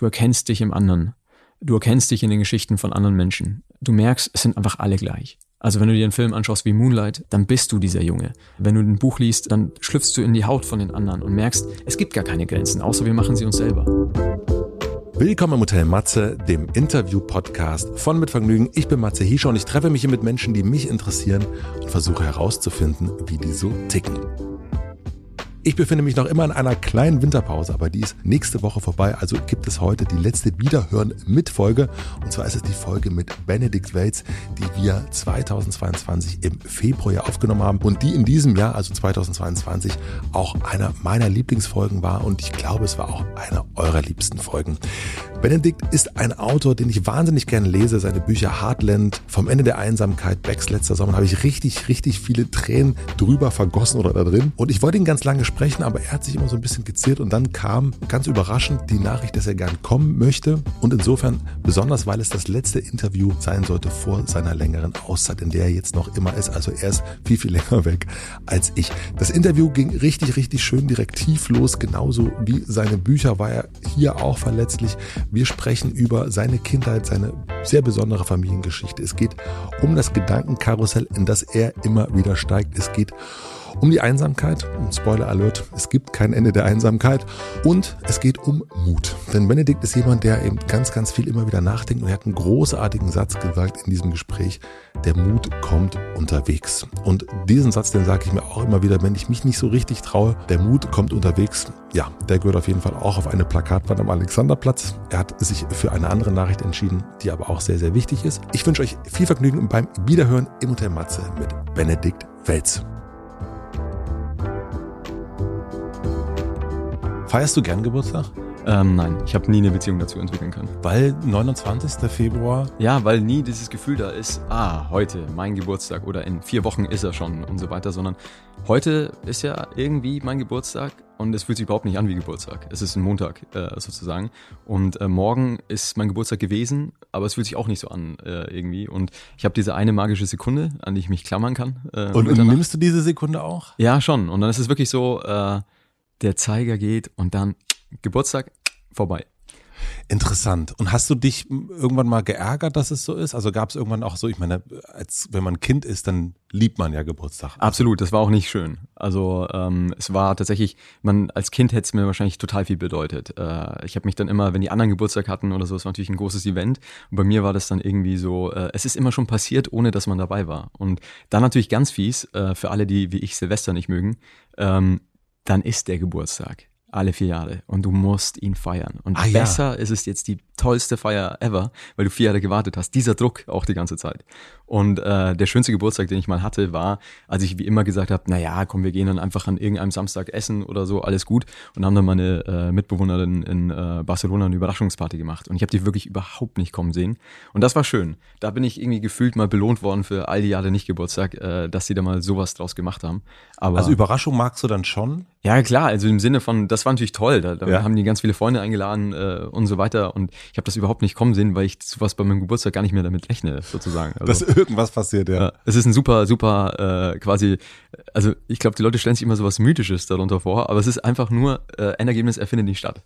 Du erkennst dich im anderen. Du erkennst dich in den Geschichten von anderen Menschen. Du merkst, es sind einfach alle gleich. Also wenn du dir einen Film anschaust wie Moonlight, dann bist du dieser Junge. Wenn du ein Buch liest, dann schlüpfst du in die Haut von den anderen und merkst, es gibt gar keine Grenzen, außer wir machen sie uns selber. Willkommen im Hotel Matze, dem Interview-Podcast von Mit Vergnügen. Ich bin Matze Hiescher und ich treffe mich hier mit Menschen, die mich interessieren und versuche herauszufinden, wie die so ticken. Ich befinde mich noch immer in einer kleinen Winterpause, aber die ist nächste Woche vorbei. Also gibt es heute die letzte Wiederhören mit Folge. Und zwar ist es die Folge mit Benedikt Welz, die wir 2022 im Februar aufgenommen haben und die in diesem Jahr, also 2022, auch einer meiner Lieblingsfolgen war. Und ich glaube, es war auch einer eurer liebsten Folgen. Benedikt ist ein Autor, den ich wahnsinnig gerne lese. Seine Bücher Heartland, Vom Ende der Einsamkeit, Becks letzter Sommer, habe ich richtig, richtig viele Tränen drüber vergossen oder da drin. Und ich wollte ihn ganz lange sprechen, aber er hat sich immer so ein bisschen geziert und dann kam ganz überraschend die Nachricht, dass er gern kommen möchte. Und insofern besonders, weil es das letzte Interview sein sollte vor seiner längeren Auszeit, in der er jetzt noch immer ist. Also er ist viel, viel länger weg als ich. Das Interview ging richtig, richtig schön direktiv los. Genauso wie seine Bücher war er hier auch verletzlich. Wir sprechen über seine Kindheit, seine sehr besondere Familiengeschichte. Es geht um das Gedankenkarussell, in das er immer wieder steigt. Es geht um die Einsamkeit. Spoiler Alert, es gibt kein Ende der Einsamkeit. Und es geht um Mut. Denn Benedikt ist jemand, der eben ganz, ganz viel immer wieder nachdenkt. Und er hat einen großartigen Satz gesagt in diesem Gespräch. Der Mut kommt unterwegs. Und diesen Satz, den sage ich mir auch immer wieder, wenn ich mich nicht so richtig traue. Der Mut kommt unterwegs. Ja, der gehört auf jeden Fall auch auf eine Plakatwand am Alexanderplatz. Er hat sich für eine andere Nachricht entschieden, die aber auch sehr, sehr wichtig ist. Ich wünsche euch viel Vergnügen beim Wiederhören im Hotel Matze mit Benedikt Welz. Feierst du gern Geburtstag? Ähm, nein, ich habe nie eine Beziehung dazu entwickeln können. Weil 29. Februar? Ja, weil nie dieses Gefühl da ist, ah, heute mein Geburtstag oder in vier Wochen ist er schon und so weiter, sondern heute ist ja irgendwie mein Geburtstag und es fühlt sich überhaupt nicht an wie Geburtstag. Es ist ein Montag äh, sozusagen und äh, morgen ist mein Geburtstag gewesen, aber es fühlt sich auch nicht so an äh, irgendwie und ich habe diese eine magische Sekunde, an die ich mich klammern kann. Äh, und, und nimmst du diese Sekunde auch? Ja, schon. Und dann ist es wirklich so, äh, der Zeiger geht und dann Geburtstag vorbei. Interessant. Und hast du dich irgendwann mal geärgert, dass es so ist? Also gab es irgendwann auch so, ich meine, als wenn man Kind ist, dann liebt man ja Geburtstag. Absolut, das war auch nicht schön. Also ähm, es war tatsächlich, man als Kind hätte es mir wahrscheinlich total viel bedeutet. Äh, ich habe mich dann immer, wenn die anderen Geburtstag hatten oder so, es war natürlich ein großes Event. Und bei mir war das dann irgendwie so, äh, es ist immer schon passiert, ohne dass man dabei war. Und dann natürlich ganz fies, äh, für alle, die wie ich Silvester nicht mögen, ähm, dann ist der Geburtstag alle vier Jahre und du musst ihn feiern. Und ah, besser ja. ist es jetzt die tollste Feier ever, weil du vier Jahre gewartet hast. Dieser Druck auch die ganze Zeit. Und äh, der schönste Geburtstag, den ich mal hatte, war, als ich wie immer gesagt habe, na ja, komm, wir gehen dann einfach an irgendeinem Samstag essen oder so, alles gut. Und haben dann meine äh, Mitbewohnerin in äh, Barcelona eine Überraschungsparty gemacht. Und ich habe die wirklich überhaupt nicht kommen sehen. Und das war schön. Da bin ich irgendwie gefühlt mal belohnt worden für all die Jahre nicht Geburtstag, äh, dass sie da mal sowas draus gemacht haben. Aber, also Überraschung magst du dann schon? Ja, klar, also im Sinne von, das war natürlich toll. Da, da ja. haben die ganz viele Freunde eingeladen äh, und so weiter. Und ich habe das überhaupt nicht kommen sehen, weil ich sowas bei meinem Geburtstag gar nicht mehr damit rechne, sozusagen. Also, Dass irgendwas passiert, ja. ja. Es ist ein super, super äh, quasi, also ich glaube, die Leute stellen sich immer sowas Mythisches darunter vor, aber es ist einfach nur, äh, Endergebnis erfindet nicht statt.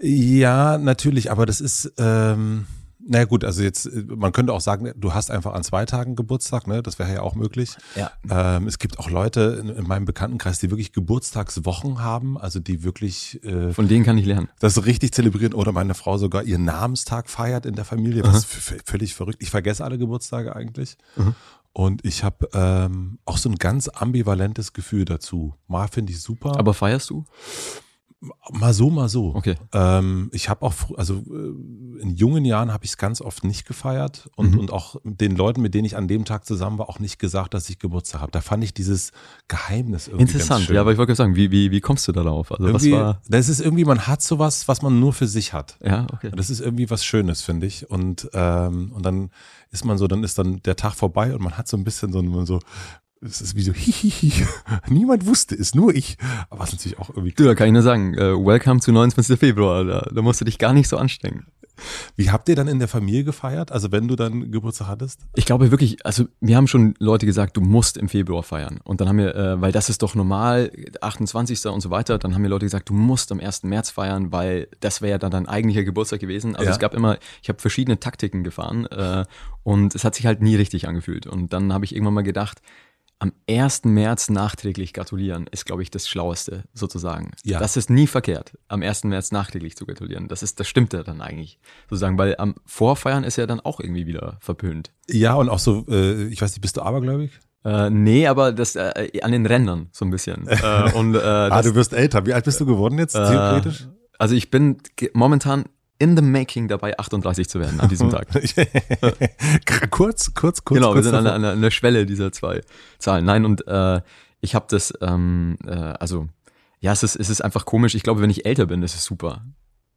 Ja, natürlich, aber das ist. Ähm na naja, gut, also jetzt, man könnte auch sagen, du hast einfach an zwei Tagen Geburtstag, ne? Das wäre ja auch möglich. Ja. Ähm, es gibt auch Leute in, in, meinem Bekanntenkreis, die wirklich Geburtstagswochen haben, also die wirklich äh, Von denen kann ich lernen. Das richtig zelebrieren oder meine Frau sogar ihren Namenstag feiert in der Familie, was völlig verrückt. Ich vergesse alle Geburtstage eigentlich. Mhm. Und ich habe ähm, auch so ein ganz ambivalentes Gefühl dazu. Mal finde ich super. Aber feierst du? Mal so, mal so. Okay. Ähm, ich habe auch, also äh, in jungen Jahren habe ich es ganz oft nicht gefeiert und, mhm. und auch den Leuten, mit denen ich an dem Tag zusammen war, auch nicht gesagt, dass ich Geburtstag habe. Da fand ich dieses Geheimnis irgendwie Interessant, ja, aber ich wollte sagen, wie, wie, wie kommst du darauf? Also irgendwie, was war? Das ist irgendwie, man hat sowas, was man nur für sich hat. Ja, okay. Das ist irgendwie was Schönes, finde ich. Und, ähm, und dann ist man so, dann ist dann der Tag vorbei und man hat so ein bisschen so, so es ist wie so, hihihi. Niemand wusste es, nur ich. Aber es ist natürlich auch irgendwie. Du, da kann ich nur sagen, uh, welcome zu 29. Februar. Da, da musst du dich gar nicht so anstrengen. Wie habt ihr dann in der Familie gefeiert? Also wenn du dann Geburtstag hattest? Ich glaube wirklich, also mir haben schon Leute gesagt, du musst im Februar feiern. Und dann haben wir, äh, weil das ist doch normal, 28. und so weiter, dann haben mir Leute gesagt, du musst am 1. März feiern, weil das wäre ja dann dein eigentlicher Geburtstag gewesen. Also ja. es gab immer, ich habe verschiedene Taktiken gefahren äh, und es hat sich halt nie richtig angefühlt. Und dann habe ich irgendwann mal gedacht, am 1. März nachträglich gratulieren ist, glaube ich, das Schlaueste sozusagen. Ja. Das ist nie verkehrt, am 1. März nachträglich zu gratulieren. Das ist, das stimmt ja dann eigentlich sozusagen, weil am Vorfeiern ist ja dann auch irgendwie wieder verpönt. Ja, und auch so, äh, ich weiß nicht, bist du abergläubig? Äh, nee, aber das äh, an den Rändern so ein bisschen. äh, und, äh, das, ah, du wirst älter. Wie alt bist du geworden jetzt, äh, theoretisch? Also ich bin momentan in the making dabei, 38 zu werden an diesem Tag. kurz, kurz, kurz. Genau, wir sind an, an, an, der Schwelle dieser zwei Zahlen. Nein, und äh, ich habe das, ähm, äh, also ja, es ist, es ist einfach komisch. Ich glaube, wenn ich älter bin, ist es super.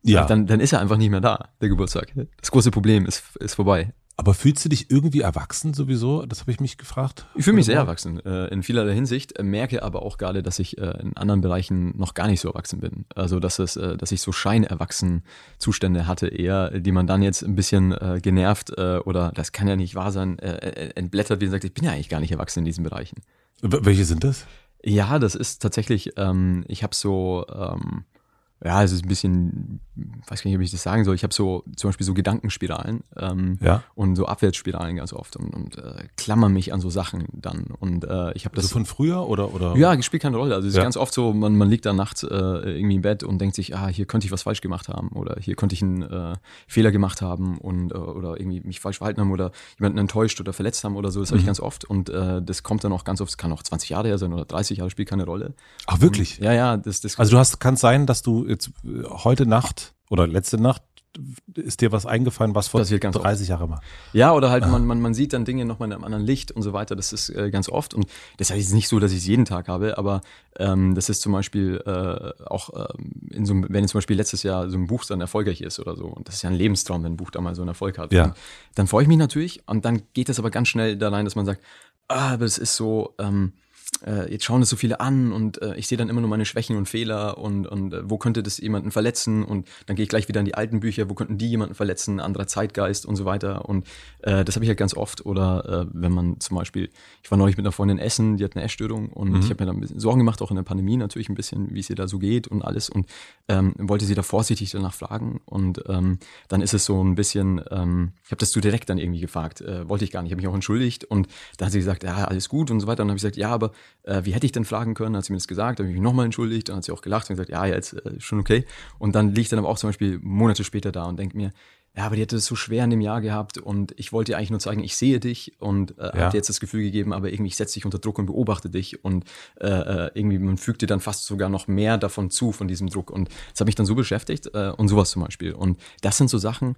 Ja. Dann, dann ist er einfach nicht mehr da, der Geburtstag. Das große Problem ist, ist vorbei. Aber fühlst du dich irgendwie erwachsen sowieso? Das habe ich mich gefragt. Ich fühle mich sehr erwachsen äh, in vielerlei Hinsicht, äh, merke aber auch gerade, dass ich äh, in anderen Bereichen noch gar nicht so erwachsen bin. Also dass es, dass ich so scheinerwachsen Zustände hatte eher, die man dann jetzt ein bisschen genervt oder das kann ja nicht wahr sein, entblättert, wie gesagt, ich bin ja eigentlich gar nicht erwachsen in diesen Bereichen. Welche sind das? Ja, das ist tatsächlich, ähm, ich habe so ähm, ja, es ist ein bisschen, weiß gar nicht, ob ich das sagen soll. Ich habe so zum Beispiel so Gedankenspiralen ähm, ja. und so Abwärtsspiralen ganz oft und, und äh, klammer mich an so Sachen dann. Und äh, ich habe das. Also von früher oder oder? Ja, spielt keine Rolle. Also es ja. ist ganz oft so, man, man liegt da nachts äh, irgendwie im Bett und denkt sich, ah, hier könnte ich was falsch gemacht haben oder hier könnte ich einen äh, Fehler gemacht haben und äh, oder irgendwie mich falsch verhalten haben oder jemanden enttäuscht oder verletzt haben oder so. Das mhm. habe ich ganz oft und äh, das kommt dann auch ganz oft. Es kann auch 20 Jahre her sein oder 30 Jahre, spielt keine Rolle. Ach wirklich? Und, ja, ja. Das, das also du hast, kann sein, dass du jetzt äh, heute Nacht oder letzte Nacht ist dir was eingefallen, was vor 30 Jahren war. Ja, oder halt, ah. man, man, man sieht dann Dinge nochmal in einem anderen Licht und so weiter. Das ist äh, ganz oft. Und das heißt nicht so, dass ich es jeden Tag habe, aber ähm, das ist zum Beispiel äh, auch in so einem, wenn zum Beispiel letztes Jahr so ein Buch dann erfolgreich ist oder so. Und das ist ja ein Lebenstraum, wenn ein Buch da mal so einen Erfolg hat. Ja. Dann freue ich mich natürlich und dann geht es aber ganz schnell da rein, dass man sagt, ah, aber es ist so, ähm, äh, jetzt schauen es so viele an und äh, ich sehe dann immer nur meine Schwächen und Fehler und, und äh, wo könnte das jemanden verletzen? Und dann gehe ich gleich wieder in die alten Bücher, wo könnten die jemanden verletzen, anderer Zeitgeist und so weiter. Und äh, das habe ich halt ganz oft oder äh, wenn man zum Beispiel, ich war neulich mit einer Freundin essen, die hat eine Essstörung und mhm. ich habe mir dann ein bisschen Sorgen gemacht, auch in der Pandemie natürlich ein bisschen, wie es ihr da so geht und alles und ähm, wollte sie da vorsichtig danach fragen und ähm, dann ist es so ein bisschen, ähm, ich habe das zu direkt dann irgendwie gefragt, äh, wollte ich gar nicht, habe mich auch entschuldigt und da hat sie gesagt, ja, alles gut und so weiter und dann habe ich gesagt, ja, aber äh, wie hätte ich denn fragen können? Hat sie mir das gesagt, habe ich mich nochmal entschuldigt, dann hat sie auch gelacht und gesagt, ja, jetzt äh, schon okay. Und dann liege ich dann aber auch zum Beispiel Monate später da und denke mir, ja, aber die hatte es so schwer in dem Jahr gehabt und ich wollte ihr eigentlich nur zeigen, ich sehe dich und äh, ja. habe dir jetzt das Gefühl gegeben, aber irgendwie ich setze dich unter Druck und beobachte dich und äh, äh, irgendwie man fügt dir dann fast sogar noch mehr davon zu von diesem Druck und das hat mich dann so beschäftigt äh, und sowas zum Beispiel und das sind so Sachen,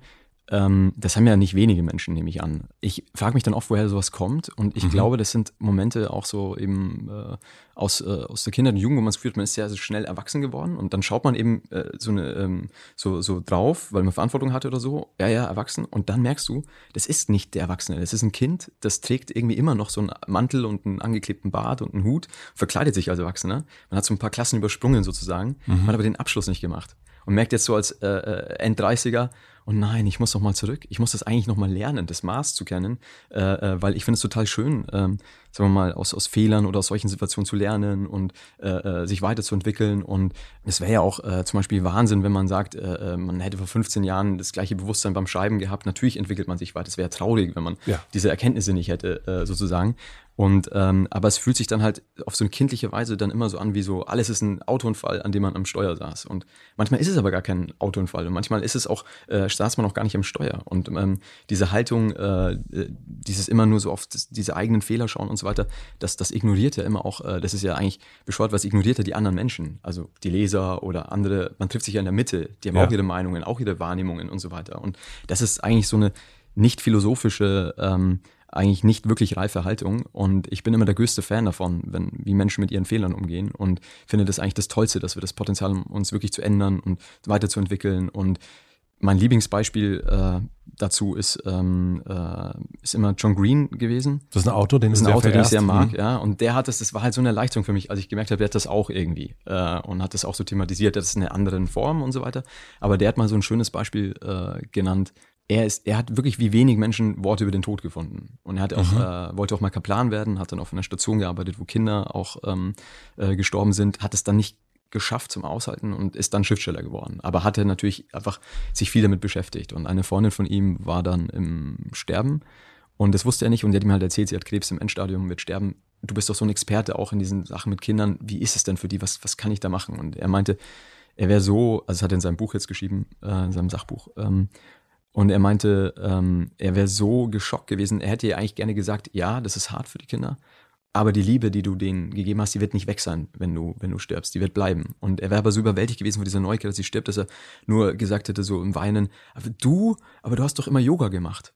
ähm, das haben ja nicht wenige Menschen, nehme ich an. Ich frage mich dann oft, woher sowas kommt. Und ich mhm. glaube, das sind Momente auch so eben äh, aus, äh, aus der Kindheit und Jugend, wo man das Gefühl hat, man ist sehr, sehr schnell erwachsen geworden. Und dann schaut man eben äh, so, eine, ähm, so, so drauf, weil man Verantwortung hatte oder so. Ja, ja, erwachsen. Und dann merkst du, das ist nicht der Erwachsene. Das ist ein Kind, das trägt irgendwie immer noch so einen Mantel und einen angeklebten Bart und einen Hut, verkleidet sich als Erwachsener. Man hat so ein paar Klassen übersprungen sozusagen. Mhm. Man hat aber den Abschluss nicht gemacht. Und merkt jetzt so als äh, äh End-30er, und oh nein, ich muss noch mal zurück. Ich muss das eigentlich noch mal lernen, das Maß zu kennen, äh, äh, weil ich finde es total schön, ähm, sagen wir mal, aus, aus Fehlern oder aus solchen Situationen zu lernen und äh, äh sich weiterzuentwickeln. Und es wäre ja auch äh, zum Beispiel Wahnsinn, wenn man sagt, äh, äh man hätte vor 15 Jahren das gleiche Bewusstsein beim Schreiben gehabt. Natürlich entwickelt man sich weiter. Es wäre traurig, wenn man ja. diese Erkenntnisse nicht hätte, äh, sozusagen. Und ähm, aber es fühlt sich dann halt auf so eine kindliche Weise dann immer so an, wie so alles ist ein Autounfall, an dem man am Steuer saß. Und manchmal ist es aber gar kein Autounfall und manchmal ist es auch äh, saß man auch gar nicht am Steuer. Und ähm, diese Haltung, äh, dieses immer nur so oft diese eigenen Fehler schauen und so weiter, das, das ignoriert ja immer auch, äh, das ist ja eigentlich bescheuert, was ignoriert ja die anderen Menschen, also die Leser oder andere, man trifft sich ja in der Mitte, die haben ja. auch ihre Meinungen, auch ihre Wahrnehmungen und so weiter. Und das ist eigentlich so eine nicht philosophische ähm, eigentlich nicht wirklich reife Haltung. Und ich bin immer der größte Fan davon, wenn, wie Menschen mit ihren Fehlern umgehen und finde das eigentlich das Tollste, dass wir das Potenzial haben, uns wirklich zu ändern und weiterzuentwickeln und mein Lieblingsbeispiel, äh, dazu ist, ähm, äh, ist immer John Green gewesen. Das ist ein Auto, den Das ist ein Autor, den ich sehr mag, Mhm. ja. Und der hat das, das war halt so eine Erleichterung für mich, als ich gemerkt habe, der hat das auch irgendwie äh, und hat das auch so thematisiert, das ist in einer anderen Form und so weiter. Aber der hat mal so ein schönes Beispiel äh, genannt. Er ist, er hat wirklich wie wenig Menschen Worte über den Tod gefunden. Und er hat auch, äh, wollte auch mal Kaplan werden, hat dann auf einer Station gearbeitet, wo Kinder auch ähm, äh, gestorben sind, hat es dann nicht geschafft zum Aushalten und ist dann Schriftsteller geworden. Aber hatte natürlich einfach sich viel damit beschäftigt. Und eine Freundin von ihm war dann im Sterben und das wusste er nicht und die hat ihm halt erzählt, sie hat Krebs im Endstadium, wird sterben. Du bist doch so ein Experte auch in diesen Sachen mit Kindern. Wie ist es denn für die? Was, was kann ich da machen? Und er meinte, er wäre so, also das hat er in seinem Buch jetzt geschrieben, äh, in seinem Sachbuch, ähm, und er meinte, ähm, er wäre so geschockt gewesen. Er hätte ihr eigentlich gerne gesagt, ja, das ist hart für die Kinder, aber die Liebe, die du denen gegeben hast, die wird nicht weg sein, wenn du, wenn du stirbst. Die wird bleiben. Und er wäre aber so überwältigt gewesen von dieser Neugier, dass sie stirbt, dass er nur gesagt hätte, so im Weinen, aber du, aber du hast doch immer Yoga gemacht.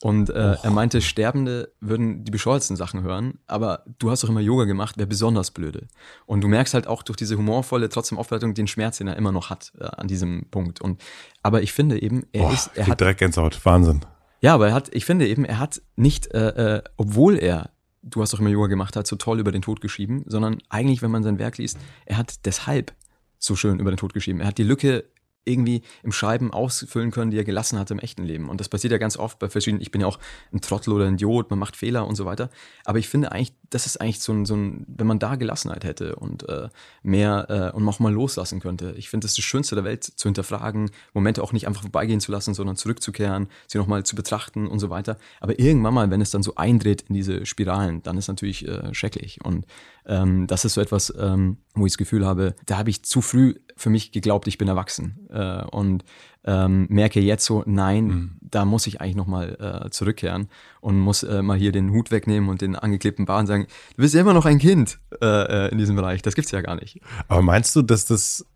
Und äh, er meinte, Sterbende würden die bescheuertsten Sachen hören, aber du hast doch immer Yoga gemacht, wäre besonders blöde. Und du merkst halt auch durch diese humorvolle, trotzdem Aufbereitung, den Schmerz, den er immer noch hat äh, an diesem Punkt. Und aber ich finde eben, er Boah, ist, er hat direkt Gänsehaut. Wahnsinn. ja, aber er hat, ich finde eben, er hat nicht, äh, äh, obwohl er, du hast doch immer Yoga gemacht, hat so toll über den Tod geschrieben, sondern eigentlich, wenn man sein Werk liest, er hat deshalb so schön über den Tod geschrieben. Er hat die Lücke irgendwie im Schreiben ausfüllen können, die er gelassen hatte im echten Leben. Und das passiert ja ganz oft bei verschiedenen, ich bin ja auch ein Trottel oder ein Idiot, man macht Fehler und so weiter. Aber ich finde eigentlich, das ist eigentlich so ein, so ein wenn man da Gelassenheit hätte und äh, mehr äh, und auch mal loslassen könnte. Ich finde, das ist das Schönste der Welt, zu hinterfragen, Momente auch nicht einfach vorbeigehen zu lassen, sondern zurückzukehren, sie nochmal zu betrachten und so weiter. Aber irgendwann mal, wenn es dann so eindreht in diese Spiralen, dann ist natürlich äh, schrecklich. Und ähm, das ist so etwas, ähm, wo ich das Gefühl habe, da habe ich zu früh für mich geglaubt, ich bin erwachsen. Äh, und ähm, merke jetzt so, nein, da muss ich eigentlich nochmal äh, zurückkehren und muss äh, mal hier den Hut wegnehmen und den angeklebten Bart und sagen, du bist ja immer noch ein Kind äh, äh, in diesem Bereich. Das gibt's ja gar nicht. Aber meinst du, dass das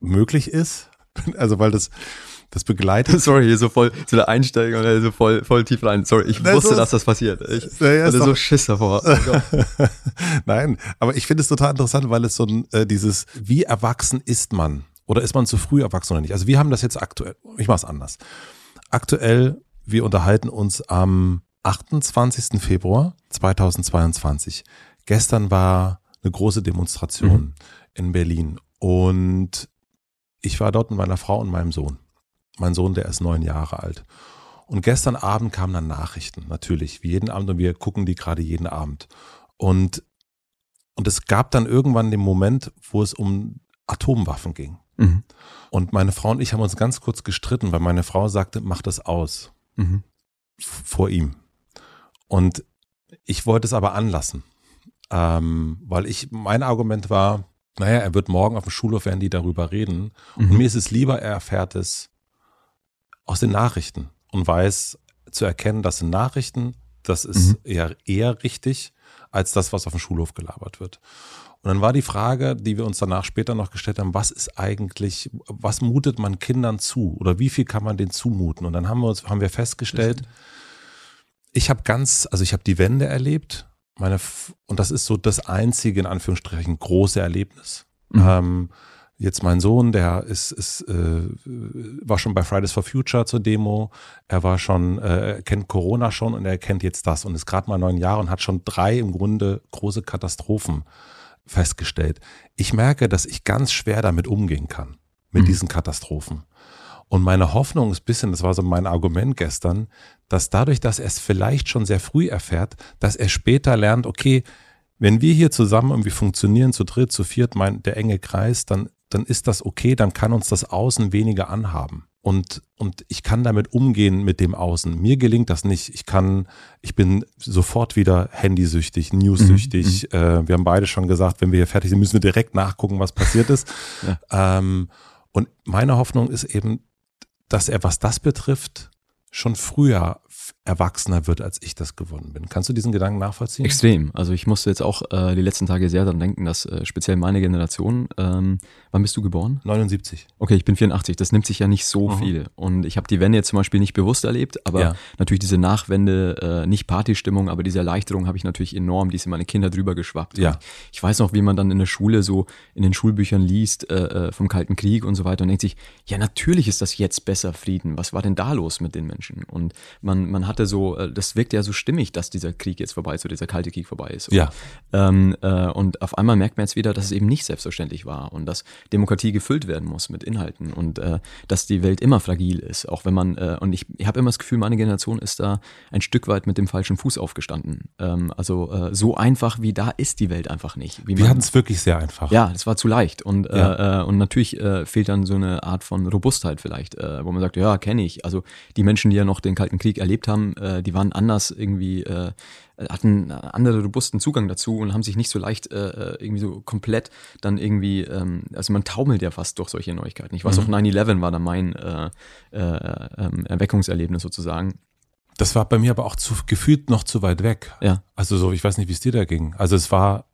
möglich ist? Also, weil das, das begleitet. Sorry, hier so voll zu der Einsteigung oder so voll, voll tief rein. Sorry, ich Das wusste, ist- dass das passiert. Ich Ja, hatte so Schiss davor. Oh. Nein, aber ich finde es total interessant, weil es so ein, äh, dieses, wie erwachsen ist man? Oder ist man zu früh erwachsen oder nicht? Also wir haben das jetzt aktuell, ich mache es anders. Aktuell, wir unterhalten uns am 28. Februar 2022. Gestern war eine große Demonstration Mhm. in Berlin und ich war dort mit meiner Frau und meinem Sohn. Mein Sohn, der ist neun Jahre alt. Und gestern Abend kamen dann Nachrichten, natürlich, wie jeden Abend und wir gucken die gerade jeden Abend. Und, und es gab dann irgendwann den Moment, wo es um Atomwaffen ging. Mhm. Und meine Frau und ich haben uns ganz kurz gestritten, weil meine Frau sagte, mach das aus Mhm. vor ihm. Und ich wollte es aber anlassen, ähm, weil ich, mein Argument war, naja, er wird morgen auf dem Schulhof, werden die darüber reden. Und Mhm. mir ist es lieber, er erfährt es aus den Nachrichten und weiß zu erkennen, das sind Nachrichten, das ist Mhm. eher, eher richtig, als das, was auf dem Schulhof gelabert wird. Und dann war die Frage, die wir uns danach später noch gestellt haben, was ist eigentlich, was mutet man Kindern zu oder wie viel kann man denen zumuten? Und dann haben wir uns, haben wir festgestellt, ich habe ganz, also ich habe die Wende erlebt, meine, und das ist so das einzige, in Anführungsstrichen, große Erlebnis. Mhm. Ähm, jetzt mein Sohn, der ist, ist äh, war schon bei Fridays for Future zur Demo. Er war schon, äh, er kennt Corona schon und er kennt jetzt das und ist gerade mal neun Jahre und hat schon drei im Grunde große Katastrophen festgestellt. Ich merke, dass ich ganz schwer damit umgehen kann, mit Mhm. diesen Katastrophen. Und meine Hoffnung ist ein bisschen, das war so mein Argument gestern, dass dadurch, dass er es vielleicht schon sehr früh erfährt, dass er später lernt, okay, wenn wir hier zusammen irgendwie funktionieren, zu dritt, zu viert, mein, der enge Kreis, dann, dann ist das okay, dann kann uns das Außen weniger anhaben. Und, und ich kann damit umgehen mit dem Außen. Mir gelingt das nicht. Ich kann, ich bin sofort wieder handysüchtig, newssüchtig. Äh, wir haben beide schon gesagt, wenn wir hier fertig sind, müssen wir direkt nachgucken, was passiert ist. ähm, und meine Hoffnung ist eben, dass er, was das betrifft, schon früher erwachsener wird, als ich das geworden bin. Kannst du diesen Gedanken nachvollziehen? Extrem. Also ich musste jetzt auch äh, die letzten Tage sehr daran denken, dass äh, speziell meine Generation, ähm, wann bist du geboren? 79. Okay, ich bin 84. Das nimmt sich ja nicht so mhm. viel. Und ich habe die Wende jetzt zum Beispiel nicht bewusst erlebt, aber ja. natürlich diese Nachwende, äh, nicht Partystimmung, aber diese Erleichterung habe ich natürlich enorm, die ist in meine Kinder drüber geschwappt. Ja. Ich weiß noch, wie man dann in der Schule so in den Schulbüchern liest äh, äh, vom Kalten Krieg und so weiter und denkt sich, ja natürlich ist das jetzt besser Frieden. Was war denn da los mit den Menschen? Und man, man hatte so, äh, das wirkt ja so stimmig, dass dieser Krieg jetzt vorbei ist, so dieser Kalte Krieg vorbei ist. Und, ja. Ähm, äh, und auf einmal merkt man jetzt wieder, dass es eben nicht selbstverständlich war und dass Demokratie gefüllt werden muss mit Inhalten und äh, dass die Welt immer fragil ist. Auch wenn man, äh, und ich, ich habe immer das Gefühl, meine Generation ist da ein Stück weit mit dem falschen Fuß aufgestanden. Ähm, also äh, so einfach wie da ist die Welt einfach nicht. Wir hatten es wirklich sehr einfach. Ja, es war zu leicht. Und, äh, ja. äh, und natürlich äh, fehlt dann so eine Art von Robustheit vielleicht, äh, wo man sagt, ja, kenne ich. Also die Menschen, die ja noch den Kalten Krieg erlebt haben, äh, die waren anders irgendwie, äh, hatten einen anderen robusten Zugang dazu und haben sich nicht so leicht äh, äh, irgendwie so komplett dann irgendwie, ähm, also man taumelt ja fast durch solche Neuigkeiten. Ich weiß mhm. auch 9-11 war da mein äh, äh, äh, Erweckungserlebnis sozusagen. Das war bei mir aber auch zu, gefühlt noch zu weit weg. Ja. Also so, ich weiß nicht, wie es dir da ging. Also es war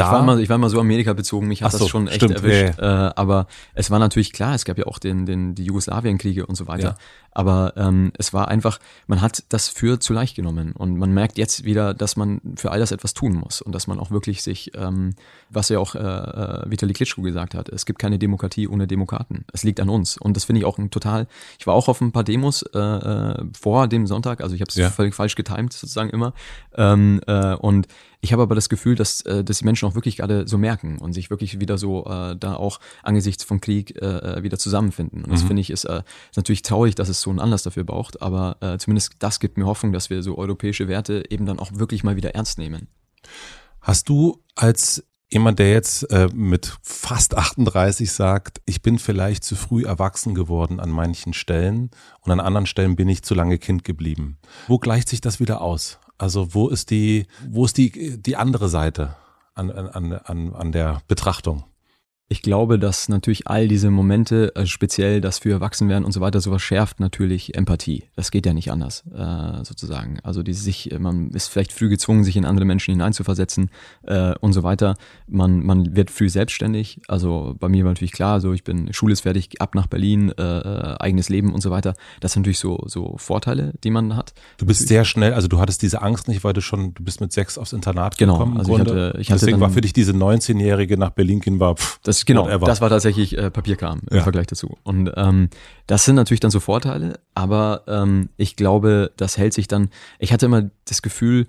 da? Ich war mal, ich war mal so Amerika bezogen, mich hat so, das schon echt stimmt, erwischt. Ja, Äh, aber es war natürlich klar, es gab ja auch den, den, die Jugoslawienkriege und so weiter. Ja. Aber ähm, es war einfach, man hat das für zu leicht genommen. Und man merkt jetzt wieder, dass man für all das etwas tun muss und dass man auch wirklich sich, ähm, was ja auch äh, äh, Vitali Klitschko gesagt hat, es gibt keine Demokratie ohne Demokraten. Es liegt an uns. Und das finde ich auch ein total, ich war auch auf ein paar Demos äh, äh vor dem Sonntag, also ich habe es ja. völlig falsch getimt sozusagen immer. Ähm, äh, und ich habe aber das Gefühl, dass, äh, dass die Menschen auch wirklich gerade so merken und sich wirklich wieder so äh, da auch angesichts von Krieg äh, äh wieder zusammenfinden. Und das mhm. finde ich ist, äh, ist natürlich traurig, dass es so einen Anlass dafür braucht, aber äh, zumindest das gibt mir Hoffnung, dass wir so europäische Werte eben dann auch wirklich mal wieder ernst nehmen. Hast du als jemand, der jetzt äh, mit fast 38 sagt, ich bin vielleicht zu früh erwachsen geworden an manchen Stellen und an anderen Stellen bin ich zu lange Kind geblieben. Wo gleicht sich das wieder aus? Also wo ist die, wo ist die, die andere Seite an, an, an, an der Betrachtung? Ich glaube, dass natürlich all diese Momente, also speziell das für Erwachsenwerden und so weiter, sowas schärft natürlich Empathie. Das geht ja nicht anders, äh, sozusagen. Also die sich, man ist vielleicht früh gezwungen, sich in andere Menschen hineinzuversetzen äh, und so weiter. Man, man wird früh selbstständig. Also bei mir war natürlich klar, so ich bin, Schule ist fertig, ab nach Berlin, äh, äh eigenes Leben und so weiter. Das sind natürlich so, so Vorteile, die man hat. Du bist sehr schnell, also du hattest diese Angst nicht, weil du schon, du bist mit sechs aufs Internat genau, gekommen. Also ich hatte, ich hatte Deswegen war für dich diese 19-Jährige nach Berlin gehen war, pff, das, genau, whatever. das war tatsächlich äh, Papierkram im ja. Vergleich dazu. Und ähm, das sind natürlich dann so Vorteile, aber ähm, ich glaube, das hält sich dann, ich hatte immer das Gefühl,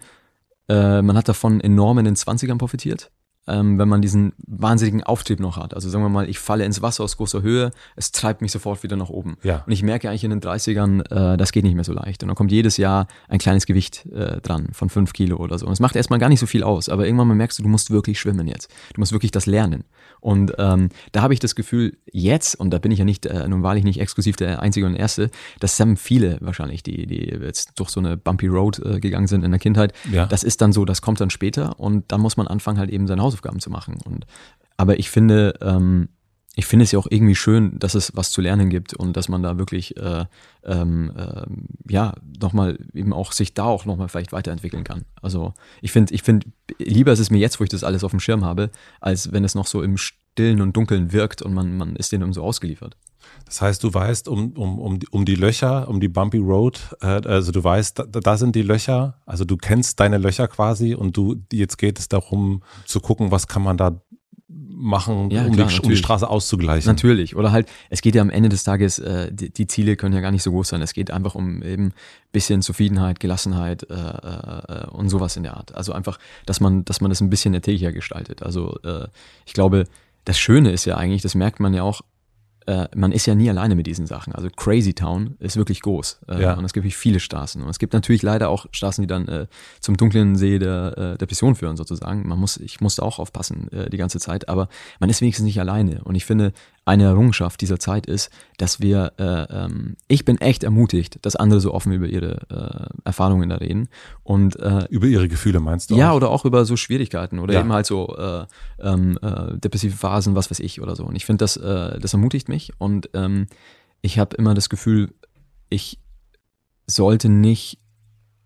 äh, man hat davon enorm in den 20ern profitiert ähm, wenn man diesen wahnsinnigen Auftrieb noch hat. Also sagen wir mal, ich falle ins Wasser aus großer Höhe, es treibt mich sofort wieder nach oben. Ja. Und ich merke eigentlich in den 30ern, äh, das geht nicht mehr so leicht. Und dann kommt jedes Jahr ein kleines Gewicht äh, dran von fünf Kilo oder so. Und es macht erstmal gar nicht so viel aus, aber irgendwann mal merkst du, du musst wirklich schwimmen jetzt. Du musst wirklich das lernen. Und ähm, da habe ich das Gefühl, jetzt, und da bin ich ja nicht, äh, nun wahrlich nicht exklusiv der Einzige und Erste, das haben viele wahrscheinlich, die, die jetzt durch so eine bumpy Road äh, gegangen sind in der Kindheit. Ja. Das ist dann so, das kommt dann später und dann muss man anfangen, halt eben seine Hausaufgaben zu machen. Und aber ich finde, ähm, ich finde es ja auch irgendwie schön, dass es was zu lernen gibt und dass man da wirklich äh, ähm, äh, ja nochmal eben auch sich da auch nochmal vielleicht weiterentwickeln kann. Also ich finde, ich finde, lieber ist es mir jetzt, wo ich das alles auf dem Schirm habe, als wenn es noch so im Stillen und Dunkeln wirkt und man, man ist denen so ausgeliefert. Das heißt, du weißt um, um, um, um die Löcher, um die Bumpy Road, äh, also du weißt, da, da sind die Löcher, also du kennst deine Löcher quasi und du, jetzt geht es darum zu gucken, was kann man da machen, ja, um, klar, die, um, die, Straße auszugleichen. Natürlich. Oder halt, es geht ja am Ende des Tages, äh, die, die, Ziele können ja gar nicht so groß sein. Es geht einfach um eben bisschen Zufriedenheit, Gelassenheit äh, äh, und sowas in der Art. Also einfach, dass man, dass man das ein bisschen erträglicher gestaltet. Also äh, ich glaube, das Schöne ist ja eigentlich, das merkt man ja auch äh, man ist ja nie alleine mit diesen Sachen. Also Crazy Town ist wirklich groß. Äh, ja. Und es gibt viele Straßen. Und es gibt natürlich leider auch Straßen, die dann äh, zum dunklen See der äh, Depression führen, sozusagen. Man muss, ich musste auch aufpassen äh, die ganze Zeit, aber man ist wenigstens nicht alleine. Und ich finde, eine Errungenschaft dieser Zeit ist, dass wir, äh, ähm, ich bin echt ermutigt, dass andere so offen über ihre äh, Erfahrungen da reden und äh, über ihre Gefühle meinst du? Ja, auch? oder auch über so Schwierigkeiten oder ja. eben halt so äh, ähm, äh, depressive Phasen, was weiß ich oder so. Und ich finde, das, äh, das ermutigt mich und ähm, ich habe immer das Gefühl, ich sollte nicht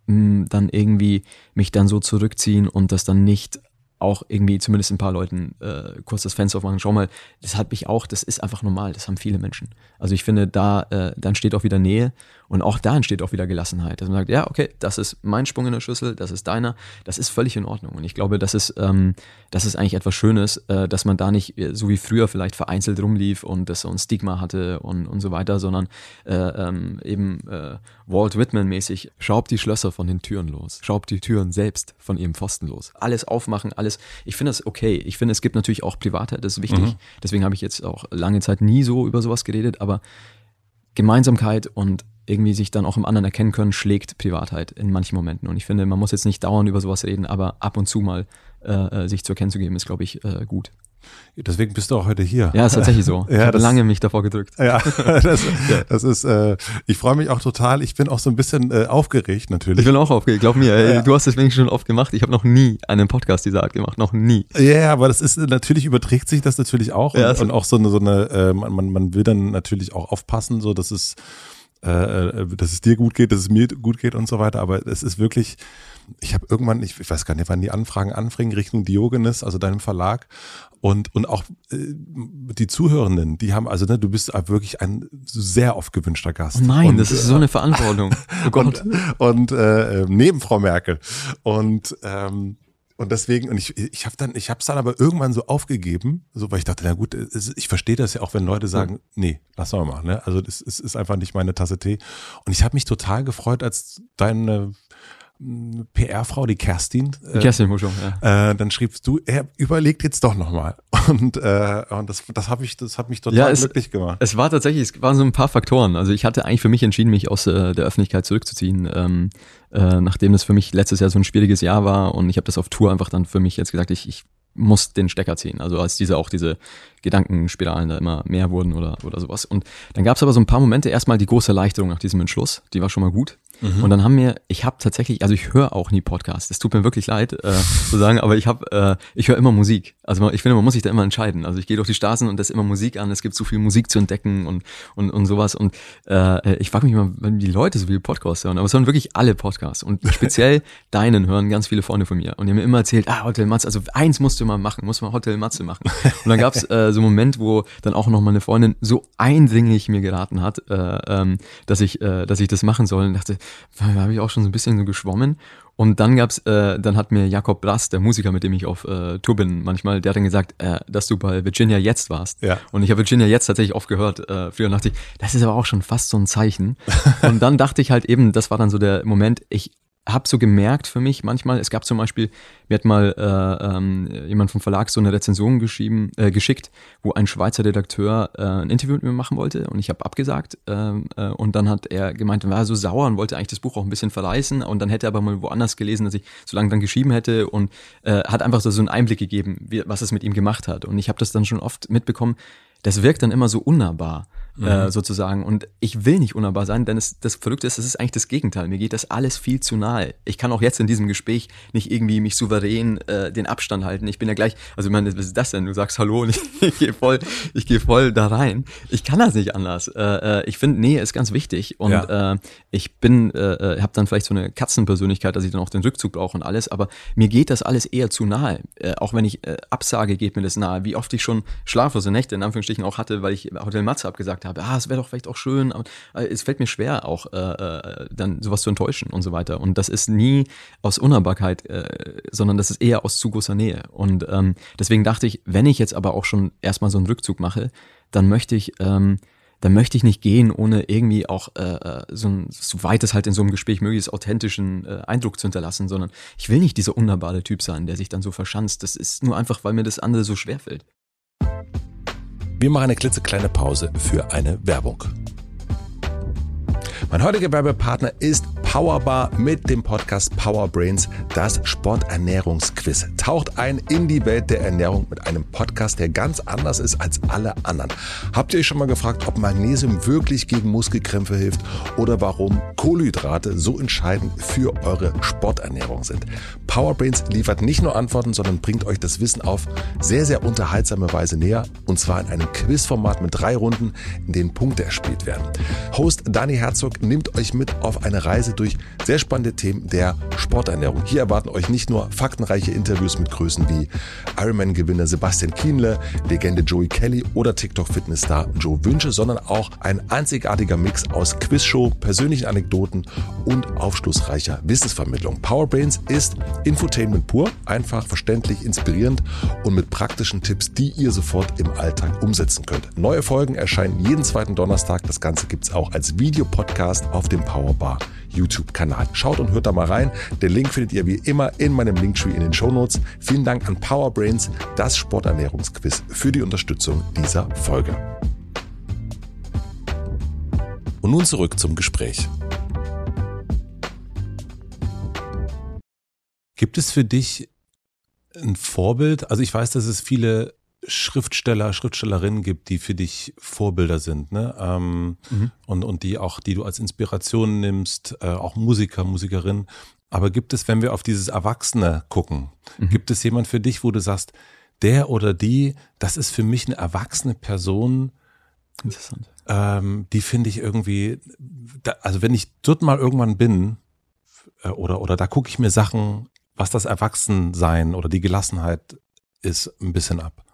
mh, dann irgendwie mich dann so zurückziehen und das dann nicht auch irgendwie zumindest ein paar Leuten äh, kurz das Fenster aufmachen. Schau mal, das hat mich auch, das ist einfach normal, das haben viele Menschen. Also ich finde, da äh, dann steht auch wieder Nähe und auch da entsteht auch wieder Gelassenheit. Dass man sagt, ja, okay, das ist mein Sprung in der Schüssel, das ist deiner, das ist völlig in Ordnung. Und ich glaube, das ist, ähm, das ist eigentlich etwas Schönes, äh, dass man da nicht äh, so wie früher vielleicht vereinzelt rumlief und das so ein Stigma hatte und, und so weiter, sondern äh, ähm, eben äh, Walt Whitman-mäßig, schraubt die Schlösser von den Türen los, schraubt die Türen selbst von ihrem Pfosten los. Alles aufmachen, alles alles. Ich finde das okay. Ich finde, es gibt natürlich auch Privatheit, das ist wichtig. Mhm. Deswegen habe ich jetzt auch lange Zeit nie so über sowas geredet, aber Gemeinsamkeit und irgendwie sich dann auch im anderen erkennen können, schlägt Privatheit in manchen Momenten. Und ich finde, man muss jetzt nicht dauernd über sowas reden, aber ab und zu mal äh, äh sich zu erkennen zu geben, ist, glaube ich, äh, gut. Deswegen bist du auch heute hier. Ja, ist tatsächlich so. ja, ich habe lange mich davor gedrückt. Ja, das, das ist, äh, ich freue mich auch total. Ich bin auch so ein bisschen äh, aufgeregt natürlich. Ich bin auch aufgeregt, glaub mir. Ja. Du hast das wenigstens schon oft gemacht. Ich habe noch nie einen Podcast dieser Art gemacht, noch nie. Ja, aber das ist, natürlich überträgt sich das natürlich auch. Ja, und, und auch so eine, so eine äh, man, man will dann natürlich auch aufpassen, so dass es, äh, äh, dass es dir gut geht, dass es mir gut geht und so weiter. Aber es ist wirklich, ich habe irgendwann, ich, ich weiß gar nicht, wann die Anfragen anfingen, Richtung Diogenes, also deinem Verlag. Und, und auch äh, die Zuhörenden, die haben, also ne, du bist wirklich ein sehr oft gewünschter Gast. Oh nein, und, das ist so eine Verantwortung. Oh Gott. Und, und äh, neben Frau Merkel. Und ähm, und deswegen, und ich, ich habe dann, ich habe es dann aber irgendwann so aufgegeben, so weil ich dachte, na gut, ich verstehe das ja auch, wenn Leute sagen, nee, lass mal mal, ne? Also das ist, ist einfach nicht meine Tasse Tee. Und ich habe mich total gefreut, als deine PR-Frau, die Kerstin. Die Kerstin Muschung, ja. Äh, dann schriebst du, er überlegt jetzt doch nochmal. Und, äh, und das, das, hab ich, das hat mich total ja, es, glücklich gemacht. Es war tatsächlich, es waren so ein paar Faktoren. Also ich hatte eigentlich für mich entschieden, mich aus äh, der Öffentlichkeit zurückzuziehen, ähm, äh, nachdem das für mich letztes Jahr so ein schwieriges Jahr war. Und ich habe das auf Tour einfach dann für mich jetzt gesagt, ich, ich muss den Stecker ziehen. Also als diese auch diese Gedankenspiralen da immer mehr wurden oder, oder sowas. Und dann gab es aber so ein paar Momente, erstmal die große Erleichterung nach diesem Entschluss, die war schon mal gut. Mhm. Und dann haben wir, ich habe tatsächlich, also ich höre auch nie Podcasts. Es tut mir wirklich leid äh, zu sagen, aber ich habe, äh, ich höre immer Musik. Also ich finde, man muss sich da immer entscheiden. Also ich gehe durch die Straßen und da ist immer Musik an. Es gibt so viel Musik zu entdecken und und und sowas. Und äh, ich frage mich immer, wenn die Leute so viele Podcasts hören. Aber es hören wirklich alle Podcasts und speziell deinen hören ganz viele Freunde von mir. Und die haben mir immer erzählt, ah Hotel Matze, also eins musst du mal machen, muss mal Hotel Matze machen. Und dann gab's äh, so einen Moment, wo dann auch noch meine Freundin so eindringlich mir geraten hat, äh, ähm, dass ich, äh, dass ich das machen soll. Und dachte, da habe ich auch schon so ein bisschen so geschwommen. Und dann gab's, äh, dann hat mir Jakob Brass, der Musiker, mit dem ich auf äh, Tour bin, manchmal, der hat dann gesagt, äh, dass du bei Virginia jetzt warst. Ja. Und ich habe Virginia jetzt tatsächlich oft gehört. Äh, früher dachte ich, das ist aber auch schon fast so ein Zeichen. Und dann dachte ich halt eben, das war dann so der Moment, ich habe so gemerkt für mich manchmal, es gab zum Beispiel, mir hat mal äh, ähm, jemand vom Verlag so eine Rezension geschrieben, äh, geschickt, wo ein Schweizer Redakteur äh, ein Interview mit mir machen wollte und ich habe abgesagt äh, äh, und dann hat er gemeint, er war so sauer und wollte eigentlich das Buch auch ein bisschen verreißen und dann hätte er aber mal woanders gelesen, dass ich so lange dann geschrieben hätte und äh, hat einfach so, so einen Einblick gegeben, wie, was es mit ihm gemacht hat. Und ich habe das dann schon oft mitbekommen, das wirkt dann immer so unnahbar mhm. äh, sozusagen. Und ich will nicht unnahbar sein, denn es, das Verrückte ist, es ist eigentlich das Gegenteil. Mir geht das alles viel zu nahe. Ich kann auch jetzt in diesem Gespräch nicht irgendwie mich souverän äh, den Abstand halten. Ich bin ja gleich, also ich meine, was ist das denn? Du sagst Hallo und ich, ich gehe voll, ich gehe voll da rein. Ich kann das nicht anders. Äh, äh, ich finde, Nähe ist ganz wichtig und ja. äh, ich bin, äh, äh habe dann vielleicht so eine Katzenpersönlichkeit, dass ich dann auch den Rückzug brauche und alles, aber mir geht das alles eher zu nahe. Auch wenn ich äh, absage, geht mir das nahe. Wie oft ich schon schlaflose Nächte in Anführungsstrichen auch hatte, weil ich Hotel Matze abgesagt habe habe, ah, es wäre doch vielleicht auch schön, aber äh, es fällt mir schwer, auch äh, äh, dann sowas zu enttäuschen und so weiter. Und das ist nie aus Unnahbarkeit, äh, sondern das ist eher aus zu großer Nähe. Und ähm, deswegen dachte ich, wenn ich jetzt aber auch schon erstmal so einen Rückzug mache, dann möchte ich ähm, dann möchte ich nicht gehen, ohne irgendwie auch äh, äh so, ein, so weit es halt in so einem Gespräch möglichst authentischen äh, Eindruck zu hinterlassen, sondern ich will nicht dieser unnahbare Typ sein, der sich dann so verschanzt. Das ist nur einfach, weil mir das andere so schwer fällt. Wir machen eine klitzekleine Pause für eine Werbung. Mein heutiger Werbepartner ist Powerbar mit dem Podcast Power Brains, das Sporternährungsquiz. Taucht ein in die Welt der Ernährung mit einem Podcast, der ganz anders ist als alle anderen. Habt ihr euch schon mal gefragt, ob Magnesium wirklich gegen Muskelkrämpfe hilft oder warum Kohlenhydrate so entscheidend für eure Sporternährung sind? Power Brains liefert nicht nur Antworten, sondern bringt euch das Wissen auf sehr, sehr unterhaltsame Weise näher und zwar in einem Quizformat mit drei Runden, in denen Punkte erspielt werden. Host Dani Herzog nimmt euch mit auf eine Reise durch sehr spannende Themen der Sporternährung. Hier erwarten euch nicht nur faktenreiche Interviews mit Größen wie Ironman-Gewinner Sebastian Kienle, Legende Joey Kelly oder TikTok-Fitnessstar Joe Wünsche, sondern auch ein einzigartiger Mix aus Quizshow, persönlichen Anekdoten und aufschlussreicher Wissensvermittlung. Powerbrains ist Infotainment pur, einfach, verständlich, inspirierend und mit praktischen Tipps, die ihr sofort im Alltag umsetzen könnt. Neue Folgen erscheinen jeden zweiten Donnerstag. Das Ganze gibt es auch als Videopodcast auf dem Powerbar YouTube-Kanal. Schaut und hört da mal rein. Den Link findet ihr wie immer in meinem Linktree in den Shownotes. Vielen Dank an Powerbrains, das Sporternährungsquiz, für die Unterstützung dieser Folge. Und nun zurück zum Gespräch. Gibt es für dich ein Vorbild? Also ich weiß, dass es viele Schriftsteller, Schriftstellerinnen gibt, die für dich Vorbilder sind, ne? Ähm, mhm. und, und die auch, die du als Inspiration nimmst, äh, auch Musiker, Musikerinnen. Aber gibt es, wenn wir auf dieses Erwachsene gucken, mhm. gibt es jemand für dich, wo du sagst, der oder die, das ist für mich eine erwachsene Person, Interessant. Ähm, die finde ich irgendwie, da, also wenn ich dort mal irgendwann bin, äh, oder, oder da gucke ich mir Sachen, was das Erwachsensein oder die Gelassenheit ist, ein bisschen ab.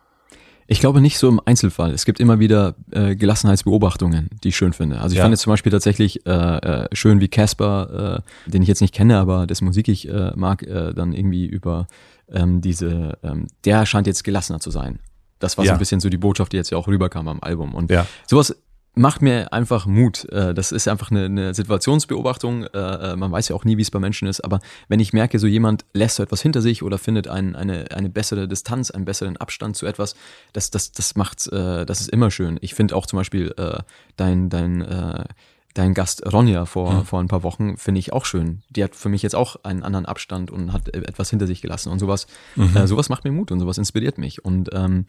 Ich glaube nicht so im Einzelfall. Es gibt immer wieder äh, Gelassenheitsbeobachtungen, die ich schön finde. Also ich ja. fand jetzt zum Beispiel tatsächlich äh, äh, schön, wie Casper, äh, den ich jetzt nicht kenne, aber das Musik ich äh, mag, äh, dann irgendwie über ähm, diese, ähm, der scheint jetzt gelassener zu sein. Das war ja. so ein bisschen so die Botschaft, die jetzt ja auch rüberkam am Album. Und ja. sowas macht mir einfach Mut. Äh, das ist einfach eine, eine Situationsbeobachtung. Äh, äh, man weiß ja auch nie, wie es bei Menschen ist. Aber wenn ich merke, so jemand lässt so etwas hinter sich oder findet ein, eine, eine bessere Distanz, einen besseren Abstand zu etwas, das, das, das macht, das ist immer schön. Ich finde auch zum Beispiel dein, dein, dein Gast Ronja vor, mhm. vor ein paar Wochen, finde ich auch schön. Die hat für mich jetzt auch einen anderen Abstand und hat etwas hinter sich gelassen und sowas. Mhm. Äh, sowas macht mir Mut und sowas inspiriert mich. Und ähm,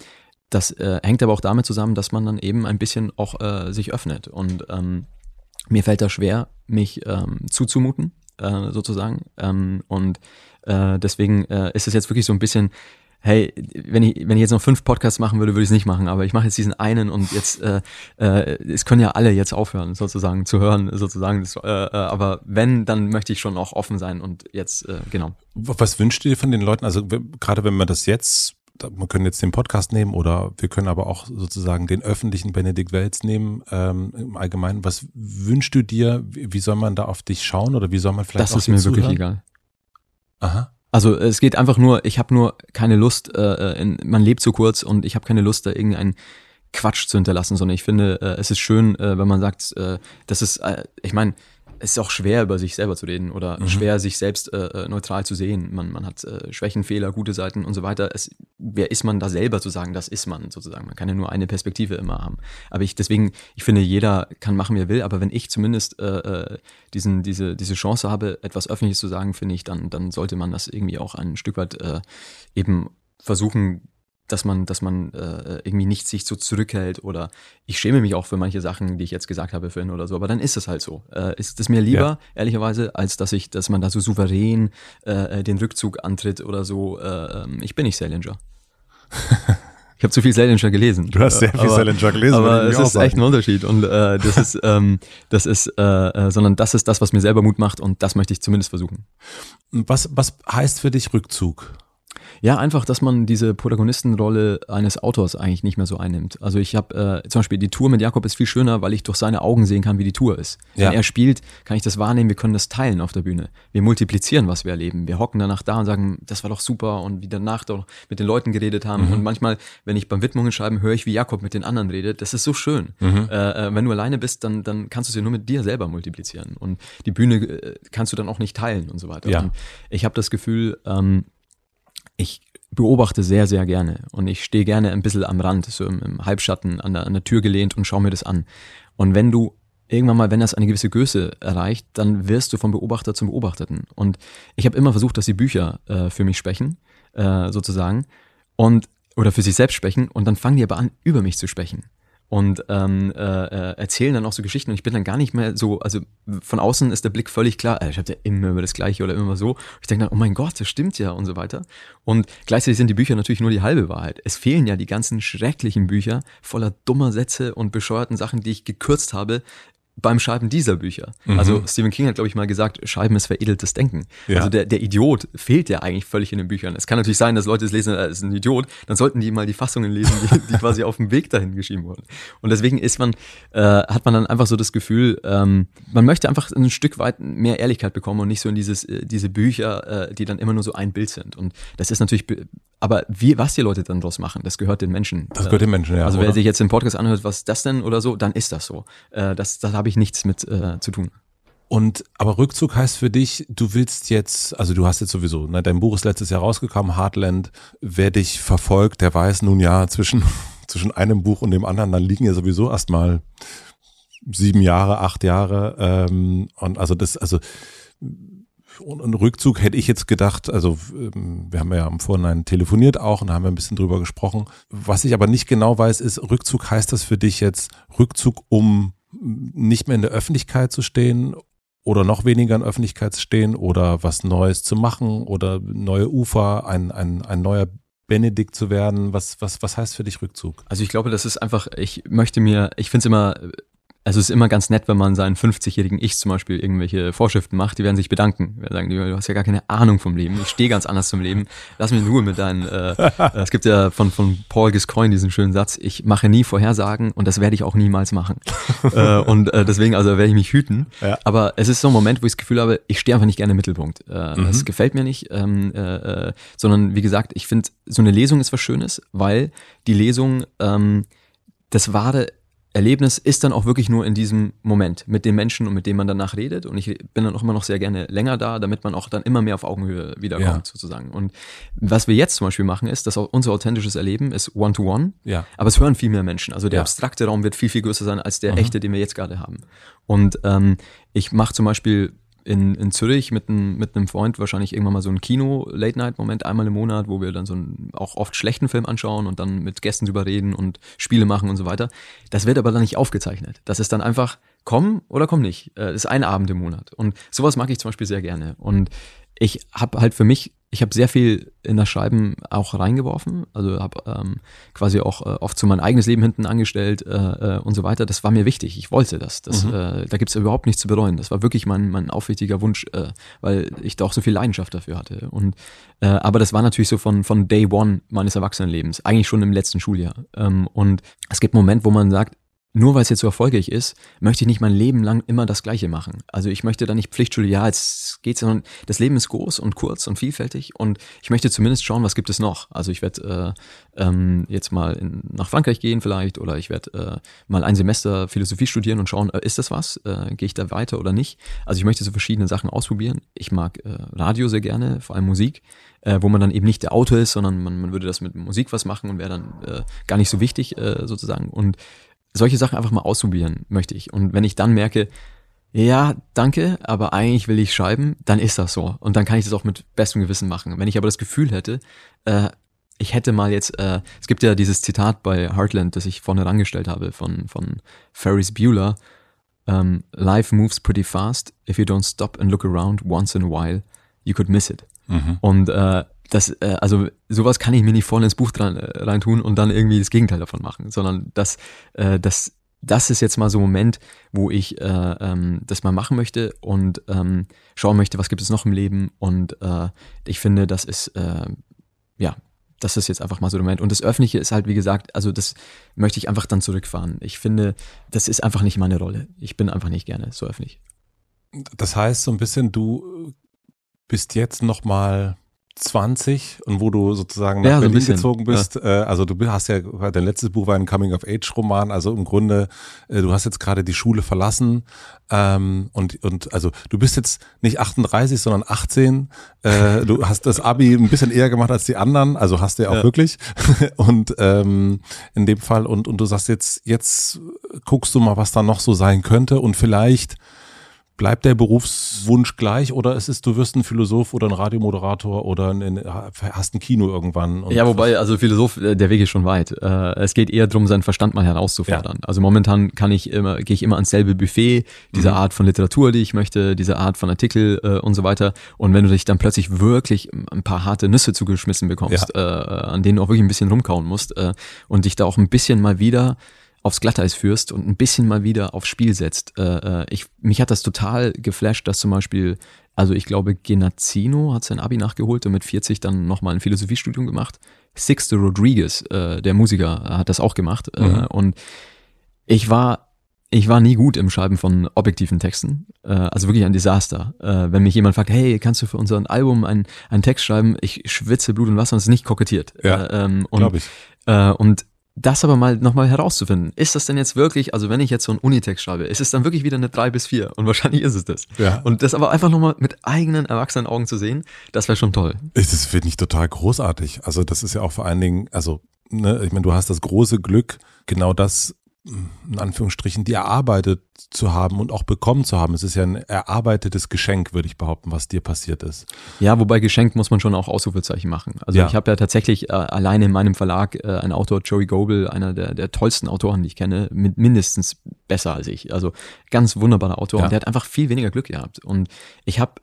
das äh, hängt aber auch damit zusammen, dass man dann eben ein bisschen auch äh, sich öffnet. Und ähm, mir fällt da schwer, mich ähm, zuzumuten, äh, sozusagen. Ähm, und äh, deswegen äh, ist es jetzt wirklich so ein bisschen, hey, wenn ich, wenn ich jetzt noch fünf Podcasts machen würde, würde ich es nicht machen, aber ich mache jetzt diesen einen und jetzt, äh, äh, es können ja alle jetzt aufhören, sozusagen, zu hören, sozusagen. Das, äh, äh, aber wenn, dann möchte ich schon auch offen sein und jetzt, äh, genau. Was wünscht ihr von den Leuten? Also gerade wenn man das jetzt wir können jetzt den Podcast nehmen oder wir können aber auch sozusagen den öffentlichen Benedikt Welz nehmen ähm, im Allgemeinen. Was wünschst du dir? Wie soll man da auf dich schauen oder wie soll man vielleicht Das ist mir zuhören? wirklich egal. Aha. Also es geht einfach nur, ich habe nur keine Lust, äh, äh, in, man lebt so kurz und ich habe keine Lust, da irgendeinen Quatsch zu hinterlassen, sondern ich finde, äh, es ist schön, äh, wenn man sagt, äh, das ist, äh, ich meine, es ist auch schwer, über sich selber zu reden oder mhm. schwer, sich selbst äh, äh, neutral zu sehen. Man, man hat äh, Schwächen, Fehler, gute Seiten und so weiter. Es, wer ist man da selber zu sagen, das ist man sozusagen. Man kann ja nur eine Perspektive immer haben. Aber ich deswegen, ich finde, jeder kann machen, wie er will. Aber wenn ich zumindest äh, äh, diesen, diese, diese Chance habe, etwas Öffentliches zu sagen, finde ich, dann, dann sollte man das irgendwie auch ein Stück weit äh, eben versuchen, dass man, dass man äh, irgendwie nicht sich so zurückhält oder ich schäme mich auch für manche Sachen, die ich jetzt gesagt habe vorhin oder so, aber dann ist es halt so. Äh, ist es mir lieber, ja. ehrlicherweise, als dass ich, dass man da so souverän äh, den Rückzug antritt oder so. Äh, ich bin nicht Salinger. ich habe zu viel Salinger gelesen. Du hast sehr viel aber, Salinger gelesen. Aber es ist echt ein Unterschied und äh, das ist, ähm, das ist, äh, äh, sondern das ist das, was mir selber Mut macht und das möchte ich zumindest versuchen. Was, was heißt für dich Rückzug? Ja, einfach, dass man diese Protagonistenrolle eines Autors eigentlich nicht mehr so einnimmt. Also ich habe äh, zum Beispiel die Tour mit Jakob ist viel schöner, weil ich durch seine Augen sehen kann, wie die Tour ist. Ja. Wenn er spielt, kann ich das wahrnehmen, wir können das teilen auf der Bühne. Wir multiplizieren, was wir erleben. Wir hocken danach da und sagen, das war doch super und wie danach doch mit den Leuten geredet haben. Mhm. Und manchmal, wenn ich beim Widmungen schreiben, höre ich, wie Jakob mit den anderen redet. Das ist so schön. Mhm. Äh, äh wenn du alleine bist, dann, dann kannst du es ja nur mit dir selber multiplizieren. Und die Bühne äh, kannst du dann auch nicht teilen und so weiter. Ja. Und ich habe das Gefühl, ähm, ich beobachte sehr, sehr gerne und ich stehe gerne ein bisschen am Rand, so im, im Halbschatten an der, an der Tür gelehnt und schaue mir das an. Und wenn du irgendwann mal, wenn das eine gewisse Größe erreicht, dann wirst du vom Beobachter zum Beobachteten. Und ich habe immer versucht, dass die Bücher äh, für mich sprechen, äh, sozusagen, und oder für sich selbst sprechen, und dann fangen die aber an, über mich zu sprechen und ähm, äh, äh, erzählen dann auch so Geschichten und ich bin dann gar nicht mehr so, also von außen ist der Blick völlig klar, äh, ich habe ja immer über das Gleiche oder immer so. Ich denke dann, oh mein Gott, das stimmt ja und so weiter. Und gleichzeitig sind die Bücher natürlich nur die halbe Wahrheit. Es fehlen ja die ganzen schrecklichen Bücher voller dummer Sätze und bescheuerten Sachen, die ich gekürzt habe, beim Schreiben dieser Bücher. Mhm. Also Stephen King hat, glaube ich, mal gesagt, Schreiben ist veredeltes Denken. Ja. Also der, der Idiot fehlt ja eigentlich völlig in den Büchern. Es kann natürlich sein, dass Leute es lesen, er ist ein Idiot, dann sollten die mal die Fassungen lesen, die, die quasi auf dem Weg dahin geschrieben wurden. Und deswegen ist man, äh, hat man dann einfach so das Gefühl, ähm, man möchte einfach ein Stück weit mehr Ehrlichkeit bekommen und nicht so in dieses, äh, diese Bücher, äh, die dann immer nur so ein Bild sind. Und das ist natürlich, aber wie, was die Leute dann draus machen, das gehört den Menschen. Das gehört den Menschen, ja. Also oder? wer sich jetzt den Podcast anhört, was ist das denn oder so, dann ist das so. Äh, das das habe ich nichts mit äh, zu tun. Und aber Rückzug heißt für dich, du willst jetzt, also du hast jetzt sowieso, ne, dein Buch ist letztes Jahr rausgekommen, Heartland. Wer dich verfolgt, der weiß nun ja, zwischen, zwischen einem Buch und dem anderen, dann liegen ja sowieso erstmal sieben Jahre, acht Jahre. Ähm, und also das, also und, und Rückzug hätte ich jetzt gedacht, also ähm, wir haben ja im Vorhinein telefoniert auch und haben ein bisschen drüber gesprochen. Was ich aber nicht genau weiß, ist, Rückzug heißt das für dich jetzt Rückzug, um nicht mehr in der Öffentlichkeit zu stehen oder noch weniger in der Öffentlichkeit zu stehen oder was Neues zu machen oder neue Ufer, ein, ein, ein neuer Benedikt zu werden? Was, was, was heißt für dich Rückzug? Also ich glaube, das ist einfach, ich möchte mir, ich finde es immer, also es ist immer ganz nett, wenn man seinen 50-jährigen Ich zum Beispiel irgendwelche Vorschriften macht, die werden sich bedanken. Die werden sagen, du hast ja gar keine Ahnung vom Leben, ich stehe ganz anders zum Leben, lass mich in Ruhe mit deinen, äh, äh, es gibt ja von, von Paul Gascoigne diesen schönen Satz, ich mache nie Vorhersagen und das werde ich auch niemals machen. äh, und äh, deswegen, also werde ich mich hüten. Ja. Aber es ist so ein Moment, wo ich das Gefühl habe, ich stehe einfach nicht gerne im Mittelpunkt. Äh, Mhm. Das gefällt mir nicht, ähm, äh, äh, sondern wie gesagt, ich finde, so eine Lesung ist was Schönes, weil die Lesung, ähm, das wahre Erlebnis ist dann auch wirklich nur in diesem Moment mit den Menschen und mit denen man danach redet. Und ich bin dann auch immer noch sehr gerne länger da, damit man auch dann immer mehr auf Augenhöhe wiederkommt, Ja. sozusagen. Und was wir jetzt zum Beispiel machen, ist, dass unser authentisches Erleben ist One-to-One. Ja. Aber es hören viel mehr Menschen. Also der Ja. abstrakte Raum wird viel, viel größer sein als der Mhm. echte, den wir jetzt gerade haben. Und ähm, ich mache zum Beispiel in, in Zürich mit, einem mit einem Freund wahrscheinlich irgendwann mal so ein Kino-Late-Night-Moment einmal im Monat, wo wir dann so einen auch oft schlechten Film anschauen und dann mit Gästen drüber reden und Spiele machen und so weiter. Das wird aber dann nicht aufgezeichnet. Das ist dann einfach komm oder komm nicht. Äh, Das ist ein Abend im Monat. Und sowas mag ich zum Beispiel sehr gerne. Und ich habe halt für mich, ich habe sehr viel in das Schreiben auch reingeworfen. Also habe ähm, quasi auch äh, oft so mein eigenes Leben hinten angestellt äh, äh, und so weiter. Das war mir wichtig. Ich wollte das. das Mhm. äh, da gibt's überhaupt nichts zu bereuen. Das war wirklich mein, mein aufrichtiger Wunsch, äh, weil ich da auch so viel Leidenschaft dafür hatte. Und äh, aber das war natürlich so von, von Day One meines Erwachsenenlebens, eigentlich schon im letzten Schuljahr. Ähm, und es gibt einen Moment, wo man sagt, nur weil es jetzt so erfolgreich ist, möchte ich nicht mein Leben lang immer das Gleiche machen. Also ich möchte da nicht Pflichtschule, ja, jetzt geht's, sondern das Leben ist groß und kurz und vielfältig und ich möchte zumindest schauen, was gibt es noch. Also ich werde äh, ähm, jetzt mal in, nach Frankreich gehen vielleicht oder ich werde äh, mal ein Semester Philosophie studieren und schauen, äh, ist das was? Äh, Gehe ich da weiter oder nicht? Also ich möchte so verschiedene Sachen ausprobieren. Ich mag äh, Radio sehr gerne, vor allem Musik, äh, wo man dann eben nicht der Autor ist, sondern man, man würde das mit Musik was machen und wäre dann äh, gar nicht so wichtig äh, sozusagen und solche Sachen einfach mal ausprobieren möchte ich. Und wenn ich dann merke, ja, danke, aber eigentlich will ich schreiben, dann ist das so. Und dann kann ich das auch mit bestem Gewissen machen. Wenn ich aber das Gefühl hätte, äh, ich hätte mal jetzt, äh, es gibt ja dieses Zitat bei Heartland, das ich vorne rangestellt habe von, von Ferris Bueller. Ähm, Life moves pretty fast. If you don't stop and look around once in a while, you could miss it. Mhm. Und äh, das, äh, also sowas kann ich mir nicht voll ins Buch dran äh, reintun und dann irgendwie das Gegenteil davon machen, sondern das, äh, das, das ist jetzt mal so ein Moment, wo ich äh, ähm, das mal machen möchte und ähm, schauen möchte, was gibt es noch im Leben. Und äh, ich finde, das ist äh, ja, das ist jetzt einfach mal so der Moment. Und das Öffentliche ist halt, wie gesagt, also das möchte ich einfach dann zurückfahren. Ich finde, das ist einfach nicht meine Rolle. Ich bin einfach nicht gerne so öffentlich. Das heißt so ein bisschen, du bist jetzt noch mal 20 und wo du sozusagen nach Ja, so Berlin bisschen, gezogen bist, äh, also du hast ja, dein letztes Buch war ein Coming-of-Age-Roman, also im Grunde, äh, du hast jetzt gerade die Schule verlassen ähm, und, und also du bist jetzt nicht 38, sondern 18, äh, du hast das Abi ein bisschen eher gemacht als die anderen, also hast du ja auch Ja. wirklich. Und ähm, in dem Fall und, und du sagst jetzt, jetzt guckst du mal, was da noch so sein könnte und vielleicht Bleibt der Berufswunsch gleich oder ist es, du wirst ein Philosoph oder ein Radiomoderator oder ein, hast ein Kino irgendwann? Ja, wobei, also Philosoph, äh, der Weg ist schon weit. Äh, Es geht eher darum, seinen Verstand mal herauszufordern. Also momentan kann ich immer, gehe ich immer ans selbe Buffet, diese Mhm. Art von Literatur, die ich möchte, diese Art von Artikel äh, und so weiter. Und wenn du dich dann plötzlich wirklich ein paar harte Nüsse zugeschmissen bekommst, äh, an denen du auch wirklich ein bisschen rumkauen musst und dich da auch ein bisschen mal wieder aufs Glatteis führst und ein bisschen mal wieder aufs Spiel setzt. Äh, äh, ich, mich hat das total geflasht, dass zum Beispiel, also ich glaube, Genazzino hat sein Abi nachgeholt und mit 40 dann nochmal ein Philosophiestudium gemacht. Sixto Rodriguez, äh, der Musiker, hat das auch gemacht. Äh, mhm. und ich war, ich war nie gut im Schreiben von objektiven Texten. Äh, also wirklich ein Desaster. Äh, wenn mich jemand fragt, hey, kannst du für unser Album einen, einen Text schreiben? Ich schwitze Blut und Wasser und es ist nicht kokettiert. Ja, äh, ähm, glaube ich. Äh, und das aber mal nochmal herauszufinden. Ist das denn jetzt wirklich, also wenn ich jetzt so einen Unitext schreibe, ist es dann wirklich wieder eine 3 bis 4? Und wahrscheinlich ist es das. Ja. Und das aber einfach nochmal mit eigenen erwachsenen Augen zu sehen, das wäre schon toll. Das finde ich total großartig. Also das ist ja auch vor allen Dingen, also ne, ich meine, du hast das große Glück, genau das in Anführungsstrichen, die erarbeitet zu haben und auch bekommen zu haben. Es ist ja ein erarbeitetes Geschenk, würde ich behaupten, was dir passiert ist. Ja, wobei Geschenk muss man schon auch Ausrufezeichen machen. Also ja. ich habe ja tatsächlich äh, alleine in meinem Verlag äh, einen Autor, Joey Goebel, einer der, der tollsten Autoren, die ich kenne, mit mindestens besser als ich. Also ganz wunderbarer Autor. Ja. Und der hat einfach viel weniger Glück gehabt. Und ich habe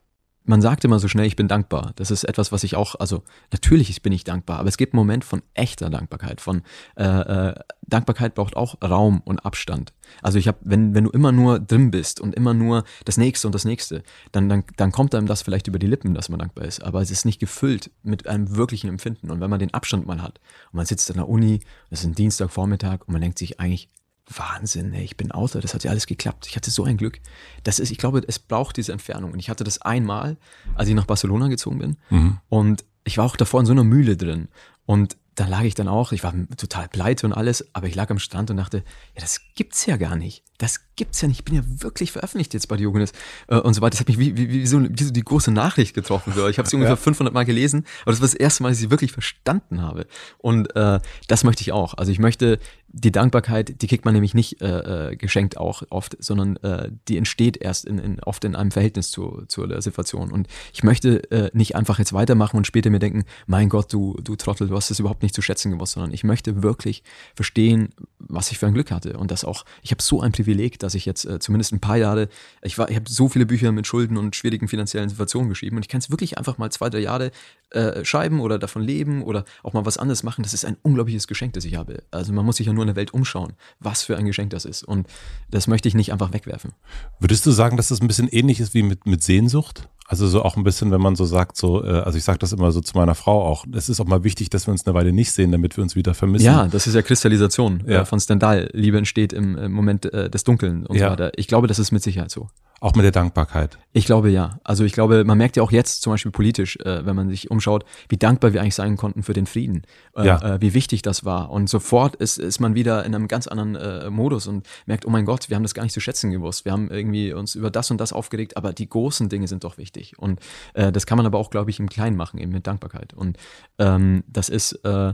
man sagt immer so schnell, ich bin dankbar. Das ist etwas, was ich auch, also natürlich bin ich dankbar, aber es gibt einen Moment von echter Dankbarkeit. Von äh, äh, Dankbarkeit braucht auch Raum und Abstand. Also ich habe, wenn wenn du immer nur drin bist und immer nur das nächste und das nächste, dann dann dann kommt einem das vielleicht über die Lippen, dass man dankbar ist, aber es ist nicht gefüllt mit einem wirklichen Empfinden. Und wenn man den Abstand mal hat und man sitzt in der Uni, das ist ein Dienstagvormittag und man denkt sich eigentlich Wahnsinn, ey, ich bin Autor, das hat ja alles geklappt. Ich hatte so ein Glück. Das ist, ich glaube, es braucht diese Entfernung. Und ich hatte das einmal, als ich nach Barcelona gezogen bin. Mhm. Und ich war auch davor in so einer Mühle drin. Und da lag ich dann auch, ich war total pleite und alles, aber ich lag am Strand und dachte, ja, das gibt's ja gar nicht. Das gibt's ja nicht. Ich bin ja wirklich veröffentlicht jetzt bei Diogenes äh, und so weiter. Das hat mich wie, wie, wie, so, wie so die große Nachricht getroffen. Ich habe sie ungefähr ja. 500 Mal gelesen, aber das war das erste Mal, dass ich sie wirklich verstanden habe. Und äh, das möchte ich auch. Also ich möchte die Dankbarkeit, die kriegt man nämlich nicht äh, äh, geschenkt auch oft, sondern äh, die entsteht erst in, in, oft in einem Verhältnis zu, zu der Situation. Und ich möchte äh, nicht einfach jetzt weitermachen und später mir denken, mein Gott, du, du Trottel, du hast es überhaupt nicht zu schätzen gewusst, sondern ich möchte wirklich verstehen, was ich für ein Glück hatte. Und das auch, ich habe so ein Privileg, dass ich jetzt äh, zumindest ein paar Jahre, ich war, ich habe so viele Bücher mit Schulden und schwierigen finanziellen Situationen geschrieben und ich kann es wirklich einfach mal zwei, drei Jahre äh, schreiben oder davon leben oder auch mal was anderes machen. Das ist ein unglaubliches Geschenk, das ich habe. Also man muss sich ja nur in der Welt umschauen, was für ein Geschenk das ist. Und das möchte ich nicht einfach wegwerfen. Würdest du sagen, dass das ein bisschen ähnlich ist wie mit, mit Sehnsucht? Also so auch ein bisschen, wenn man so sagt, so, äh, also ich sage das immer so zu meiner Frau auch, es ist auch mal wichtig, dass wir uns eine Weile nicht sehen, damit wir uns wieder vermissen. Ja, das ist ja Kristallisation äh, ja. von Stendhal. Liebe entsteht im, Moment äh, des Dunkeln und ja. so weiter. Ich glaube, das ist mit Sicherheit so. Auch mit der Dankbarkeit. Ich glaube ja. Also ich glaube, man merkt ja auch jetzt zum Beispiel politisch, äh, wenn man sich umschaut, wie dankbar wir eigentlich sein konnten für den Frieden, äh, ja. äh, wie wichtig das war. Und sofort ist, ist man wieder in einem ganz anderen äh, Modus und merkt, oh mein Gott, wir haben das gar nicht zu schätzen gewusst. Wir haben irgendwie uns über das und das aufgeregt, aber die großen Dinge sind doch wichtig. Und äh, das kann man aber auch, glaube ich, im Kleinen machen, eben mit Dankbarkeit. Und ähm, das ist äh,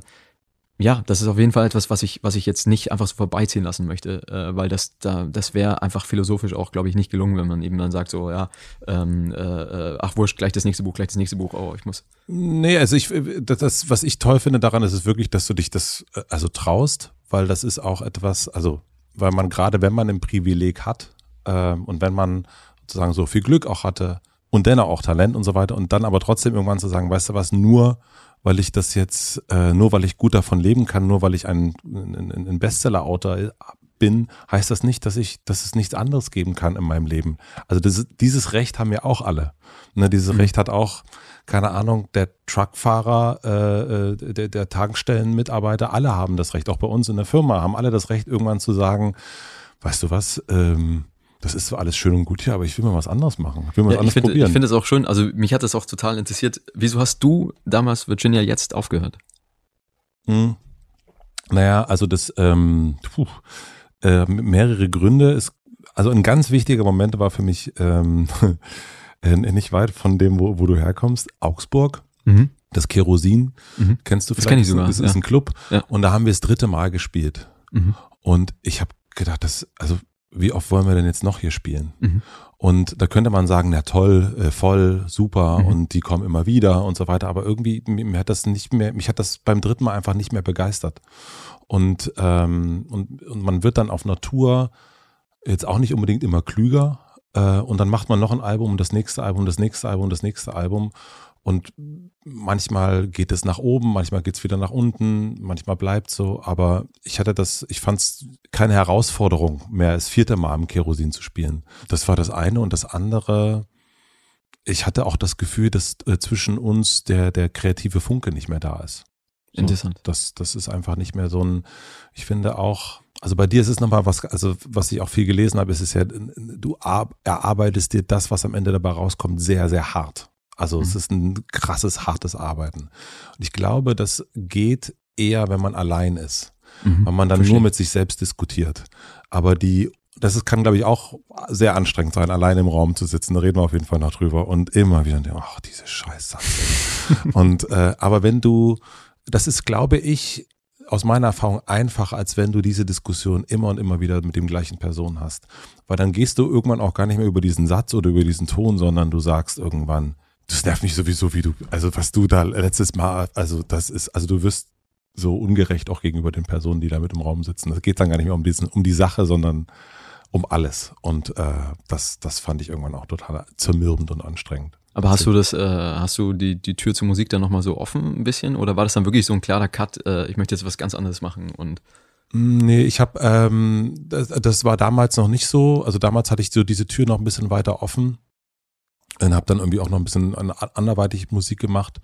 ja, das ist auf jeden Fall etwas, was ich, was ich jetzt nicht einfach so vorbeiziehen lassen möchte, äh, weil das da, das wäre einfach philosophisch auch, glaube ich, nicht gelungen, wenn man eben dann sagt so, ja, ähm, äh, äh, ach wurscht, gleich das nächste Buch, gleich das nächste Buch, oh, ich muss. Nee, also ich, das, was ich toll finde daran, ist es wirklich, dass du dich das äh, also traust, weil das ist auch etwas, also weil man gerade, wenn man ein Privileg hat ähm, und wenn man sozusagen so viel Glück auch hatte und dennoch auch Talent und so weiter und dann aber trotzdem irgendwann zu sagen, weißt du was, nur weil ich das jetzt, äh, nur weil ich gut davon leben kann, nur weil ich ein, ein, ein Bestseller-Autor bin, heißt das nicht, dass ich, dass es nichts anderes geben kann in meinem Leben. Also das, dieses Recht haben ja auch alle. Ne, dieses mhm. Recht hat auch, keine Ahnung, der Truckfahrer, äh, äh, der, der Tankstellenmitarbeiter, alle haben das Recht. Auch bei uns in der Firma haben alle das Recht, irgendwann zu sagen, weißt du was, ähm, das ist zwar alles schön und gut hier, aber ich will mal was anderes machen. Ich will mal ja, was anderes find, probieren. Ich finde es auch schön, also mich hat das auch total interessiert. Wieso hast du damals Virginia jetzt aufgehört? Hm. Naja, also das, ähm, puh, äh, mehrere Gründe. Ist, also ein ganz wichtiger Moment war für mich ähm, äh, nicht weit von dem, wo, wo du herkommst, Augsburg. Mhm. Das Kerosin, mhm. kennst du vielleicht? Das kenne ich sogar. Das ist ja. ein Club. Ja. Und da haben wir das dritte Mal gespielt. Mhm. Und ich habe gedacht, das, also wie oft wollen wir denn jetzt noch hier spielen? Mhm. Und da könnte man sagen, na toll, äh, voll, super mhm. und die kommen immer wieder und so weiter. Aber irgendwie, mir hat das nicht mehr, mich hat das beim dritten Mal einfach nicht mehr begeistert. Und, ähm, und, und man wird dann auf Natur jetzt auch nicht unbedingt immer klüger. Äh, und dann macht man noch ein Album, das nächste Album, das nächste Album, das nächste Album. Und manchmal geht es nach oben, manchmal geht es wieder nach unten, manchmal bleibt so. Aber ich hatte das, ich fand es keine Herausforderung mehr, das vierte Mal im Kerosin zu spielen. Das war das eine. Und das andere, ich hatte auch das Gefühl, dass äh, zwischen uns der, der kreative Funke nicht mehr da ist. So, Interessant. Das, das ist einfach nicht mehr so ein, ich finde auch, also bei dir ist es nochmal was, also was ich auch viel gelesen habe, ist es ja, du erarbeitest dir das, was am Ende dabei rauskommt, sehr, sehr hart. Also mhm. es ist ein krasses, hartes Arbeiten. Und ich glaube, das geht eher, wenn man allein ist. Mhm. Weil man dann Verstehe. nur mit sich selbst diskutiert. Aber die das ist, kann, glaube ich, auch sehr anstrengend sein, alleine im Raum zu sitzen. Da reden wir auf jeden Fall noch drüber und immer wieder, ach, diese Scheiße. und äh, aber wenn du, das ist, glaube ich, aus meiner Erfahrung einfacher, als wenn du diese Diskussion immer und immer wieder mit dem gleichen Person hast. Weil dann gehst du irgendwann auch gar nicht mehr über diesen Satz oder über diesen Ton, sondern du sagst irgendwann, das nervt mich sowieso, wie du, also was du da letztes Mal, also das ist, also du wirst so ungerecht auch gegenüber den Personen, die da mit im Raum sitzen. Das geht dann gar nicht mehr um diesen, um die Sache, sondern um alles. Und äh, das, das fand ich irgendwann auch total zermürbend und anstrengend. Aber hast du das, äh, hast du die, die Tür zur Musik dann nochmal so offen ein bisschen? Oder war das dann wirklich so ein klarer Cut, äh, ich möchte jetzt was ganz anderes machen und mm, Nee, ich habe, ähm, das, das war damals noch nicht so. Also damals hatte ich so diese Tür noch ein bisschen weiter offen und habe dann irgendwie auch noch ein bisschen anderweitig Musik gemacht.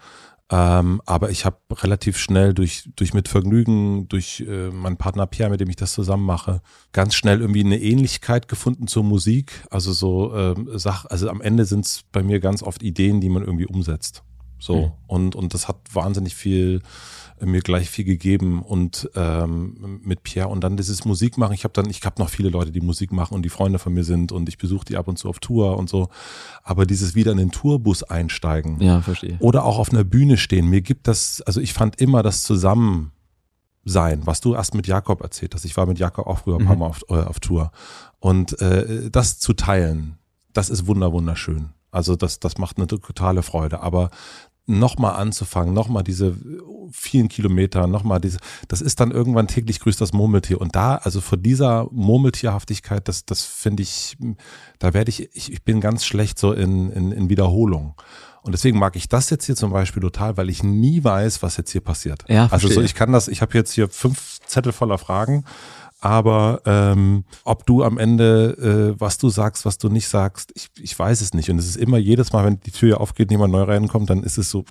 Ähm, aber ich habe relativ schnell durch, durch mit Vergnügen, durch äh, meinen Partner Pierre, mit dem ich das zusammen mache, ganz schnell irgendwie eine Ähnlichkeit gefunden zur Musik. Also so ähm, Sach, also am Ende sind es bei mir ganz oft Ideen, die man irgendwie umsetzt. So. Mhm. Und, und das hat wahnsinnig viel mir gleich viel gegeben und ähm, mit Pierre und dann dieses Musik machen. Ich habe dann, ich habe noch viele Leute, die Musik machen und die Freunde von mir sind und ich besuche die ab und zu auf Tour und so. Aber dieses wieder in den Tourbus einsteigen ja, verstehe. oder auch auf einer Bühne stehen, mir gibt das, also ich fand immer das Zusammensein, was du erst mit Jakob erzählt hast. Ich war mit Jakob auch früher ein paar mhm. Mal auf, äh, auf Tour und äh, das zu teilen, das ist wunder wunderschön. Also das, das macht eine totale Freude. Aber nochmal anzufangen, nochmal diese vielen Kilometer, nochmal diese, das ist dann irgendwann täglich grüßt das Murmeltier. Und da, also vor dieser Murmeltierhaftigkeit, das, das finde ich, da werde ich, ich, ich bin ganz schlecht so in, in, in Wiederholung. Und deswegen mag ich das jetzt hier zum Beispiel total, weil ich nie weiß, was jetzt hier passiert. Ja, also so, ich kann das, ich habe jetzt hier fünf Zettel voller Fragen aber ähm, ob du am Ende, äh, was du sagst, was du nicht sagst, ich, ich weiß es nicht. Und es ist immer jedes Mal, wenn die Tür aufgeht, jemand neu reinkommt, dann ist es so,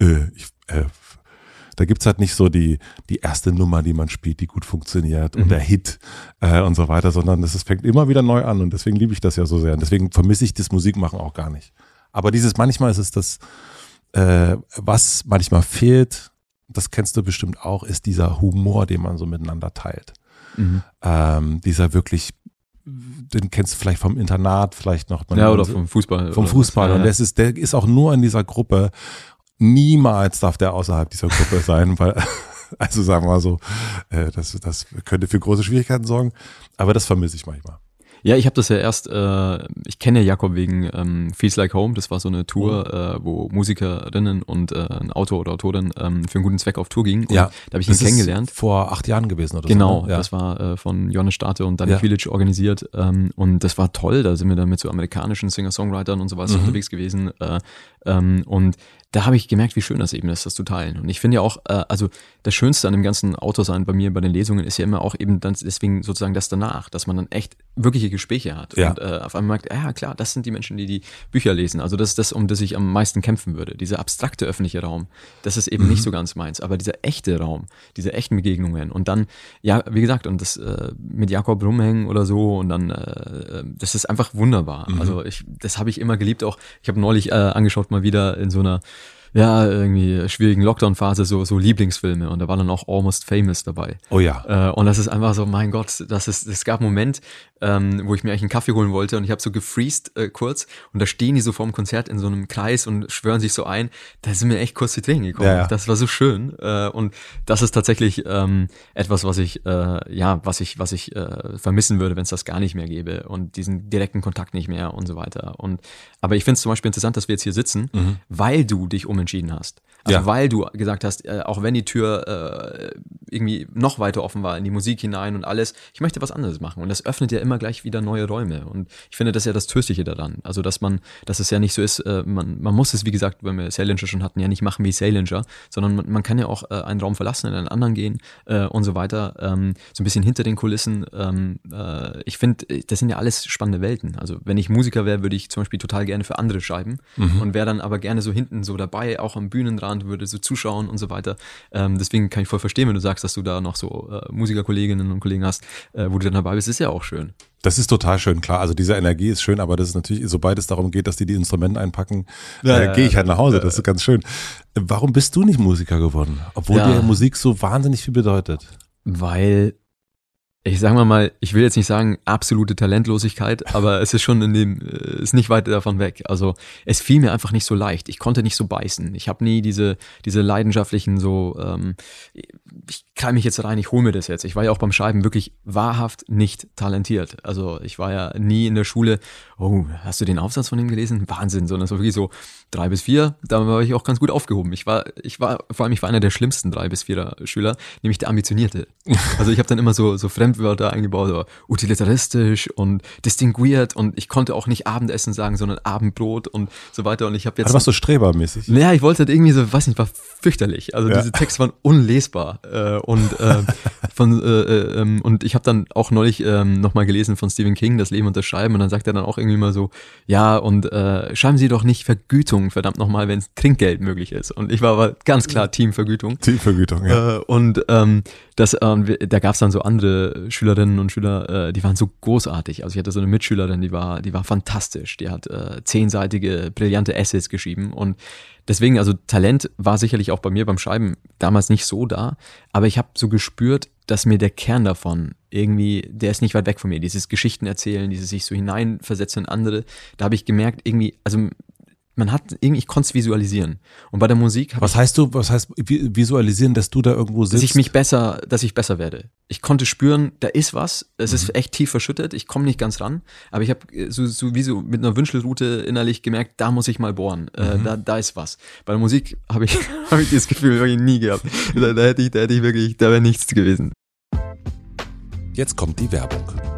äh, ich, äh, da gibt's halt nicht so die, die erste Nummer, die man spielt, die gut funktioniert mhm. und der Hit äh, und so weiter, sondern es fängt immer wieder neu an und deswegen liebe ich das ja so sehr. Und deswegen vermisse ich das Musikmachen auch gar nicht. Aber dieses manchmal ist es das, äh, was manchmal fehlt, das kennst du bestimmt auch, ist dieser Humor, den man so miteinander teilt. Mhm. Ähm, dieser wirklich, den kennst du vielleicht vom Internat, vielleicht noch. Ja, oder vom Fußball. Vom Fußball. Und das ist, der ist auch nur in dieser Gruppe. Niemals darf der außerhalb dieser Gruppe sein, weil, also sagen wir mal so, äh, das, das könnte für große Schwierigkeiten sorgen. Aber das vermisse ich manchmal. Ja, ich habe das ja erst, äh, ich kenne Jakob wegen ähm, Feels Like Home, das war so eine Tour, oh. äh, wo Musikerinnen und äh, ein Autor oder Autorin ähm, für einen guten Zweck auf Tour gingen. Und ja, da habe ich ihn kennengelernt. vor acht Jahren gewesen oder genau, so. Genau, ja. das war äh, von Johannes Starte und Danny ja. Village organisiert ähm, und das war toll, da sind wir dann mit so amerikanischen Singer-Songwritern und sowas mhm. unterwegs gewesen äh, ähm, und da habe ich gemerkt, wie schön das eben ist, das zu teilen. Und ich finde ja auch, äh, also das Schönste an dem ganzen Autosein bei mir bei den Lesungen ist ja immer auch eben dann deswegen sozusagen das danach, dass man dann echt wirkliche Gespräche hat ja. und äh, auf einmal merkt, ja klar, das sind die Menschen, die die Bücher lesen. Also das ist das, um das ich am meisten kämpfen würde. Dieser abstrakte öffentliche Raum, das ist eben mhm. nicht so ganz meins. Aber dieser echte Raum, diese echten Begegnungen und dann, ja, wie gesagt, und das äh, mit Jakob rumhängen oder so und dann, äh, das ist einfach wunderbar. Mhm. Also ich, das habe ich immer geliebt. Auch ich habe neulich äh, angeschaut mal wieder in so einer ja, irgendwie schwierigen Lockdown-Phase so, so Lieblingsfilme und da war dann auch Almost Famous dabei. Oh ja. Äh, und das ist einfach so, mein Gott, das ist, es gab einen Moment, ähm, wo ich mir eigentlich einen Kaffee holen wollte und ich habe so gefreezed äh, kurz und da stehen die so vorm Konzert in so einem Kreis und schwören sich so ein. Da sind mir echt kurz die Tränen gekommen. Ja, ja. Das war so schön äh, und das ist tatsächlich ähm, etwas, was ich äh, ja, was ich was ich äh, vermissen würde, wenn es das gar nicht mehr gäbe und diesen direkten Kontakt nicht mehr und so weiter. Und aber ich finde es zum Beispiel interessant, dass wir jetzt hier sitzen, mhm. weil du dich um umentschieden hast. Also ja. weil du gesagt hast, äh, auch wenn die Tür äh, irgendwie noch weiter offen war in die Musik hinein und alles, ich möchte was anderes machen. Und das öffnet ja immer gleich wieder neue Räume. Und ich finde das ja das Tröstliche daran. Also dass man, dass es ja nicht so ist, äh, man, man muss es, wie gesagt, wenn wir Salinger schon hatten, ja nicht machen wie Salinger, sondern man, man kann ja auch äh, einen Raum verlassen, in einen anderen gehen äh, und so weiter. Ähm, so ein bisschen hinter den Kulissen. Ähm, äh, ich finde, das sind ja alles spannende Welten. Also wenn ich Musiker wäre, würde ich zum Beispiel total gerne für andere schreiben mhm. und wäre dann aber gerne so hinten so dabei, auch am Bühnenrand, würde so zuschauen und so weiter. Ähm, deswegen kann ich voll verstehen, wenn du sagst, dass du da noch so äh, Musikerkolleginnen und Kollegen hast, äh, wo du dann dabei bist, ist ja auch schön. Das ist total schön, klar. Also diese Energie ist schön, aber das ist natürlich, sobald es darum geht, dass die die Instrumente einpacken, ja, äh, gehe ich halt nach Hause. Das ist ganz schön. Warum bist du nicht Musiker geworden, obwohl ja. dir Musik so wahnsinnig viel bedeutet? Weil ich sag mal mal, ich will jetzt nicht sagen absolute Talentlosigkeit, aber es ist schon in dem, äh, ist nicht weit davon weg. Also es fiel mir einfach nicht so leicht. Ich konnte nicht so beißen. Ich habe nie diese, diese leidenschaftlichen so, ähm, ich kann mich jetzt rein, ich hole mir das jetzt. Ich war ja auch beim Schreiben wirklich wahrhaft nicht talentiert. Also ich war ja nie in der Schule, oh, hast du den Aufsatz von ihm gelesen? Wahnsinn, sondern es war wirklich so drei bis vier, da war ich auch ganz gut aufgehoben. Ich war, ich war, vor allem ich war einer der schlimmsten drei bis vierer Schüler, nämlich der Ambitionierte. Also ich habe dann immer so, so Fremdwörter eingebaut, so utilitaristisch und distinguiert und ich konnte auch nicht Abendessen sagen, sondern Abendbrot und so weiter. Und ich habe jetzt. Also warst du strebermäßig? Naja, ich wollte halt irgendwie so, weiß nicht, war fürchterlich. Also ja. diese Texte waren unlesbar. Äh, und äh, von, äh, äh, ähm, und ich habe dann auch neulich ähm, nochmal gelesen von Stephen King, Das Leben und das Schreiben, und dann sagt er dann auch irgendwie mal so, ja, und äh, schreiben Sie doch nicht Vergütung, verdammt nochmal, wenn es Trinkgeld möglich ist. Und ich war aber ganz klar Teamvergütung. Teamvergütung, ja. Äh, und ähm, das, ähm, da gab es dann so andere Schülerinnen und Schüler, äh, die waren so großartig. Also ich hatte so eine Mitschülerin, die war, die war fantastisch. Die hat äh, zehnseitige, brillante Essays geschrieben und deswegen, also Talent war sicherlich auch bei mir beim Schreiben damals nicht so da, aber ich habe so gespürt, dass mir der Kern davon irgendwie, der ist nicht weit weg von mir. Dieses Geschichten erzählen, dieses sich so hineinversetzen in andere, da habe ich gemerkt, irgendwie, also man hat irgendwie, ich konnte es visualisieren. Und bei der Musik Was heißt du, was heißt visualisieren, dass du da irgendwo sitzt? Dass ich mich besser, dass ich besser werde. Ich konnte spüren, da ist was, es mhm. ist echt tief verschüttet, ich komme nicht ganz ran, aber ich habe so, so wie so mit einer Wünschelroute innerlich gemerkt, da muss ich mal bohren, äh, mhm. äh, da, da ist was. Bei der Musik habe ich, hab ich dieses Gefühl wirklich nie gehabt. Da, da hätte ich, da hätte ich wirklich, da wäre nichts gewesen. Jetzt kommt die Werbung.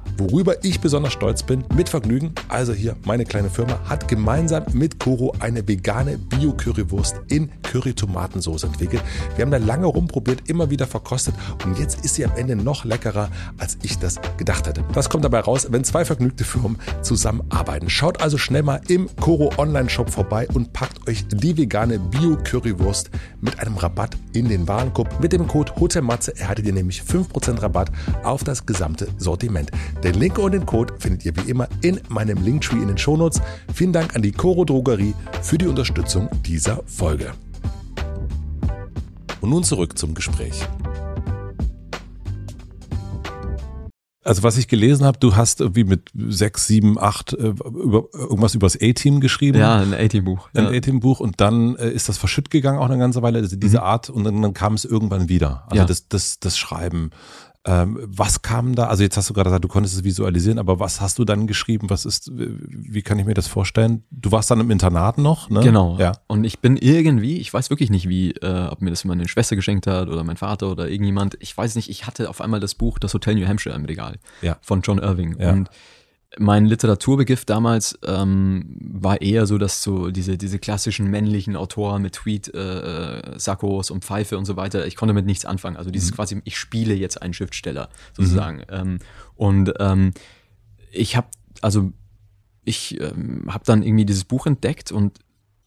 Worüber ich besonders stolz bin, mit Vergnügen, also hier meine kleine Firma, hat gemeinsam mit Koro eine vegane Bio-Currywurst in Curry-Tomatensauce entwickelt. Wir haben da lange rumprobiert, immer wieder verkostet und jetzt ist sie am Ende noch leckerer, als ich das gedacht hätte. Was kommt dabei raus, wenn zwei vergnügte Firmen zusammenarbeiten? Schaut also schnell mal im Koro Online-Shop vorbei und packt euch die vegane Bio-Currywurst mit einem Rabatt in den Warenkorb. Mit dem Code HOTELMATZE erhaltet ihr nämlich 5% Rabatt auf das gesamte Sortiment. Den Link und den Code findet ihr wie immer in meinem Linktree in den Shownotes. Vielen Dank an die Coro Drogerie für die Unterstützung dieser Folge. Und nun zurück zum Gespräch. Also was ich gelesen habe, du hast irgendwie mit sechs, sieben, acht äh, über, irgendwas übers A-Team geschrieben. Ja, ein A-Team-Buch. Ein ja. A-Team-Buch und dann äh, ist das verschütt gegangen auch eine ganze Weile, also diese mhm. Art und dann, dann kam es irgendwann wieder. Also ja. das, das, das Schreiben. Ähm, was kam da? Also jetzt hast du gerade gesagt, du konntest es visualisieren, aber was hast du dann geschrieben? Was ist, wie kann ich mir das vorstellen? Du warst dann im Internat noch, ne? Genau. Ja. Und ich bin irgendwie, ich weiß wirklich nicht wie, äh, ob mir das meine Schwester geschenkt hat oder mein Vater oder irgendjemand. Ich weiß nicht, ich hatte auf einmal das Buch Das Hotel New Hampshire im Regal ja. von John Irving. Ja. Und mein Literaturbegriff damals ähm, war eher so, dass so diese, diese klassischen männlichen Autoren mit Tweet, äh, Sakkos und Pfeife und so weiter, ich konnte mit nichts anfangen. Also dieses mhm. quasi, ich spiele jetzt einen Schriftsteller sozusagen. Mhm. Ähm, und ähm, ich habe, also ich ähm, habe dann irgendwie dieses Buch entdeckt und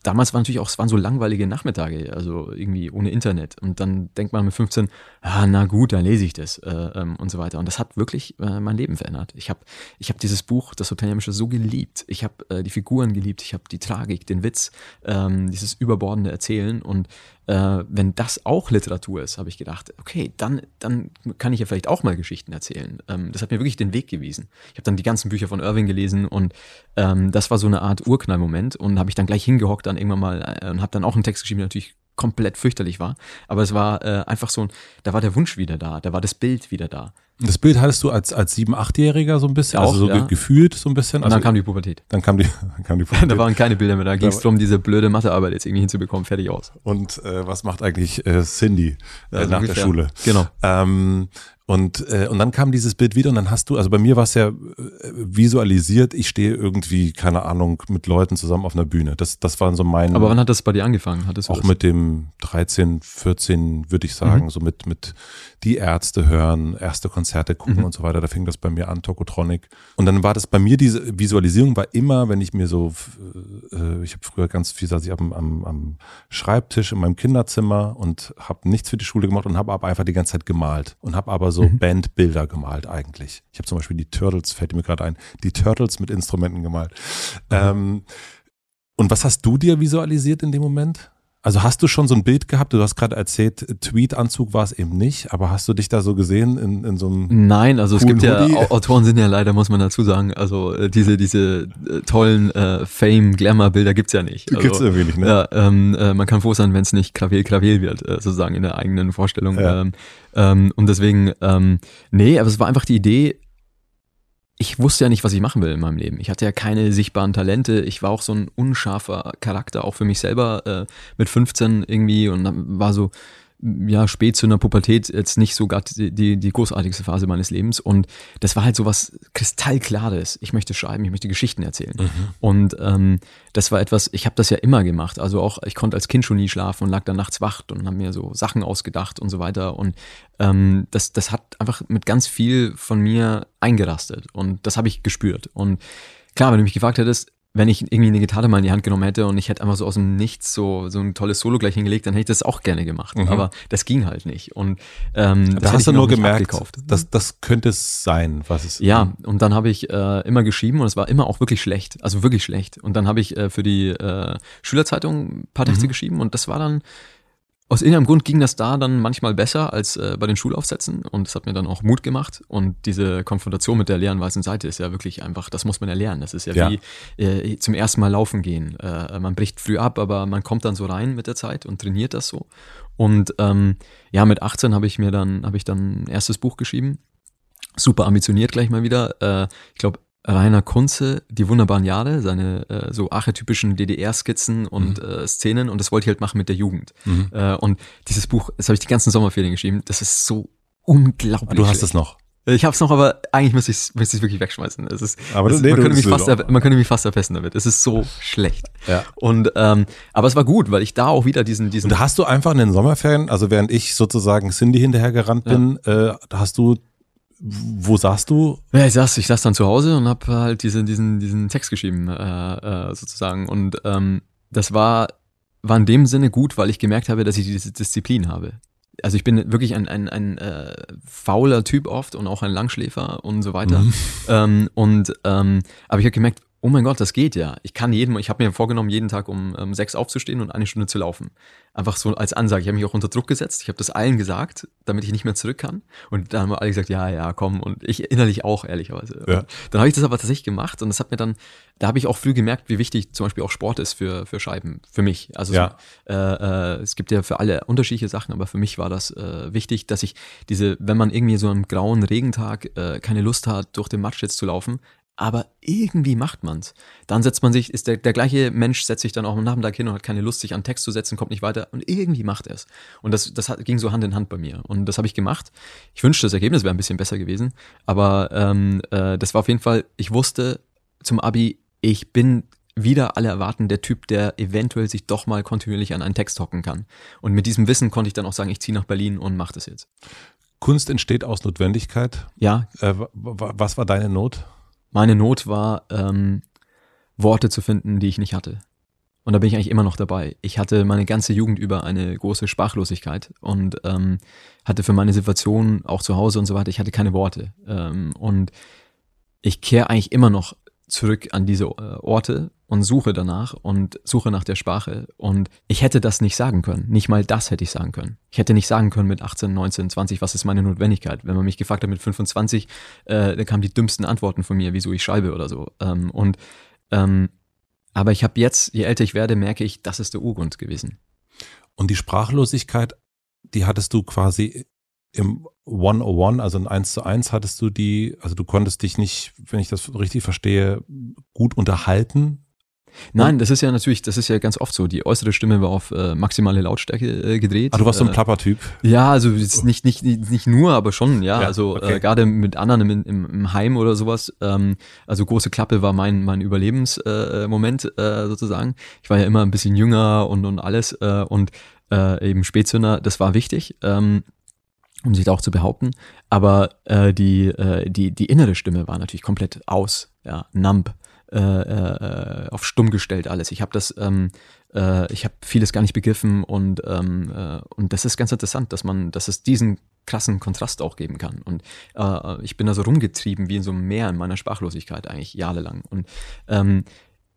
damals war natürlich auch, es waren so langweilige Nachmittage, also irgendwie ohne Internet. Und dann denkt man mit 15, ah, na gut, dann lese ich das äh, ähm, und so weiter. Und das hat wirklich äh, mein Leben verändert. Ich habe ich hab dieses Buch, das Hotel Jamische, so geliebt. Ich habe äh, die Figuren geliebt, ich habe die Tragik, den Witz, ähm, dieses überbordende Erzählen. Und äh, wenn das auch Literatur ist, habe ich gedacht, okay, dann, dann kann ich ja vielleicht auch mal Geschichten erzählen. Ähm, das hat mir wirklich den Weg gewiesen. Ich habe dann die ganzen Bücher von Irving gelesen und ähm, das war so eine Art Urknallmoment und habe ich dann gleich hingehockt dann irgendwann mal äh, und habe dann auch einen Text geschrieben, natürlich komplett fürchterlich war. Aber es war äh, einfach so, da war der Wunsch wieder da, da war das Bild wieder da. Das Bild hattest du als, als sieben, achtjähriger so ein bisschen, Auch, also so ja. ge- gefühlt so ein bisschen. Und Also, dann kam die Pubertät. dann kam die, dann kam die Da Pubertät. waren keine Bilder mehr, da ging es darum, diese blöde Mathearbeit jetzt irgendwie hinzubekommen, fertig aus. Und äh, was macht eigentlich äh, Cindy äh, Ja, so nach der. Schule? Genau. Ähm, und, äh, und dann kam dieses Bild wieder und dann hast du, also bei mir war es ja äh, visualisiert, ich stehe irgendwie, keine Ahnung, mit Leuten zusammen auf einer Bühne. Das, das war so mein, Aber wann hat das bei dir angefangen? Hattest auch das? mit dem 13, 14, würde ich sagen, so mit, mit die Ärzte hören, erste Konzerte gucken und so weiter. Da fing das bei mir an, Tokotronic. Und dann war das bei mir, diese Visualisierung war immer, wenn ich mir so, äh, ich habe früher ganz viel, saß ich am, am, am Schreibtisch in meinem Kinderzimmer und habe nichts für die Schule gemacht und habe aber einfach die ganze Zeit gemalt und habe aber so Bandbilder gemalt eigentlich. Ich habe zum Beispiel die Turtles, fällt mir gerade ein, die Turtles mit Instrumenten gemalt. Ähm, und was hast du dir visualisiert in dem Moment? Also hast du schon so ein Bild gehabt? Du hast gerade erzählt, Tweet-Anzug war es eben nicht, aber hast du dich da so gesehen in, in so einem. Nein, also es gibt ja, Hoodie? Au- Autoren sind ja leider, muss man dazu sagen, also äh, diese, diese äh, tollen äh, Fame-Glamour-Bilder gibt's ja nicht. Also, Gibt's irgendwie nicht, ne? Ja, ähm, äh, man kann froh sein, wenn es nicht Krawel Krawel wird, äh, sozusagen in der eigenen Vorstellung. Ja. Ähm, ähm, und deswegen, ähm, nee, aber es war einfach die Idee, ich wusste ja nicht, was ich machen will in meinem Leben. Ich hatte ja keine sichtbaren Talente. Ich war auch so ein unscharfer Charakter, auch für mich selber äh, mit 15 irgendwie und war so, ja, spät zu einer Pubertät jetzt nicht so gerade die, die, die großartigste Phase meines Lebens. Und das war halt so was Kristallklares. Ich möchte schreiben, ich möchte Geschichten erzählen. Und ähm, das war etwas, ich habe das ja immer gemacht. Also auch, ich konnte als Kind schon nie schlafen und lag dann nachts wach und habe mir so Sachen ausgedacht und so weiter. Und ähm, das, das hat einfach mit ganz viel von mir eingerastet. Und das habe ich gespürt. Und klar, wenn du mich gefragt hättest, wenn ich irgendwie eine Gitarre mal in die Hand genommen hätte und ich hätte einfach so aus dem Nichts so, so ein tolles Solo gleich hingelegt, dann hätte ich das auch gerne gemacht. Aber das ging halt nicht. Und ähm, das hast du nur gemerkt, abgekauft. das, das könnte es sein, was es Ja, und dann habe ich äh, immer geschrieben und es war immer auch wirklich schlecht, also wirklich schlecht. Und dann habe ich äh, für die äh, Schülerzeitung ein paar Texte geschrieben und das war dann, aus irgendeinem Grund ging das da dann manchmal besser als äh, bei den Schulaufsätzen und es hat mir dann auch Mut gemacht und diese Konfrontation mit der leeren weißen Seite ist ja wirklich einfach, das muss man ja lernen. Das ist ja, Ja. wie äh, zum ersten Mal laufen gehen. Äh, man bricht früh ab, aber man kommt dann so rein mit der Zeit und trainiert das so. Und ähm, ja, mit 18 habe ich mir dann, habe ich dann ein erstes Buch geschrieben super ambitioniert gleich mal wieder. Äh, ich glaube, Rainer Kunze, die wunderbaren Jahre, seine äh, so archetypischen DDR-Skizzen und Mhm. äh, Szenen und das wollte ich halt machen mit der Jugend. Äh, und dieses Buch, das habe ich die ganzen Sommerferien geschrieben, das ist so unglaublich. Ah, Du hast es noch. Ich habe es noch, aber eigentlich müsste ich es müsste ich's wirklich wegschmeißen. Es ist, Aber es, nee, man, könnte mich fast, er- man könnte mich fast erfesten damit. Es ist so schlecht. Ja. Und ähm, aber es war gut, weil ich da auch wieder diesen diesen Und da hast du einfach in den Sommerferien, also während ich sozusagen Cindy hinterhergerannt bin, äh, da hast du, wo saßt du? Ja, ich saß, ich saß dann zu Hause und habe halt diese, diesen, diesen Text geschrieben, äh, äh, sozusagen. Und ähm, das war, war in dem Sinne gut, weil ich gemerkt habe, dass ich diese Disziplin habe. Also ich bin wirklich ein, ein, ein äh, fauler Typ oft und auch ein Langschläfer und so weiter. Mhm. Ähm, und ähm, aber ich habe gemerkt, oh mein Gott, das geht ja. Ich kann jeden, ich habe mir vorgenommen, jeden Tag um ähm, sechs aufzustehen und eine Stunde zu laufen. Einfach so als Ansage. Ich habe mich auch unter Druck gesetzt. Ich habe das allen gesagt, damit ich nicht mehr zurück kann. Und dann haben alle gesagt, ja, ja, komm. Und ich innerlich auch, ehrlicherweise. Ja. Dann habe ich das aber tatsächlich gemacht und das hat mir dann, da habe ich auch früh gemerkt, wie wichtig zum Beispiel auch Sport ist für, für Scheiben, für mich. Also Ja. so, äh, äh, es gibt ja für alle unterschiedliche Sachen, aber für mich war das äh, wichtig, dass ich diese, wenn man irgendwie so am grauen Regentag äh, keine Lust hat, durch den Matsch jetzt zu laufen, aber irgendwie macht man's. Dann setzt man sich, ist der, der gleiche Mensch setzt sich dann auch am Nachmittag hin und hat keine Lust, sich an Text zu setzen, kommt nicht weiter und irgendwie macht er es. Und das, das hat, ging so Hand in Hand bei mir. Und das habe ich gemacht. Ich wünschte, das Ergebnis wäre ein bisschen besser gewesen, aber ähm, äh, das war auf jeden Fall, ich wusste zum Abi, ich bin wieder alle erwarten der Typ, der eventuell sich doch mal kontinuierlich an einen Text hocken kann. Und mit diesem Wissen konnte ich dann auch sagen, ich ziehe nach Berlin und mache das jetzt. Kunst entsteht aus Notwendigkeit. Ja, Äh, wa- wa- was war deine Not? Meine Not war, ähm, Worte zu finden, die ich nicht hatte. Und da bin ich eigentlich immer noch dabei. Ich hatte meine ganze Jugend über eine große Sprachlosigkeit und ähm, hatte für meine Situation auch zu Hause und so weiter, ich hatte keine Worte. Ähm, und ich kehre eigentlich immer noch zurück an diese äh, Orte und suche danach und suche nach der Sprache. Und ich hätte das nicht sagen können. Nicht mal das hätte ich sagen können. Ich hätte nicht sagen können mit 18, 19, 20, was ist meine Notwendigkeit. Wenn man mich gefragt hat mit 25, äh, dann kamen die dümmsten Antworten von mir, wieso ich schreibe oder so. Ähm, und ähm, aber ich habe jetzt, je älter ich werde, merke ich, das ist der Urgrund gewesen. Und die Sprachlosigkeit, die hattest du quasi im 101, also in 1 zu 1 hattest du die, also du konntest dich nicht, wenn ich das richtig verstehe, gut unterhalten. Nein, das ist ja natürlich, das ist ja ganz oft so. Die äußere Stimme war auf äh, maximale Lautstärke äh, gedreht. Ah, du warst so ein äh, Plappertyp. Ja, also nicht, nicht, nicht, nicht nur, aber schon, ja. Ja, also okay. äh, gerade mit anderen im, im, im Heim oder sowas. Ähm, also große Klappe war mein, mein Überlebensmoment äh, Moment, äh, sozusagen. Ich war ja immer ein bisschen jünger und, und alles äh, und äh, eben Spätzünder, das war wichtig. Ähm, um sich da auch zu behaupten. Aber äh, die, äh, die, die innere Stimme war natürlich komplett aus, ja, numb, äh, äh, auf stumm gestellt alles. Ich habe das, ähm, äh, ich habe vieles gar nicht begriffen und, ähm, äh, und das ist ganz interessant, dass man, dass es diesen krassen Kontrast auch geben kann. Und äh, ich bin da so rumgetrieben wie in so einem Meer in meiner Sprachlosigkeit eigentlich jahrelang. Und ähm,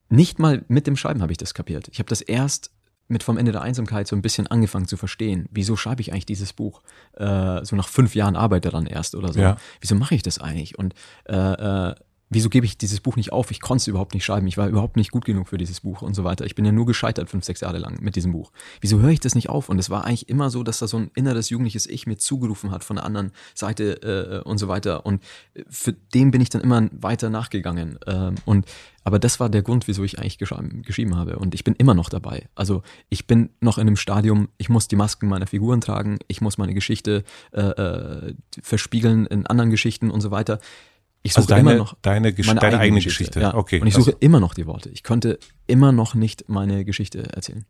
nicht mal mit dem Schreiben habe ich das kapiert. Ich habe das erst mit vom Ende der Einsamkeit so ein bisschen angefangen zu verstehen. Wieso schreibe ich eigentlich dieses Buch? Äh, so nach fünf Jahren Arbeit daran erst oder so. Ja. Wieso mache ich das eigentlich? Und äh, äh, wieso gebe ich dieses Buch nicht auf? Ich konnte es überhaupt nicht schreiben. Ich war überhaupt nicht gut genug für dieses Buch und so weiter. Ich bin ja nur gescheitert fünf, sechs Jahre lang mit diesem Buch. Wieso höre ich das nicht auf? Und es war eigentlich immer so, dass da so ein inneres jugendliches Ich mir zugerufen hat von der anderen Seite äh, und so weiter. Und für den bin ich dann immer weiter nachgegangen. Ähm, und aber das war der Grund, wieso ich eigentlich geschrieben, geschrieben habe. Und ich bin immer noch dabei. Also ich bin noch in einem Stadium, ich muss die Masken meiner Figuren tragen, ich muss meine Geschichte äh, äh, verspiegeln in anderen Geschichten und so weiter. Ich suche Also deine, immer noch deine, Gesch meine deine eigene Geschichte. Ja. Okay. Und ich also, suche immer noch die Worte. Ich konnte immer noch nicht meine Geschichte erzählen.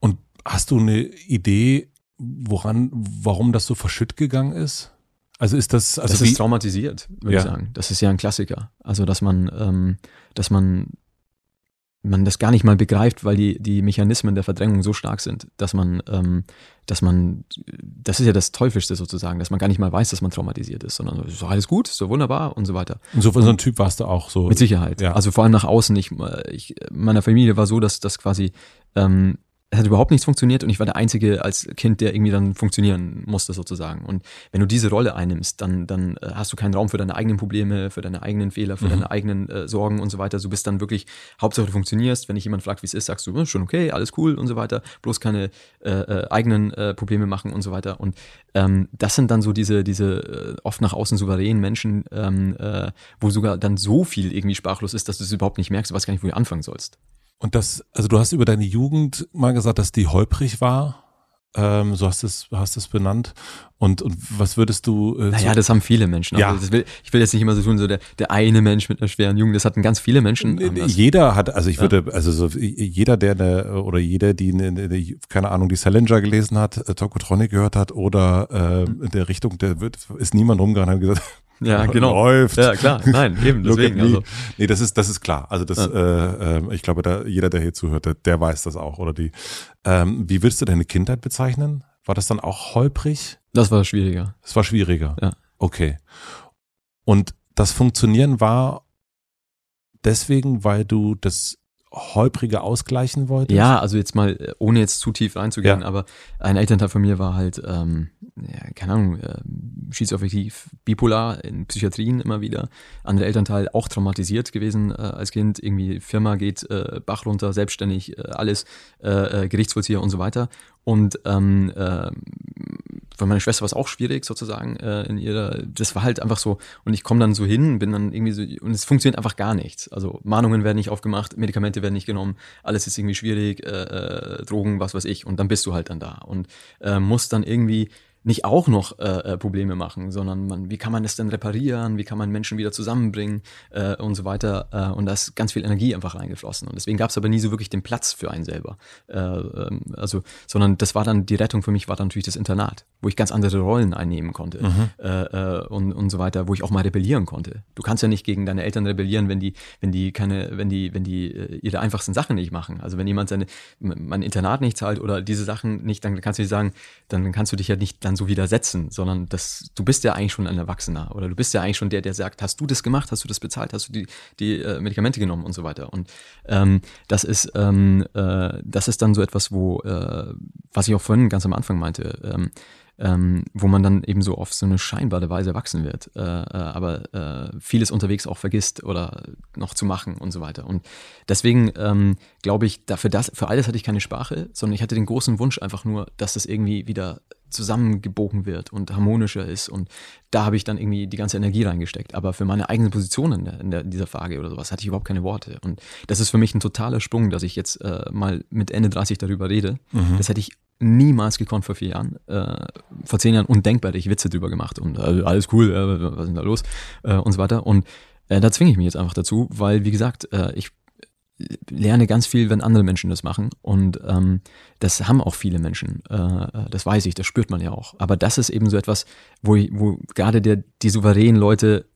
und hast du eine Idee, woran, warum das so verschütt gegangen ist? Also ist das, also das ist traumatisiert, würde Ja. ich sagen. Das ist ja ein Klassiker. Also, dass man, ähm, dass man, man das gar nicht mal begreift, weil die, die Mechanismen der Verdrängung so stark sind, dass man, ähm, dass man, das ist ja das Teuflischste sozusagen, dass man gar nicht mal weiß, dass man traumatisiert ist, sondern so alles gut, so wunderbar und so weiter. so, so ein Typ warst du auch so. Mit Sicherheit. Ja. Also vor allem nach außen. Ich, ich, meiner Familie war so, dass das quasi ähm, es hat überhaupt nichts funktioniert und ich war der Einzige als Kind, der irgendwie dann funktionieren musste sozusagen. Und wenn du diese Rolle einnimmst, dann, dann äh, hast du keinen Raum für deine eigenen Probleme, für deine eigenen Fehler, für Mhm. deine eigenen äh, Sorgen und so weiter. Du bist dann wirklich, Hauptsache du funktionierst. Wenn dich jemand fragt, wie es ist, sagst du, "Hm, schon okay, alles cool und so weiter. Bloß keine äh, äh, eigenen äh, Probleme machen und so weiter. Und ähm, das sind dann so diese, diese äh, oft nach außen souveränen Menschen, ähm, äh, wo sogar dann so viel irgendwie sprachlos ist, dass du es überhaupt nicht merkst, du weißt gar nicht, wo du anfangen sollst. Und das, also du hast über deine Jugend mal gesagt, dass die holprig war. Ähm, so hast du es, hast es benannt. Und, und was würdest du. Äh, Naja, so, das haben viele Menschen. Ja. Also will, ich will jetzt nicht immer so tun, so der, der eine Mensch mit einer schweren Jugend, das hatten ganz viele Menschen. jeder hat, also ich würde, also so, jeder, der eine, oder jeder, die eine, eine, keine Ahnung, die Salinger gelesen hat, äh, Tokotronic gehört hat oder äh, in der Richtung, der wird, ist niemand rumgegangen und hat gesagt, Ja, genau. läuft. Ja, klar. Nein, eben, deswegen. Also, nee, das ist, das ist klar. Also das, Ja. äh, äh, ich glaube, da, jeder, der hier zuhört, der, der weiß das auch. Oder die. Ähm, wie würdest du deine Kindheit bezeichnen? War das dann auch holprig? das war schwieriger. Es war schwieriger. Ja. Okay. Und das Funktionieren war deswegen, weil du das holprige ausgleichen wolltest? Ja, also jetzt mal, äh, ohne jetzt zu tief reinzugehen, Ja. aber ein Elternteil von mir war halt, ähm, ja, keine Ahnung, äh, schizoaffektiv, bipolar, in Psychiatrien immer wieder. Andere Elternteil auch traumatisiert gewesen äh, als Kind, irgendwie Firma geht äh, Bach runter, selbstständig, äh, alles, äh, Gerichtsvollzieher und so weiter. Und ähm, äh, für meine Schwester war es auch schwierig sozusagen äh, in ihrer, das war halt einfach so. Und ich komme dann so hin, bin dann irgendwie so und es funktioniert einfach gar nichts. Also Mahnungen werden nicht aufgemacht, Medikamente werden nicht genommen, alles ist irgendwie schwierig, äh, äh, Drogen, was weiß ich. Und dann bist du halt dann da. Und äh, musst dann irgendwie nicht auch noch äh, äh, Probleme machen, sondern man, wie kann man das denn reparieren, wie kann man Menschen wieder zusammenbringen äh, und so weiter. Äh, und da ist ganz viel Energie einfach reingeflossen. Und deswegen gab es aber nie so wirklich den Platz für einen selber. Äh, ähm, also, sondern das war dann, die Rettung für mich war dann natürlich das Internat, wo ich ganz andere Rollen einnehmen konnte äh, äh, und, und so weiter, wo ich auch mal rebellieren konnte. Du kannst ja nicht gegen deine Eltern rebellieren, wenn die, wenn die keine, wenn die, wenn die äh, ihre einfachsten Sachen nicht machen. Also wenn jemand seine, mein Internat nicht zahlt oder diese Sachen nicht, dann kannst du nicht sagen, dann kannst du dich ja nicht dann dann so widersetzen, sondern das, du bist ja eigentlich schon ein Erwachsener oder du bist ja eigentlich schon der, der sagt, hast du das gemacht, hast du das bezahlt, hast du die, die äh, Medikamente genommen und so weiter. Und ähm, das ist ähm, äh, das ist dann so etwas, wo äh, was ich auch vorhin ganz am Anfang meinte. Ähm, ähm, wo man dann eben so auf so eine scheinbare Weise erwachsen wird, äh, äh, aber äh, vieles unterwegs auch vergisst oder noch zu machen und so weiter. Und deswegen ähm, glaube ich, dafür das, für alles hatte ich keine Sprache, sondern ich hatte den großen Wunsch einfach nur, dass das irgendwie wieder zusammengebogen wird und harmonischer ist. Und da habe ich dann irgendwie die ganze Energie reingesteckt. Aber für meine eigene Position in, der, in, der, dieser Frage oder sowas hatte ich überhaupt keine Worte. Und das ist für mich ein totaler Sprung, dass ich jetzt äh, mal mit Ende 30 darüber rede. Mhm. Das hätte ich niemals gekonnt vor vier Jahren. Äh, vor zehn Jahren undenkbar, hätte ich Witze drüber gemacht und äh, alles cool, äh, was ist denn da los äh, und so weiter. Und äh, da zwinge ich mich jetzt einfach dazu, weil, wie gesagt, äh, ich lerne ganz viel, wenn andere Menschen das machen. Und ähm, das haben auch viele Menschen. Äh, das weiß ich, das spürt man ja auch. Aber das ist eben so etwas, wo, ich, wo gerade der, die souveränen Leute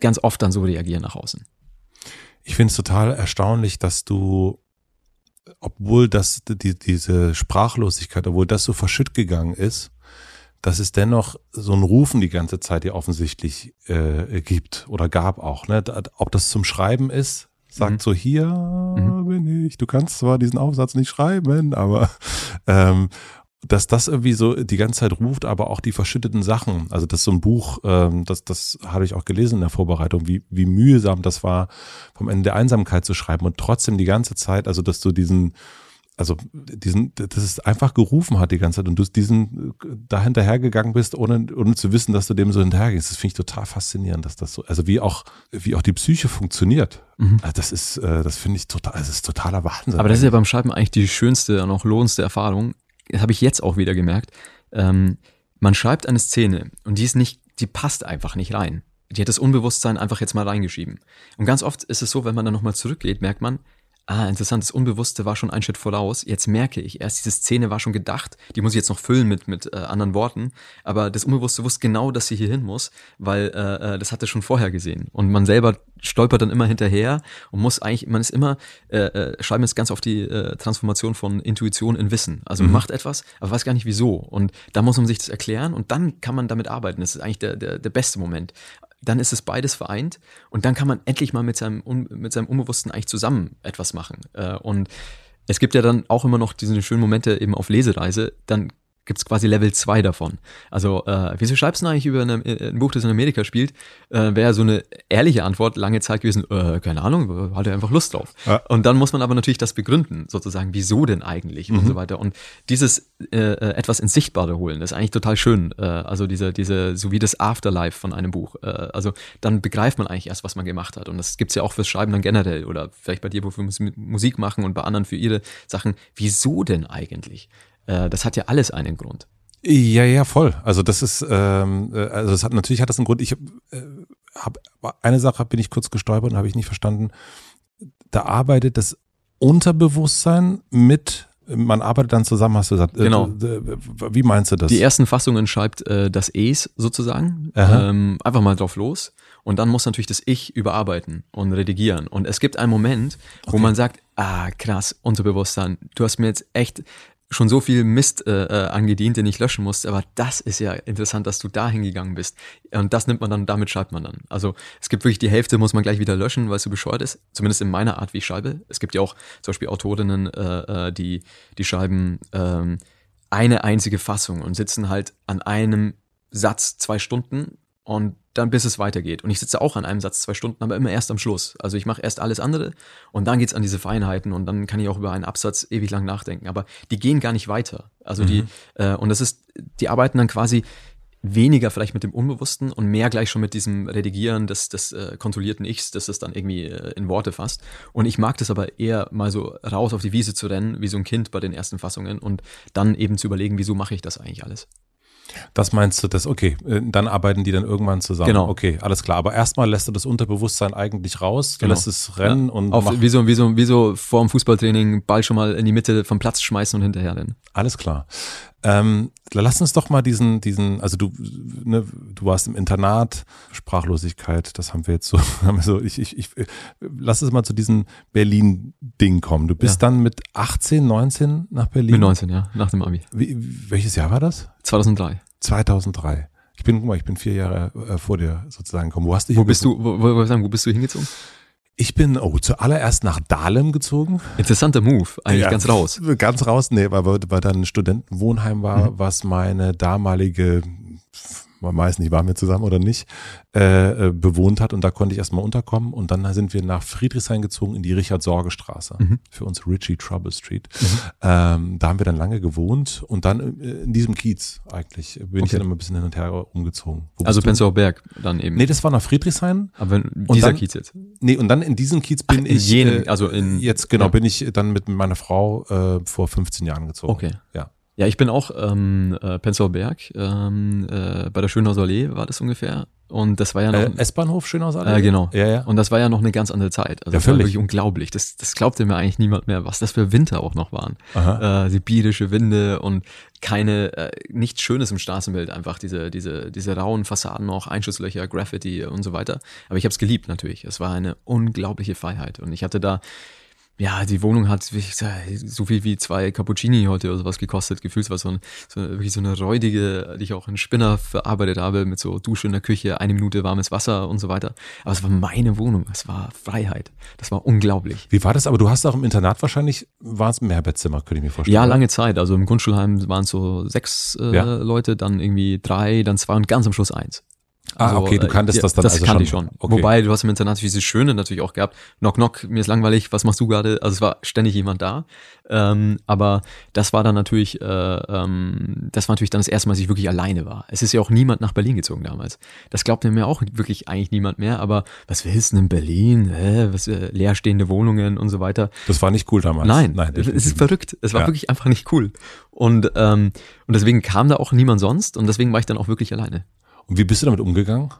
ganz oft dann so reagieren nach außen. Ich finde es total erstaunlich, dass du obwohl das, die, diese Sprachlosigkeit, obwohl das so verschütt gegangen ist, dass es dennoch so ein Rufen die ganze Zeit ja offensichtlich äh, gibt oder gab auch. Ne? Ob das zum Schreiben ist, sagt mhm. so, hier mhm. bin ich, du kannst zwar diesen Aufsatz nicht schreiben, aber ähm, dass das irgendwie so die ganze Zeit ruft, aber auch die verschütteten Sachen. Also das ist so ein Buch, ähm, das, das habe ich auch gelesen in der Vorbereitung, wie, wie mühsam das war, vom Ende der Einsamkeit zu schreiben und trotzdem die ganze Zeit, also dass du diesen, also diesen, dass es einfach gerufen hat die ganze Zeit und du diesen da hinterhergegangen bist, ohne, ohne zu wissen, dass du dem so hinterhergehst. Das finde ich total faszinierend, dass das so, also wie auch, wie auch die Psyche funktioniert. Mhm. Also das ist, äh, das finde ich total, das ist totaler Wahnsinn. Aber das ist ja beim Schreiben eigentlich die schönste und auch lohnendste Erfahrung, habe ich jetzt auch wieder gemerkt, ähm, man schreibt eine Szene und die ist nicht, die passt einfach nicht rein. Die hat das Unbewusstsein einfach jetzt mal reingeschrieben. Und ganz oft ist es so, wenn man dann nochmal zurückgeht, merkt man, ah, interessant, das Unbewusste war schon ein Schritt voraus. Jetzt merke ich, erst diese Szene war schon gedacht, die muss ich jetzt noch füllen mit, mit äh, anderen Worten, aber das Unbewusste wusste genau, dass sie hier hin muss, weil äh, äh das hatte schon vorher gesehen. Und man selber stolpert dann immer hinterher und muss eigentlich, man ist immer, äh, äh, schreiben jetzt ganz auf die äh, Transformation von Intuition in Wissen. Also man mhm. macht etwas, aber weiß gar nicht wieso. Und da muss man sich das erklären und dann kann man damit arbeiten. Das ist eigentlich der, der, der beste Moment dann ist es beides vereint und dann kann man endlich mal mit seinem, mit seinem Unbewussten eigentlich zusammen etwas machen. Äh, und es gibt ja dann auch immer noch diese schönen Momente eben auf Lesereise, dann gibt es quasi Level 2 davon. Also, äh, wieso schreibst du eigentlich über eine, äh, ein Buch, das in Amerika spielt? Äh, Wäre so eine ehrliche Antwort lange Zeit gewesen, äh, keine Ahnung, hatte einfach Lust drauf. Ja. Und dann muss man aber natürlich das begründen, sozusagen, wieso denn eigentlich mhm. und so weiter. Und dieses äh, äh, etwas ins Sichtbare holen, das ist eigentlich total schön. Äh, also diese, diese, so wie das Afterlife von einem Buch. Äh, also dann begreift man eigentlich erst, was man gemacht hat. Und das gibt's ja auch fürs Schreiben dann generell oder vielleicht bei dir, wofür wir Musik machen und bei anderen für ihre Sachen. Wieso denn eigentlich? Äh, das hat ja alles einen Grund. Ja, ja, voll. Also das ist, ähm, äh, also das hat natürlich hat das einen Grund. Ich äh, habe eine Sache bin ich kurz gestolpert und habe ich nicht verstanden. Da arbeitet das Unterbewusstsein mit man arbeitet dann zusammen, hast du gesagt. Äh, genau. Wie meinst du das? Die ersten Fassungen schreibt äh, das Es sozusagen. Ähm, einfach mal drauf los. Und dann muss natürlich das Ich überarbeiten und redigieren. Und es gibt einen Moment, wo okay. man sagt, ah, krass, Unterbewusstsein, du hast mir jetzt echt schon so viel Mist äh, äh, angedient, den ich löschen musste. Aber das ist ja interessant, dass du da hingegangen bist. Und das nimmt man dann, damit schreibt man dann. Also es gibt wirklich die Hälfte, muss man gleich wieder löschen, weil es so bescheuert ist. Zumindest in meiner Art, wie ich schreibe. Es gibt ja auch zum Beispiel Autorinnen, äh, äh die, die schreiben ähm, eine einzige Fassung und sitzen halt an einem Satz zwei Stunden und dann bis es weitergeht. Und ich sitze auch an einem Satz zwei Stunden, aber immer erst am Schluss. Also ich mache erst alles andere und dann geht's an diese Feinheiten und dann kann ich auch über einen Absatz ewig lang nachdenken. Aber die gehen gar nicht weiter. Also mhm. die, äh, und das ist, die arbeiten dann quasi weniger vielleicht mit dem Unbewussten und mehr gleich schon mit diesem Redigieren des, des äh, kontrollierten Ichs, das es dann irgendwie äh, in Worte fasst. Und ich mag das aber eher mal so raus auf die Wiese zu rennen, wie so ein Kind bei den ersten Fassungen und dann eben zu überlegen, wieso mache ich das eigentlich alles. Das meinst du, das, okay, äh, dann arbeiten die dann irgendwann zusammen. Genau. Okay, alles klar. Aber erstmal lässt du das Unterbewusstsein eigentlich raus, du genau. lässt es rennen ja. und. Auf, wie, so, wie, so, wie so vor dem Fußballtraining Ball schon mal in die Mitte vom Platz schmeißen und hinterher rennen. Alles klar. Ähm, lass uns doch mal diesen, diesen, also du, ne, du warst im Internat, Sprachlosigkeit, das haben wir jetzt so, haben wir so ich, ich, ich, lass uns mal zu diesem Berlin-Ding kommen. Du bist ja. dann mit 18, 19 nach Berlin? Mit 19, ja, nach dem Abi. Wie, welches Jahr war das? 2003. 2003. Ich bin, guck mal, ich bin vier Jahre äh, vor dir sozusagen gekommen. Wo hast du Wo bist du, wo, wo, wo bist du hingezogen? Ich bin oh, zuallererst nach Dahlem gezogen. Interessanter Move, eigentlich ja, ganz raus. Ganz raus, nee, weil, weil da ein Studentenwohnheim war, mhm. was meine damalige man weiß nicht, waren wir zusammen oder nicht, äh, äh, bewohnt hat und da konnte ich erstmal unterkommen und dann sind wir nach Friedrichshain gezogen in die Richard-Sorge-Straße, mhm. für uns Richie Trouble Street. Mhm. Ähm, da haben wir dann lange gewohnt und dann äh, in diesem Kiez eigentlich bin okay. ich dann immer ein bisschen hin und her umgezogen. also Prenzlauer Berg dann eben? Nee, das war nach Friedrichshain. Aber dieser dann, Kiez jetzt? Nee, und dann in diesem Kiez bin Ach, ich, jenen, äh, also in, jetzt genau, ja. bin ich dann mit meiner Frau äh, vor 15 Jahren gezogen. Okay. Ja. Ja, ich bin auch ähm, äh, Prenzlauer Berg, ähm, äh, bei der Schönhauser Allee war das ungefähr. Und das war ja noch. Äh, S-Bahnhof Schönhauser Allee? Äh, genau. Ja, ja. Und das war ja noch eine ganz andere Zeit. Also ja, das völlig. war wirklich unglaublich. Das, das glaubte mir eigentlich niemand mehr, was das für Winter auch noch waren. Äh, sibirische Winde und keine, äh, nichts Schönes im Straßenbild, einfach diese, diese, diese rauen Fassaden noch, Einschusslöcher, Graffiti und so weiter. Aber ich habe es geliebt natürlich. Es war eine unglaubliche Freiheit. Und ich hatte da ja, die Wohnung hat so viel wie zwei Cappuccini heute oder sowas gekostet. Gefühlt war so, ein, so wirklich so eine räudige, die ich auch in Spinner verarbeitet habe, mit so Dusche in der Küche, eine Minute warmes Wasser und so weiter. Aber es war meine Wohnung, es war Freiheit. Das war unglaublich. Wie war das? Aber du hast auch im Internat wahrscheinlich, war es ein Mehrbettzimmer, könnte ich mir vorstellen. Ja, lange Zeit. Also im Grundschulheim waren es so sechs äh, ja. Leute, dann irgendwie drei, dann zwei und ganz am Schluss eins. Ah, also, okay, du kanntest äh, das dann das also kannte schon. ich schon. Okay. Wobei, du hast im Internat dieses Schöne natürlich auch gehabt. Knock, knock, mir ist langweilig, was machst du gerade? Also es war ständig jemand da. Ähm, aber das war dann natürlich, äh, ähm, das war natürlich dann das erste Mal, dass ich wirklich alleine war. Es ist ja auch niemand nach Berlin gezogen damals. Das glaubte mir auch wirklich eigentlich niemand mehr. Aber was willst du in Berlin? Hä? Was, äh, leerstehende Wohnungen und so weiter. Das war nicht cool damals. Nein, Nein es ist verrückt. Es war ja. wirklich einfach nicht cool. Und, ähm, und deswegen kam da auch niemand sonst und deswegen war ich dann auch wirklich alleine. Und wie bist du damit umgegangen?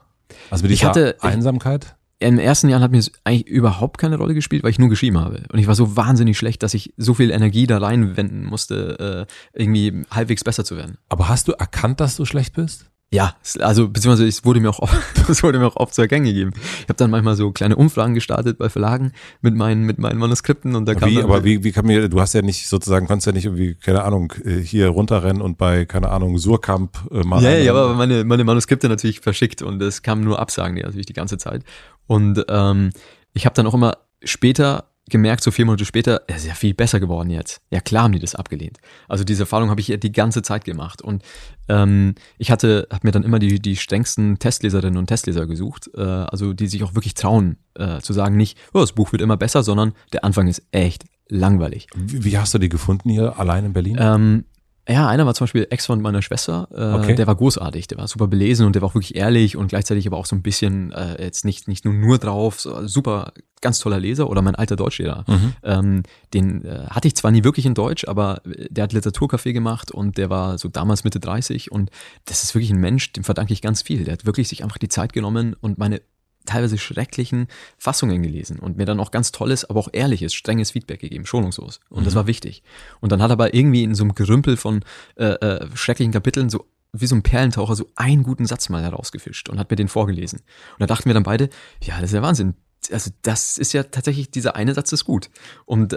Also mit dieser hatte, Einsamkeit? Im ersten Jahr hat mir eigentlich überhaupt keine Rolle gespielt, weil ich nur geschrieben habe. Und ich war so wahnsinnig schlecht, dass ich so viel Energie da reinwenden musste, äh, irgendwie halbwegs besser zu werden. Aber hast du erkannt, dass du schlecht bist? Ja, also beziehungsweise es wurde mir auch oft, es wurde mir auch oft zu erkennen gegeben. Ich habe dann manchmal so kleine Umfragen gestartet bei Verlagen mit meinen mit meinen Manuskripten und da kam wie, aber wie wie kann mir du hast ja nicht sozusagen kannst ja nicht irgendwie keine Ahnung äh, hier runterrennen und bei keine Ahnung Surkamp äh, mal Ja, ja, aber meine meine Manuskripte natürlich verschickt und es kamen nur Absagen die natürlich die ganze Zeit und ähm, ich habe dann auch immer später gemerkt, so vier Monate später, er ist ja viel besser geworden jetzt. Ja, klar haben die das abgelehnt. Also diese Erfahrung habe ich ja die ganze Zeit gemacht. Und ähm, ich hatte, habe mir dann immer die, die strengsten Testleserinnen und Testleser gesucht, äh, also die sich auch wirklich trauen, äh, zu sagen, nicht, oh, das Buch wird immer besser, sondern der Anfang ist echt langweilig. Wie, wie hast du die gefunden hier allein in Berlin? Ähm, ja, einer war zum Beispiel Ex von meiner Schwester, äh, okay. der war großartig, der war super belesen und der war auch wirklich ehrlich und gleichzeitig aber auch so ein bisschen äh, jetzt nicht nicht nur nur drauf, so, super ganz toller Leser oder mein alter Deutschlehrer. Mhm. Ähm, den äh, hatte ich zwar nie wirklich in Deutsch, aber der hat Literaturcafé gemacht und der war so damals Mitte 30 und das ist wirklich ein Mensch, dem verdanke ich ganz viel. Der hat wirklich sich einfach die Zeit genommen und meine teilweise schrecklichen Fassungen gelesen und mir dann auch ganz tolles, aber auch ehrliches, strenges Feedback gegeben, schonungslos. Und mhm. das war wichtig. Und dann hat er aber irgendwie in so einem Gerümpel von äh, äh, schrecklichen Kapiteln so wie so ein Perlentaucher so einen guten Satz mal herausgefischt und hat mir den vorgelesen. Und da dachten wir dann beide, ja, das ist ja Wahnsinn also das ist ja tatsächlich, dieser eine Satz ist gut. Und äh,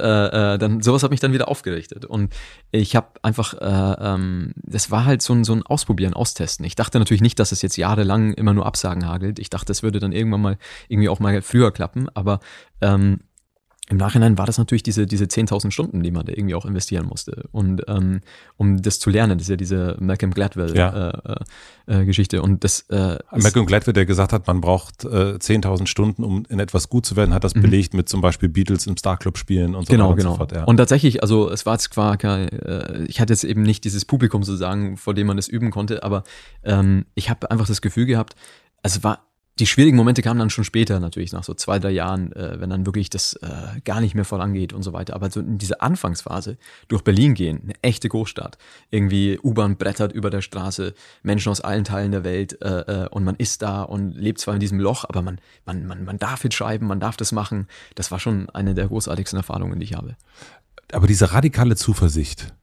äh, dann sowas hat mich dann wieder aufgerichtet. Und ich habe einfach, äh, ähm, das war halt so ein, so ein Ausprobieren, Austesten. Ich dachte natürlich nicht, dass es jetzt jahrelang immer nur Absagen hagelt. Ich dachte, es würde dann irgendwann mal irgendwie auch mal früher klappen. Aber ähm, im Nachhinein war das natürlich diese, diese 10.000 Stunden, die man da irgendwie auch investieren musste. Und ähm, um das zu lernen, das ist ja diese Malcolm Gladwell-Geschichte. Ja. Äh, äh, Geschichte. und das, äh, Malcolm Gladwell, der gesagt hat, man braucht äh, 10.000 Stunden, um in etwas gut zu werden, hat das mhm. belegt mit zum Beispiel Beatles im Starclub spielen und so genau, weiter genau. und so fort. Ja. Und tatsächlich, also es war jetzt zwar kein, äh, ich hatte jetzt eben nicht dieses Publikum sozusagen, vor dem man das üben konnte, aber ähm, ich habe einfach das Gefühl gehabt, es war die schwierigen Momente kamen dann schon später, natürlich nach so zwei, drei Jahren, äh, wenn dann wirklich das äh, gar nicht mehr vorangeht und so weiter. Aber so in dieser Anfangsphase durch Berlin gehen, eine echte Großstadt, irgendwie U-Bahn brettert über der Straße, Menschen aus allen Teilen der Welt äh, äh, und man ist da und lebt zwar in diesem Loch, aber man, man, man, man darf jetzt schreiben, man darf das machen. Das war schon eine der großartigsten Erfahrungen, die ich habe. Aber diese radikale Zuversicht,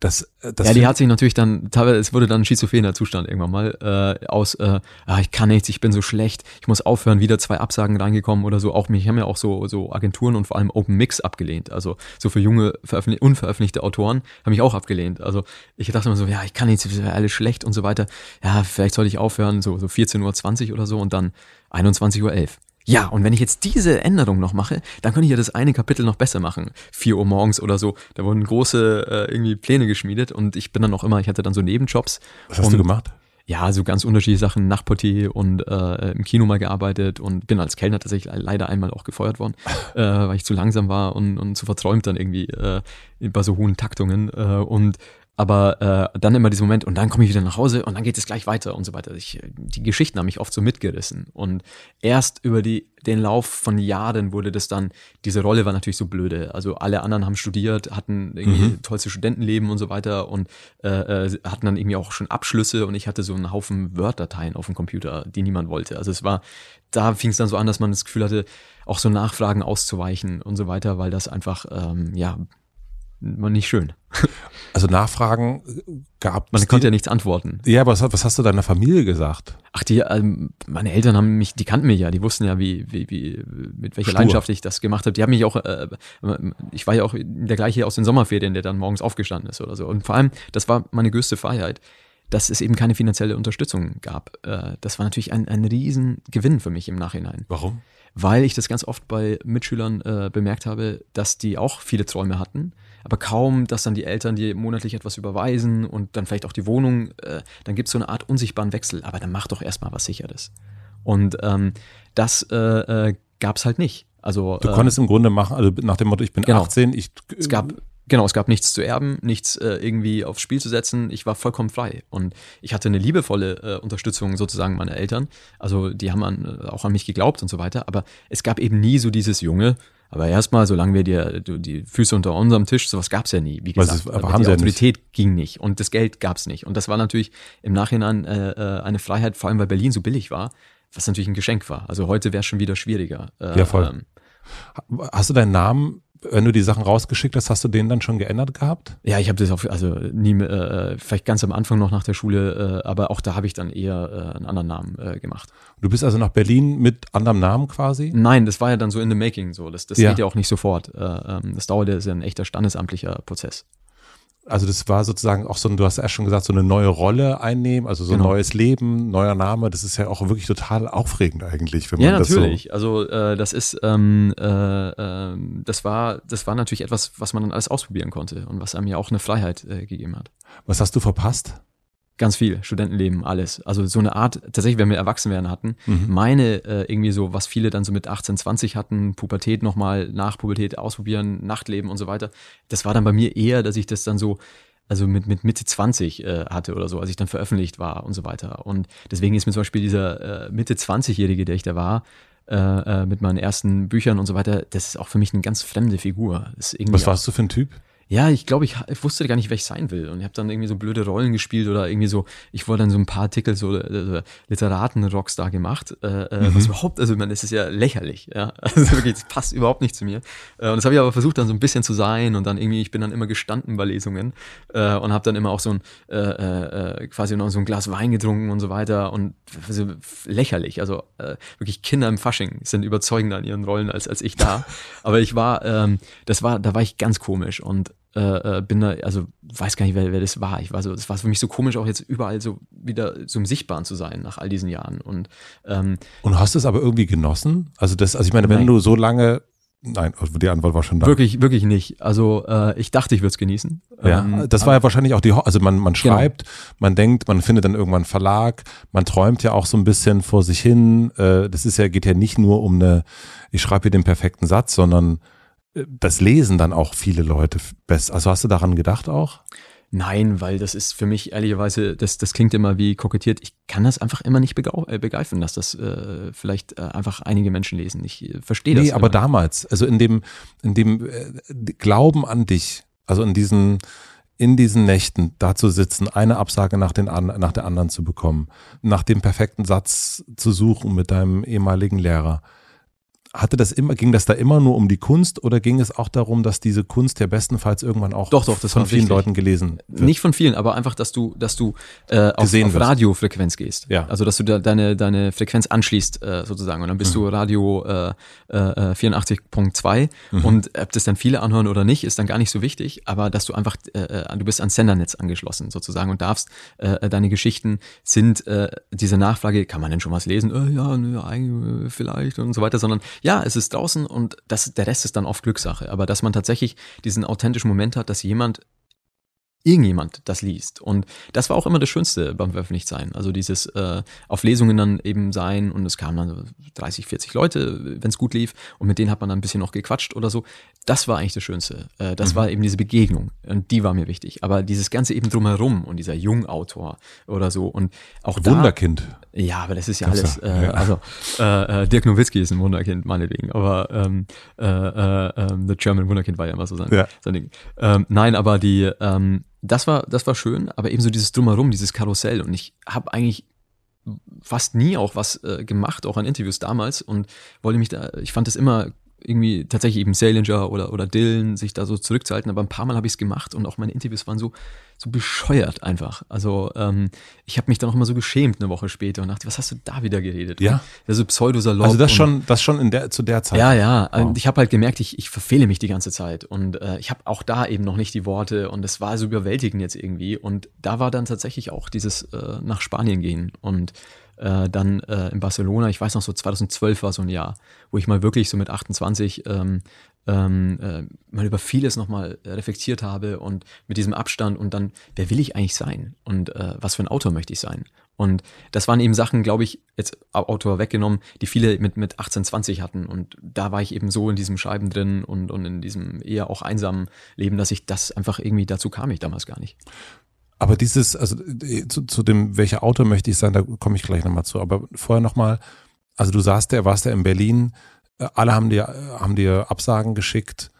das, äh, das ja, die hat sich natürlich dann, teilweise, es wurde dann ein schizophrener Zustand irgendwann mal, äh, aus, äh, ah, ich kann nichts, ich bin so schlecht, ich muss aufhören, wieder zwei Absagen reingekommen oder so. Auch mich haben ja auch so, so Agenturen und vor allem Open Mix abgelehnt. Also so für junge, unveröffentlichte Autoren haben mich auch abgelehnt. Also ich dachte immer so, ja, ich kann nichts, ist alles schlecht und so weiter. Ja, vielleicht sollte ich aufhören, so, so 14.20 Uhr oder so und dann 21.11 Uhr. Ja, und wenn ich jetzt diese Änderung noch mache, dann könnte ich ja das eine Kapitel noch besser machen. 4 Uhr morgens oder so. Da wurden große äh, irgendwie Pläne geschmiedet und ich bin dann auch immer, ich hatte dann so Nebenjobs. Was hast du gemacht? Ja, so ganz unterschiedliche Sachen, Nachtportier und äh, im Kino mal gearbeitet und bin als Kellner tatsächlich leider einmal auch gefeuert worden, äh, weil ich zu langsam war und, und zu verträumt dann irgendwie äh, bei so hohen Taktungen. Äh, und aber äh, dann immer dieser Moment und dann komme ich wieder nach Hause und dann geht es gleich weiter und so weiter. Ich, die Geschichten haben mich oft so mitgerissen und erst über die, den Lauf von Jahren wurde das dann, diese Rolle war natürlich so blöde. Also alle anderen haben studiert, hatten irgendwie mhm. tollste Studentenleben und so weiter und äh, äh, hatten dann irgendwie auch schon Abschlüsse und ich hatte so einen Haufen Word-Dateien auf dem Computer, die niemand wollte. Also es war, da fing es dann so an, dass man das Gefühl hatte, auch so Nachfragen auszuweichen und so weiter, weil das einfach, ähm, ja, nicht schön. Also Nachfragen gab Man konnte ja nichts antworten. Ja, aber was, was hast du deiner Familie gesagt? Ach, die, ähm, meine Eltern haben mich, die kannten mich ja, die wussten ja, wie, wie, wie mit welcher Stur. Leidenschaft ich das gemacht habe. Die haben mich auch, äh, ich war ja auch der gleiche aus den Sommerferien, der dann morgens aufgestanden ist oder so. Und vor allem, das war meine größte Freiheit, dass es eben keine finanzielle Unterstützung gab. Äh, das war natürlich ein, ein Riesengewinn für mich im Nachhinein. Warum? Weil ich das ganz oft bei Mitschülern äh, bemerkt habe, dass die auch viele Träume hatten aber kaum, dass dann die Eltern dir monatlich etwas überweisen und dann vielleicht auch die Wohnung, äh, dann gibt es so eine Art unsichtbaren Wechsel, aber dann mach doch erstmal was Sicheres. Und ähm, das äh, äh, gab es halt nicht. Also, du konntest äh, im Grunde machen, also nach dem Motto, ich bin genau. 18, ich. Es gab, genau, es gab nichts zu erben, nichts äh, irgendwie aufs Spiel zu setzen. Ich war vollkommen frei. Und ich hatte eine liebevolle äh, Unterstützung sozusagen meiner Eltern. Also die haben an, auch an mich geglaubt und so weiter. Aber es gab eben nie so dieses Junge, aber erstmal, solange wir dir die Füße unter unserem Tisch, sowas gab es ja nie. Wie gesagt, ist, aber, die Autorität nicht. ging nicht und das Geld gab es nicht. Und das war natürlich im Nachhinein äh, äh, eine Freiheit, vor allem weil Berlin so billig war, was natürlich ein Geschenk war. Also heute wäre es schon wieder schwieriger. Äh, ja, voll. Ähm, Hast du deinen Namen wenn du die Sachen rausgeschickt hast, hast du den dann schon geändert gehabt? Ja, ich habe das auch, also nie, äh, vielleicht ganz am Anfang noch nach der Schule, äh, aber auch da habe ich dann eher äh, einen anderen Namen äh, gemacht. Du bist also nach Berlin mit anderem Namen quasi? Nein, das war ja dann so in the making so. Das, das ja. geht ja auch nicht sofort. Äh, ähm, das dauert ja, ist ja ein echter standesamtlicher Prozess also das war sozusagen auch so, du hast erst schon gesagt, so eine neue Rolle einnehmen, also so ein genau. neues Leben, neuer Name, das ist ja auch wirklich total aufregend eigentlich, wenn man ja, das natürlich. So also äh, das ist, ähm, äh, äh, das war, das war natürlich etwas, was man dann alles ausprobieren konnte und was einem ja auch eine Freiheit äh, gegeben hat. Was hast du verpasst? Ganz viel, Studentenleben, alles. Also so eine Art, tatsächlich, wenn wir erwachsen werden hatten, mhm. meine äh, irgendwie so, was viele dann so mit 18, 20 hatten, Pubertät nochmal, nach Pubertät ausprobieren, Nachtleben und so weiter. Das war dann bei mir eher, dass ich das dann so, also mit, mit Mitte 20 äh, hatte oder so, als ich dann veröffentlicht war und so weiter. Und deswegen ist mir zum Beispiel dieser äh, Mitte 20-Jährige, der ich da war, äh, äh, mit meinen ersten Büchern und so weiter, das ist auch für mich eine ganz fremde Figur. Was warst du für ein Typ? Ja, ich glaube, ich, ich, wusste gar nicht, wer ich sein will. Und ich habe dann irgendwie so blöde Rollen gespielt oder irgendwie so, ich wollte dann so ein paar Artikel so äh, Literaten-Rockstar gemacht, äh, äh, mhm. was überhaupt, also man, das ist ja lächerlich, ja. Also wirklich, das passt überhaupt nicht zu mir. Äh, und das habe ich aber versucht dann so ein bisschen zu sein und dann irgendwie, ich bin dann immer gestanden bei Lesungen äh, und habe dann immer auch so ein, äh, äh, quasi noch so ein Glas Wein getrunken und so weiter und also lächerlich. Also äh, wirklich Kinder im Fasching sind überzeugender an ihren Rollen als, als ich da. aber ich war, ähm, das war, da war ich ganz komisch und äh, äh, bin da, also weiß gar nicht, wer, wer das war. Ich war so, es war für mich so komisch, auch jetzt überall so wieder so im Sichtbaren zu sein nach all diesen Jahren. Und, ähm, und hast du es aber irgendwie genossen? Also das, also ich meine, wenn nein. du so lange Nein, also die Antwort war schon da. Wirklich, wirklich nicht. Also äh, ich dachte, ich würde es genießen. Ja, ähm, das war ja wahrscheinlich auch die, also man, man genau. schreibt, genau. man denkt, man findet dann irgendwann einen Verlag, man träumt ja auch so ein bisschen vor sich hin. Äh, das ist ja, geht ja nicht nur um eine, ich schreibe hier den perfekten Satz, sondern das lesen dann auch viele Leute best. Also hast du daran gedacht auch? Nein, weil das ist für mich ehrlicherweise, das, das klingt immer wie kokettiert. Ich kann das einfach immer nicht äh, begreifen, dass das äh, vielleicht äh, einfach einige Menschen lesen. Ich äh, verstehe das. Nee, aber damals, also in dem, in dem äh, Glauben an dich, also in diesen, in diesen Nächten da zu sitzen, eine Absage nach, den, nach der anderen zu bekommen, nach dem perfekten Satz zu suchen mit deinem ehemaligen Lehrer hatte das immer, ging das da immer nur um die Kunst oder ging es auch darum, dass diese Kunst ja bestenfalls irgendwann auch doch, doch, das von vielen. Leuten gelesen wird? Nicht von vielen, aber einfach, dass du, dass du äh, auf, auf. Radiofrequenz gehst. Ja. Also dass du da deine, deine Frequenz anschließt, äh, sozusagen. Und dann bist du Radio äh, äh, 84.2 und ob das dann viele anhören oder nicht, ist dann gar nicht so wichtig, aber dass du einfach, äh, äh, du bist ans Sendernetz angeschlossen sozusagen und darfst, äh, deine Geschichten sind äh, diese Nachfrage, kann man denn schon was lesen? Äh, ja, nö, äh, vielleicht und so weiter, sondern ja, es ist draußen und das, der Rest ist dann oft Glückssache. Aber dass man tatsächlich diesen authentischen Moment hat, dass jemand irgendjemand das liest. Und das war auch immer das Schönste beim Veröffentlichtsein. Also dieses äh, auf Lesungen dann eben sein und es kamen dann 30, 40 Leute, wenn es gut lief und mit denen hat man dann ein bisschen noch gequatscht oder so. Das war eigentlich das Schönste. Äh, das mhm. war eben diese Begegnung und die war mir wichtig. Aber dieses Ganze eben drumherum und dieser Jungautor oder so und auch Wunderkind. Da, ja, aber das ist ja alles, äh, ja. also äh, Dirk Nowitzki ist ein Wunderkind, meinetwegen, aber ähm, äh, äh, The German Wunderkind war ja immer so sein, ja. sein Ding. Ähm, nein, aber die, ähm, das war, das war schön, aber eben so dieses Drumherum, dieses Karussell. Und ich habe eigentlich fast nie auch was äh, gemacht, auch an Interviews damals und wollte mich da, ich fand es immer irgendwie tatsächlich eben Salinger oder, oder Dylan, sich da so zurückzuhalten, aber ein paar Mal habe ich es gemacht und auch meine Interviews waren so, so bescheuert einfach. Also ähm, ich habe mich dann auch immer so geschämt eine Woche später und dachte, was hast du da wieder geredet? Ja. Also Pseudosalopp. Also das schon, das schon in der, zu der Zeit. Ja, ja. Wow. Und ich habe halt gemerkt, ich, ich verfehle mich die ganze Zeit und äh, ich habe auch da eben noch nicht die Worte und es war so überwältigend jetzt irgendwie und da war dann tatsächlich auch dieses äh, nach Spanien gehen und äh, dann äh, in Barcelona, ich weiß noch so 2012 war so ein Jahr, wo ich mal wirklich so mit 28 ähm, ähm, äh, mal über vieles nochmal reflektiert habe und mit diesem Abstand und dann, wer will ich eigentlich sein und äh, was für ein Autor möchte ich sein? Und das waren eben Sachen, glaube ich, jetzt Autor weggenommen, die viele mit, mit 18, 20 hatten. Und da war ich eben so in diesem Scheiben drin und, und in diesem eher auch einsamen Leben, dass ich das einfach irgendwie, dazu kam ich damals gar nicht. Aber dieses, also zu, zu dem, welcher Autor möchte ich sein, da komme ich gleich nochmal zu. Aber vorher nochmal, also du saßt ja, warst ja in Berlin, alle haben dir, haben dir Absagen geschickt.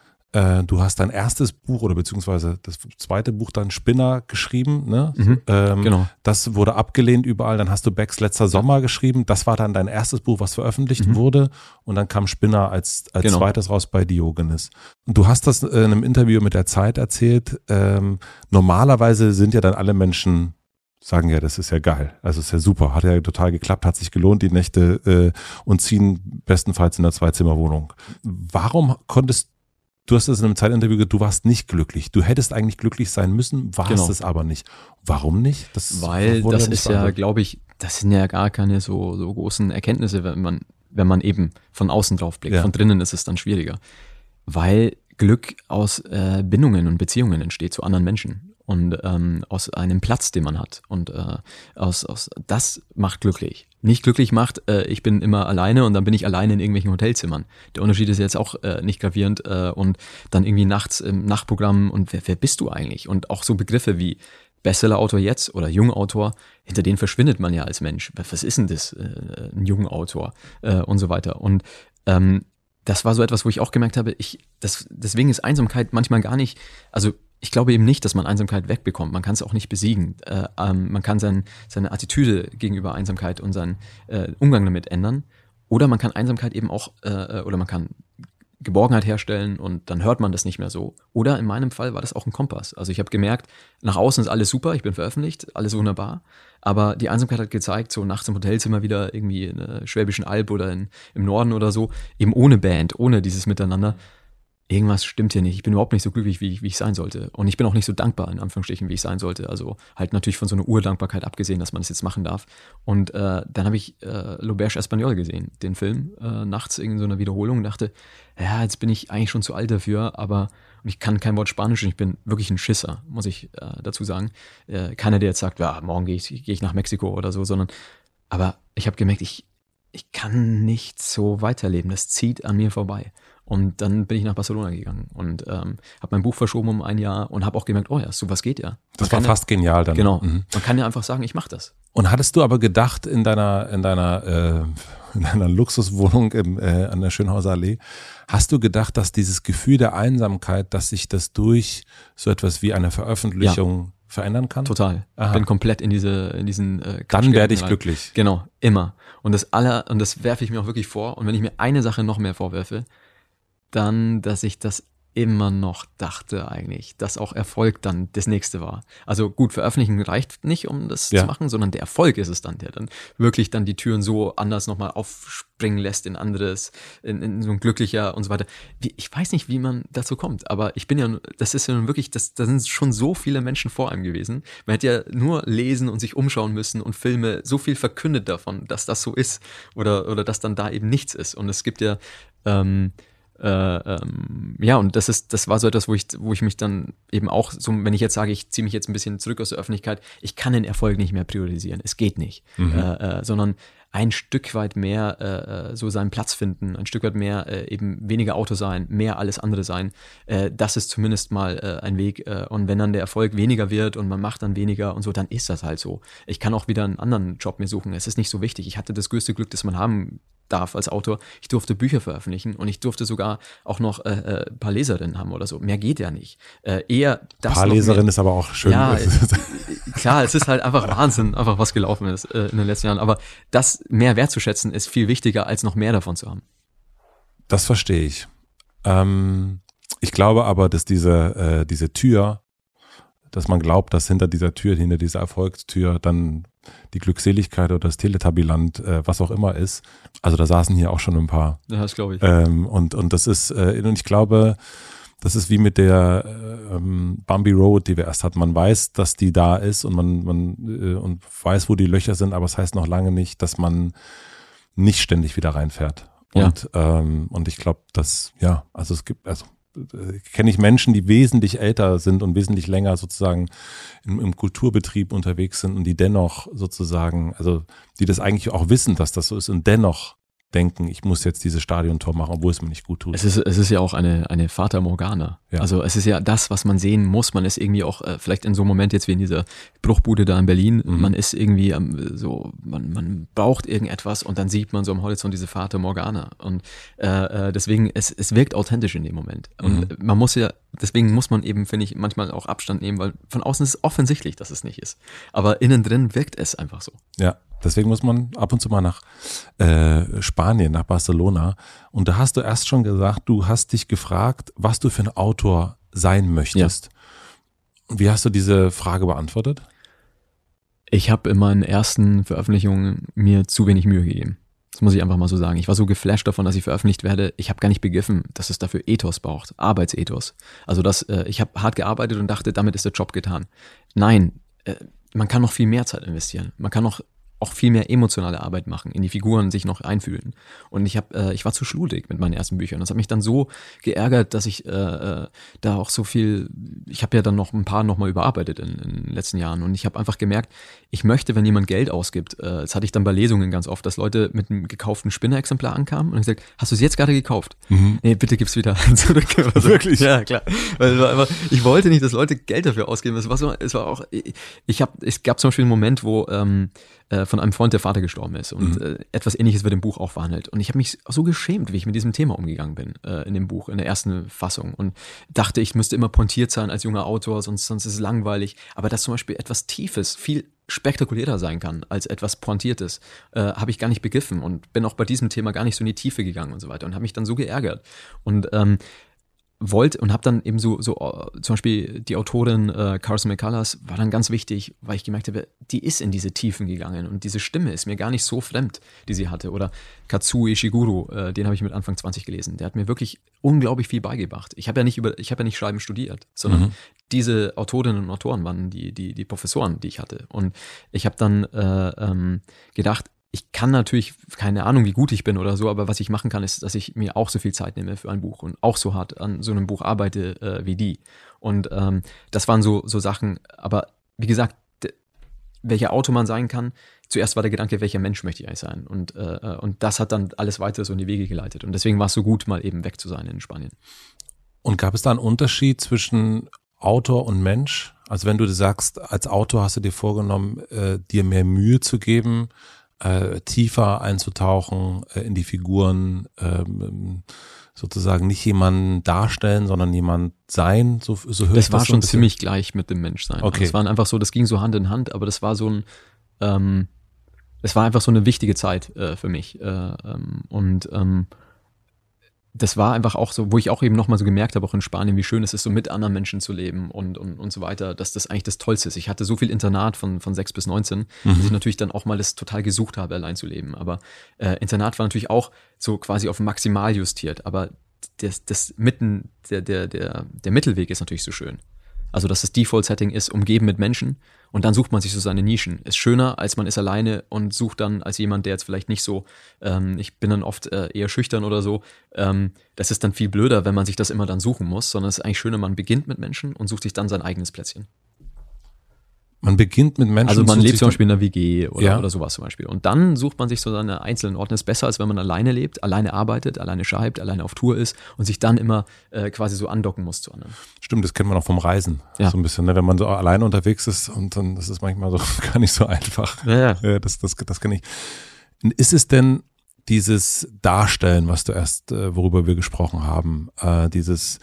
Du hast dein erstes Buch oder beziehungsweise das zweite Buch dann Spinner geschrieben, ne? Mhm, ähm, genau. Das wurde abgelehnt überall. Dann hast du Becks letzter Sommer geschrieben. Das war dann dein erstes Buch, was veröffentlicht mhm. wurde. Und dann kam Spinner als, als genau. zweites raus bei Diogenes. Und du hast das in einem Interview mit der Zeit erzählt. Ähm, normalerweise sind ja dann alle Menschen sagen ja, das ist ja geil. Also ist ja super, hat ja total geklappt, hat sich gelohnt, die Nächte äh, und ziehen bestenfalls in einer Zweizimmerwohnung. Warum konntest du hast es in einem Zeitinterview gesagt, du warst nicht glücklich. Du hättest eigentlich glücklich sein müssen, warst genau. es aber nicht. Warum nicht? Das Weil das ist ja, glaube ich, das sind ja gar keine so, so großen Erkenntnisse, wenn man, wenn man eben von außen drauf blickt. Ja. Von drinnen ist es dann schwieriger. Weil Glück aus äh, Bindungen und Beziehungen entsteht zu anderen Menschen und ähm, aus einem Platz, den man hat. Und äh, aus, aus das macht glücklich. Nicht glücklich macht, äh, ich bin immer alleine und dann bin ich alleine in irgendwelchen Hotelzimmern. Der Unterschied ist jetzt auch äh, nicht gravierend äh, und dann irgendwie nachts im Nachtprogramm und wer, wer bist du eigentlich? Und auch so Begriffe wie Bestseller-Autor jetzt oder Jungautor, hinter denen verschwindet man ja als Mensch. Was ist denn das, äh, ein Jungautor äh, und so weiter. Und ähm, das war so etwas, wo ich auch gemerkt habe, ich, das, deswegen ist Einsamkeit manchmal gar nicht, also ich glaube eben nicht, dass man Einsamkeit wegbekommt. Man kann es auch nicht besiegen. Äh, ähm, man kann sein, seine Attitüde gegenüber Einsamkeit und seinen äh, Umgang damit ändern. Oder man kann Einsamkeit eben auch, äh, oder man kann Geborgenheit herstellen und dann hört man das nicht mehr so. Oder in meinem Fall war das auch ein Kompass. Also ich habe gemerkt, nach außen ist alles super, ich bin veröffentlicht, alles wunderbar. Aber die Einsamkeit hat gezeigt, so nachts im Hotelzimmer wieder irgendwie in der Schwäbischen Alb oder in, im Norden oder so, eben ohne Band, ohne dieses Miteinander, irgendwas stimmt hier nicht. Ich bin überhaupt nicht so glücklich, wie ich, wie ich sein sollte. Und ich bin auch nicht so dankbar, in Anführungsstrichen, wie ich sein sollte. Also halt natürlich von so einer Urdankbarkeit abgesehen, dass man das jetzt machen darf. Und äh, dann habe ich äh, L'Auberge Espagnol gesehen, den Film, äh, nachts in so einer Wiederholung und dachte, ja, jetzt bin ich eigentlich schon zu alt dafür, aber ich kann kein Wort Spanisch und ich bin wirklich ein Schisser, muss ich äh, dazu sagen. Äh, keiner, der jetzt sagt, ja, morgen gehe ich, geh ich nach Mexiko oder so, sondern aber ich habe gemerkt, ich, ich kann nicht so weiterleben. Das zieht an mir vorbei. Und dann bin ich nach Barcelona gegangen und ähm, habe mein Buch verschoben um ein Jahr und habe auch gemerkt, oh ja, sowas geht ja. Man das war fast ja, genial dann. Genau. Mhm. Man kann ja einfach sagen, ich mache das. Und hattest du aber gedacht in deiner in deiner äh, in deiner Luxuswohnung im, äh, an der Schönhauser Allee, hast du gedacht, dass dieses Gefühl der Einsamkeit, dass sich das durch so etwas wie eine Veröffentlichung verändern kann? Total. Aha. Bin komplett in diese, in diesen. Äh, Dann werde ich rein. glücklich. Genau, immer. Und das aller, und das werfe ich mir auch wirklich vor. Und wenn ich mir eine Sache noch mehr vorwerfe, dann, dass ich das immer noch dachte eigentlich, dass auch Erfolg dann das nächste war. Also gut, veröffentlichen reicht nicht, um das ja. zu machen, sondern der Erfolg ist es dann, der dann wirklich dann die Türen so anders nochmal aufspringen lässt in anderes, in, in so ein glücklicher und so weiter. Ich weiß nicht, wie man dazu kommt, aber ich bin ja, das ist ja nun wirklich, das, da sind schon so viele Menschen vor einem gewesen. Man hätte ja nur lesen und sich umschauen müssen und Filme so viel verkündet davon, dass das so ist oder, oder dass dann da eben nichts ist. Und es gibt ja, ähm, äh, ähm, ja, und das ist, das war so etwas, wo ich, wo ich mich dann eben auch, so, wenn ich jetzt sage, ich ziehe mich jetzt ein bisschen zurück aus der Öffentlichkeit, ich kann den Erfolg nicht mehr priorisieren. Es geht nicht. Mhm. Äh, äh, sondern ein Stück weit mehr äh, äh, so seinen Platz finden, ein Stück weit mehr eben weniger Auto sein, mehr alles andere sein. Das ist zumindest mal ein Weg. Und wenn dann der Erfolg weniger wird und man macht dann weniger und so, dann ist das halt so. Ich kann auch wieder einen anderen Job mir suchen. Es ist nicht so wichtig. Ich hatte das größte Glück, das man haben darf als Autor. Ich durfte Bücher veröffentlichen und ich durfte sogar auch noch äh, äh, ein paar Leserinnen haben oder so. Mehr geht ja nicht. Äh, eher das. Ein paar Leserinnen ist aber auch schön. Ja, klar, es ist halt einfach Wahnsinn, einfach was gelaufen ist äh, in den letzten Jahren. Aber das mehr wertzuschätzen ist viel wichtiger, als noch mehr davon zu haben. Das verstehe ich. Ähm, ich glaube aber, dass diese, äh, diese Tür, dass man glaubt, dass hinter dieser Tür, hinter dieser Erfolgstür dann die Glückseligkeit oder das Teletabiland, äh, was auch immer ist. Also da saßen hier auch schon ein paar. Ja, das glaube ich. Ähm, und, und das ist, äh, und ich glaube, das ist wie mit der äh, ähm, Bambi Road, die wir erst hatten. Man weiß, dass die da ist und man, man äh, und weiß, wo die Löcher sind, aber es das heißt noch lange nicht, dass man nicht ständig wieder reinfährt. Ja. Und, ähm, und ich glaube, dass, ja, also es gibt, also kenne ich Menschen, die wesentlich älter sind und wesentlich länger sozusagen im, im, Kulturbetrieb unterwegs sind und die dennoch sozusagen, also die das eigentlich auch wissen, dass das so ist und dennoch denken, ich muss jetzt dieses Stadiontor machen, obwohl es mir nicht gut tut. Es ist, es ist ja auch eine, eine Fata Morgana. Ja. Also es ist ja das, was man sehen muss. Man ist irgendwie auch, äh, vielleicht in so einem Moment jetzt wie in dieser Bruchbude da in Berlin, mhm. man ist irgendwie ähm, so, man, man braucht irgendetwas und dann sieht man so am Horizont diese Fata Morgana. Und äh, äh, deswegen, es, es wirkt authentisch in dem Moment. Und mhm. man muss ja, deswegen muss man eben, finde ich, manchmal auch Abstand nehmen, weil von außen ist es offensichtlich, dass es nicht ist. Aber innen drin wirkt es einfach so. Ja. Deswegen muss man ab und zu mal nach äh, Spanien, nach Barcelona. Und da hast du erst schon gesagt, du hast dich gefragt, was du für ein Autor sein möchtest. Ja. Wie hast du diese Frage beantwortet? Ich habe in meinen ersten Veröffentlichungen mir zu wenig Mühe gegeben. Das muss ich einfach mal so sagen. Ich war so geflasht davon, dass ich veröffentlicht werde. Ich habe gar nicht begriffen, dass es dafür Ethos braucht, Arbeitsethos. Also dass äh, ich habe hart gearbeitet und dachte, damit ist der Job getan. Nein, äh, man kann noch viel mehr Zeit investieren. Man kann noch auch viel mehr emotionale Arbeit machen, in die Figuren sich noch einfühlen. Und ich habe, äh, ich war zu schludig mit meinen ersten Büchern. Das hat mich dann so geärgert, dass ich äh, äh da auch so viel, ich habe ja dann noch ein paar nochmal überarbeitet in, in, den letzten Jahren. Und ich habe einfach gemerkt, ich möchte, wenn jemand Geld ausgibt, äh, das hatte ich dann bei Lesungen ganz oft, dass Leute mit einem gekauften Spinner-Exemplar ankamen und ich gesagt, hast du es jetzt gerade gekauft? Mhm. Nee, bitte gib's wieder zurück. Also, Wirklich? Ja, klar. Einfach, ich wollte nicht, dass Leute Geld dafür ausgeben. Es war so, es war auch, ich, ich habe, es gab zum Beispiel einen Moment, wo ähm, äh, von einem Freund, der Vater gestorben ist. Und mhm. äh, etwas ähnliches wird im Buch auch verhandelt. Und ich habe mich so geschämt, wie ich mit diesem Thema umgegangen bin äh, in dem Buch, in der ersten Fassung. Und dachte, ich müsste immer pontiert sein als junger Autor, sonst, sonst ist es langweilig. Aber dass zum Beispiel etwas Tiefes viel spektakulärer sein kann als etwas Pointiertes, äh, habe ich gar nicht begriffen und bin auch bei diesem Thema gar nicht so in die Tiefe gegangen und so weiter und habe mich dann so geärgert. Und ähm, wollte und habe dann eben so, so äh, zum Beispiel die Autorin äh, Carson McCullers war dann ganz wichtig, weil ich gemerkt habe, die ist in diese Tiefen gegangen und diese Stimme ist mir gar nicht so fremd, die sie hatte. Oder Katsuo Ishiguro, äh, den habe ich mit Anfang 20 gelesen. Der hat mir wirklich unglaublich viel beigebracht. Ich habe ja nicht über, ich habe ja nicht Schreiben studiert, sondern mhm. diese Autorinnen und Autoren waren die, die, die Professoren, die ich hatte. Und ich habe dann äh, ähm, gedacht, ich kann natürlich, keine Ahnung, wie gut ich bin oder so, aber was ich machen kann, ist, dass ich mir auch so viel Zeit nehme für ein Buch und auch so hart an so einem Buch arbeite äh, wie die. Und ähm, das waren so, so Sachen, aber wie gesagt, welcher Autor man sein kann, zuerst war der Gedanke, welcher Mensch möchte ich eigentlich sein? Und, äh, äh, und das hat dann alles weiter so in die Wege geleitet. Und deswegen war es so gut, mal eben weg zu sein in Spanien. Und gab es da einen Unterschied zwischen Autor und Mensch? Also wenn du sagst, als Autor hast du dir vorgenommen, äh, dir mehr Mühe zu geben, äh, tiefer einzutauchen äh, in die Figuren, ähm, sozusagen nicht jemanden darstellen, sondern jemand sein, so, so höre Das war das schon ziemlich gleich mit dem Menschsein. Okay. Also es waren einfach so, das ging so Hand in Hand, aber das war so ein, ähm, es war einfach so eine wichtige Zeit äh, für mich. Äh, ähm, und ähm, das war einfach auch so, wo ich auch eben nochmal so gemerkt habe, auch in Spanien, wie schön es ist, so mit anderen Menschen zu leben und, und, und so weiter, dass das eigentlich das Tollste ist. Ich hatte so viel Internat von, von 6 bis 19, mhm. dass ich natürlich dann auch mal das total gesucht habe, allein zu leben. Aber äh, Internat war natürlich auch so quasi auf maximal justiert, aber das, das mitten, der, der, der, der Mittelweg ist natürlich so schön. Also, dass das Default-Setting ist, umgeben mit Menschen und dann sucht man sich so seine Nischen. Ist schöner, als man ist alleine und sucht dann als jemand, der jetzt vielleicht nicht so, ähm, ich bin dann oft äh, eher schüchtern oder so. Ähm, das ist dann viel blöder, wenn man sich das immer dann suchen muss, sondern es ist eigentlich schöner, man beginnt mit Menschen und sucht sich dann sein eigenes Plätzchen. Man beginnt mit Menschen. Also man lebt zum Beispiel in einer WG oder, ja. oder sowas zum Beispiel. Und dann sucht man sich so seine einzelnen Orte. Das ist besser, als wenn man alleine lebt, alleine arbeitet, alleine schreibt, alleine auf Tour ist und sich dann immer äh, quasi so andocken muss zu anderen. Stimmt, das kennt man auch vom Reisen. Ja. So ein bisschen, ne? wenn man so alleine unterwegs ist und dann ist es manchmal so gar nicht so einfach. Ja, ja. ja das, das, das kenne ich. Ist es denn dieses Darstellen, was du erst, äh, worüber wir gesprochen haben, äh, dieses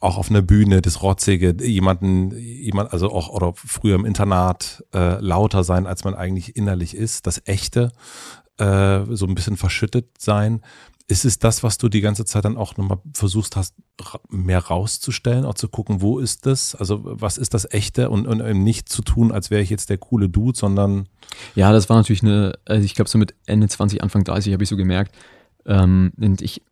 auch auf einer Bühne, das Rotzige, jemanden, jemand, also auch oder früher im Internat äh, lauter sein, als man eigentlich innerlich ist, das Echte, äh, so ein bisschen verschüttet sein. Ist es das, was du die ganze Zeit dann auch nochmal versuchst hast, mehr rauszustellen, auch zu gucken, wo ist das? Also was ist das Echte und, und eben nicht zu tun, als wäre ich jetzt der coole Dude, sondern. Ja, das war natürlich eine, also ich glaube so mit Ende 20, Anfang 30 habe ich so gemerkt, ähm, und ich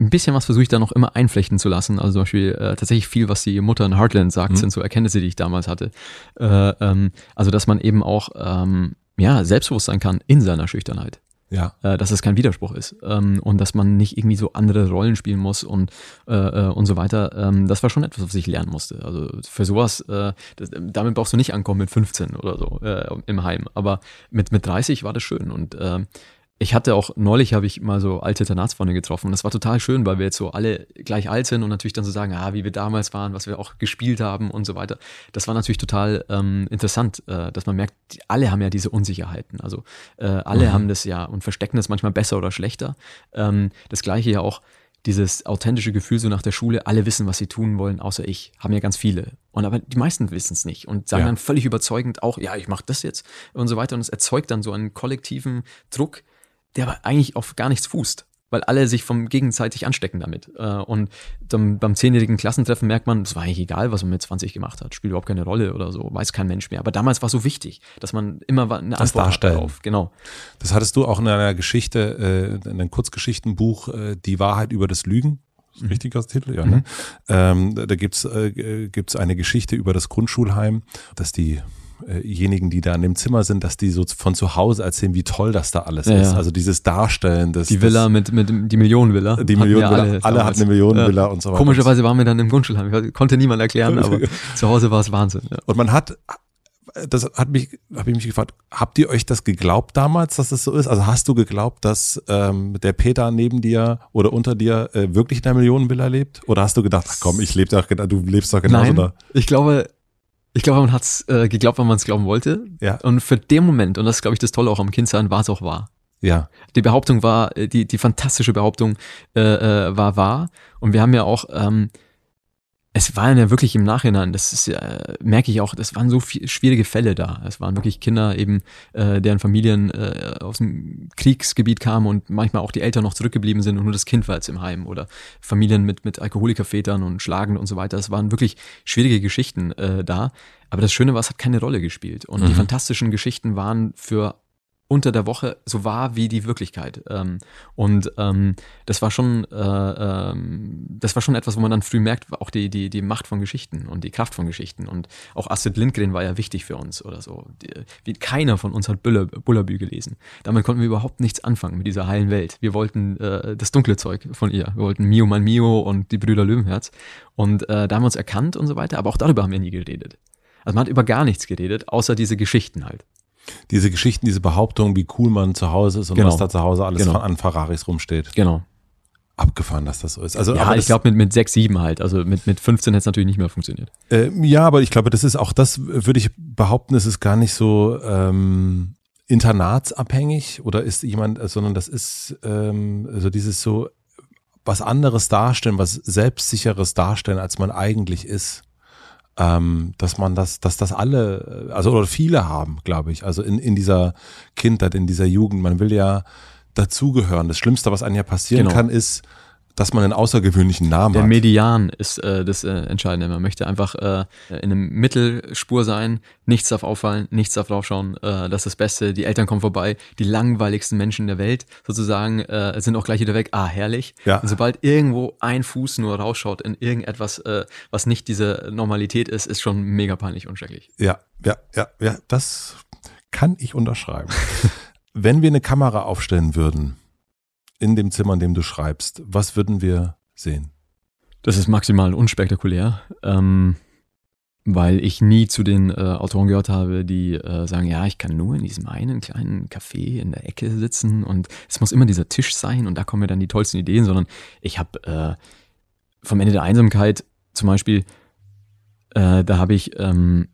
ein bisschen was versuche ich da noch immer einflechten zu lassen. Also zum Beispiel äh, tatsächlich viel, was die Mutter in Heartland sagt, mhm. sind so Erkenntnisse, die ich damals hatte. Äh, ähm, also dass man eben auch ähm, ja, selbstbewusst sein kann in seiner Schüchternheit. Ja. Äh, dass es kein Widerspruch ist. Ähm, und dass man nicht irgendwie so andere Rollen spielen muss und, äh, äh, und so weiter. Ähm, das war schon etwas, was ich lernen musste. Also für sowas, äh, das, damit brauchst du nicht ankommen mit 15 oder so äh, im Heim. Aber mit, mit 30 war das schön. Und äh, ich hatte auch neulich habe ich mal so alte Internatsfreunde getroffen und das war total schön, weil wir jetzt so alle gleich alt sind und natürlich dann so sagen, ah, wie wir damals waren, was wir auch gespielt haben und so weiter. Das war natürlich total ähm, interessant, äh, dass man merkt, alle haben ja diese Unsicherheiten. Also äh, alle mhm. haben das ja und verstecken das manchmal besser oder schlechter. Ähm, das gleiche ja auch dieses authentische Gefühl so nach der Schule, alle wissen, was sie tun wollen, außer ich, haben ja ganz viele. Und aber die meisten wissen es nicht und sagen ja. dann völlig überzeugend auch, ja, ich mache das jetzt und so weiter. Und es erzeugt dann so einen kollektiven Druck, der aber eigentlich auf gar nichts fußt, weil alle sich vom gegenseitig anstecken damit. Äh, und dann beim zehnjährigen Klassentreffen merkt man, es war eigentlich egal, was man mit 20 gemacht hat, spielt überhaupt keine Rolle oder so, weiß kein Mensch mehr. Aber damals war es so wichtig, dass man immer eine das Antwort darstellen. darauf. Genau. Das hattest du auch in einer Geschichte, äh, in einem Kurzgeschichtenbuch, äh, Die Wahrheit über das Lügen. Mhm. Richtiger Titel, ja. Ne? Mhm. Ähm, da gibt's äh, gibt's eine Geschichte über das Grundschulheim, dass die diejenigen, die da in dem Zimmer sind, dass die so von zu Hause erzählen, wie toll das da alles ja, ist. Also dieses Darstellen des. Die Villa mit, mit die Millionenvilla. Die Millionenvilla. Alle, alle hatten eine Millionenvilla ja. und so weiter. Komischerweise waren wir dann im Grundschulheim. Konnte niemand erklären, aber zu Hause war es Wahnsinn. Und man hat, das hat mich, habe ich mich gefragt, habt ihr euch das geglaubt damals, dass das so ist? Also hast du geglaubt, dass ähm, der Peter neben dir oder unter dir äh, wirklich in der Millionenvilla lebt? Oder hast du gedacht, ach komm, ich lebe doch, du lebst doch genauso Nein, da? Ich glaube, ich glaube, man hat es äh, geglaubt, wenn man es glauben wollte. Ja. Und für den Moment, und das ist, glaube ich, das Tolle auch am Kindsein, war es auch wahr. Ja. Die Behauptung war, äh, die, die fantastische Behauptung äh, äh, war wahr. Und wir haben ja auch ähm, es waren ja wirklich im Nachhinein, das ist, äh, merke ich auch, das waren so viel, schwierige Fälle da. Es waren wirklich Kinder eben, äh, deren Familien äh, aus dem Kriegsgebiet kamen und manchmal auch die Eltern noch zurückgeblieben sind und nur das Kind war jetzt im Heim oder Familien mit, mit Alkoholikervätern und Schlagen und so weiter. Es waren wirklich schwierige Geschichten äh, da. Aber das Schöne war, es hat keine Rolle gespielt. Und mhm. die fantastischen Geschichten waren für unter der Woche so war wie die Wirklichkeit. Ähm, und ähm, das war schon, äh, ähm, das war schon etwas, wo man dann früh merkt, auch die, die, die Macht von Geschichten und die Kraft von Geschichten. Und auch Astrid Lindgren war ja wichtig für uns oder so. Die, wie keiner von uns hat Buller, Bullerbü gelesen. Damit konnten wir überhaupt nichts anfangen mit dieser heilen Welt. Wir wollten äh, das dunkle Zeug von ihr. Wir wollten Mio mein Mio und die Brüder Löwenherz. Und äh, da haben wir uns erkannt und so weiter, aber auch darüber haben wir nie geredet. Also man hat über gar nichts geredet, außer diese Geschichten halt diese Geschichten, diese Behauptungen, wie cool man zu Hause ist und genau. was da zu Hause alles genau. an Ferraris rumsteht. Genau. Abgefahren, dass das so ist. Also, ja, ich glaube mit, mit 6, 7 halt. Also mit, mit 15 hätte es natürlich nicht mehr funktioniert. Äh, ja, aber ich glaube, das ist auch das, würde ich behaupten, es ist gar nicht so ähm, internatsabhängig oder ist jemand, sondern das ist ähm, so dieses so was anderes darstellen, was selbstsicheres darstellen, als man eigentlich ist. Ähm, dass man das, dass das alle, also oder viele haben, glaube ich, also in, in dieser Kindheit, in dieser Jugend. Man will ja dazugehören. Das Schlimmste, was einem ja passieren genau. kann, ist, dass man einen außergewöhnlichen Namen Der hat. Der Median ist äh, das äh, Entscheidende. Man möchte einfach äh, in einem Mittelspur sein, nichts darf auffallen, nichts darf draufschauen, äh, das ist das Beste, die Eltern kommen vorbei, die langweiligsten Menschen der Welt sozusagen äh, sind auch gleich wieder weg, ah, herrlich. Ja. Und sobald irgendwo ein Fuß nur rausschaut in irgendetwas, äh, was nicht diese Normalität ist, ist schon mega peinlich und schrecklich. Ja, ja, ja, ja, das kann ich unterschreiben. Wenn wir eine Kamera aufstellen würden, in dem Zimmer, in dem du schreibst, was würden wir sehen? Das ist maximal unspektakulär, ähm, weil ich nie zu den äh, Autoren gehört habe, die äh, sagen, ja, ich kann nur in diesem einen kleinen Café in der Ecke sitzen und es muss immer dieser Tisch sein und da kommen mir dann die tollsten Ideen, sondern ich habe äh, vom Ende der Einsamkeit zum Beispiel, äh, da habe ich ähm,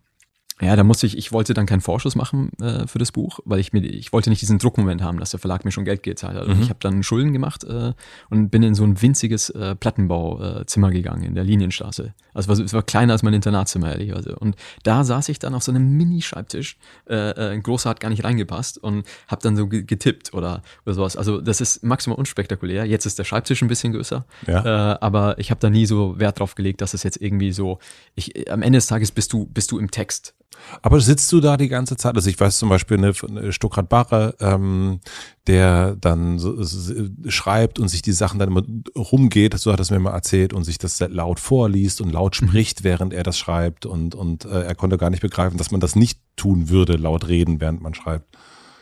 ja, da musste ich, ich wollte dann keinen Vorschuss machen äh, für das Buch, weil ich mir, ich wollte nicht diesen Druckmoment haben, dass der Verlag mir schon Geld gezahlt hat. Mhm. Und ich habe dann Schulden gemacht äh, und bin in so ein winziges äh, Plattenbauzimmer äh, gegangen in der Linienstraße. Also es war, es war kleiner als mein Internatzimmer, ehrlicherweise. Und da saß ich dann auf so einem Mini-Schreibtisch, äh, äh, ein großer hat gar nicht reingepasst und habe dann so getippt oder, oder sowas. Also das ist maximal unspektakulär. Jetzt ist der Schreibtisch ein bisschen größer, ja. äh, aber ich habe da nie so Wert drauf gelegt, dass es jetzt irgendwie so, ich, am Ende des Tages bist du, bist du im Text. Aber sitzt du da die ganze Zeit? Also ich weiß zum Beispiel eine, eine Stuckrad Barre, ähm, der dann so, so, schreibt und sich die Sachen dann immer rumgeht, so hat es mir mal erzählt, und sich das laut vorliest und laut mhm. spricht, während er das schreibt und, und äh, er konnte gar nicht begreifen, dass man das nicht tun würde, laut reden, während man schreibt.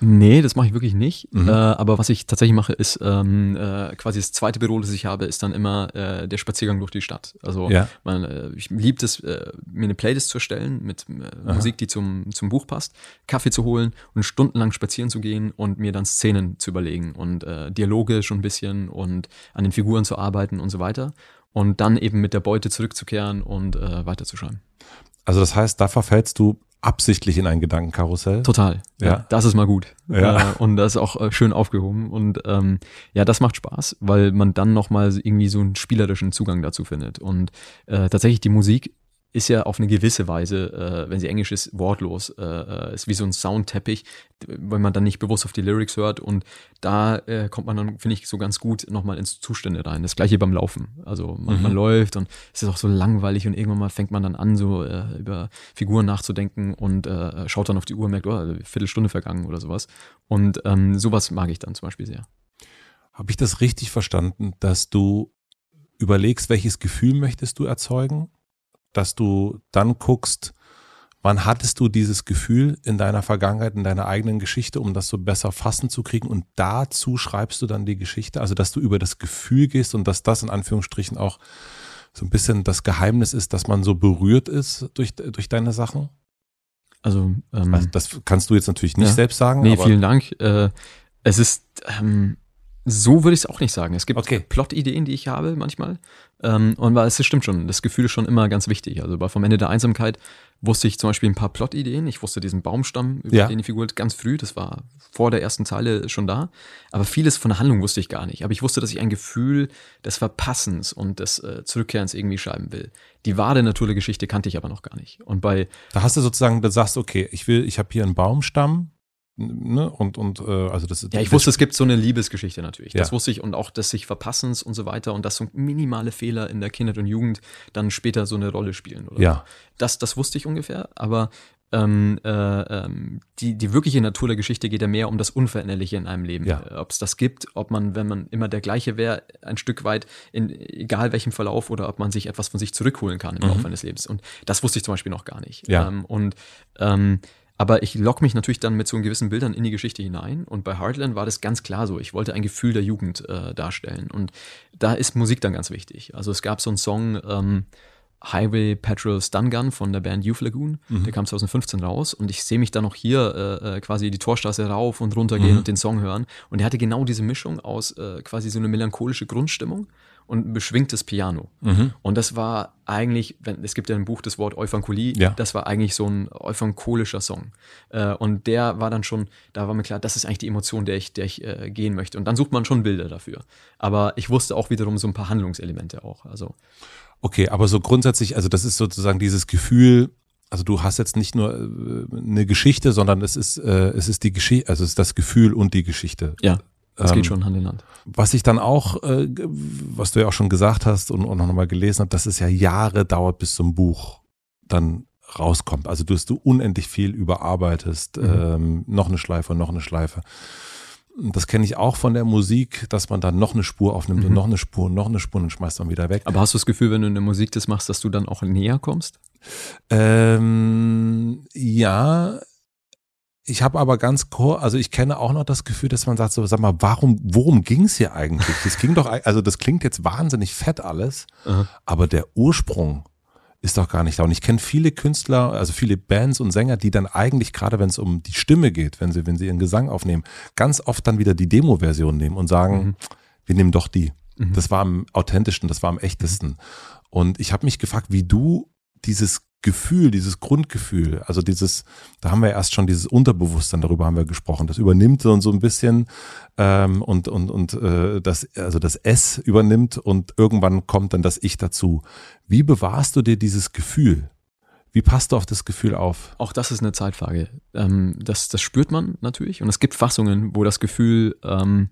Nee, das mache ich wirklich nicht. Mhm. Äh, aber was ich tatsächlich mache, ist ähm, äh, quasi das zweite Büro, das ich habe, ist dann immer äh, der Spaziergang durch die Stadt. Also ja. man, äh, ich liebe es, äh, mir eine Playlist zu erstellen mit äh, Musik, die zum, zum Buch passt, Kaffee zu holen und stundenlang spazieren zu gehen und mir dann Szenen zu überlegen und Dialoge schon ein bisschen und an den Figuren zu arbeiten und so weiter. Und dann eben mit der Beute zurückzukehren und weiterzuschreiben. Also das heißt, da verfällst du absichtlich in ein Gedankenkarussell. Total. Ja. ja. Das ist mal gut. Ja. Äh, und das ist auch äh, schön aufgehoben. Und ähm, ja, das macht Spaß, weil man dann nochmal irgendwie so einen spielerischen Zugang dazu findet. Und äh, tatsächlich die Musik ist ja auf eine gewisse Weise, äh, wenn sie englisch ist, wortlos. Äh, äh, ist wie so ein Soundteppich, wenn man dann nicht bewusst auf die Lyrics hört. Und da äh, kommt man dann, finde ich, so ganz gut nochmal ins Zustände rein. Das gleiche beim Laufen. Also man, mhm. man, läuft und es ist auch so langweilig und irgendwann mal fängt man dann an, so äh, über Figuren nachzudenken und äh, schaut dann auf die Uhr und merkt, oh, eine Viertelstunde vergangen oder sowas. Und ähm, sowas mag ich dann zum Beispiel sehr. Habe ich das richtig verstanden, dass du überlegst, welches Gefühl möchtest du erzeugen dass du dann guckst, wann hattest du dieses Gefühl in deiner Vergangenheit, in deiner eigenen Geschichte, um das so besser fassen zu kriegen und dazu schreibst du dann die Geschichte, also dass du über das Gefühl gehst und dass das in Anführungsstrichen auch so ein bisschen das Geheimnis ist, dass man so berührt ist durch, durch deine Sachen? Also, ähm, also das kannst du jetzt natürlich nicht ja. selbst sagen. Nee, vielen Dank. Äh, es ist, ähm, so würde ich es auch nicht sagen. Es gibt okay. Plot-Ideen, die ich habe manchmal. Ähm, und es stimmt schon, das Gefühl ist schon immer ganz wichtig. Also bei Vom Ende der Einsamkeit wusste ich zum Beispiel ein paar Plot-Ideen. Ich wusste diesen Baumstamm, über ja. den die Figur ganz früh, das war vor der ersten Zeile schon da. Aber vieles von der Handlung wusste ich gar nicht. Aber ich wusste, dass ich ein Gefühl des Verpassens und des äh, Zurückkehrens irgendwie schreiben will. Die wahre Natur der Geschichte kannte ich aber noch gar nicht. Und bei da hast du sozusagen, da sagst okay, ich will, ich habe hier einen Baumstamm, Ne? Und, und äh, also das Ja, ich wusste, es gibt so eine Liebesgeschichte natürlich. Das wusste ich und auch des sich Verpassens und so weiter und dass so minimale Fehler in der Kindheit und Jugend dann später so eine Rolle spielen. Oder? Ja. Das, das wusste ich ungefähr, aber ähm, äh, ähm, die, die wirkliche Natur der Geschichte geht ja mehr um das Unveränderliche in einem Leben. Ja. Äh, ob es das gibt, ob man, wenn man immer der gleiche wäre, ein Stück weit, in egal welchem Verlauf, oder ob man sich etwas von sich zurückholen kann im mhm. Laufe eines Lebens. Und das wusste ich zum Beispiel noch gar nicht. Ja. Ähm, und ähm, aber ich lock mich natürlich dann mit so gewissen Bildern in die Geschichte hinein. Und bei Heartland war das ganz klar so. Ich wollte ein Gefühl der Jugend äh, darstellen. Und da ist Musik dann ganz wichtig. Also es gab so einen Song, ähm, Highway Patrol Stun Gun von der Band Youth Lagoon. Mhm. Der kam 2015 raus und ich sehe mich dann noch hier äh, äh, quasi die Torstraße rauf und runter gehen mhm. und den Song hören. Und er hatte genau diese Mischung aus äh, quasi so eine melancholische Grundstimmung und ein beschwingtes Piano. Mhm. Und das war eigentlich, wenn, es gibt ja ein Buch das Wort Euphankolie, Ja. das war eigentlich so ein euphankolischer Song. Äh, und der war dann schon, da war mir klar, das ist eigentlich die Emotion, der ich, der ich äh, gehen möchte. Und dann sucht man schon Bilder dafür. Aber ich wusste auch wiederum so ein paar Handlungselemente auch. Also Okay, aber so grundsätzlich, also das ist sozusagen dieses Gefühl, also du hast jetzt nicht nur äh, eine Geschichte, sondern es ist, äh, es ist die Geschichte, also es ist das Gefühl und die Geschichte. ja, das Ähm, geht schon Hand in Hand. Was ich dann auch, äh, was du ja auch schon gesagt hast und, und noch mal gelesen hast, dass es ja Jahre dauert, bis so ein Buch dann rauskommt. Also du, du unendlich viel überarbeitest, Mhm. ähm, noch eine Schleife, noch eine Schleife. Das kenne ich auch von der Musik, dass man dann noch eine Spur aufnimmt und Mhm. noch eine Spur und noch eine Spur und dann schmeißt man wieder weg. Aber hast du das Gefühl, wenn du in der Musik das machst, dass du dann auch näher kommst? Ähm, ja, ich habe aber ganz kurz, also ich kenne auch noch das Gefühl, dass man sagt, so, sag mal, warum, worum ging's hier eigentlich? Das ging doch, also das klingt jetzt wahnsinnig fett alles, Aha. aber der Ursprung ist doch gar nicht da. Und ich kenne viele Künstler, also viele Bands und Sänger, die dann eigentlich, gerade wenn es um die Stimme geht, wenn sie, wenn sie ihren Gesang aufnehmen, ganz oft dann wieder die Demo-Version nehmen und sagen, Mhm. wir nehmen doch die. Mhm. Das war am authentischsten, das war am echtesten. Und ich habe mich gefragt, wie du dieses Gefühl, dieses Grundgefühl, also dieses, da haben wir erst schon dieses Unterbewusstsein, darüber haben wir gesprochen, das übernimmt so, so ein bisschen ähm, und, und, und äh, das, also das S übernimmt und irgendwann kommt dann das Ich dazu. Wie bewahrst du dir dieses Gefühl? Wie passt du auf das Gefühl auf? Auch das ist eine Zeitfrage. Ähm, das, das spürt man natürlich. Und es gibt Fassungen, wo das Gefühl ähm,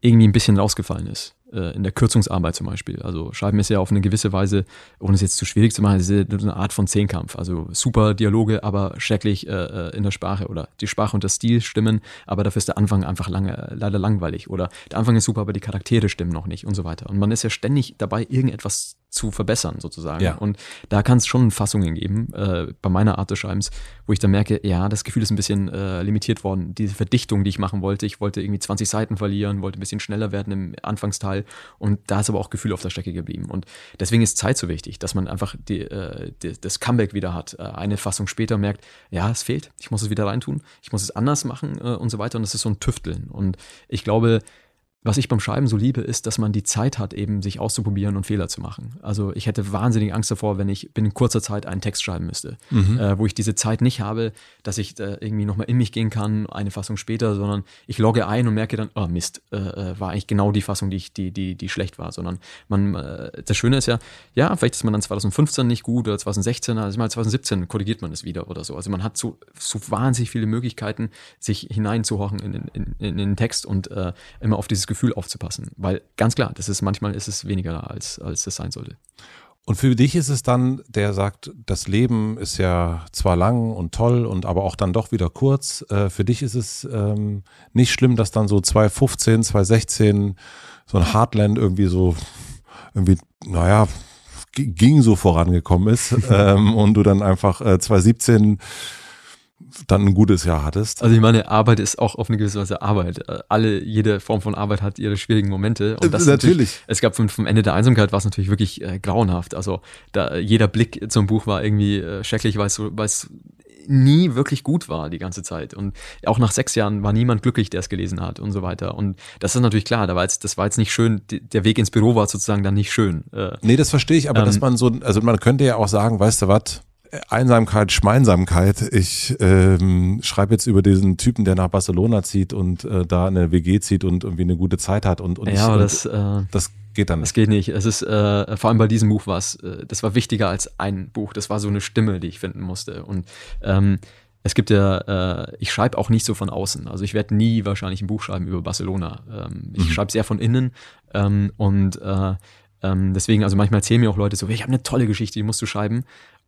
irgendwie ein bisschen rausgefallen ist. Äh, in der Kürzungsarbeit zum Beispiel. Also Schreiben ist ja auf eine gewisse Weise, ohne es jetzt zu schwierig zu machen, ist eine Art von Zehnkampf. Also super Dialoge, aber schrecklich äh, äh, in der Sprache. Oder die Sprache und der Stil stimmen, aber dafür ist der Anfang einfach lange, leider langweilig. Oder der Anfang ist super, aber die Charaktere stimmen noch nicht und so weiter. Und man ist ja ständig dabei, irgendetwas zu verbessern sozusagen. Ja. Und da kann es schon Fassungen geben, äh, bei meiner Art des Schreibens, wo ich dann merke, ja, das Gefühl ist ein bisschen äh, limitiert worden. Diese Verdichtung, die ich machen wollte, ich wollte irgendwie 20 Seiten verlieren, wollte ein bisschen schneller werden im Anfangsteil und da ist aber auch Gefühl auf der Strecke geblieben. Und deswegen ist Zeit so wichtig, dass man einfach die, äh, die, das Comeback wieder hat. Äh, eine Fassung später merkt, ja, es fehlt, ich muss es wieder reintun, ich muss es anders machen äh, und so weiter. Und das ist so ein Tüfteln. Und ich glaube, was ich beim Schreiben so liebe, ist, dass man die Zeit hat, eben sich auszuprobieren und Fehler zu machen. Also ich hätte wahnsinnig Angst davor, wenn ich binnen kurzer Zeit einen Text schreiben müsste, äh, wo ich diese Zeit nicht habe, dass ich äh, irgendwie nochmal in mich gehen kann, eine Fassung später, sondern ich logge ein und merke dann, oh Mist, äh, äh, war eigentlich genau die Fassung, die, ich, die, die, die schlecht war. Sondern man, äh, das Schöne ist ja, ja, vielleicht ist man dann 2015 nicht gut oder 2016, also mal 2017 korrigiert man es wieder oder so. Also man hat so, so wahnsinnig viele Möglichkeiten, sich hineinzuhochen in, den- in, in, in den Text und äh, immer auf dieses Gefühl aufzupassen. Weil ganz klar, das ist manchmal ist es weniger als, als es sein sollte. Und für dich ist es dann, der sagt, das Leben ist ja zwar lang und toll und aber auch dann doch wieder kurz. Äh, für dich ist es ähm, nicht schlimm, dass dann so 2015, 2016 so ein Heartland irgendwie so irgendwie, naja, ging so vorangekommen ist ähm, und du dann einfach äh, 2017 dann ein gutes Jahr hattest. Also ich meine, Arbeit ist auch auf eine gewisse Weise Arbeit. Äh, Alle, jede Form von Arbeit hat ihre schwierigen Momente. Und das ist Äh, Natürlich. Es gab vom, vom Ende der Einsamkeit war es natürlich wirklich äh, grauenhaft. Also da jeder Blick zum Buch war irgendwie äh, schrecklich, weil es nie wirklich gut war die ganze Zeit. Und auch nach sechs Jahren war niemand glücklich, der es gelesen hat und so weiter. Und das ist natürlich klar, da war jetzt, das war jetzt nicht schön, der Weg ins Büro war sozusagen dann nicht schön. Äh, Nee, das verstehe ich, aber Ähm, dass man so, also man könnte ja auch sagen, weißt du was, Einsamkeit, Schmeinsamkeit. Ich ähm, schreibe jetzt über diesen Typen, der nach Barcelona zieht und äh, da eine WG zieht und irgendwie eine gute Zeit hat und, und, ja, aber das, äh, das geht dann Das nicht. geht nicht. Es ist, äh, vor allem bei diesem Buch war es, äh, das war wichtiger als ein Buch. Das war so eine Stimme, die ich finden musste. Und ähm, es gibt ja, äh, ich schreibe auch nicht so von außen. Also ich werde nie wahrscheinlich ein Buch schreiben über Barcelona. Ähm, ich Mhm. schreibe sehr von innen ähm, und äh, ähm, deswegen, also manchmal erzählen mir auch Leute so, ich habe eine tolle Geschichte, die musst du schreiben.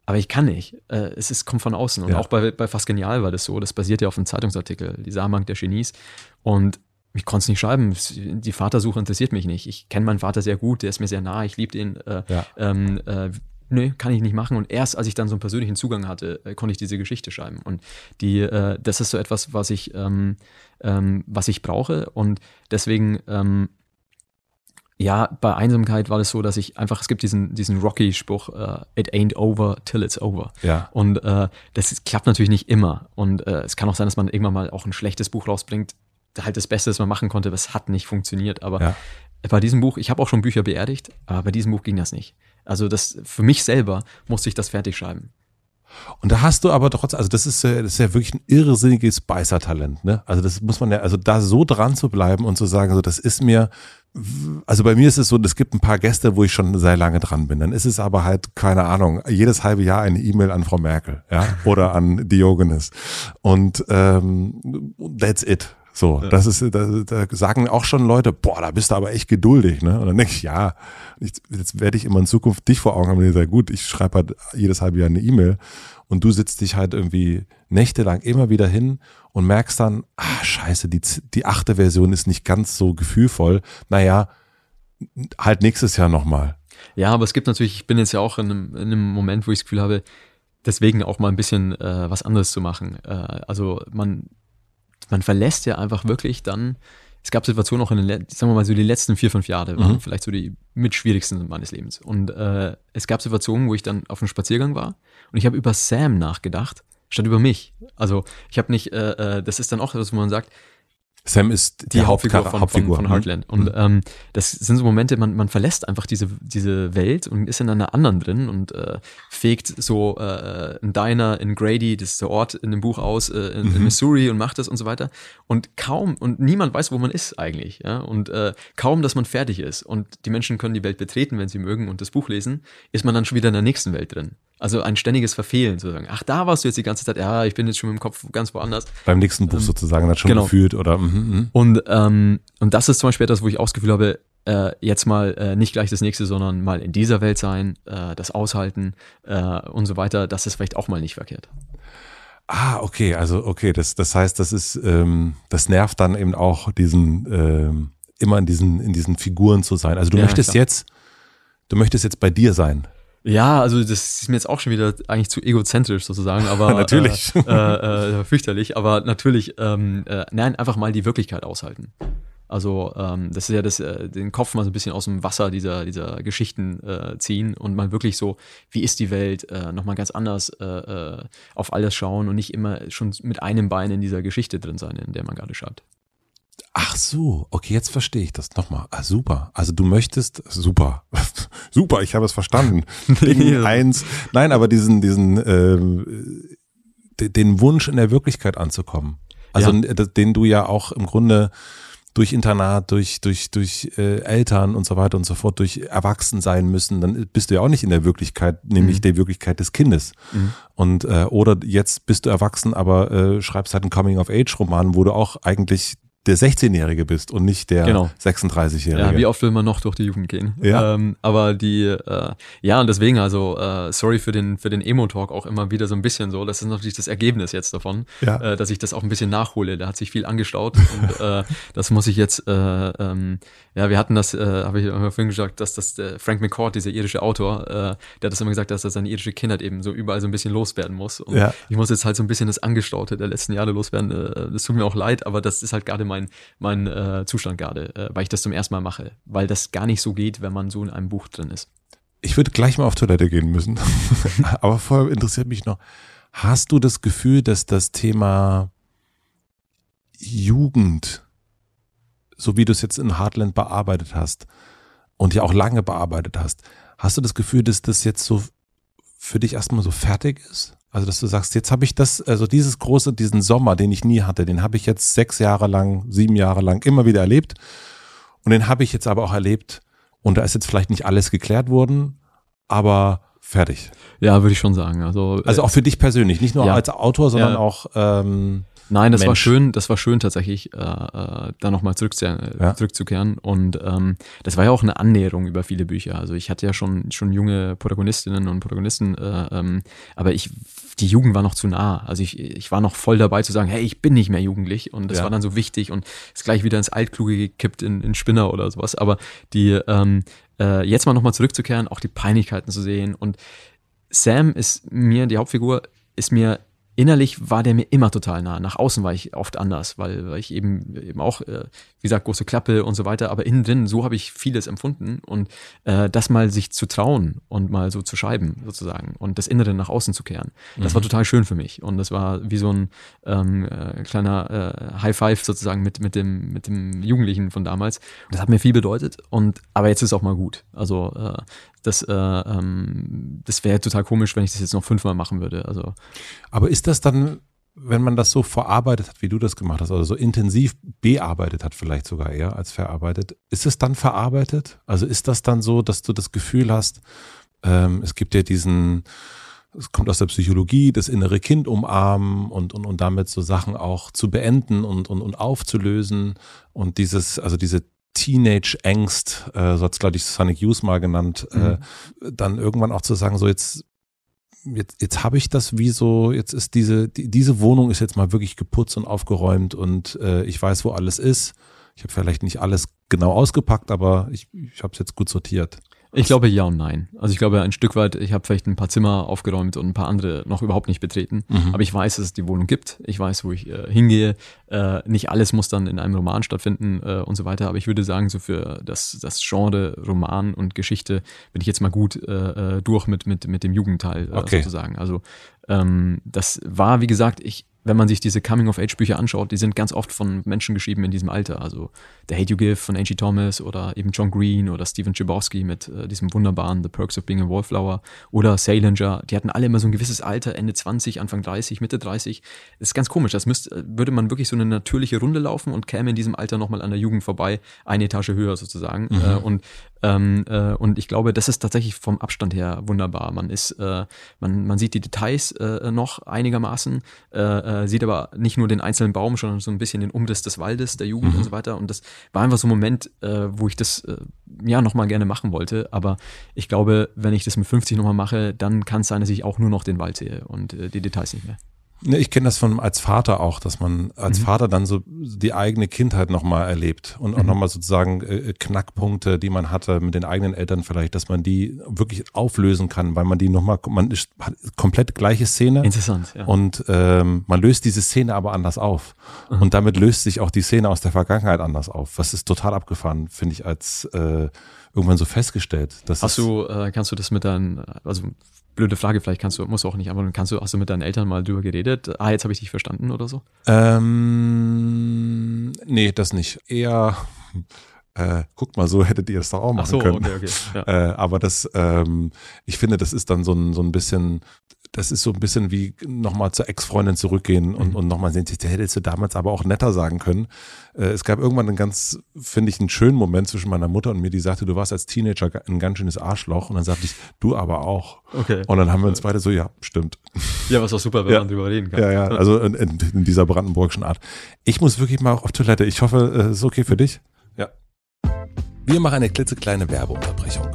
Aber ich kann nicht. Äh, es ist, kommt von außen. Und Ja. auch bei, bei Fast Genial war das so. Das basiert ja auf einem Zeitungsartikel, die Samenbank der Genies. Und ich konnte es nicht schreiben. Die Vatersuche interessiert mich nicht. Ich kenne meinen Vater sehr gut, der ist mir sehr nah, ich liebe den. Äh, Ja. ähm, äh, nö, kann ich nicht machen. Und erst als ich dann so einen persönlichen Zugang hatte, äh, konnte ich diese Geschichte schreiben. Und die, äh, das ist so etwas, was ich, ähm, ähm, was ich brauche. Und deswegen, ähm, ja, bei Einsamkeit war das so, dass ich einfach, es gibt diesen, diesen Rocky-Spruch, äh, it ain't over till it's over. Ja. Und äh, das klappt natürlich nicht immer. Und äh, es kann auch sein, dass man irgendwann mal auch ein schlechtes Buch rausbringt. Halt das Beste, das man machen konnte, es hat nicht funktioniert. Aber Ja. bei diesem Buch, ich habe auch schon Bücher beerdigt, aber bei diesem Buch ging das nicht. Also das für mich selber musste ich das fertig schreiben. Und da hast du aber trotzdem, also das ist, das ist ja wirklich ein irrsinniges Beißertalent, ne? Also das muss man ja, also da so dran zu bleiben und zu sagen, so das ist mir, also bei mir ist es so, es gibt ein paar Gäste, wo ich schon sehr lange dran bin. Dann ist es aber halt, keine Ahnung, jedes halbe Jahr eine E-Mail an Frau Merkel, ja, oder an Diogenes. Und ähm, that's it. So, ja. das ist, da, da sagen auch schon Leute, boah, da bist du aber echt geduldig, ne? Und dann denke ich, ja, ich, jetzt werde ich immer in Zukunft dich vor Augen haben, und sage, gut, ich schreibe halt jedes halbe Jahr eine E-Mail und du sitzt dich halt irgendwie nächtelang immer wieder hin und merkst dann, ah, scheiße, die, die achte Version ist nicht ganz so gefühlvoll. Naja, halt nächstes Jahr nochmal. Ja, aber es gibt natürlich, ich bin jetzt ja auch in einem, in einem Moment, wo ich das Gefühl habe, deswegen auch mal ein bisschen äh, was anderes zu machen. Äh, also man man verlässt ja einfach wirklich dann, es gab Situationen auch in den, sagen wir mal so die letzten vier, fünf Jahre, waren mhm. vielleicht so die mitschwierigsten meines Lebens. Und äh, es gab Situationen, wo ich dann auf einem Spaziergang war und ich habe über Sam nachgedacht, statt über mich. Also ich habe nicht, äh, äh das ist dann auch etwas, wo man sagt, Sam ist die, die Hauptfigur, von, Hauptfigur von, von Heartland. Mhm. Und ähm, das sind so Momente, man, man verlässt einfach diese, diese Welt und ist in einer anderen drin und äh, fegt so äh, ein Diner in Grady, das ist der Ort in dem Buch aus, äh, in, mhm. in, Missouri und macht das und so weiter. Und kaum, und niemand weiß, wo man ist eigentlich. Ja? Und äh, kaum, dass man fertig ist und die Menschen können die Welt betreten, wenn sie mögen und das Buch lesen, ist man dann schon wieder in der nächsten Welt drin. Also ein ständiges Verfehlen sozusagen. Ach, da warst du jetzt die ganze Zeit. Ja, ich bin jetzt schon mit dem Kopf ganz woanders. Beim nächsten Buch ähm, sozusagen, hat schon genau. gefühlt oder. Mm, mm. Und ähm, und das ist zum Beispiel etwas, wo ich auch das Gefühl habe, äh, jetzt mal äh, nicht gleich das nächste, sondern mal in dieser Welt sein, äh, das aushalten äh, und so weiter. Das ist vielleicht auch mal nicht verkehrt. Ah, okay, also okay, das das heißt, das ist ähm, das nervt dann eben auch diesen ähm, immer in diesen in diesen Figuren zu sein. Also du ja, möchtest klar. jetzt du möchtest jetzt bei dir sein. Ja, also das ist mir jetzt auch schon wieder eigentlich zu egozentrisch sozusagen, aber natürlich äh, äh, äh, fürchterlich, aber natürlich, ähm, äh, nein, einfach mal die Wirklichkeit aushalten. Also ähm, das ist ja das, äh, den Kopf mal so ein bisschen aus dem Wasser dieser, dieser Geschichten äh, ziehen und mal wirklich so, wie ist die Welt, äh, nochmal ganz anders äh, äh, auf alles schauen und nicht immer schon mit einem Bein in dieser Geschichte drin sein, in der man gerade schreibt. Ach so, okay, jetzt verstehe ich das nochmal. Ah, super. Also du möchtest, super, super, ich habe es verstanden. Ding eins, nein, aber diesen, diesen, äh, den Wunsch in der Wirklichkeit anzukommen. Also ja. den du ja auch im Grunde durch Internat, durch, durch, durch äh, Eltern und so weiter und so fort, durch Erwachsen sein müssen, dann bist du ja auch nicht in der Wirklichkeit, nämlich mhm. der Wirklichkeit des Kindes. Mhm. Und äh, oder jetzt bist du erwachsen, aber äh, schreibst halt einen Coming-of-Age-Roman, wo du auch eigentlich der 16-Jährige bist und nicht der genau. 36-Jährige. Ja, wie oft will man noch durch die Jugend gehen? Ja. Ähm, aber die, äh, ja, und deswegen, also, äh, sorry für den, für den Emo-Talk auch immer wieder so ein bisschen so. Das ist natürlich das Ergebnis jetzt davon, ja. äh, dass ich das auch ein bisschen nachhole. Da hat sich viel angestaut und äh, das muss ich jetzt, äh, ähm, ja, wir hatten das, äh, habe ich vorhin gesagt, dass das Frank McCord, dieser irische Autor, der hat das immer gesagt, dass er seine irische Kindheit eben so überall so ein bisschen loswerden muss. Und ja. ich muss jetzt halt so ein bisschen das Angestaute der letzten Jahre loswerden. Das tut mir auch leid, aber das ist halt gerade mein, mein äh, Zustand gerade, äh, weil ich das zum ersten Mal mache. Weil das gar nicht so geht, wenn man so in einem Buch drin ist. Ich würde gleich mal auf Toilette gehen müssen. aber vorher interessiert mich noch, hast du das Gefühl, dass das Thema Jugend so wie du es jetzt in Heartland bearbeitet hast und ja auch lange bearbeitet hast, hast du das Gefühl, dass das jetzt so für dich erstmal so fertig ist? Also, dass du sagst, jetzt habe ich das, also dieses große, diesen Sommer, den ich nie hatte, den habe ich jetzt sechs Jahre lang, sieben Jahre lang immer wieder erlebt. Und den habe ich jetzt aber auch erlebt. Und da ist jetzt vielleicht nicht alles geklärt worden, aber fertig. Ja, würde ich schon sagen. Also, also auch für dich persönlich, nicht nur ja. als Autor, sondern ja. auch ähm, Nein, das Mensch. war schön, das war schön tatsächlich, äh, äh, da nochmal zurückzukehren, ja. zurückzukehren. Und ähm, das war ja auch eine Annäherung über viele Bücher. Also ich hatte ja schon, schon junge Protagonistinnen und Protagonisten, äh, ähm, aber ich, die Jugend war noch zu nah. Also ich, ich war noch voll dabei zu sagen, hey, ich bin nicht mehr jugendlich. Und das ja. war dann so wichtig und ist gleich wieder ins Altkluge gekippt in, in Spinner oder sowas. Aber die, ähm, äh, jetzt mal nochmal zurückzukehren, auch die Peinlichkeiten zu sehen. Und Sam ist mir, die Hauptfigur, ist mir innerlich war der mir immer total nah. Nach außen war ich oft anders, weil, weil ich eben, eben auch, äh, wie gesagt, große Klappe und so weiter, aber innen drin, so habe ich vieles empfunden und äh, das mal sich zu trauen und mal so zu schreiben sozusagen und das Innere nach außen zu kehren, das mhm. war total schön für mich und das war wie so ein ähm, äh, kleiner äh, High Five sozusagen mit, mit, dem, mit dem Jugendlichen von damals. Das hat mir viel bedeutet und aber jetzt ist auch mal gut. Also äh, das, äh, ähm, das wäre total komisch, wenn ich das jetzt noch fünfmal machen würde. Also. Aber ist das dann, wenn man das so verarbeitet hat, wie du das gemacht hast, also so intensiv bearbeitet hat, vielleicht sogar eher als verarbeitet, ist es dann verarbeitet? Also ist das dann so, dass du das Gefühl hast, ähm, es gibt ja diesen, es kommt aus der Psychologie, das innere Kind umarmen und, und, und damit so Sachen auch zu beenden und, und, und aufzulösen und dieses, also diese Teenage-Angst, äh, so hat es, glaube ich, Sonic Youth mal genannt, äh, mhm. äh, dann irgendwann auch zu sagen, so jetzt, jetzt, jetzt habe ich das wie so, jetzt ist diese, die, diese Wohnung ist jetzt mal wirklich geputzt und aufgeräumt und äh, ich weiß, wo alles ist. Ich habe vielleicht nicht alles genau ausgepackt, aber ich, ich habe es jetzt gut sortiert. Ich glaube ja und nein. Also ich glaube ein Stück weit, ich habe vielleicht ein paar Zimmer aufgeräumt und ein paar andere noch überhaupt nicht betreten. Mhm. Aber ich weiß, dass es die Wohnung gibt. Ich weiß, wo ich äh, hingehe. Äh, nicht alles muss dann in einem Roman stattfinden äh, und so weiter. Aber ich würde sagen, so für das, das Genre Roman und Geschichte bin ich jetzt mal gut äh, äh durch mit, mit, mit dem Jugendteil äh, okay. sozusagen. Also ähm, das war, wie gesagt, ich, wenn man sich diese Coming-of-Age-Bücher anschaut, die sind ganz oft von Menschen geschrieben in diesem Alter. Also The Hate You Give von Angie Thomas oder eben John Green oder Stephen Chbosky mit äh, diesem wunderbaren The Perks of Being a Wallflower oder Salinger. Die hatten alle immer so ein gewisses Alter, Ende 20, Anfang 30, Mitte 30. Das ist ganz komisch. Das müsste, würde man wirklich so eine natürliche Runde laufen und käme in diesem Alter nochmal an der Jugend vorbei, eine Etage höher sozusagen. Mhm. Äh, und ähm, äh, und ich glaube, das ist tatsächlich vom Abstand her wunderbar. Man ist, äh, man, man sieht die Details äh, noch einigermaßen, äh, äh, sieht aber nicht nur den einzelnen Baum, sondern so ein bisschen den Umriss des Waldes, der Jugend mhm. und so weiter. Und das war einfach so ein Moment, äh, wo ich das äh, ja nochmal gerne machen wollte. Aber ich glaube, wenn ich das mit 50 nochmal mache, dann kann es sein, dass ich auch nur noch den Wald sehe und die Details nicht mehr. Ne, ich kenne das von als Vater auch, dass man als mhm. Vater dann so die eigene Kindheit nochmal erlebt und auch mhm. nochmal sozusagen äh, Knackpunkte, die man hatte mit den eigenen Eltern vielleicht, dass man die wirklich auflösen kann, weil man die nochmal, man ist hat komplett gleiche Szene. Interessant, ja. Und ähm, man löst diese Szene aber anders auf. Mhm. Und damit löst sich auch die Szene aus der Vergangenheit anders auf. Was ist total abgefahren, finde ich, als äh, irgendwann so festgestellt. Hast du, äh, kannst du das mit deinen, also blöde Frage, vielleicht kannst du, musst du auch nicht antworten, kannst du, hast du mit deinen Eltern mal drüber geredet? Ah, jetzt habe ich dich verstanden oder so? Ähm, nee, das nicht. Eher, äh, guckt mal, so hättet ihr es doch auch machen Ach so, können. Okay, okay, ja. äh, aber das, ähm, ich finde, das ist dann so ein, so ein bisschen, das ist so ein bisschen wie nochmal zur Ex-Freundin zurückgehen und, mhm. und nochmal sehen, der hättest du damals aber auch netter sagen können. Äh, es gab irgendwann einen ganz, finde ich, einen schönen Moment zwischen meiner Mutter und mir, die sagte, du warst als Teenager ein ganz schönes Arschloch. Und dann sagte ich, du aber auch. Okay. Und dann haben wir uns beide so, ja, stimmt. Ja, was auch super, wenn ja. man drüber reden kann. Ja, ja, also in, in, in dieser brandenburgischen Art. Ich muss wirklich mal auf Toilette. Ich hoffe, es ist okay für dich. Ja. Wir machen eine klitzekleine Werbeunterbrechung.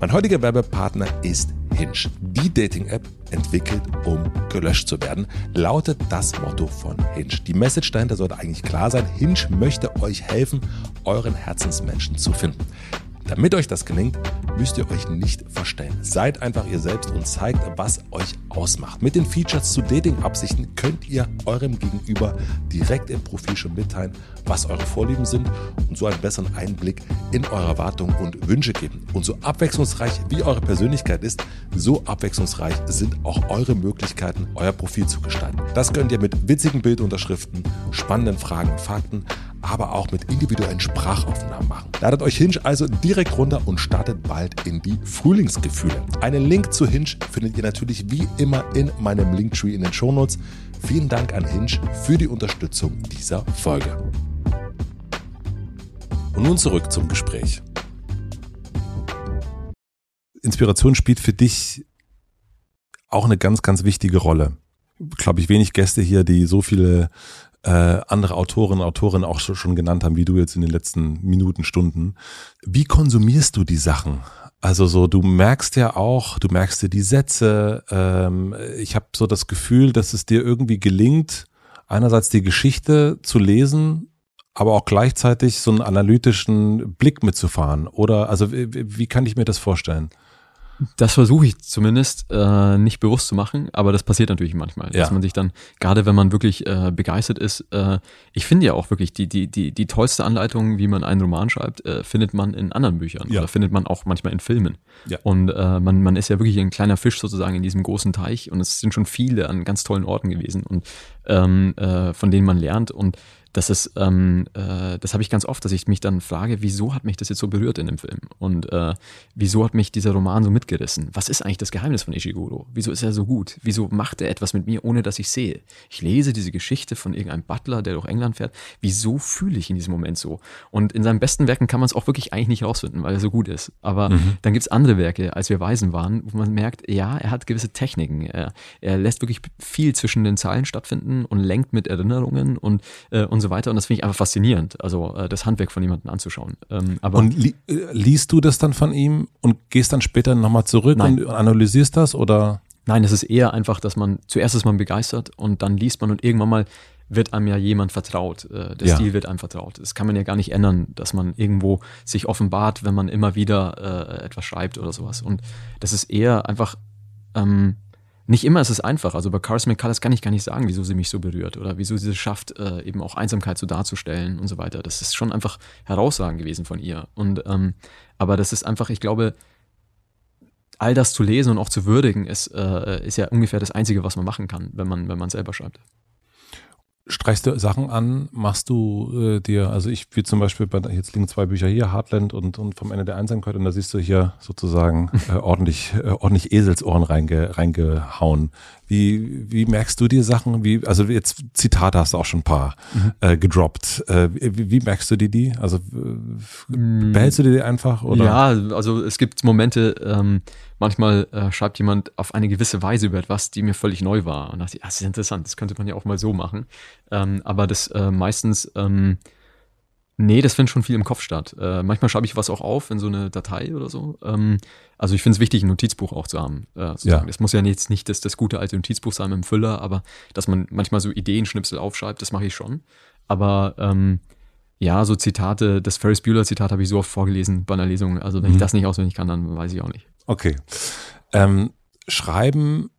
Mein heutiger Werbepartner ist Hinge. Die Dating-App entwickelt, um gelöscht zu werden, lautet das Motto von Hinge. Die Message dahinter sollte eigentlich klar sein. Hinge möchte euch helfen, euren Herzensmenschen zu finden. Damit euch das gelingt, müsst ihr euch nicht verstellen. Seid einfach ihr selbst und zeigt, was euch ausmacht. Mit den Features zu Dating-Absichten könnt ihr eurem Gegenüber direkt im Profil schon mitteilen, was eure Vorlieben sind und so einen besseren Einblick in eure Erwartungen und Wünsche geben. Und so abwechslungsreich wie eure Persönlichkeit ist, so abwechslungsreich sind auch eure Möglichkeiten, euer Profil zu gestalten. Das könnt ihr mit witzigen Bildunterschriften, spannenden Fragen und Fakten, aber auch mit individuellen Sprachaufnahmen machen. Ladet euch Hinge also direkt runter und startet bald in die Frühlingsgefühle. Einen Link zu Hinge findet ihr natürlich wie immer in meinem Linktree in den Shownotes. Vielen Dank an Hinge für die Unterstützung dieser Folge. Und nun zurück zum Gespräch. Inspiration spielt für dich auch eine ganz, ganz wichtige Rolle. Glaube ich, wenig Gäste hier, die so viele äh, andere Autorinnen und Autoren auch schon genannt haben, wie du jetzt in den letzten Minuten, Stunden. Wie konsumierst du die Sachen? Also so, du merkst ja auch, du merkst dir die Sätze. Ähm, ich habe so das Gefühl, dass es dir irgendwie gelingt, einerseits die Geschichte zu lesen, aber auch gleichzeitig so einen analytischen Blick mitzufahren. Oder also wie, wie kann ich mir das vorstellen? Das versuche ich zumindest äh, nicht bewusst zu machen, aber das passiert natürlich manchmal, ja. dass man sich dann, gerade wenn man wirklich äh, begeistert ist, äh, ich finde ja auch wirklich die, die, die, die tollste Anleitung, wie man einen Roman schreibt, äh, findet man in anderen Büchern ja. oder findet man auch manchmal in Filmen. Ja. Und äh, man, man ist ja wirklich ein kleiner Fisch sozusagen in diesem großen Teich und es sind schon viele an ganz tollen Orten gewesen und ähm, äh, von denen man lernt und das ist, ähm, äh, das habe ich ganz oft, dass ich mich dann frage, wieso hat mich das jetzt so berührt in dem Film? Und äh, wieso hat mich dieser Roman so mitgerissen? Was ist eigentlich das Geheimnis von Ishiguro? Wieso ist er so gut? Wieso macht er etwas mit mir, ohne dass ich sehe? Ich lese diese Geschichte von irgendeinem Butler, der durch England fährt. Wieso fühle ich in diesem Moment so? Und in seinen besten Werken kann man es auch wirklich eigentlich nicht rausfinden, weil er so gut ist. Aber mhm. dann gibt es andere Werke, als wir Weisen waren, wo man merkt, ja, er hat gewisse Techniken. Er, er lässt wirklich viel zwischen den Zeilen stattfinden und lenkt mit Erinnerungen und, äh, und so weiter. Und das finde ich einfach faszinierend, also äh, das Handwerk von jemandem anzuschauen. Ähm, aber und li äh, liest du das dann von ihm und gehst dann später nochmal zurück Nein. und analysierst das oder? Nein, es ist eher einfach, dass man zuerst ist man begeistert und dann liest man und irgendwann mal wird einem ja jemand vertraut. Äh, der ja. Stil wird einem vertraut. Das kann man ja gar nicht ändern, dass man irgendwo sich offenbart, wenn man immer wieder äh, etwas schreibt oder sowas. Und das ist eher einfach ähm, nicht immer ist es einfach. Also bei Cars McCullers kann ich gar nicht sagen, wieso sie mich so berührt oder wieso sie es schafft, äh, eben auch Einsamkeit so darzustellen und so weiter. Das ist schon einfach herausragend gewesen von ihr. Und ähm, aber das ist einfach, ich glaube, all das zu lesen und auch zu würdigen, ist, äh, ist ja ungefähr das Einzige, was man machen kann, wenn man, wenn man selber schreibt. Streichst du Sachen an, machst du äh, dir, also ich wie zum Beispiel, bei, jetzt liegen zwei Bücher hier, Heartland und, und vom Ende der Einsamkeit und da siehst du hier sozusagen äh, ordentlich, äh, ordentlich Eselsohren reinge, reingehauen. Wie, wie merkst du dir Sachen? Wie, also jetzt Zitate hast du auch schon ein paar mhm. äh, gedroppt. Äh, wie, wie, merkst du dir die? Also mm. behältst du dir die einfach? Oder? Ja, also es gibt Momente, ähm, manchmal äh, schreibt jemand auf eine gewisse Weise über etwas, die mir völlig neu war. Und dachte ich, ah, das ist interessant, das könnte man ja auch mal so machen. Ähm, aber das äh, meistens, ähm, nee, das findet schon viel im Kopf statt. Äh, manchmal schreibe ich was auch auf in so eine Datei oder so. Ähm, also ich finde es wichtig, ein Notizbuch auch zu haben. Äh, ja. Das muss ja jetzt nicht das, das gute alte Notizbuch sein mit dem Füller, aber dass man manchmal so Ideenschnipsel aufschreibt, das mache ich schon. Aber ähm, ja, so Zitate, das Ferris Bueller-Zitat habe ich so oft vorgelesen bei einer Lesung. Also wenn mhm. ich das nicht auswendig kann, dann weiß ich auch nicht. Okay. Ähm, schreiben,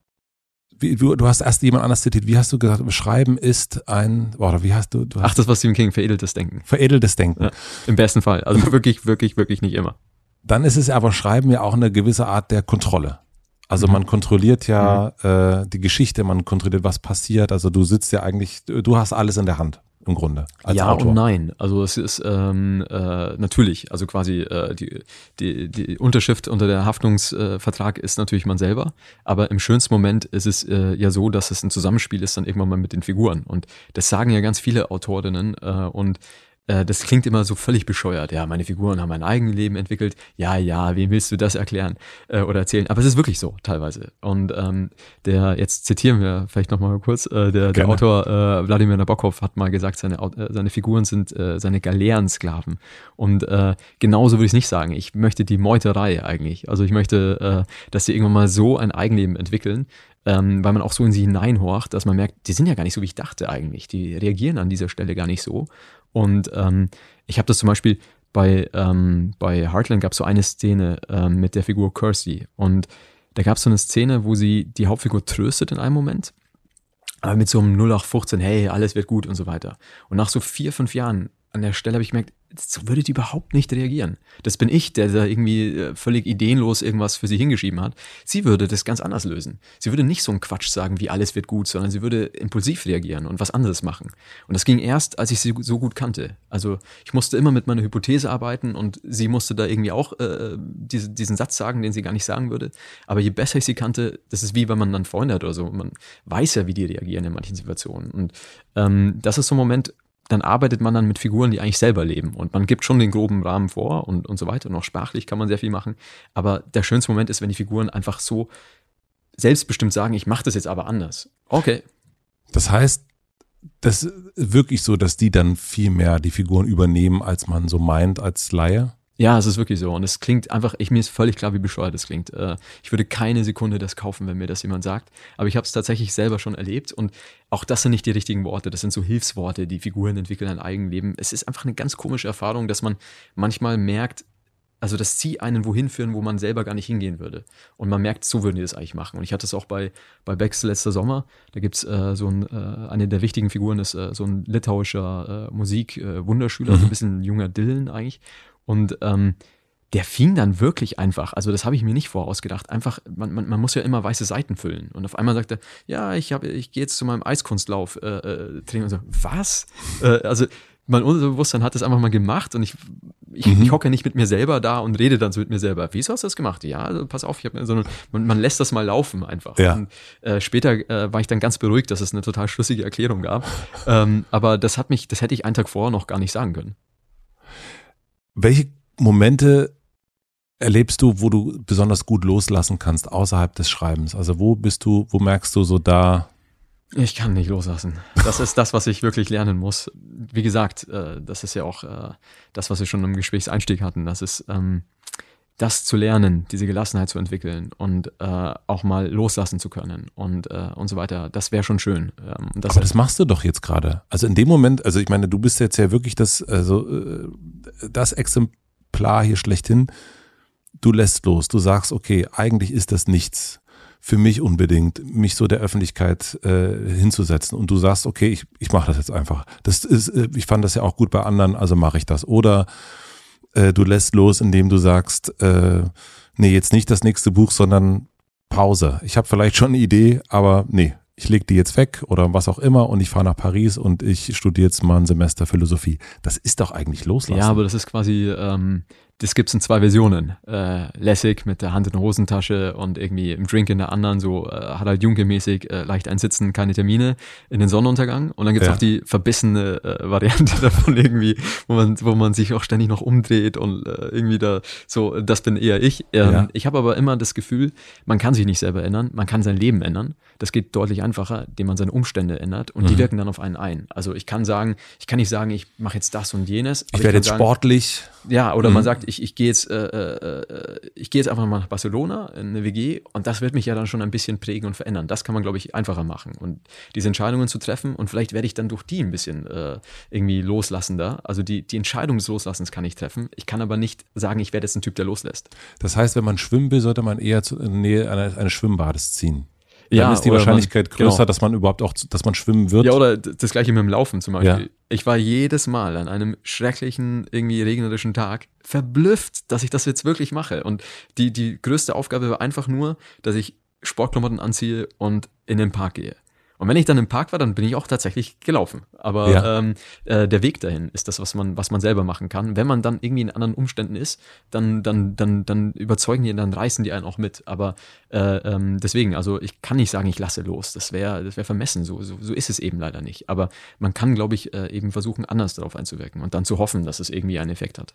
wie, du, du hast erst jemand anders zitiert, wie hast du gesagt, Schreiben ist ein, oder wie hast du, du hast Ach, das war Stephen King, veredeltes Denken. Veredeltes Denken. Ja, Im besten Fall. Also wirklich, wirklich, wirklich nicht immer. Dann ist es aber Schreiben ja auch eine gewisse Art der Kontrolle. Also mhm. man kontrolliert ja mhm. äh, die Geschichte, man kontrolliert, was passiert. Also du sitzt ja eigentlich, du hast alles in der Hand im Grunde. Ja Autor. und nein. Also es ist ähm, äh, natürlich, also quasi äh, die, die, die Unterschrift unter der Haftungsvertrag ist natürlich man selber, aber im schönsten Moment ist es äh, ja so, dass es ein Zusammenspiel ist dann irgendwann mal mit den Figuren. Und das sagen ja ganz viele Autorinnen äh, und äh, das klingt immer so völlig bescheuert. Ja, meine Figuren haben ein eigenes Leben entwickelt. Ja, ja, wem willst du das erklären äh, oder erzählen? Aber es ist wirklich so, teilweise. Und ähm, der, jetzt zitieren wir vielleicht nochmal kurz, äh, der, der Autor äh, Wladimir Nabokov hat mal gesagt, seine, äh, seine Figuren sind äh, seine Galeerensklaven. Und äh, genauso würde ich es nicht sagen. Ich möchte die Meuterei eigentlich. Also ich möchte, äh, dass sie irgendwann mal so ein Eigenleben entwickeln, ähm, weil man auch so in sie hineinhorcht, dass man merkt, die sind ja gar nicht so, wie ich dachte eigentlich. Die reagieren an dieser Stelle gar nicht so. Und ähm, ich habe das zum Beispiel bei, ähm, bei Heartland gab es so eine Szene ähm, mit der Figur Kirsty. Und da gab es so eine Szene, wo sie die Hauptfigur tröstet in einem Moment. Aber mit so einem 0815, hey, alles wird gut und so weiter. Und nach so vier, fünf Jahren an der Stelle habe ich gemerkt, so würde die überhaupt nicht reagieren. Das bin ich, der da irgendwie äh, völlig ideenlos irgendwas für sie hingeschrieben hat. Sie würde das ganz anders lösen. Sie würde nicht so einen Quatsch sagen, wie alles wird gut, sondern sie würde impulsiv reagieren und was anderes machen. Und das ging erst, als ich sie so gut kannte. Also ich musste immer mit meiner Hypothese arbeiten und sie musste da irgendwie auch äh, diese, diesen Satz sagen, den sie gar nicht sagen würde. Aber je besser ich sie kannte, das ist wie wenn man dann Freunde hat oder so. Man weiß ja, wie die reagieren in manchen Situationen. Und ähm, das ist so ein Moment, dann arbeitet man dann mit Figuren, die eigentlich selber leben. Und man gibt schon den groben Rahmen vor und, und so weiter. Und auch sprachlich kann man sehr viel machen. Aber der schönste Moment ist, wenn die Figuren einfach so selbstbestimmt sagen, ich mache das jetzt aber anders. Okay. Das heißt, das ist wirklich so, dass die dann viel mehr die Figuren übernehmen, als man so meint als Laie? Ja, es ist wirklich so. Und es klingt einfach, ich, mir ist völlig klar, wie bescheuert es klingt. Äh, ich würde keine Sekunde das kaufen, wenn mir das jemand sagt. Aber ich habe es tatsächlich selber schon erlebt. Und auch das sind nicht die richtigen Worte. Das sind so Hilfsworte. Die Figuren entwickeln ein Eigenleben. Es ist einfach eine ganz komische Erfahrung, dass man manchmal merkt, also das zieht einen wohin führen, wo man selber gar nicht hingehen würde. Und man merkt, so würden die das eigentlich machen. Und ich hatte es auch bei, bei Becks letzter Sommer. Da gibt es äh, so ein, äh, eine der wichtigen Figuren ist äh, so ein litauischer äh, Musik-Wunderschüler, mhm. so ein bisschen junger Dylan eigentlich. Und ähm, der fing dann wirklich einfach, also das habe ich mir nicht vorausgedacht, einfach, man, man, man, muss ja immer weiße Seiten füllen. Und auf einmal sagt er, ja, ich, ich gehe jetzt zu meinem Eiskunstlauf äh, äh, Training und so, was? äh, also mein Unterbewusstsein hat das einfach mal gemacht und ich, ich, mhm. ich hocke nicht mit mir selber da und rede dann so mit mir selber. Wieso hast du das gemacht? Ja, also pass auf, ich habe sondern man, man lässt das mal laufen einfach. Ja. Und, äh, später äh, war ich dann ganz beruhigt, dass es eine total schlüssige Erklärung gab. ähm, aber das hat mich, das hätte ich einen Tag vorher noch gar nicht sagen können. Welche Momente erlebst du, wo du besonders gut loslassen kannst außerhalb des Schreibens? Also wo bist du, wo merkst du so da, ich kann nicht loslassen. Das ist das, was ich wirklich lernen muss. Wie gesagt, äh, das ist ja auch äh, das, was wir schon im Gesprächseinstieg hatten. Das ist ähm, das zu lernen, diese Gelassenheit zu entwickeln und äh, auch mal loslassen zu können und, äh, und so weiter. Das wäre schon schön. Ähm, das Aber das machst du doch jetzt gerade. Also in dem Moment, also ich meine, du bist jetzt ja wirklich das, also äh, das Exemplar hier schlechthin. Du lässt los. Du sagst, okay, eigentlich ist das nichts für mich unbedingt, mich so der Öffentlichkeit äh, hinzusetzen und du sagst, okay, ich, ich mache das jetzt einfach. Das ist, äh, ich fand das ja auch gut bei anderen, also mache ich das. Oder äh, du lässt los, indem du sagst, äh, nee, jetzt nicht das nächste Buch, sondern Pause. Ich habe vielleicht schon eine Idee, aber nee, ich lege die jetzt weg oder was auch immer und ich fahre nach Paris und ich studiere jetzt mal ein Semester Philosophie. Das ist doch eigentlich loslassen. Ja, aber das ist quasi ähm, das gibt's in zwei Versionen. Äh, lässig mit der Hand in der Hosentasche und irgendwie im Drink in der anderen, so äh, hat halt Junke-mäßig äh, leicht einsitzen, keine Termine in den Sonnenuntergang. Und dann gibt's ja. auch die verbissene äh, Variante davon irgendwie, wo man, wo man sich auch ständig noch umdreht und äh, irgendwie da so, das bin eher ich. Ähm, ja. Ich habe aber immer das Gefühl, man kann sich nicht selber ändern, man kann sein Leben ändern. Das geht deutlich einfacher, indem man seine Umstände ändert und mhm. die wirken dann auf einen ein. Also ich kann sagen, ich kann nicht sagen, ich mache jetzt das und jenes. Ich werde jetzt sagen, sportlich. Ja, oder mhm. man sagt, ich, ich gehe jetzt, äh, äh, ich gehe jetzt einfach mal nach Barcelona in eine WG und das wird mich ja dann schon ein bisschen prägen und verändern. Das kann man, glaube ich, einfacher machen und diese Entscheidungen zu treffen und vielleicht werde ich dann durch die ein bisschen äh, irgendwie loslassender. Also die, die Entscheidung des Loslassens kann ich treffen. Ich kann aber nicht sagen, ich werde jetzt ein Typ, der loslässt. Das heißt, wenn man schwimmen will, sollte man eher in der Nähe eines, eines Schwimmbades ziehen dann ja, ist die Wahrscheinlichkeit man, größer, genau. dass man überhaupt auch, dass man schwimmen wird. Ja, oder das gleiche mit dem Laufen zum Beispiel. Ja. Ich war jedes Mal an einem schrecklichen, irgendwie regnerischen Tag verblüfft, dass ich das jetzt wirklich mache. Und die, die größte Aufgabe war einfach nur, dass ich Sportklamotten anziehe und in den Park gehe. Und wenn ich dann im Park war, dann bin ich auch tatsächlich gelaufen. Aber ja. ähm, äh, der Weg dahin ist das, was man, was man selber machen kann. Wenn man dann irgendwie in anderen Umständen ist, dann, dann, dann, dann überzeugen die, dann reißen die einen auch mit. Aber äh, ähm, deswegen, also ich kann nicht sagen, ich lasse los. Das wäre, das wäre vermessen. So, so, so ist es eben leider nicht. Aber man kann, glaube ich, äh, eben versuchen, anders darauf einzuwirken und dann zu hoffen, dass es irgendwie einen Effekt hat.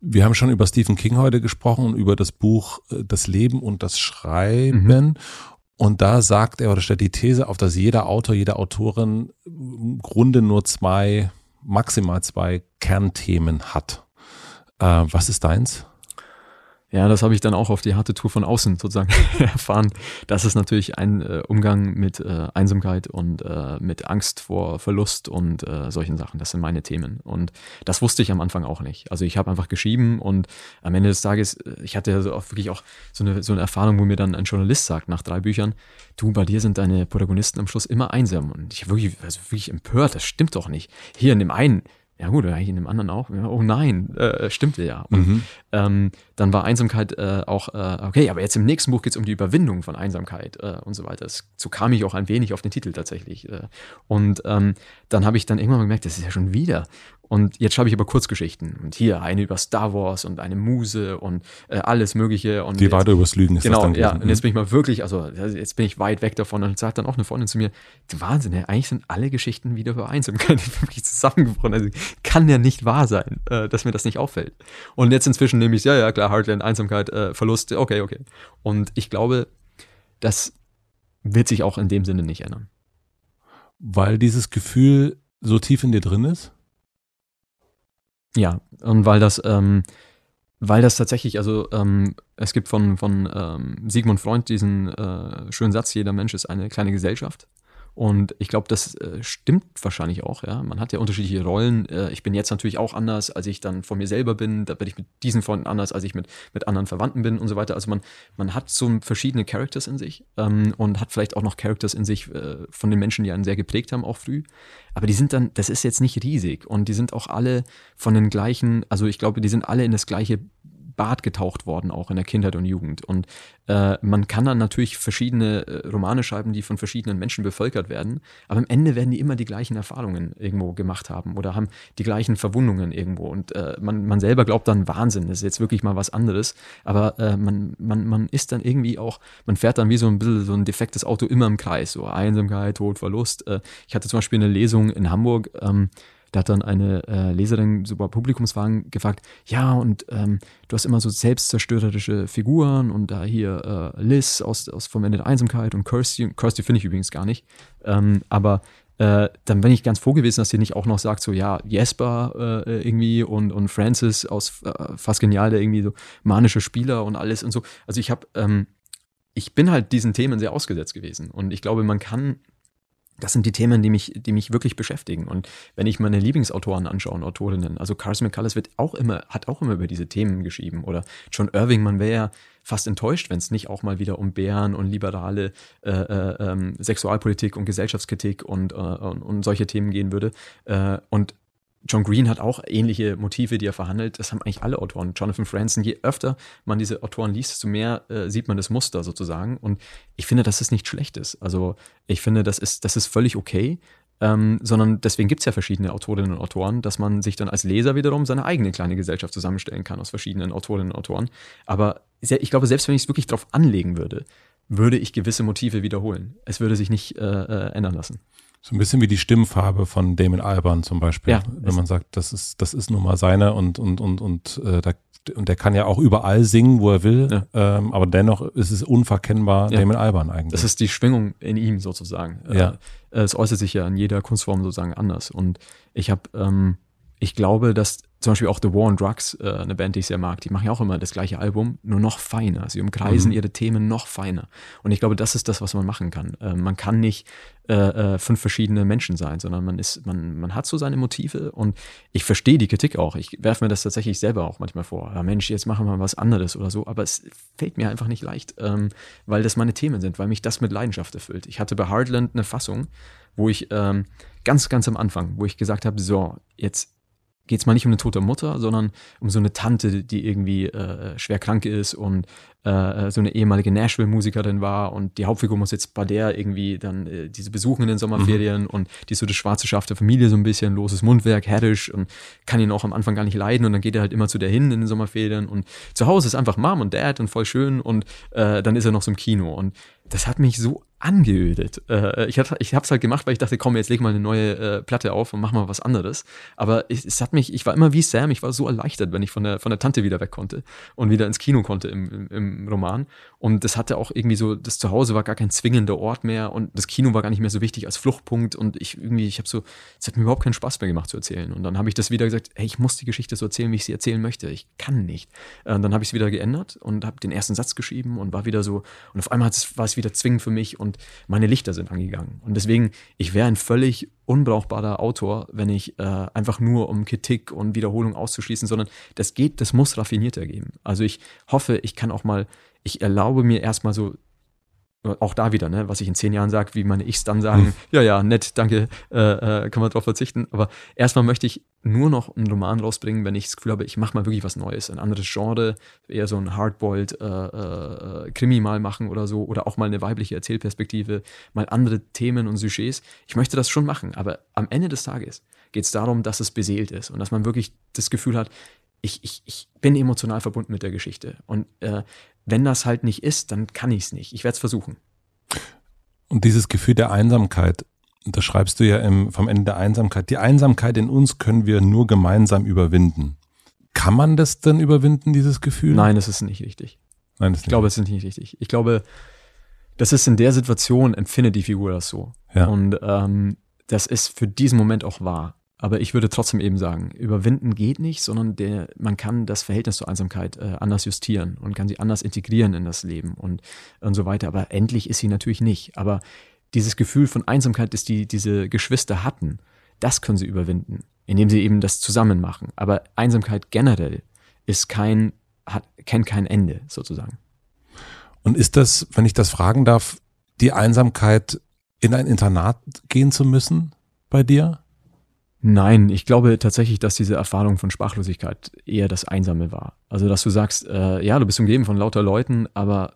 Wir haben schon über Stephen King heute gesprochen und über das Buch äh, Das Leben und das Schreiben. Mhm. Und da sagt er oder stellt die These auf, dass jeder Autor, jede Autorin im Grunde nur zwei, maximal zwei Kernthemen hat. Äh, was ist deins? Ja, das habe ich dann auch auf die harte Tour von außen sozusagen erfahren. Das ist natürlich ein äh, Umgang mit äh, Einsamkeit und äh, mit Angst vor Verlust und äh, solchen Sachen. Das sind meine Themen. Und das wusste ich am Anfang auch nicht. Also ich habe einfach geschrieben und am Ende des Tages, äh, ich hatte ja so auch wirklich auch so eine, so eine Erfahrung, wo mir dann ein Journalist sagt nach drei Büchern, du, bei dir sind deine Protagonisten am Schluss immer einsam. Und ich wirklich, also wirklich empört, das stimmt doch nicht. Hier in dem einen ja gut, eigentlich in dem anderen auch. Ja, oh nein, äh, stimmte ja. Und mhm. ähm, dann war Einsamkeit äh, auch, äh, okay, aber jetzt im nächsten Buch geht es um die Überwindung von Einsamkeit äh, und so weiter. Das, so kam ich auch ein wenig auf den Titel tatsächlich. Äh. und ähm, dann habe ich dann irgendwann mal gemerkt, das ist ja schon wieder. Und jetzt schreibe ich aber Kurzgeschichten. Und hier eine über Star Wars und eine Muse und äh, alles Mögliche. Und Die weiter übers Lügen ist genau, das dann ja. Und jetzt bin ich mal wirklich, also jetzt bin ich weit weg davon. Und sagt dann auch eine Freundin zu mir, Wahnsinn, ja, eigentlich sind alle Geschichten wieder über Einsamkeit wirklich zusammengebrochen. Also kann ja nicht wahr sein, äh, dass mir das nicht auffällt. Und jetzt inzwischen nehme ich ja, ja klar, Heartland, Einsamkeit, äh, Verlust, okay, okay. Und ich glaube, das wird sich auch in dem Sinne nicht ändern. Weil dieses Gefühl so tief in dir drin ist? Ja, und weil das, ähm, weil das tatsächlich, also ähm, es gibt von, von ähm, Sigmund Freund diesen äh, schönen Satz, jeder Mensch ist eine kleine Gesellschaft. Und ich glaube, das äh, stimmt wahrscheinlich auch, ja. Man hat ja unterschiedliche Rollen. Äh, ich bin jetzt natürlich auch anders, als ich dann von mir selber bin. Da bin ich mit diesen Freunden anders, als ich mit, mit anderen Verwandten bin und so weiter. Also man, man hat so verschiedene Characters in sich ähm, und hat vielleicht auch noch Characters in sich äh, von den Menschen, die einen sehr geprägt haben, auch früh. Aber die sind dann, das ist jetzt nicht riesig und die sind auch alle von den gleichen, also ich glaube, die sind alle in das gleiche Bad getaucht worden, auch in der Kindheit und Jugend. Und äh, man kann dann natürlich verschiedene äh, Romane schreiben, die von verschiedenen Menschen bevölkert werden, aber am Ende werden die immer die gleichen Erfahrungen irgendwo gemacht haben oder haben die gleichen Verwundungen irgendwo. Und äh, man, man selber glaubt dann Wahnsinn, das ist jetzt wirklich mal was anderes, aber äh, man, man, man ist dann irgendwie auch, man fährt dann wie so ein bisschen so ein defektes Auto immer im Kreis, so Einsamkeit, Tod, Verlust. Äh, ich hatte zum Beispiel eine Lesung in Hamburg, ähm, da hat dann eine äh, Leserin so bei Publikumswagen gefragt, ja, und ähm, du hast immer so selbstzerstörerische Figuren und da hier äh, Liz aus, aus vom Ende der Einsamkeit und Kirsty, Kirsty finde ich übrigens gar nicht, ähm, aber äh, dann bin ich ganz froh gewesen, dass sie nicht auch noch sagt, so ja, Jesper äh, irgendwie und, und Francis aus äh, fast genial, der irgendwie so manische Spieler und alles und so. Also ich habe, ähm, ich bin halt diesen Themen sehr ausgesetzt gewesen und ich glaube, man kann das sind die Themen, die mich, die mich wirklich beschäftigen. Und wenn ich meine Lieblingsautoren anschaue und Autorinnen, also Carson McCullers wird auch immer, hat auch immer über diese Themen geschrieben. Oder John Irving, man wäre ja fast enttäuscht, wenn es nicht auch mal wieder um Bären und liberale äh, äh, ähm, Sexualpolitik und Gesellschaftskritik und, äh, und, und, solche Themen gehen würde. Äh, und John Green hat auch ähnliche Motive, die er verhandelt. Das haben eigentlich alle Autoren. Jonathan Franzen, je öfter man diese Autoren liest, desto mehr äh, sieht man das Muster sozusagen. Und ich finde, dass es nicht schlecht ist. Also ich finde, das ist, das ist völlig okay. Ähm, sondern deswegen gibt es ja verschiedene Autorinnen und Autoren, dass man sich dann als Leser wiederum seine eigene kleine Gesellschaft zusammenstellen kann aus verschiedenen Autorinnen und Autoren. Aber ich glaube, selbst wenn ich es wirklich drauf anlegen würde, würde ich gewisse Motive wiederholen. Es würde sich nicht äh, äh, ändern lassen. So ein bisschen wie die Stimmfarbe von Damon Albarn zum Beispiel. Ja, wenn man sagt, das ist, das ist nun mal seine und, und, und, und, äh, da, und der kann ja auch überall singen, wo er will, ja. ähm, aber dennoch ist es unverkennbar ja. Damon Albarn eigentlich. Das ist die Schwingung in ihm sozusagen. Ja. Äh, es äußert sich ja in jeder Kunstform sozusagen anders. Und ich habe, ähm, ich glaube, dass zum Beispiel auch The War on Drugs, äh, eine Band, die ich sehr mag, die machen ja auch immer das gleiche Album, nur noch feiner. Sie umkreisen mhm. ihre Themen noch feiner. Und ich glaube, das ist das, was man machen kann. Äh, man kann nicht äh, äh, fünf verschiedene Menschen sein, sondern man ist, man, man hat so seine Motive und ich verstehe die Kritik auch. Ich werfe mir das tatsächlich selber auch manchmal vor. Ja, Mensch, jetzt machen wir was anderes oder so, aber es fällt mir einfach nicht leicht, ähm, weil das meine Themen sind, weil mich das mit Leidenschaft erfüllt. Ich hatte bei Heartland eine Fassung, wo ich ähm, ganz, ganz am Anfang, wo ich gesagt habe, so, jetzt geht es mal nicht um eine tote Mutter, sondern um so eine Tante, die irgendwie äh, schwer krank ist und äh, so eine ehemalige Nashville-Musikerin war und die Hauptfigur muss jetzt bei der irgendwie dann äh, diese besuchen in den Sommerferien mhm. und die ist so das schwarze Schaf der Familie so ein bisschen, loses Mundwerk, herrisch und kann ihn auch am Anfang gar nicht leiden und dann geht er halt immer zu der hin in den Sommerferien und zu Hause ist einfach Mom und Dad und voll schön und äh, dann ist er noch so im Kino und das hat mich so angeödet. Äh, ich hab, ich hab's halt gemacht, weil ich dachte, komm, jetzt leg mal eine neue äh, Platte auf und mach mal was anderes. Aber es, es, hat mich, ich war immer wie Sam, ich war so erleichtert, wenn ich von der, von der Tante wieder weg konnte und wieder ins Kino konnte im, im, Roman. Und das hatte auch irgendwie so, das Zuhause war gar kein zwingender Ort mehr und das Kino war gar nicht mehr so wichtig als Fluchtpunkt und ich irgendwie, ich habe so, es hat mir überhaupt keinen Spaß mehr gemacht zu erzählen. Und dann habe ich das wieder gesagt, hey, ich muss die Geschichte so erzählen, wie ich sie erzählen möchte. Ich kann nicht. Und äh, dann habe ich es wieder geändert und habe den ersten Satz geschrieben und war wieder so, und auf einmal war es wieder zwingend für mich und meine Lichter sind angegangen. Und deswegen, ich wäre ein völlig unbrauchbarer Autor, wenn ich äh, einfach nur um Kritik und Wiederholung auszuschließen, sondern das geht, das muss raffinierter gehen. Also ich hoffe, ich kann auch mal, ich erlaube mir erstmal so auch da wieder, ne, was ich in zehn Jahren sage, wie meine Ichs dann sagen, hm. ja, ja, nett, danke, äh, äh, kann man drauf verzichten. Aber erstmal möchte ich nur noch einen Roman rausbringen, wenn ich das Gefühl habe, ich mache mal wirklich was Neues, ein anderes Genre, eher so ein Hardboiled äh, äh, Krimi mal machen oder so, oder auch mal eine weibliche Erzählperspektive, mal andere Themen und Sujets. Ich möchte das schon machen, aber am Ende des Tages geht es darum, dass es beseelt ist und dass man wirklich das Gefühl hat, ich, ich, ich bin emotional verbunden mit der Geschichte. Und äh, wenn das halt nicht ist, dann kann ich es nicht. Ich werde es versuchen. Und dieses Gefühl der Einsamkeit, das schreibst du ja im, vom Ende der Einsamkeit. Die Einsamkeit in uns können wir nur gemeinsam überwinden. Kann man das denn überwinden, dieses Gefühl? Nein, das ist nicht richtig. Nein, das ich glaube, es ist nicht richtig. Ich glaube, das ist in der Situation, empfindet die Figur das so. Ja. Und ähm, das ist für diesen Moment auch wahr. Aber ich würde trotzdem eben sagen, überwinden geht nicht, sondern der, man kann das Verhältnis zur Einsamkeit äh, anders justieren und kann sie anders integrieren in das Leben und, und so weiter. Aber endlich ist sie natürlich nicht. Aber dieses Gefühl von Einsamkeit, das die diese Geschwister hatten, das können sie überwinden, indem sie eben das zusammen machen. Aber Einsamkeit generell ist kein, hat, kennt kein Ende sozusagen. Und ist das, wenn ich das fragen darf, die Einsamkeit in ein Internat gehen zu müssen bei dir? Nein, ich glaube tatsächlich, dass diese Erfahrung von Sprachlosigkeit eher das Einsame war. Also, dass du sagst, äh, ja, du bist umgeben von lauter Leuten, aber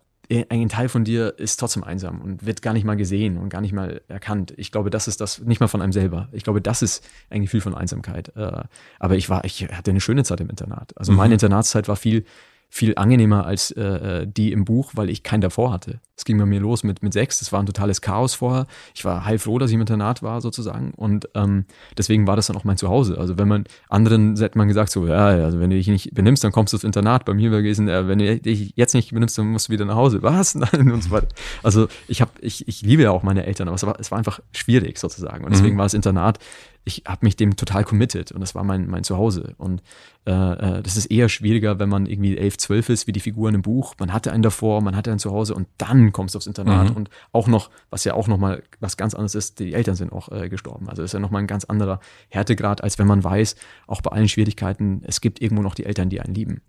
ein Teil von dir ist trotzdem einsam und wird gar nicht mal gesehen und gar nicht mal erkannt. Ich glaube, das ist das, nicht mal von einem selber. Ich glaube, das ist ein Gefühl von Einsamkeit. Äh, aber ich war, ich hatte eine schöne Zeit im Internat. Also meine mhm. Internatszeit war viel, viel angenehmer als äh, äh, die im Buch, weil ich keinen davor hatte. Es ging bei mir los mit, mit sechs, es war ein totales Chaos vorher. Ich war heilfroh, dass ich im Internat war, sozusagen. Und ähm, deswegen war das dann auch mein Zuhause. Also wenn man anderen hätte man gesagt, so, ja, also wenn du dich nicht benimmst, dann kommst du ins Internat. Bei mir war gewesen, äh, wenn du dich jetzt nicht benimmst, dann musst du wieder nach Hause. Was? Nein, und so weiter. Also ich habe, ich, ich liebe ja auch meine Eltern, aber es war, es war einfach schwierig sozusagen. Und deswegen mhm. war das Internat ich habe mich dem total committed und das war mein, mein Zuhause. Und äh, äh, das ist eher schwieriger, wenn man irgendwie elf, zwölf ist, wie die Figuren im Buch. Man hatte einen davor, man hatte ein Zuhause und dann kommst du aufs Internat mhm. und auch noch, was ja auch nochmal was ganz anderes ist, die Eltern sind auch äh, gestorben. Also ist ja nochmal ein ganz anderer Härtegrad, als wenn man weiß, auch bei allen Schwierigkeiten, es gibt irgendwo noch die Eltern, die einen lieben.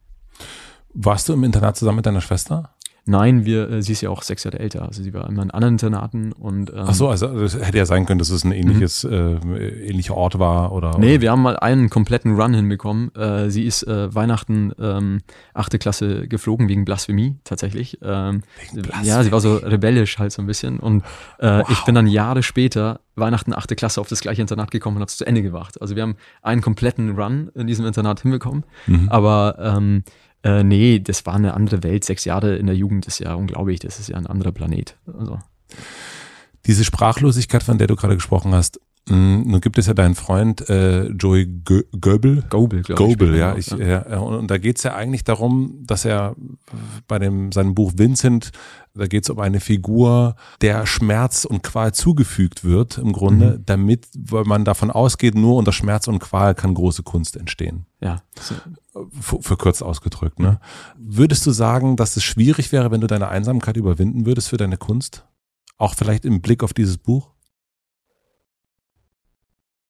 Warst du im Internat zusammen mit deiner Schwester? Nein, wir, äh, sie ist ja auch sechs Jahre älter. Also sie war immer in anderen Internaten und. Ähm, Ach so, also das hätte ja sein können, dass es ein ähnliches, mhm. äh, ähnlicher Ort war oder. Nee, oder? wir haben mal einen kompletten Run hinbekommen. Äh, sie ist äh, Weihnachten ähm, achte Klasse geflogen wegen Blasphemie tatsächlich. Ähm, wegen Blasphemie. Ja, sie war so rebellisch halt so ein bisschen. Und äh, wow. ich bin dann Jahre später Weihnachten achte Klasse auf das gleiche Internat gekommen und habe es zu Ende gemacht. Also wir haben einen kompletten Run in diesem Internat hinbekommen. Mhm. Aber ähm, äh, nee, das war eine andere Welt. Sechs Jahre in der Jugend ist ja unglaublich. Das ist ja ein anderer Planet. Also. Diese Sprachlosigkeit, von der du gerade gesprochen hast, nun gibt es ja deinen Freund äh, Joey Goebel. Goebel, glaube ich. Goebel, ja. Ich, ja. Und, und da geht es ja eigentlich darum, dass er bei dem seinem Buch Vincent da geht es um eine Figur, der Schmerz und Qual zugefügt wird, im Grunde, mhm. damit, weil man davon ausgeht, nur unter Schmerz und Qual kann große Kunst entstehen. Ja. Verkürzt ausgedrückt, ne? Würdest du sagen, dass es schwierig wäre, wenn du deine Einsamkeit überwinden würdest für deine Kunst? Auch vielleicht im Blick auf dieses Buch?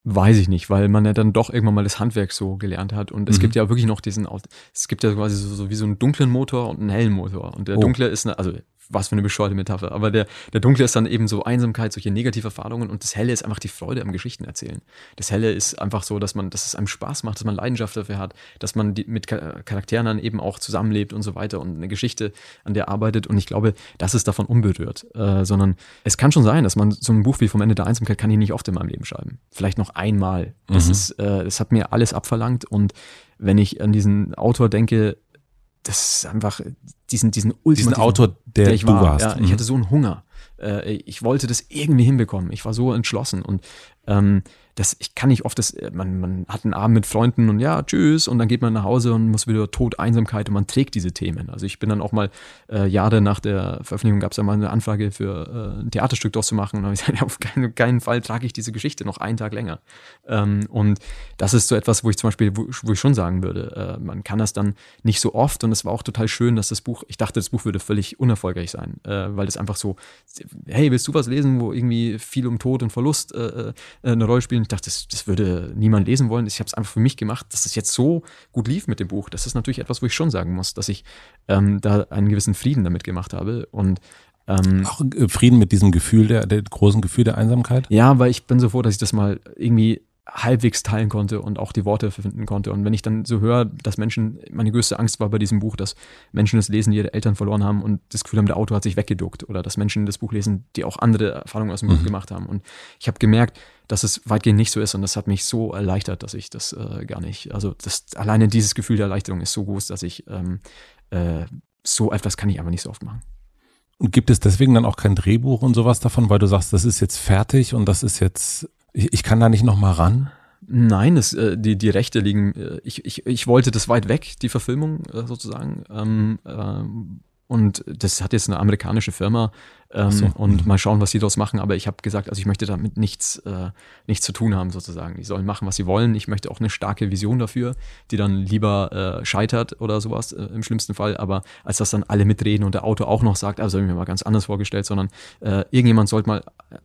Weiß ich nicht, weil man ja dann doch irgendwann mal das Handwerk so gelernt hat. Und es mhm. gibt ja wirklich noch diesen, es gibt ja quasi so, so, wie so einen dunklen Motor und einen hellen Motor. Und der oh. dunkle ist, eine, also was für eine bescheuerte Metapher. Aber der, der Dunkle ist dann eben so Einsamkeit, solche negative Erfahrungen und das Helle ist einfach die Freude am Geschichten erzählen. Das Helle ist einfach so, dass man, dass es einem Spaß macht, dass man Leidenschaft dafür hat, dass man die, mit Charakteren dann eben auch zusammenlebt und so weiter und eine Geschichte an der arbeitet. Und ich glaube, das ist davon unberührt, äh, sondern es kann schon sein, dass man so ein Buch wie vom Ende der Einsamkeit kann ich nicht oft in meinem Leben schreiben. Vielleicht noch einmal. Das mhm. ist, äh, das hat mir alles abverlangt und wenn ich an diesen Autor denke, das ist einfach diesen, diesen ultimativen diesen Autor, der, der ich war. Warst. Ja, ich mhm. hatte so einen Hunger. Äh, ich wollte das irgendwie hinbekommen. Ich war so entschlossen und ähm, das, ich kann nicht oft das, äh, man, man hat einen Abend mit Freunden und ja, tschüss, und dann geht man nach Hause und muss wieder Tod, Einsamkeit und man trägt diese Themen. Also ich bin dann auch mal äh, Jahre nach der Veröffentlichung gab es ja mal eine Anfrage für äh, ein Theaterstück daraus zu machen und habe ich gesagt, auf keinen, keinen, Fall trage ich diese Geschichte noch einen Tag länger. Ähm, und das ist so etwas, wo ich zum Beispiel, wo, wo ich schon sagen würde, äh, man kann das dann nicht so oft und es war auch total schön, dass das Buch, ich dachte, das Buch würde völlig unerfolgreich sein, äh, weil es einfach so, hey, willst du was lesen, wo irgendwie viel um Tod und Verlust äh, äh eine Rolle spielen? Ich dachte, das, das würde niemand lesen wollen. Ich habe es einfach für mich gemacht, dass es jetzt so gut lief mit dem Buch. Das ist natürlich etwas, wo ich schon sagen muss, dass ich ähm, da einen gewissen Frieden damit gemacht habe. Und ähm, auch Frieden mit diesem Gefühl der, der großen Gefühl der Einsamkeit? Ja, weil ich bin so froh, dass ich das mal irgendwie halbwegs teilen konnte und auch die Worte finden konnte. Und wenn ich dann so höre, dass Menschen, meine größte Angst war bei diesem Buch, dass Menschen das lesen, die ihre Eltern verloren haben und das Gefühl haben, der Autor hat sich weggeduckt oder dass Menschen das Buch lesen, die auch andere Erfahrungen aus dem mhm. Buch gemacht haben. Und ich habe gemerkt, dass es weitgehend nicht so ist und das hat mich so erleichtert, dass ich das äh, gar nicht, also das, alleine dieses Gefühl der Erleichterung ist so groß, dass ich ähm, äh, so etwas kann ich einfach nicht so oft machen. Und gibt es deswegen dann auch kein Drehbuch und sowas davon, weil du sagst, das ist jetzt fertig und das ist jetzt ich, ich kann da nicht noch mal ran? Nein, es, äh, die, die Rechte liegen, äh, ich, ich, ich wollte das weit weg, die Verfilmung äh, sozusagen. Ähm, ähm, und das hat jetzt eine amerikanische Firma ähm, so. und Mhm. mal schauen, was sie daraus machen. Aber ich habe gesagt, also ich möchte damit nichts, äh, nichts zu tun haben sozusagen. Die sollen machen, was sie wollen. Ich möchte auch eine starke Vision dafür, die dann lieber äh, scheitert oder sowas äh, im schlimmsten Fall. Aber als dass dann alle mitreden und der Autor auch noch sagt, also habe ich mir mal ganz anders vorgestellt, sondern äh, irgendjemand sollte mal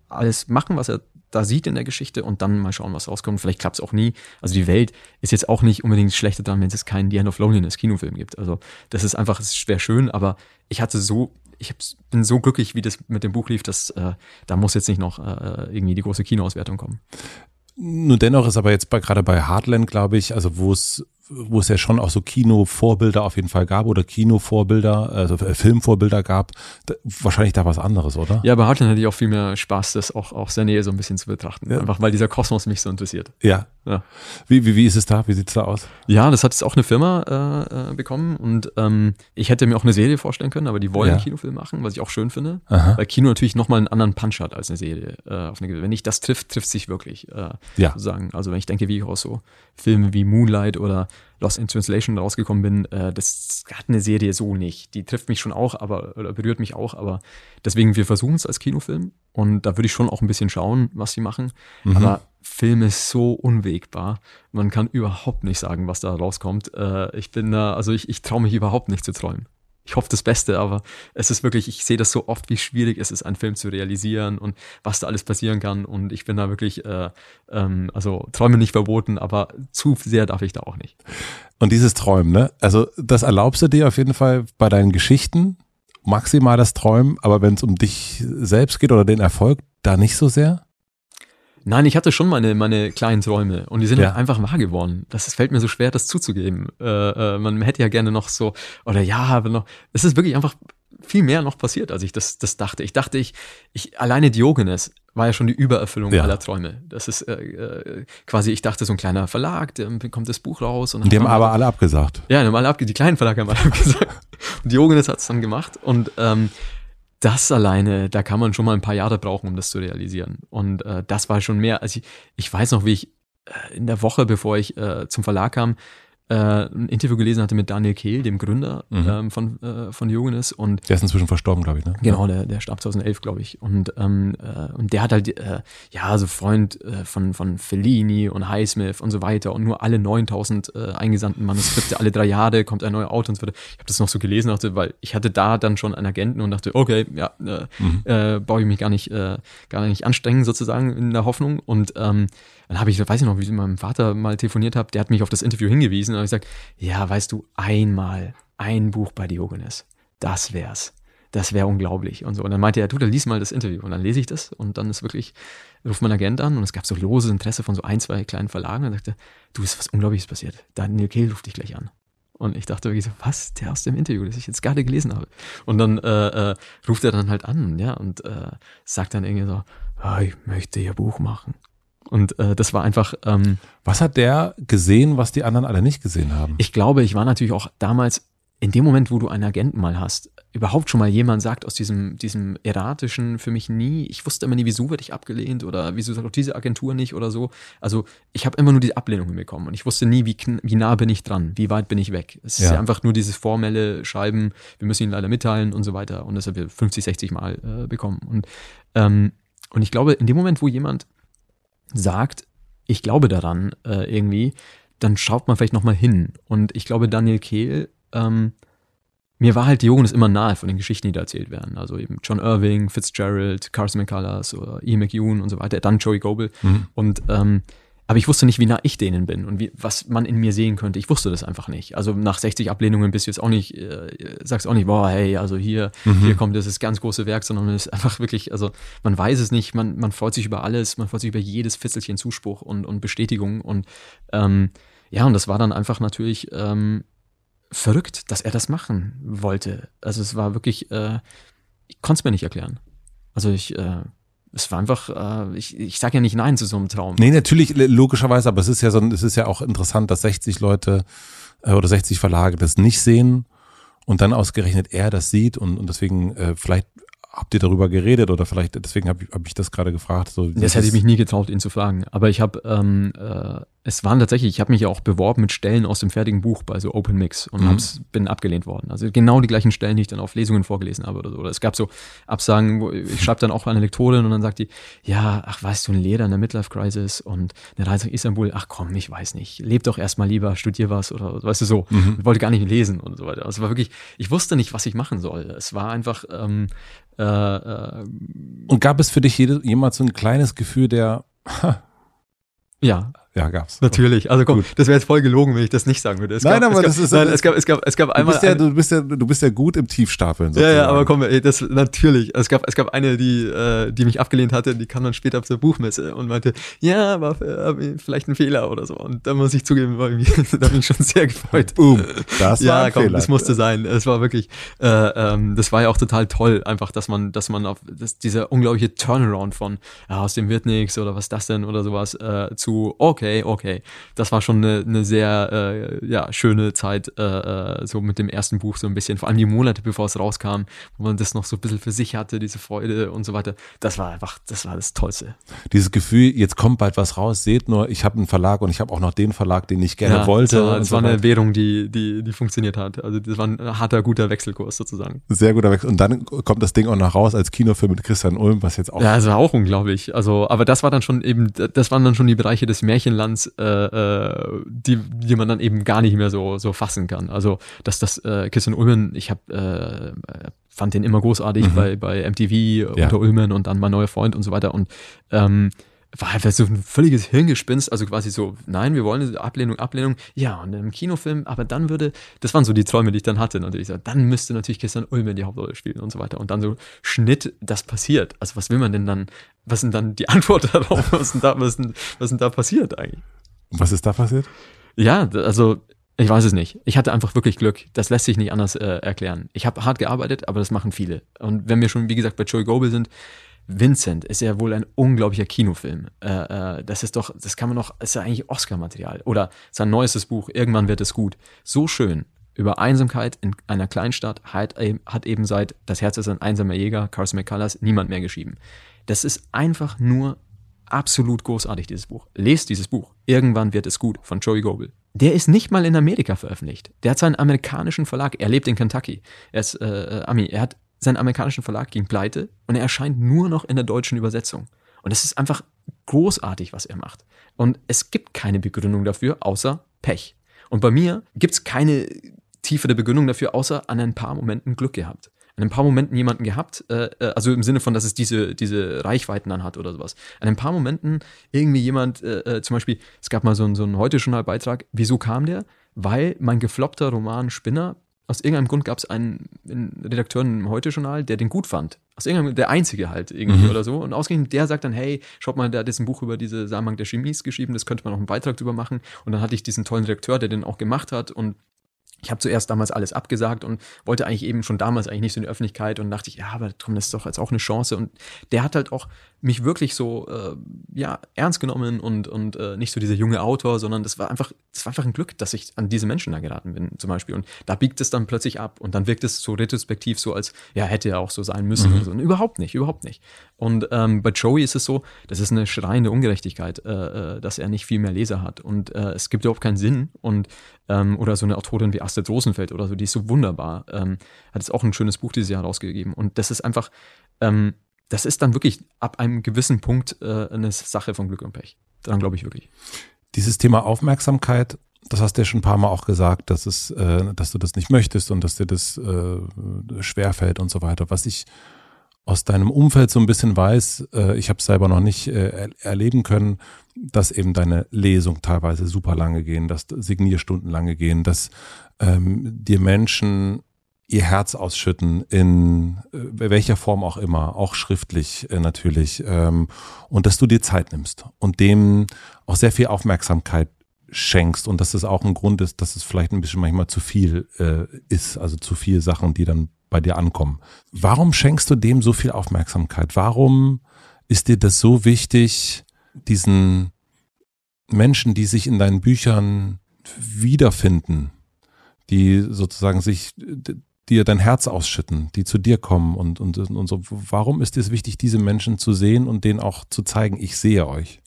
alles machen, was er da sieht in der Geschichte und dann mal schauen, was rauskommt. Vielleicht klappt es auch nie. Also die Welt ist jetzt auch nicht unbedingt schlechter dran, wenn es keinen The End of Loneliness Kinofilm gibt. Also das ist einfach, es schwer schön, aber ich hatte so, ich bin so glücklich, wie das mit dem Buch lief, dass äh, da muss jetzt nicht noch äh, irgendwie die große Kinoauswertung kommen. Nur dennoch ist aber jetzt bei, gerade bei Heartland, glaube ich, also wo es wo es ja schon auch so Kinovorbilder auf jeden Fall gab oder Kinovorbilder, also äh, Filmvorbilder gab, da, wahrscheinlich da was anderes, oder? Ja, bei Heartland hatte ich auch viel mehr Spaß, das auch aus der Nähe so ein bisschen zu betrachten. Ja. Einfach weil dieser Kosmos mich so interessiert. Ja. Ja. Wie, wie, wie ist es da? Wie sieht's da aus? Ja, das hat jetzt auch eine Firma äh, äh, bekommen und ähm, ich hätte mir auch eine Serie vorstellen können, aber die wollen Ja. einen Kinofilm machen, was ich auch schön finde. Aha. Weil Kino natürlich nochmal einen anderen Punch hat als eine Serie. Äh, auf eine, wenn nicht das trifft, trifft sich wirklich. Äh, Ja. Sozusagen. Also wenn ich denke, wie ich aus so Filme wie Moonlight oder Lost in Translation rausgekommen bin, äh, das hat eine Serie so nicht. Die trifft mich schon auch, aber oder berührt mich auch, aber deswegen, wir versuchen es als Kinofilm und da würde ich schon auch ein bisschen schauen, was sie machen. Mhm. Aber Film ist so unwegbar. Man kann überhaupt nicht sagen, was da rauskommt. Äh, ich bin da, also ich, ich traue mich überhaupt nicht zu träumen. Ich hoffe das Beste, aber es ist wirklich, ich sehe das so oft, wie schwierig es ist, einen Film zu realisieren und was da alles passieren kann. Und ich bin da wirklich, äh, ähm, also Träume nicht verboten, aber zu sehr darf ich da auch nicht. Und dieses Träumen, ne? Also das erlaubst du dir auf jeden Fall bei deinen Geschichten, maximal das Träumen, aber wenn es um dich selbst geht oder den Erfolg, da nicht so sehr? Nein, ich hatte schon meine, meine kleinen Träume und die sind Ja. halt einfach wahr geworden. Das ist, fällt mir so schwer, das zuzugeben. Äh, äh, man hätte ja gerne noch so, oder ja, aber noch, es ist wirklich einfach viel mehr noch passiert, als ich das, das dachte. Ich dachte, ich, ich, alleine Diogenes war ja schon die Übererfüllung Ja. aller Träume. Das ist äh, äh, quasi, ich dachte, so ein kleiner Verlag, der bekommt das Buch raus. Und Und die haben aber alle abgesagt. ja, die haben alle abge die kleinen Verlage haben alle abgesagt. Und Diogenes hat es dann gemacht. Und ähm, das alleine, da kann man schon mal ein paar Jahre brauchen, um das zu realisieren. Und äh, das war schon mehr. Also ich, ich weiß noch, wie ich äh, in der Woche, bevor ich äh, zum Verlag kam, äh, ein Interview gelesen hatte mit Daniel Kehl, dem Gründer Mhm. ähm, von, äh, von Diogenes. Und Der ist inzwischen verstorben, glaube ich, ne? Genau, der, der starb 2011, glaube ich. Und, ähm, äh, und der hat halt, äh, ja, also Freund äh, von, von Fellini und Highsmith und so weiter und nur alle 9000 äh, eingesandten Manuskripte, alle drei Jahre kommt ein neuer Autor und so weiter. Ich habe das noch so gelesen, dachte, weil ich hatte da dann schon einen Agenten und dachte, okay, ja, äh, Mhm. äh, brauche ich mich gar nicht, äh, gar nicht anstrengen sozusagen in der Hoffnung. Und ähm, dann habe ich, weiß ich noch, wie ich mit meinem Vater mal telefoniert habe, der hat mich auf das Interview hingewiesen habe ich gesagt, ja, weißt du, einmal ein Buch bei Diogenes, das wär's. Das wäre unglaublich und so. Und dann meinte er, du, dann lies mal das Interview. Und dann lese ich das und dann ist wirklich, ruft mein Agent an und es gab so loses Interesse von so ein, zwei kleinen Verlagen und sagte, du, ist was Unglaubliches passiert. Daniel Kehl ruft dich gleich an. Und ich dachte wirklich so, was? Der aus dem Interview, das ich jetzt gerade gelesen habe. Und dann äh, äh, ruft er dann halt an, ja, und äh, sagt dann irgendwie so, ah, ich möchte ihr Buch machen. Und äh, das war einfach, ähm, Was hat der gesehen, was die anderen alle nicht gesehen haben? ich glaube, ich war natürlich auch damals in dem Moment, wo du einen Agenten mal hast, überhaupt schon mal jemand sagt aus diesem, diesem erratischen für mich nie, ich wusste immer nie, wieso werde ich abgelehnt oder wieso sagt auch diese Agentur nicht oder so. Also ich habe immer nur diese Ablehnung bekommen und ich wusste nie, wie, wie nah bin ich dran, wie weit bin ich weg. Es ist Ja. ja einfach nur dieses formelle Schreiben, wir müssen ihn leider mitteilen und so weiter und das haben wir 50, 60 Mal äh, bekommen. Und, ähm, und ich glaube, in dem Moment, wo jemand sagt, ich glaube daran äh, irgendwie, dann schaut man vielleicht nochmal hin. Und ich glaube, Daniel Kehl, ähm, mir war halt Diogenes immer nahe von den Geschichten, die da erzählt werden. Also eben John Irving, Fitzgerald, Carson McCullers oder Ian McEwan und so weiter, dann Joey Goebel. Mhm. Und ähm, aber ich wusste nicht, wie nah ich denen bin und wie, was man in mir sehen könnte. Ich wusste das einfach nicht. Also nach 60 Ablehnungen bist du jetzt auch nicht, äh, sagst auch nicht, boah, hey, also hier, Mhm. hier kommt das ganz große Werk, sondern es ist einfach wirklich, also man weiß es nicht, man, man freut sich über alles, man freut sich über jedes Fitzelchen Zuspruch und, und Bestätigung und ähm, ja, und das war dann einfach natürlich ähm, verrückt, dass er das machen wollte. Also es war wirklich, äh, ich konnte es mir nicht erklären. Also ich, äh, es war einfach, äh, ich, ich sage ja nicht Nein zu so einem Traum. Nee, natürlich, logischerweise, aber es ist ja so, es ist ja auch interessant, dass 60 Leute äh, oder 60 Verlage das nicht sehen und dann ausgerechnet er das sieht und, und deswegen, äh, vielleicht habt ihr darüber geredet oder vielleicht, deswegen habe ich, hab ich das gerade gefragt. So, Das hätte ich mich nie getraut, ihn zu fragen. Aber ich habe ähm, äh, Es waren tatsächlich, ich habe mich ja auch beworben mit Stellen aus dem fertigen Buch bei so Open Mix und Mhm. bin abgelehnt worden. Also genau die gleichen Stellen, die ich dann auf Lesungen vorgelesen habe oder so. Oder es gab so Absagen, wo ich schreibe dann auch an eine Lektorin und dann sagt die, ja, ach weißt du, ein Lehrer in der Midlife Crisis und eine Reise nach Istanbul, ach komm, ich weiß nicht, leb doch erstmal lieber, studier was oder weißt du so. Mhm. Ich wollte gar nicht lesen und so weiter. Also es war wirklich, ich wusste nicht, was ich machen soll. Es war einfach, ähm, äh, äh, Und gab es für dich jede, jemals so ein kleines Gefühl der, ja, ja, gab's. Natürlich. Also komm, Gut. das wäre jetzt voll gelogen, wenn ich das nicht sagen würde. Es Nein, gab, aber es gab, das ist- nein, es gab, es gab, es gab Du einmal. bist, ja, eine, du, bist ja, du bist ja gut im Tiefstapeln. ja, ja, sozusagen. aber komm, ey, das natürlich. Es gab, es gab eine, die, äh, die mich abgelehnt hatte, die kam dann später auf der Buchmesse und meinte, ja, war äh, vielleicht ein Fehler oder so. Und da muss ich zugeben, war irgendwie, da bin ich schon sehr gefreut. Boom. Das war ja, ein komm, Fehler. das musste sein. Es war wirklich, äh, ähm, das war ja auch total toll, einfach, dass man, dass man auf das, dieser unglaubliche Turnaround von, ja, aus dem wird nix oder was das denn oder sowas, äh, zu, okay, okay. Das war schon eine, eine sehr, äh, ja, schöne Zeit, äh, äh, so mit dem ersten Buch so ein bisschen, vor allem die Monate, bevor es rauskam, wo man das noch so ein bisschen für sich hatte, diese Freude und so weiter. Das war einfach, das war das Tollste. Dieses Gefühl, jetzt kommt bald was raus, seht nur, ich habe einen Verlag und ich habe auch noch den Verlag, den ich gerne ja, wollte. Das war, das so war eine. Währung, die, die, die funktioniert hat. Also das war ein harter, guter Wechselkurs sozusagen. Sehr guter Wechsel. Und dann kommt das Ding auch noch raus als Kinofilm mit Christian Ulm, was jetzt auch Ja, es war auch unglaublich. Also, aber das war dann schon eben, das waren dann schon die Bereiche des Märchenlands, äh, äh, die, die man dann eben gar nicht mehr so, so fassen kann. Also, dass das äh, Christian Ulmen, ich hab, äh, fand den immer großartig Mhm. bei, bei MTV Ja. unter Ulmen und dann mein neuer Freund und so weiter. Und ähm, war einfach so ein völliges Hirngespinst, also quasi so, nein, wir wollen Ablehnung, Ablehnung, ja, und im Kinofilm, aber dann würde, das waren so die Träume, die ich dann hatte, natürlich, so, dann müsste natürlich Christian Ulmen die Hauptrolle spielen und so weiter. Und dann so Schnitt, das passiert. Also was will man denn dann, was sind dann die Antwort darauf, was denn da, was denn, was denn da passiert eigentlich? Was ist da passiert? Ja, also ich weiß es nicht. Ich hatte einfach wirklich Glück. Das lässt sich nicht anders äh, erklären. Ich habe hart gearbeitet, aber das machen viele. Und wenn wir schon, wie gesagt, bei Joey Goble sind, Vincent ist ja wohl ein unglaublicher Kinofilm. Äh, äh, das ist doch, das kann man noch, ist ja eigentlich Oscar-Material. Oder sein neuestes Buch, Irgendwann wird es gut. So schön. Über Einsamkeit in einer Kleinstadt hat, eben- hat eben seit Das Herz ist ein einsamer Jäger, Carson McCullers, niemand mehr geschrieben. Das ist einfach nur absolut großartig, dieses Buch. Lest dieses Buch. Irgendwann wird es gut von Joey Goble. Der ist nicht mal in Amerika veröffentlicht. Der hat seinen amerikanischen Verlag. Er lebt in Kentucky. Er ist äh, äh, Ami. Er hat seinen amerikanischen Verlag ging pleite und er erscheint nur noch in der deutschen Übersetzung. Und es ist einfach großartig, was er macht. Und es gibt keine Begründung dafür, außer Pech. Und bei mir gibt es keine tiefere Begründung dafür, außer an ein paar Momenten Glück gehabt. An ein paar Momenten jemanden gehabt, äh, äh, also im Sinne von, dass es diese, diese Reichweiten dann hat oder sowas. An ein paar Momenten irgendwie jemand, äh, äh, zum Beispiel, es gab mal so so einen Heute-Journal-Beitrag, wieso kam der? Weil mein gefloppter Roman Spinner, aus irgendeinem Grund gab es einen, einen Redakteur im Heute-Journal, der den gut fand. Aus irgendeinem, der einzige halt irgendwie Mhm. oder so. Und ausgerechnet der sagt dann, hey, schaut mal, der hat jetzt ein Buch über diese Samenbank der Chemies geschrieben, das könnte man noch einen Beitrag drüber machen. Und dann hatte ich diesen tollen Redakteur, der den auch gemacht hat und ich habe zuerst damals alles abgesagt und wollte eigentlich eben schon damals eigentlich nicht so in die Öffentlichkeit und dachte ich, ja, aber Tom, das ist doch jetzt auch eine Chance. Und der hat halt auch mich wirklich so äh, ja ernst genommen und und äh, nicht so dieser junge Autor, sondern das war einfach das war einfach ein Glück, dass ich an diese Menschen da geraten bin zum Beispiel. Und da biegt es dann plötzlich ab und dann wirkt es so retrospektiv so als ja hätte ja auch so sein müssen oder so. Und überhaupt nicht, überhaupt nicht. Und ähm, bei Joey ist es so, das ist eine schreiende Ungerechtigkeit, äh, äh, dass er nicht viel mehr Leser hat und äh, es gibt überhaupt keinen Sinn und ähm, oder so eine Autorin wie Astrid Rosenfeld oder so, die ist so wunderbar, ähm, hat jetzt auch ein schönes Buch dieses Jahr rausgegeben und das ist einfach ähm, das ist dann wirklich ab einem gewissen Punkt äh, eine Sache von Glück und Pech. Daran glaube ich wirklich. Dieses Thema Aufmerksamkeit, das hast du ja schon ein paar Mal auch gesagt, dass es, äh, dass du das nicht möchtest und dass dir das äh, schwerfällt und so weiter. Was ich aus deinem Umfeld so ein bisschen weiß, äh, ich habe es selber noch nicht äh, er erleben können, dass eben deine Lesungen teilweise super lange gehen, dass Signierstunden lange gehen, dass ähm, dir Menschen ihr Herz ausschütten in äh, welcher Form auch immer, auch schriftlich äh, natürlich, ähm, und dass du dir Zeit nimmst und dem auch sehr viel Aufmerksamkeit schenkst und dass es auch ein Grund ist, dass es vielleicht ein bisschen manchmal zu viel äh, ist, also zu viel Sachen, die dann bei dir ankommen. Warum schenkst du dem so viel Aufmerksamkeit? Warum ist dir das so wichtig, diesen Menschen, die sich in deinen Büchern wiederfinden, die sozusagen sich dir dein Herz ausschütten, die zu dir kommen und, und, und so. Warum ist es wichtig, diese Menschen zu sehen und denen auch zu zeigen, ich sehe euch?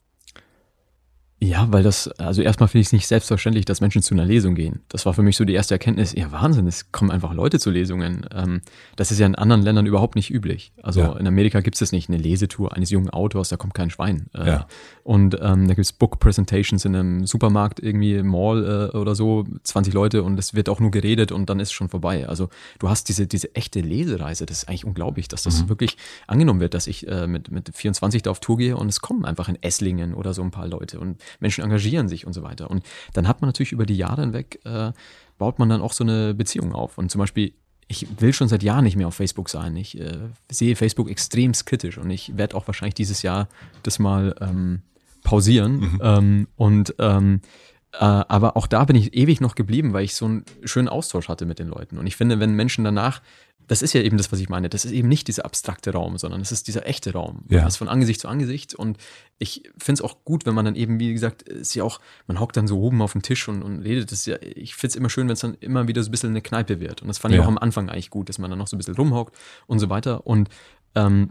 Ja, weil das, also erstmal finde ich es nicht selbstverständlich, dass Menschen zu einer Lesung gehen. Das war für mich so die erste Erkenntnis. Ja, Wahnsinn, es kommen einfach Leute zu Lesungen. Ähm, das ist ja in anderen Ländern überhaupt nicht üblich. Also ja. in Amerika gibt es das nicht, eine Lesetour eines jungen Autors, da kommt kein Schwein. Äh, ja. Und ähm, da gibt es Book Presentations in einem Supermarkt, irgendwie Mall äh, oder so, 20 Leute und es wird auch nur geredet und dann ist es schon vorbei. Also du hast diese, diese echte Lesereise, das ist eigentlich unglaublich, dass das mhm. wirklich angenommen wird, dass ich äh, mit, mit 24 da auf Tour gehe und es kommen einfach in Esslingen oder so ein paar Leute und Menschen engagieren sich und so weiter. Und dann hat man natürlich über die Jahre hinweg, äh, baut man dann auch so eine Beziehung auf. Und zum Beispiel, ich will schon seit Jahren nicht mehr auf Facebook sein. Ich äh, sehe Facebook extrem kritisch und ich werde auch wahrscheinlich dieses Jahr das mal ähm, pausieren. Mhm. Ähm, und ähm, äh, aber auch da bin ich ewig noch geblieben, weil ich so einen schönen Austausch hatte mit den Leuten. Und ich finde, wenn Menschen danach das ist ja eben das, was ich meine. Das ist eben nicht dieser abstrakte Raum, sondern es ist dieser echte Raum. Ja. Das ist von Angesicht zu Angesicht. Und ich finde es auch gut, wenn man dann eben, wie gesagt, ist ja auch, man hockt dann so oben auf dem Tisch und, und redet. Das ist ja, ich finde es immer schön, wenn es dann immer wieder so ein bisschen eine Kneipe wird. Und das fand ja. ich auch am Anfang eigentlich gut, dass man dann noch so ein bisschen rumhockt und so weiter. Und ähm,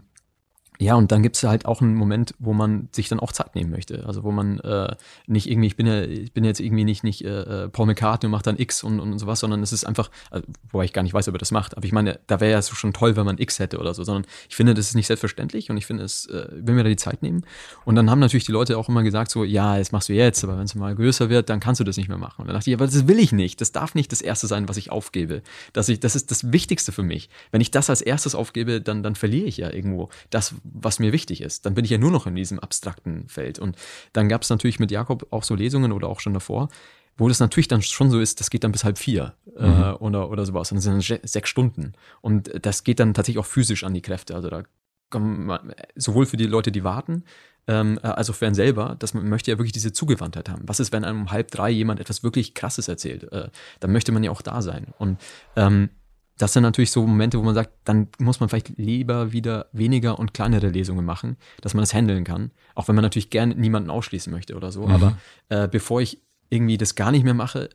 ja, und dann gibt es halt auch einen Moment, wo man sich dann auch Zeit nehmen möchte. Also wo man äh, nicht irgendwie, ich bin ja, ich bin jetzt irgendwie nicht, nicht äh, äh Paul McCartney und macht dann X und, und sowas, sondern es ist einfach, also, wobei ich gar nicht weiß, ob er das macht, aber ich meine, da wäre ja so schon toll, wenn man X hätte oder so, sondern ich finde, das ist nicht selbstverständlich und ich finde, es äh, will mir da die Zeit nehmen. Und dann haben natürlich die Leute auch immer gesagt, so, ja, das machst du jetzt, aber wenn es mal größer wird, dann kannst du das nicht mehr machen. Und dann dachte ich, aber das will ich nicht. Das darf nicht das Erste sein, was ich aufgebe. Dass ich, das ist das Wichtigste für mich. Wenn ich das als erstes aufgebe, dann, dann verliere ich ja irgendwo das, was mir wichtig ist. Dann bin ich ja nur noch in diesem abstrakten Feld. Und dann gab es natürlich mit Jakob auch so Lesungen oder auch schon davor, wo das natürlich dann schon so ist, das geht dann bis halb vier äh, mhm. äh, oder, oder sowas. Und das sind dann sechs Stunden. Und das geht dann tatsächlich auch physisch an die Kräfte. Also da kommen sowohl für die Leute, die warten, ähm, äh, also für einen selber, dass man möchte ja wirklich diese Zugewandtheit haben. Was ist, wenn einem um halb drei jemand etwas wirklich Krasses erzählt? Äh, dann möchte man ja auch da sein. Und ähm, das sind natürlich so Momente, wo man sagt, dann muss man vielleicht lieber wieder weniger und kleinere Lesungen machen, dass man das handeln kann. Auch wenn man natürlich gerne niemanden ausschließen möchte oder so. Mhm. Aber äh, bevor ich irgendwie das gar nicht mehr mache,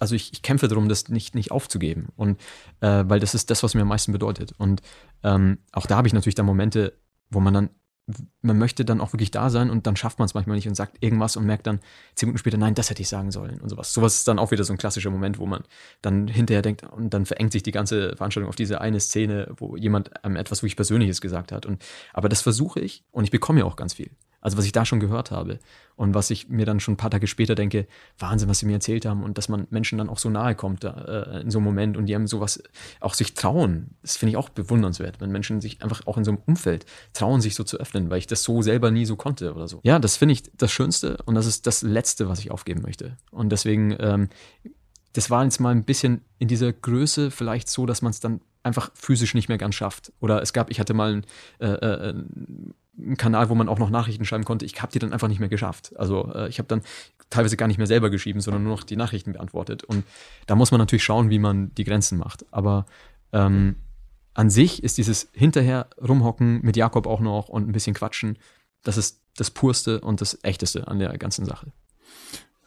also ich, ich kämpfe darum, das nicht, nicht aufzugeben. Und äh, weil das ist das, was mir am meisten bedeutet. Und ähm, auch da habe ich natürlich dann Momente, wo man dann man möchte dann auch wirklich da sein und dann schafft man es manchmal nicht und sagt irgendwas und merkt dann zehn Minuten später, nein, das hätte ich sagen sollen und sowas. Sowas ist dann auch wieder so ein klassischer Moment, wo man dann hinterher denkt und dann verengt sich die ganze Veranstaltung auf diese eine Szene, wo jemand einem etwas wirklich Persönliches gesagt hat. Und, aber das versuche ich und ich bekomme ja auch ganz viel. Also was ich da schon gehört habe und was ich mir dann schon ein paar Tage später denke, Wahnsinn, was sie mir erzählt haben und dass man Menschen dann auch so nahe kommt da, äh, in so einem Moment und die haben sowas auch sich trauen. Das finde ich auch bewundernswert, wenn Menschen sich einfach auch in so einem Umfeld trauen, sich so zu öffnen, weil ich das so selber nie so konnte oder so. Ja, das finde ich das Schönste und das ist das Letzte, was ich aufgeben möchte. Und deswegen, ähm, das war jetzt mal ein bisschen in dieser Größe vielleicht so, dass man es dann einfach physisch nicht mehr ganz schafft. Oder es gab, ich hatte mal ein, äh, äh, einen Kanal, wo man auch noch Nachrichten schreiben konnte. Ich habe die dann einfach nicht mehr geschafft. Also äh, ich habe dann teilweise gar nicht mehr selber geschrieben, sondern nur noch die Nachrichten beantwortet. Und da muss man natürlich schauen, wie man die Grenzen macht. Aber ähm, an sich ist dieses hinterher rumhocken mit Jakob auch noch und ein bisschen quatschen, das ist das Purste und das Echteste an der ganzen Sache.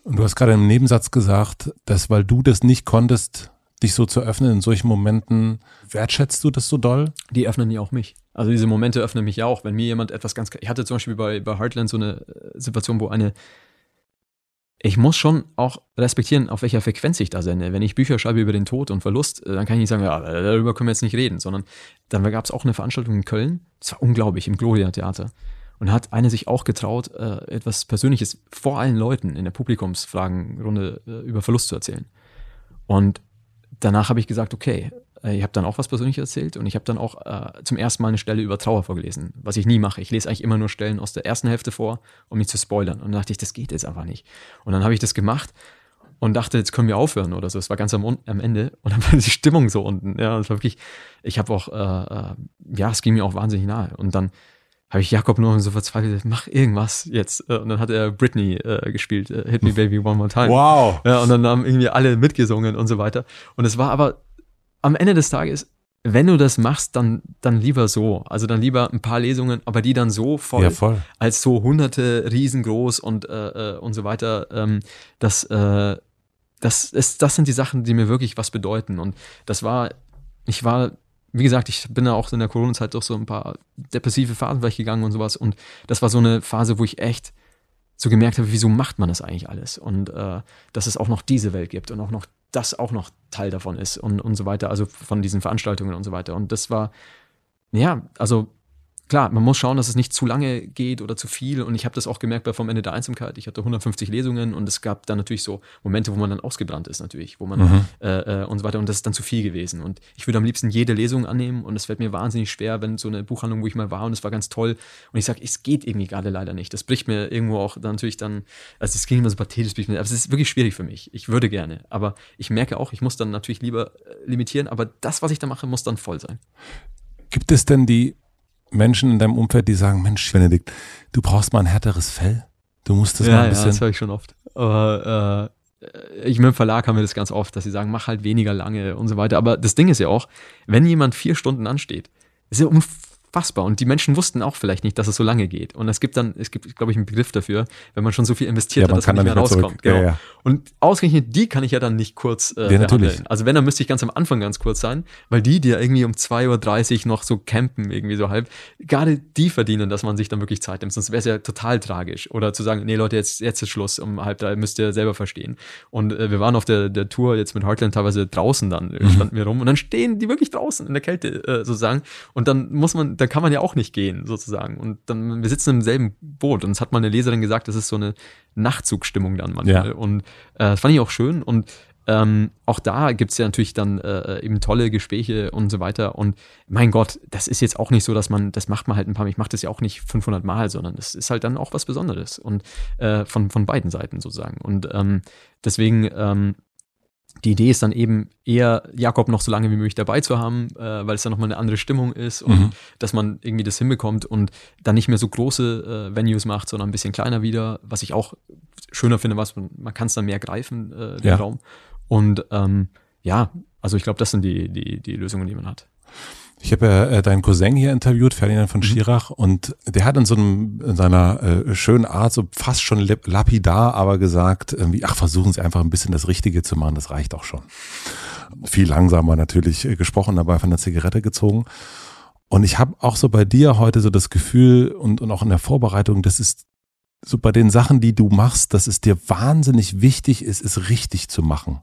Und du hast gerade im Nebensatz gesagt, dass weil du das nicht konntest, dich so zu öffnen in solchen Momenten, wertschätzt du das so doll? Die öffnen ja auch mich. Also diese Momente öffnen mich ja auch. Wenn mir jemand etwas ganz, ich hatte zum Beispiel bei, bei Heartland so eine äh, Situation, wo eine, ich muss schon auch respektieren, auf welcher Frequenz ich da sende. Wenn ich Bücher schreibe über den Tod und Verlust, äh, dann kann ich nicht sagen, ja, darüber können wir jetzt nicht reden, sondern dann gab es auch eine Veranstaltung in Köln, das war unglaublich, im Gloria Theater. Und hat eine sich auch getraut, äh, etwas Persönliches vor allen Leuten in der Publikumsfragenrunde über Verlust zu erzählen. Und danach habe ich gesagt, okay, äh, ich habe dann auch was Persönliches erzählt und ich habe dann auch äh, zum ersten Mal eine Stelle über Trauer vorgelesen, was ich nie mache. Ich lese eigentlich immer nur Stellen aus der ersten Hälfte vor, um mich zu spoilern. Und dann dachte ich, das geht jetzt einfach nicht. Und dann habe ich das gemacht und dachte, jetzt können wir aufhören oder so. Es war ganz am, am Ende und dann war die Stimmung so unten. Ja, es war wirklich, ich habe auch, äh, äh, ja, es ging mir auch wahnsinnig nahe. Und dann habe ich Jakob nur so verzweifelt, mach irgendwas jetzt. Äh, und dann hat er Britney äh, gespielt, äh, Hit Me Baby One More Time. Wow. Ja, und dann haben irgendwie alle mitgesungen und so weiter. Und es war aber am Ende des Tages, wenn du das machst, dann, dann lieber so. Also dann lieber ein paar Lesungen, aber die dann so voll, ja, voll. als so hunderte riesengroß und, äh, äh, und so weiter. Ähm, das, äh, das, ist, das sind die Sachen, die mir wirklich was bedeuten. Und das war, ich war wie gesagt, ich bin da auch in der Corona-Zeit durch so ein paar depressive Phasen gegangen und sowas. Und das war so eine Phase, wo ich echt so gemerkt habe, wieso macht man das eigentlich alles? Und äh, dass es auch noch diese Welt gibt und auch noch das auch noch Teil davon ist und, und so weiter, also von diesen Veranstaltungen und so weiter. Und das war, ja, also klar, man muss schauen, dass es nicht zu lange geht oder zu viel. Und ich habe das auch gemerkt bei vom Ende der Einsamkeit. Ich hatte 150 Lesungen und es gab dann natürlich so Momente, wo man dann ausgebrannt ist, natürlich, wo man mhm. äh, äh, und so weiter. Und das ist dann zu viel gewesen. Und ich würde am liebsten jede Lesung annehmen und es fällt mir wahnsinnig schwer, wenn so eine Buchhandlung, wo ich mal war und es war ganz toll und ich sage, es geht irgendwie gerade leider nicht. Das bricht mir irgendwo auch dann natürlich dann, also es klingt immer so pathetisch, aber es ist wirklich schwierig für mich. Ich würde gerne, aber ich merke auch, ich muss dann natürlich lieber äh, limitieren, aber das, was ich da mache, muss dann voll sein. Gibt es denn die Menschen in deinem Umfeld, die sagen, Mensch, Benedikt, du brauchst mal ein härteres Fell. Du musst das ja, mal ein bisschen. Ja, das höre ich schon oft. Aber äh, ich mit dem Verlag haben wir das ganz oft, dass sie sagen, mach halt weniger lange und so weiter. Aber das Ding ist ja auch, wenn jemand vier Stunden ansteht, ist ja unfassbar. Und die Menschen wussten auch vielleicht nicht, dass es so lange geht. Und es gibt dann, es gibt, glaube ich, einen Begriff dafür, wenn man schon so viel investiert ja, hat, dass man nicht mehr rauskommt. Genau. Ja, ja. Und ausgerechnet die kann ich ja dann nicht kurz äh, ja, natürlich. Also wenn, dann müsste ich ganz am Anfang ganz kurz sein, weil die, die ja irgendwie um 2.30 Uhr noch so campen, irgendwie so halb, gerade die verdienen, dass man sich dann wirklich Zeit nimmt. Sonst wäre es ja total tragisch. Oder zu sagen, nee Leute, jetzt, jetzt ist Schluss, um halb drei müsst ihr selber verstehen. Und äh, wir waren auf der, der Tour jetzt mit Heartland teilweise draußen dann, mhm. standen wir rum und dann stehen die wirklich draußen in der Kälte äh, sozusagen. Und dann muss man, dann kann man ja auch nicht gehen, sozusagen. Und dann, wir sitzen im selben Boot. Und es hat mal eine Leserin gesagt, das ist so eine Nachtzugstimmung dann manchmal. Ja. Und äh, das fand ich auch schön. Und ähm, auch da gibt's ja natürlich dann äh, eben tolle Gespräche und so weiter. Und mein Gott, das ist jetzt auch nicht so, dass man, das macht man halt ein paar Mal. Ich mache das ja auch nicht 500 Mal, sondern das ist halt dann auch was Besonderes. Und äh, von, von beiden Seiten sozusagen. Und ähm, deswegen ähm, die Idee ist dann eben eher, Jakob noch so lange wie möglich dabei zu haben, äh, weil es dann nochmal eine andere Stimmung ist und mhm. dass man irgendwie das hinbekommt und dann nicht mehr so große äh, Venues macht, sondern ein bisschen kleiner wieder, was ich auch schöner finde, was man, man kann es dann mehr greifen, äh, den ja. Raum. Und ähm, ja, also ich glaube, das sind die, die, die Lösungen, die man hat. Ich habe ja äh, deinen Cousin hier interviewt, Ferdinand von mhm. Schirach, und der hat in so einem, in seiner äh, schönen Art so fast schon lapidar aber gesagt, irgendwie, ach, versuchen Sie einfach ein bisschen das Richtige zu machen, das reicht auch schon. Viel langsamer natürlich äh, gesprochen, dabei von der Zigarette gezogen. Und ich habe auch so bei dir heute so das Gefühl und, und auch in der Vorbereitung, das ist so bei den Sachen, die du machst, dass es dir wahnsinnig wichtig ist, es richtig zu machen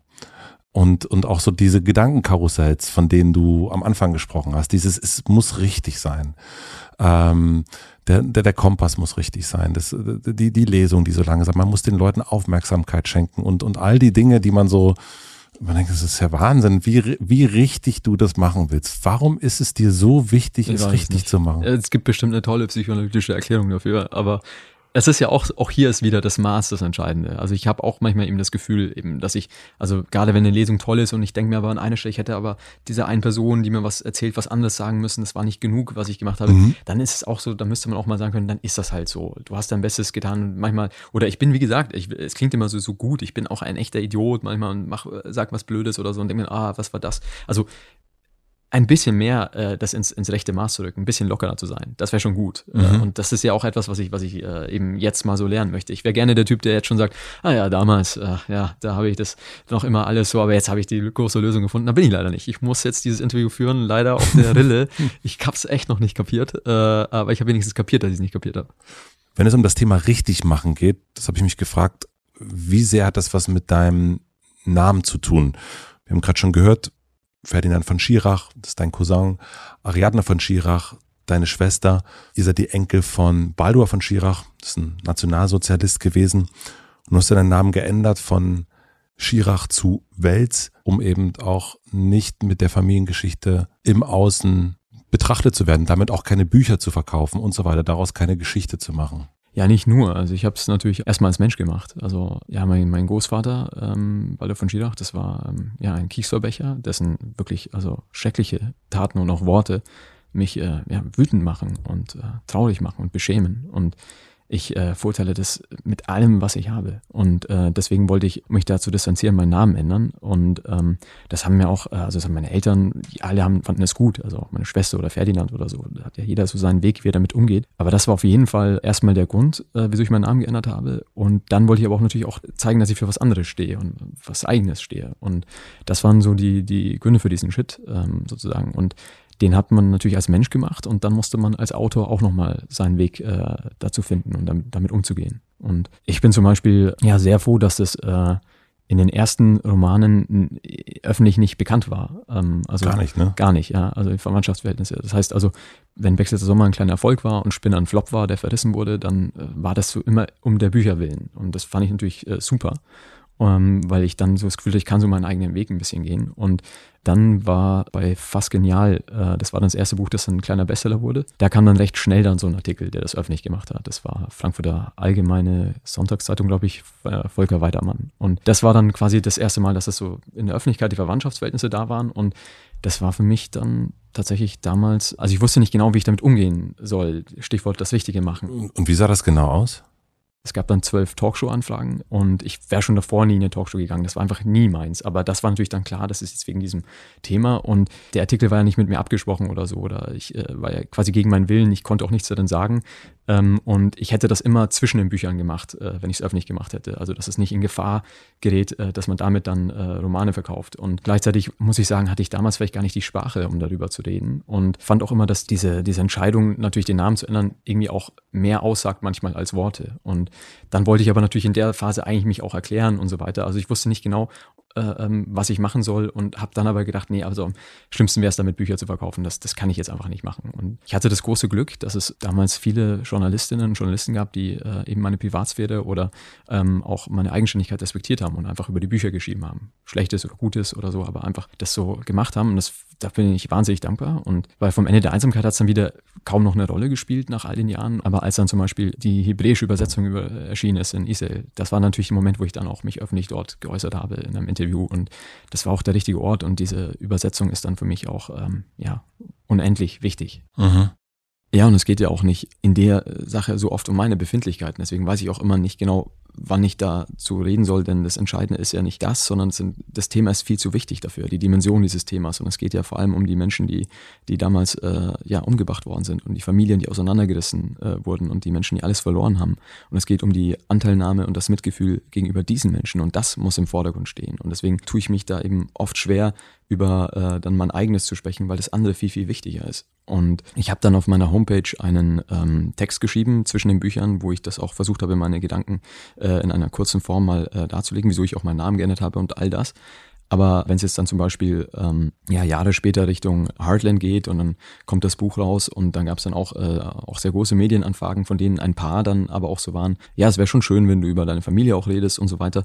und, und auch so diese Gedankenkarussells, von denen du am Anfang gesprochen hast, dieses, es muss richtig sein. Ähm, der, der, der Kompass muss richtig sein, das, die, die Lesung, die so lange sagt, man muss den Leuten Aufmerksamkeit schenken und, und all die Dinge, die man so, man denkt, das ist ja Wahnsinn, wie, wie richtig du das machen willst. Warum ist es dir so wichtig, ich es richtig nicht. zu machen? Es gibt bestimmt eine tolle psychoanalytische Erklärung dafür, aber es ist ja auch, auch hier ist wieder das Maß das Entscheidende. Also ich habe auch manchmal eben das Gefühl, eben, dass ich, also gerade wenn eine Lesung toll ist und ich denke mir aber an eine Stelle, ich hätte aber diese eine Person, die mir was erzählt, was anderes sagen müssen, das war nicht genug, was ich gemacht habe, mhm. dann ist es auch so, da müsste man auch mal sagen können, dann ist das halt so. Du hast dein Bestes getan. Manchmal, oder ich bin, wie gesagt, ich, es klingt immer so, so gut, ich bin auch ein echter Idiot manchmal und mach, sag was Blödes oder so und denke mir, ah, was war das? Also ein bisschen mehr äh, das ins, ins rechte Maß zu rücken, ein bisschen lockerer zu sein. Das wäre schon gut. Äh, mhm. und das ist ja auch etwas, was ich, was ich äh, eben jetzt mal so lernen möchte. Ich wäre gerne der Typ, der jetzt schon sagt, ah ja, damals, äh, ja, da habe ich das noch immer alles so, aber jetzt habe ich die große Lösung gefunden. Da bin ich leider nicht. Ich muss jetzt dieses Interview führen, leider auf der Rille. ich hab's echt noch nicht kapiert, äh, aber ich habe wenigstens kapiert, dass ich es nicht kapiert habe. Wenn es um das Thema richtig machen geht, das habe ich mich gefragt, wie sehr hat das was mit deinem Namen zu tun? Wir haben gerade schon gehört, Ferdinand von Schirach, das ist dein Cousin, Ariadne von Schirach, deine Schwester. Ihr seid die Enkel von Baldur von Schirach, das ist ein Nationalsozialist gewesen. Und du hast deinen Namen geändert von Schirach zu Wels, um eben auch nicht mit der Familiengeschichte im Außen betrachtet zu werden, damit auch keine Bücher zu verkaufen und so weiter, daraus keine Geschichte zu machen. Ja, nicht nur. Also ich habe es natürlich erstmal als Mensch gemacht. Also ja, mein, mein Großvater, ähm, Walter von Schirach, das war ähm, ja ein Kiesverbecher, dessen wirklich also schreckliche Taten und auch Worte mich äh, ja, wütend machen und äh, traurig machen und beschämen. Und ich äh, verurteile das mit allem, was ich habe. Und äh, deswegen wollte ich mich dazu distanzieren, meinen Namen ändern. Und ähm, das haben mir auch, äh, also das haben meine Eltern, die alle haben, fanden es gut. Also auch meine Schwester oder Ferdinand oder so. Da hat ja jeder so seinen Weg, wie er damit umgeht. Aber das war auf jeden Fall erstmal der Grund, äh, wieso ich meinen Namen geändert habe. Und dann wollte ich aber auch natürlich auch zeigen, dass ich für was anderes stehe und was Eigenes stehe. Und das waren so die, die Gründe für diesen Schritt ähm, sozusagen. Und den hat man natürlich als Mensch gemacht und dann musste man als Autor auch nochmal seinen Weg äh, dazu finden und damit, damit, umzugehen. Und ich bin zum Beispiel ja sehr froh, dass das äh, in den ersten Romanen öffentlich nicht bekannt war. Ähm, also gar nicht, ne? Gar nicht, ja. Also Verwandtschaftsverhältnisse. Das heißt also, wenn Wechselter Sommer ein kleiner Erfolg war und Spinner ein Flop war, der verrissen wurde, dann äh, war das so immer um der Bücher willen. Und das fand ich natürlich äh, super ähm, weil ich dann so das Gefühl hatte, ich kann so meinen eigenen Weg ein bisschen gehen. Und dann war bei Fast Genial, äh, das war dann das erste Buch, das ein kleiner Bestseller wurde. Da kam dann recht schnell dann so ein Artikel, der das öffentlich gemacht hat. Das war Frankfurter Allgemeine Sonntagszeitung, glaube ich, äh, Volker Weidermann. Und das war dann quasi das erste Mal, dass es so in der Öffentlichkeit die Verwandtschaftsverhältnisse da waren. Und das war für mich dann tatsächlich damals, also ich wusste nicht genau, wie ich damit umgehen soll. Stichwort das Richtige machen. Und wie sah das genau aus? Es gab dann zwölf Talkshow-Anfragen und ich wäre schon davor nie in eine Talkshow gegangen. Das war einfach nie meins. Aber das war natürlich dann klar, das ist jetzt wegen diesem Thema. Und der Artikel war ja nicht mit mir abgesprochen oder so. Oder ich äh, war ja quasi gegen meinen Willen. Ich konnte auch nichts darin sagen. Ähm, und ich hätte das immer zwischen den Büchern gemacht, äh, wenn ich es öffentlich gemacht hätte. Also, dass es nicht in Gefahr gerät, äh, dass man damit dann äh, Romane verkauft. Und gleichzeitig muss ich sagen, hatte ich damals vielleicht gar nicht die Sprache, um darüber zu reden. Und fand auch immer, dass diese, diese Entscheidung, natürlich den Namen zu ändern, irgendwie auch mehr aussagt manchmal als Worte. Und dann wollte ich aber natürlich in der Phase eigentlich mich auch erklären und so weiter. Also ich wusste nicht genau, ähm, was ich machen soll und habe dann aber gedacht, nee, also am schlimmsten wäre es damit Bücher zu verkaufen, das, das kann ich jetzt einfach nicht machen. Und ich hatte das große Glück, dass es damals viele Journalistinnen und Journalisten gab, die äh, eben meine Privatsphäre oder ähm, auch meine Eigenständigkeit respektiert haben und einfach über die Bücher geschrieben haben. Schlechtes oder Gutes oder so, aber einfach das so gemacht haben und das da bin ich wahnsinnig dankbar. Und weil vom Ende der Einsamkeit hat es dann wieder kaum noch eine Rolle gespielt nach all den Jahren. Aber als dann zum Beispiel die hebräische Übersetzung über, erschienen ist in Israel, das war natürlich der Moment, wo ich dann auch mich öffentlich dort geäußert habe in einem Interview. Und das war auch der richtige Ort. Und diese Übersetzung ist dann für mich auch ähm, ja, unendlich wichtig. Mhm. Ja, und es geht ja auch nicht in der Sache so oft um meine Befindlichkeiten. Deswegen weiß ich auch immer nicht genau, wann ich da zu reden soll, denn das Entscheidende ist ja nicht das, sondern sind, das Thema ist viel zu wichtig dafür, die Dimension dieses Themas. Und es geht ja vor allem um die Menschen, die, die damals äh, ja umgebracht worden sind und die Familien, die auseinandergerissen äh, wurden und die Menschen, die alles verloren haben. Und es geht um die Anteilnahme und das Mitgefühl gegenüber diesen Menschen und das muss im Vordergrund stehen. Und deswegen tue ich mich da eben oft schwer, über äh, dann mein eigenes zu sprechen, weil das andere viel, viel wichtiger ist. Und ich habe dann auf meiner Homepage einen ähm, Text geschrieben zwischen den Büchern, wo ich das auch versucht habe, meine Gedanken äh, in einer kurzen Form mal äh, darzulegen, wieso ich auch meinen Namen geändert habe und all das. Aber wenn es jetzt dann zum Beispiel ähm, ja, Jahre später Richtung Heartland geht und dann kommt das Buch raus und dann gab es dann auch, äh, auch sehr große Medienanfragen, von denen ein paar dann aber auch so waren, ja, es wäre schon schön, wenn du über deine Familie auch redest und so weiter.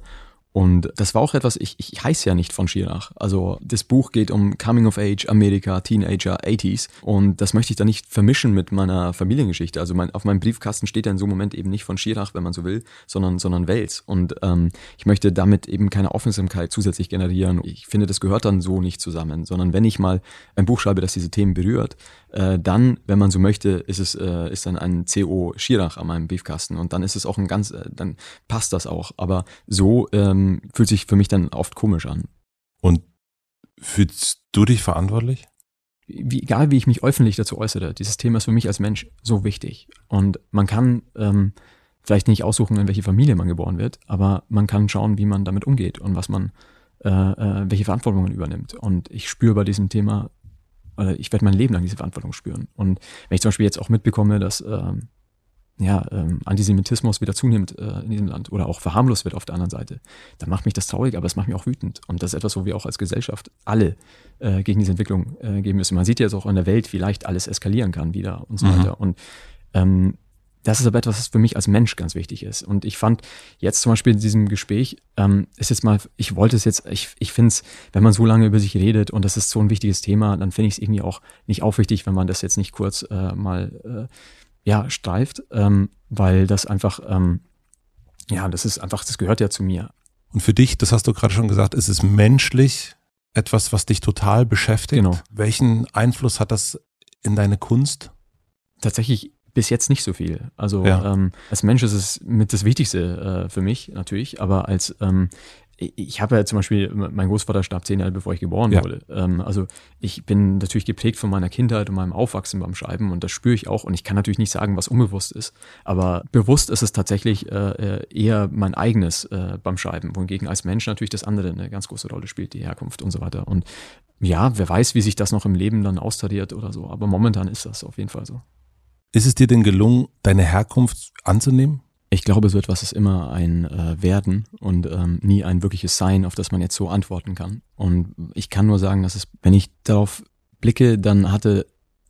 Und das war auch etwas, ich, ich heiße ja nicht von Schirach. Also das Buch geht um Coming of Age, Amerika, Teenager, 80s. Und das möchte ich da nicht vermischen mit meiner Familiengeschichte. Also mein, auf meinem Briefkasten steht ja in so einem Moment eben nicht von Schirach, wenn man so will, sondern, sondern Wels. Und ähm, ich möchte damit eben keine Aufmerksamkeit zusätzlich generieren. Ich finde, das gehört dann so nicht zusammen, sondern wenn ich mal ein Buch schreibe, das diese Themen berührt, äh, dann, wenn man so möchte, ist es äh, ist dann ein CO Schirach an meinem Briefkasten und dann ist es auch ein ganz, äh, dann passt das auch. Aber so ähm, fühlt sich für mich dann oft komisch an. Und fühlst du dich verantwortlich? Wie, egal wie ich mich öffentlich dazu äußere, dieses Thema ist für mich als Mensch so wichtig. Und man kann ähm, vielleicht nicht aussuchen, in welche Familie man geboren wird, aber man kann schauen, wie man damit umgeht und was man, äh, äh, welche Verantwortung man übernimmt. Und ich spüre bei diesem Thema oder ich werde mein Leben lang diese Verantwortung spüren. Und wenn ich zum Beispiel jetzt auch mitbekomme, dass ähm, ja, ähm, Antisemitismus wieder zunimmt äh, in diesem Land oder auch verharmlost wird auf der anderen Seite, dann macht mich das traurig, aber es macht mich auch wütend. Und das ist etwas, wo wir auch als Gesellschaft alle äh, gegen diese Entwicklung äh, gehen müssen. Man sieht ja jetzt auch in der Welt, wie leicht alles eskalieren kann wieder und so mhm. weiter. Und ähm, das ist aber etwas, was für mich als Mensch ganz wichtig ist. Und ich fand jetzt zum Beispiel in diesem Gespräch, ähm, ist jetzt mal, ich wollte es jetzt, ich, ich finde es, wenn man so lange über sich redet und das ist so ein wichtiges Thema, dann finde ich es irgendwie auch nicht aufrichtig, wenn man das jetzt nicht kurz äh, mal äh, ja, streift, ähm, weil das einfach, ähm, ja, das ist einfach, das gehört ja zu mir. Und für dich, das hast du gerade schon gesagt, ist es menschlich etwas, was dich total beschäftigt? Genau. Welchen Einfluss hat das in deine Kunst? Tatsächlich bis jetzt nicht so viel. Also ja. ähm, als Mensch ist es mit das Wichtigste äh, für mich natürlich, aber als ähm, ich habe ja zum Beispiel, mein Großvater starb zehn Jahre bevor ich geboren ja. wurde. Ähm, also ich bin natürlich geprägt von meiner Kindheit und meinem Aufwachsen beim Schreiben und das spüre ich auch und ich kann natürlich nicht sagen, was unbewusst ist, aber bewusst ist es tatsächlich äh, eher mein eigenes äh, beim Schreiben, wohingegen als Mensch natürlich das andere eine ganz große Rolle spielt, die Herkunft und so weiter. Und ja, wer weiß, wie sich das noch im Leben dann austariert oder so, aber momentan ist das auf jeden Fall so. Ist es dir denn gelungen, deine Herkunft anzunehmen? Ich glaube, so etwas ist immer ein äh, Werden und ähm, nie ein wirkliches Sein, auf das man jetzt so antworten kann. Und ich kann nur sagen, dass es, wenn ich darauf blicke, dann hatte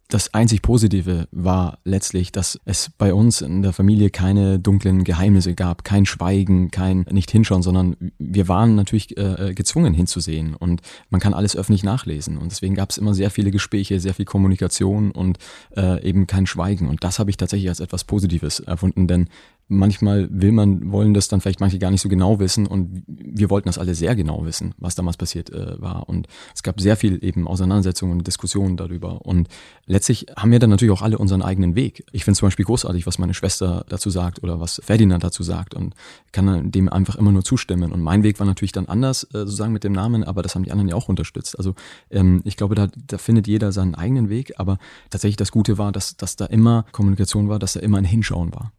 das einzig Positive war letztlich, dass es bei uns in der Familie keine dunklen Geheimnisse gab, kein Schweigen, kein nicht hinschauen, sondern wir waren natürlich äh, gezwungen hinzusehen und man kann alles öffentlich nachlesen und deswegen gab es immer sehr viele Gespräche, sehr viel Kommunikation und äh, eben kein Schweigen und das habe ich tatsächlich als etwas Positives erfunden, denn manchmal will man, wollen das dann vielleicht manche gar nicht so genau wissen und wir wollten das alle sehr genau wissen, was damals passiert äh, war und es gab sehr viel eben Auseinandersetzungen und Diskussionen darüber und letztlich haben wir dann natürlich auch alle unseren eigenen Weg. Ich finde zum Beispiel großartig, was meine Schwester dazu sagt oder was Ferdinand dazu sagt und kann dem einfach immer nur zustimmen und mein Weg war natürlich dann anders, äh, sozusagen mit dem Namen, aber das haben die anderen ja auch unterstützt. Also ähm, ich glaube, da, da findet jeder seinen eigenen Weg, aber tatsächlich das Gute war, dass, dass da immer Kommunikation war, dass da immer ein Hinschauen war.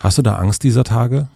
Hast du da Angst dieser Tage?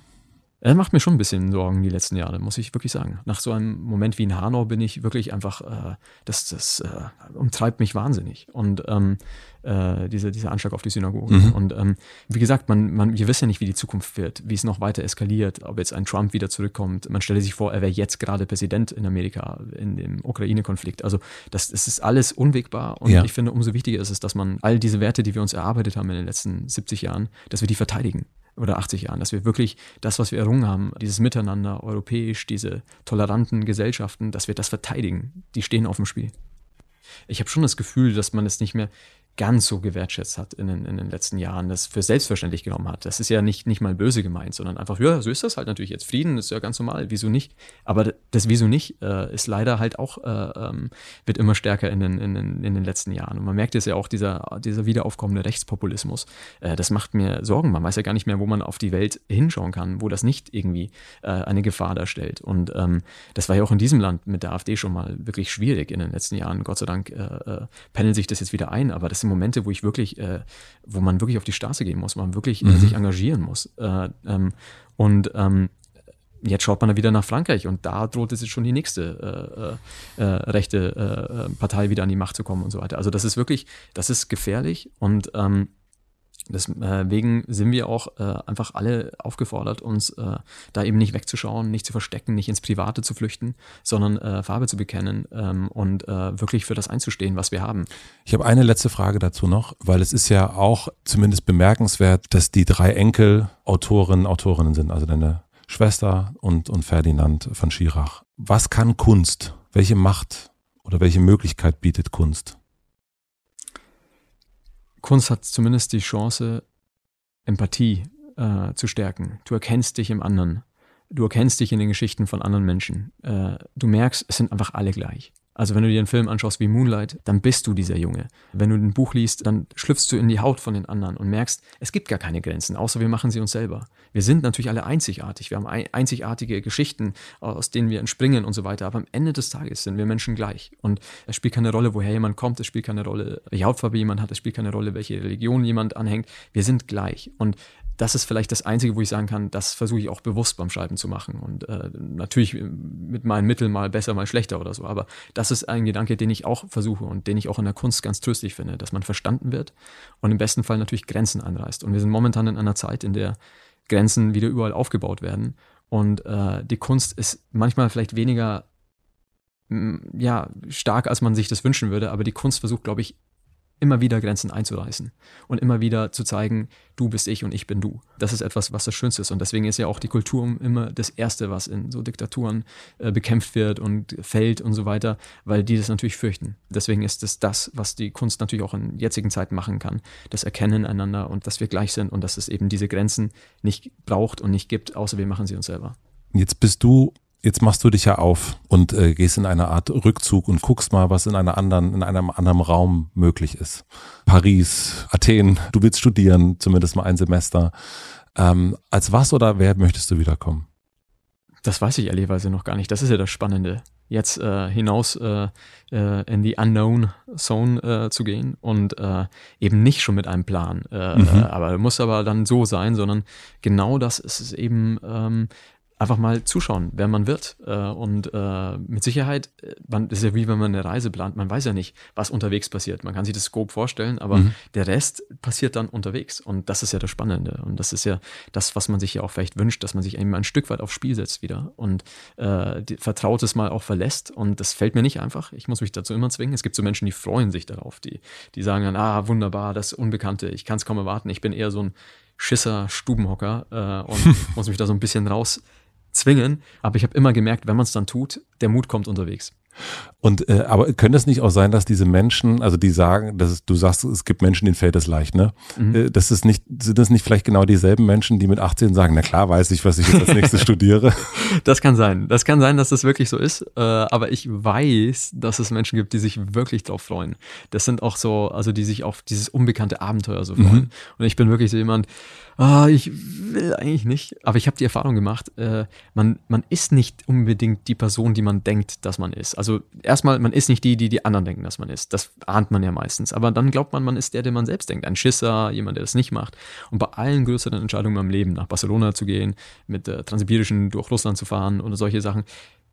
Er macht mir schon ein bisschen Sorgen die letzten Jahre, muss ich wirklich sagen. Nach so einem Moment wie in Hanau bin ich wirklich einfach, äh, das, das äh, umtreibt mich wahnsinnig. Und ähm, äh, diese, dieser Anschlag auf die Synagoge. Mhm. Und ähm, wie gesagt, man, man, wir wissen ja nicht, wie die Zukunft wird, wie es noch weiter eskaliert, ob jetzt ein Trump wieder zurückkommt. Man stelle sich vor, er wäre jetzt gerade Präsident in Amerika in dem Ukraine-Konflikt. Also das, das ist alles unwegbar. Und ja. ich finde, umso wichtiger ist es, dass man all diese Werte, die wir uns erarbeitet haben in den letzten 70 Jahren, dass wir die verteidigen oder 80 Jahren, dass wir wirklich das, was wir errungen haben, dieses Miteinander europäisch, diese toleranten Gesellschaften, dass wir das verteidigen. Die stehen auf dem Spiel. Ich habe schon das Gefühl, dass man es nicht mehr, ganz so gewertschätzt hat in den, in den letzten Jahren, das für selbstverständlich genommen hat. Das ist ja nicht, nicht mal böse gemeint, sondern einfach, ja, so ist das halt natürlich jetzt. Frieden ist ja ganz normal, wieso nicht? Aber das Wieso nicht äh, ist leider halt auch, äh, ähm, wird immer stärker in den, in, den, in den letzten Jahren. Und man merkt es ja auch, dieser, dieser wiederaufkommende Rechtspopulismus, äh, das macht mir Sorgen. Man weiß ja gar nicht mehr, wo man auf die Welt hinschauen kann, wo das nicht irgendwie äh, eine Gefahr darstellt. Und ähm, das war ja auch in diesem Land mit der AfD schon mal wirklich schwierig in den letzten Jahren. Gott sei Dank äh, äh, pendelt sich das jetzt wieder ein, aber das Momente, wo ich wirklich, äh, wo man wirklich auf die Straße gehen muss, man wirklich äh, mhm. sich engagieren muss. Äh, ähm, und ähm, jetzt schaut man dann wieder nach Frankreich und da droht es jetzt schon die nächste äh, äh, äh rechte äh, Partei wieder an die Macht zu kommen und so weiter. Also das ist wirklich, das ist gefährlich und ähm, Deswegen sind wir auch äh, einfach alle aufgefordert, uns äh, da eben nicht wegzuschauen, nicht zu verstecken, nicht ins Private zu flüchten, sondern äh, Farbe zu bekennen ähm, und äh, wirklich für das einzustehen, was wir haben. Ich habe eine letzte Frage dazu noch, weil es ist ja auch zumindest bemerkenswert, dass die drei Enkel Autorinnen, Autorinnen sind, also deine Schwester und, und Ferdinand von Schirach. Was kann Kunst? Welche Macht oder welche Möglichkeit bietet Kunst? Kunst hat zumindest die Chance, Empathie äh, zu stärken. Du erkennst dich im anderen. Du erkennst dich in den Geschichten von anderen Menschen. Äh, du merkst, es sind einfach alle gleich. Also wenn du dir einen Film anschaust wie Moonlight, dann bist du dieser Junge. Wenn du ein Buch liest, dann schlüpfst du in die Haut von den anderen und merkst, es gibt gar keine Grenzen, außer wir machen sie uns selber. Wir sind natürlich alle einzigartig. Wir haben einzigartige Geschichten, aus denen wir entspringen und so weiter. Aber am Ende des Tages sind wir Menschen gleich. Und es spielt keine Rolle, woher jemand kommt. Es spielt keine Rolle, welche Hautfarbe jemand hat. Es spielt keine Rolle, welche Religion jemand anhängt. Wir sind gleich. Und das ist vielleicht das Einzige, wo ich sagen kann, das versuche ich auch bewusst beim Schreiben zu machen. Und äh, natürlich mit meinen Mitteln mal besser, mal schlechter oder so. Aber das ist ein Gedanke, den ich auch versuche und den ich auch in der Kunst ganz tröstlich finde, dass man verstanden wird und im besten Fall natürlich Grenzen anreißt. Und wir sind momentan in einer Zeit, in der Grenzen wieder überall aufgebaut werden. Und äh, die Kunst ist manchmal vielleicht weniger ja, stark, als man sich das wünschen würde, aber die Kunst versucht, glaube ich, immer wieder Grenzen einzureißen und immer wieder zu zeigen, du bist ich und ich bin du. Das ist etwas, was das Schönste ist. Und deswegen ist ja auch die Kultur immer das Erste, was in so Diktaturen äh, bekämpft wird und fällt und so weiter, weil die das natürlich fürchten. Deswegen ist es das, was die Kunst natürlich auch in jetzigen Zeiten machen kann. Das Erkennen einander und dass wir gleich sind und dass es eben diese Grenzen nicht braucht und nicht gibt, außer wir machen sie uns selber. Jetzt bist du Jetzt machst du dich ja auf und äh, gehst in eine Art Rückzug und guckst mal, was in einer anderen, in einem anderen Raum möglich ist. Paris, Athen, du willst studieren, zumindest mal ein Semester. Ähm, als was oder wer möchtest du wiederkommen? Das weiß ich ehrlicherweise noch gar nicht. Das ist ja das Spannende. Jetzt äh, hinaus äh, äh, in die Unknown Zone äh, zu gehen und äh, eben nicht schon mit einem Plan. Mhm. aber muss aber dann so sein, sondern genau das ist es eben ähm, einfach mal zuschauen, wer man wird. Äh, und äh, mit Sicherheit, äh, man, das ist ja wie wenn man eine Reise plant, man weiß ja nicht, was unterwegs passiert. Man kann sich das Scope vorstellen, aber mhm. der Rest passiert dann unterwegs. Und das ist ja das Spannende. Und das ist ja das, was man sich ja auch vielleicht wünscht, dass man sich eben ein Stück weit aufs Spiel setzt wieder und äh, die, Vertrautes mal auch verlässt. Und das fällt mir nicht einfach. Ich muss mich dazu immer zwingen. Es gibt so Menschen, die freuen sich darauf, die, die sagen dann, ah, wunderbar, das Unbekannte, ich kann es kaum erwarten. Ich bin eher so ein Schisser Stubenhocker äh, und muss mich da so ein bisschen raus zwingen, aber ich habe immer gemerkt, wenn man es dann tut, der Mut kommt unterwegs. Und äh, aber könnte es nicht auch sein, dass diese Menschen, also die sagen, dass es, du sagst, es gibt Menschen, denen fällt es leicht, ne? Mhm. Äh, das ist nicht, sind das nicht vielleicht genau dieselben Menschen, die mit 18 sagen, na klar, weiß ich, was ich jetzt als nächstes studiere? Das kann sein. Das kann sein, dass das wirklich so ist. Äh, aber ich weiß, dass es Menschen gibt, die sich wirklich drauf freuen. Das sind auch so, also die sich auf dieses unbekannte Abenteuer so freuen. Mhm. Und ich bin wirklich so jemand, ah, ich will eigentlich nicht. Aber ich habe die Erfahrung gemacht, äh, man, man ist nicht unbedingt die Person, die man denkt, dass man ist. Also erstmal, man ist nicht die, die die anderen denken, dass man ist. Das ahnt man ja meistens. Aber dann glaubt man, man ist der, der man selbst denkt. Ein Schisser, jemand, der das nicht macht. Und bei allen größeren Entscheidungen im Leben, nach Barcelona zu gehen, mit der Transsibirischen durch Russland zu fahren oder solche Sachen,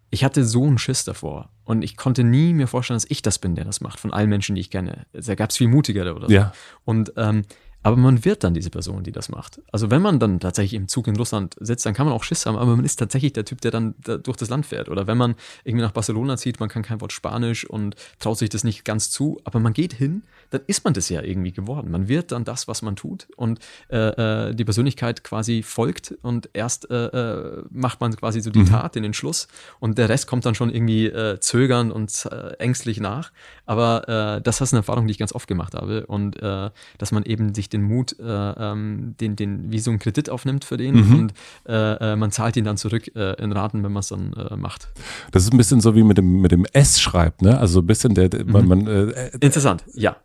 ich hatte so einen Schiss davor und ich konnte nie mir vorstellen, dass ich das bin, der das macht, von allen Menschen, die ich kenne. Da gab es viel mutigere oder so. Ja. Und ähm, aber man wird dann diese Person, die das macht. Also wenn man dann tatsächlich im Zug in Russland sitzt, dann kann man auch Schiss haben, aber man ist tatsächlich der Typ, der dann da durch das Land fährt. Oder wenn man irgendwie nach Barcelona zieht, man kann kein Wort Spanisch und traut sich das nicht ganz zu, aber man geht hin, dann ist man das ja irgendwie geworden. Man wird dann das, was man tut und äh, äh, die Persönlichkeit quasi folgt und erst äh, äh macht man quasi so die mhm. Tat, den Entschluss und der Rest kommt dann schon irgendwie äh, zögern und äh, ängstlich nach. Aber das ist eine Erfahrung, die ich ganz oft gemacht habe und dass man eben sich den Mut, äh, ähm, den, den, wie so einen Kredit aufnimmt für den mhm. und man zahlt ihn dann zurück in Raten, wenn man es dann macht. Das ist ein bisschen so wie mit dem, mit dem S schreibt, ne? Also so ein bisschen der, mhm. man, man Interessant, ja.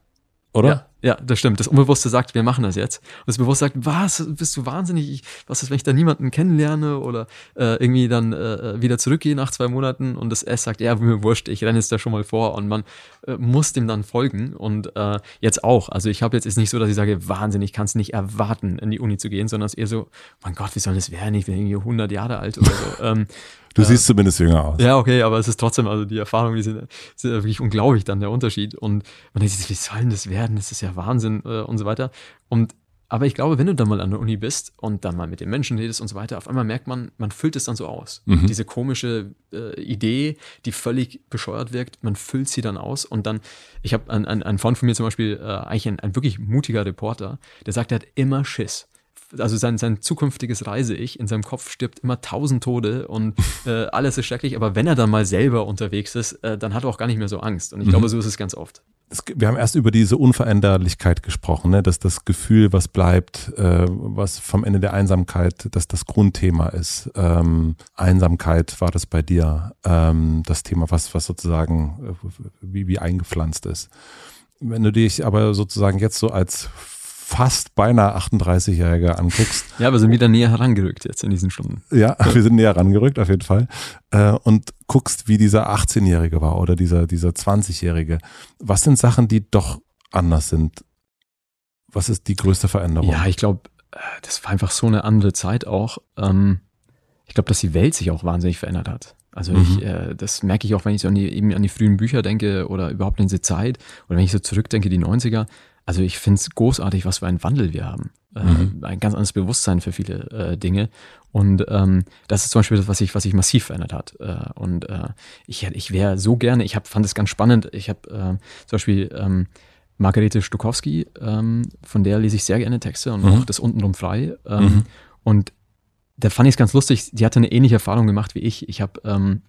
Oder? Ja. Ja, das stimmt. Das Unbewusste sagt, wir machen das jetzt. Und das Bewusste sagt, was, bist du wahnsinnig? Was ist, wenn ich da niemanden kennenlerne oder äh, irgendwie dann äh, wieder zurückgehe nach zwei Monaten und das S sagt, ja, mir wurscht, ich renne jetzt da schon mal vor und man äh, muss dem dann folgen und äh, jetzt auch. Also ich habe jetzt ist nicht so, dass ich sage, wahnsinnig, ich kann es nicht erwarten, in die Uni zu gehen, sondern es ist eher so, mein Gott, wie soll das werden? Ich bin irgendwie 100 Jahre alt oder so. ähm, Du siehst zumindest jünger aus. Ja, okay, aber es ist trotzdem, also die Erfahrungen, die sind, sind wirklich unglaublich dann der Unterschied. Und man denkt sich, wie soll denn das werden? Das ist ja Wahnsinn äh, und so weiter. Und aber ich glaube, wenn du dann mal an der Uni bist und dann mal mit den Menschen redest und so weiter, auf einmal merkt man, man füllt es dann so aus. Mhm. Diese komische äh, Idee, die völlig bescheuert wirkt, man füllt sie dann aus und dann, ich habe ein, ein, ein Freund von mir zum Beispiel, äh, eigentlich ein, ein wirklich mutiger Reporter, der sagt, er hat immer Schiss also sein, sein zukünftiges Reise-Ich in seinem Kopf stirbt immer tausend Tode und äh, alles ist schrecklich, aber wenn er dann mal selber unterwegs ist, äh, dann hat er auch gar nicht mehr so Angst. Und ich mhm. glaube, so ist es ganz oft. Wir haben erst über diese Unveränderlichkeit gesprochen, ne? dass das Gefühl, was bleibt, äh, was vom Ende der Einsamkeit, dass das Grundthema ist. Ähm, Einsamkeit war das bei dir, ähm, das Thema, was, was sozusagen äh, wie, wie eingepflanzt ist. Wenn du dich aber sozusagen jetzt so als fast beinahe 38-Jährige anguckst. Ja, wir sind wieder näher herangerückt jetzt in diesen Stunden. Ja, wir sind näher herangerückt auf jeden Fall. Äh, und guckst, wie dieser 18-Jährige war oder dieser, dieser 20-Jährige. Was sind Sachen, die doch anders sind? Was ist die größte Veränderung? Ja, ich glaube, äh, das war einfach so eine andere Zeit auch. Ähm, ich glaube, dass die Welt sich auch wahnsinnig verändert hat. Also mhm. ich, äh, das merke ich auch, wenn ich so an die, eben an die frühen Bücher denke oder überhaupt an diese Zeit oder wenn ich so zurückdenke, die 90er, also ich finde es großartig, was für einen Wandel wir haben. Äh, mhm. ein ganz anderes Bewusstsein für viele äh, Dinge. Und ähm, das ist zum Beispiel das, was sich was sich massiv verändert hat. Äh, und äh, ich, ich wäre so gerne, ich hab, fand es ganz spannend, ich habe äh, zum Beispiel ähm, Margarete Stukowski, ähm, von der lese ich sehr gerne Texte und mhm. auch das untenrum frei. Ähm, mhm. Und da fand ich es ganz lustig, die hatte eine ähnliche Erfahrung gemacht wie ich. Ich habe ähm,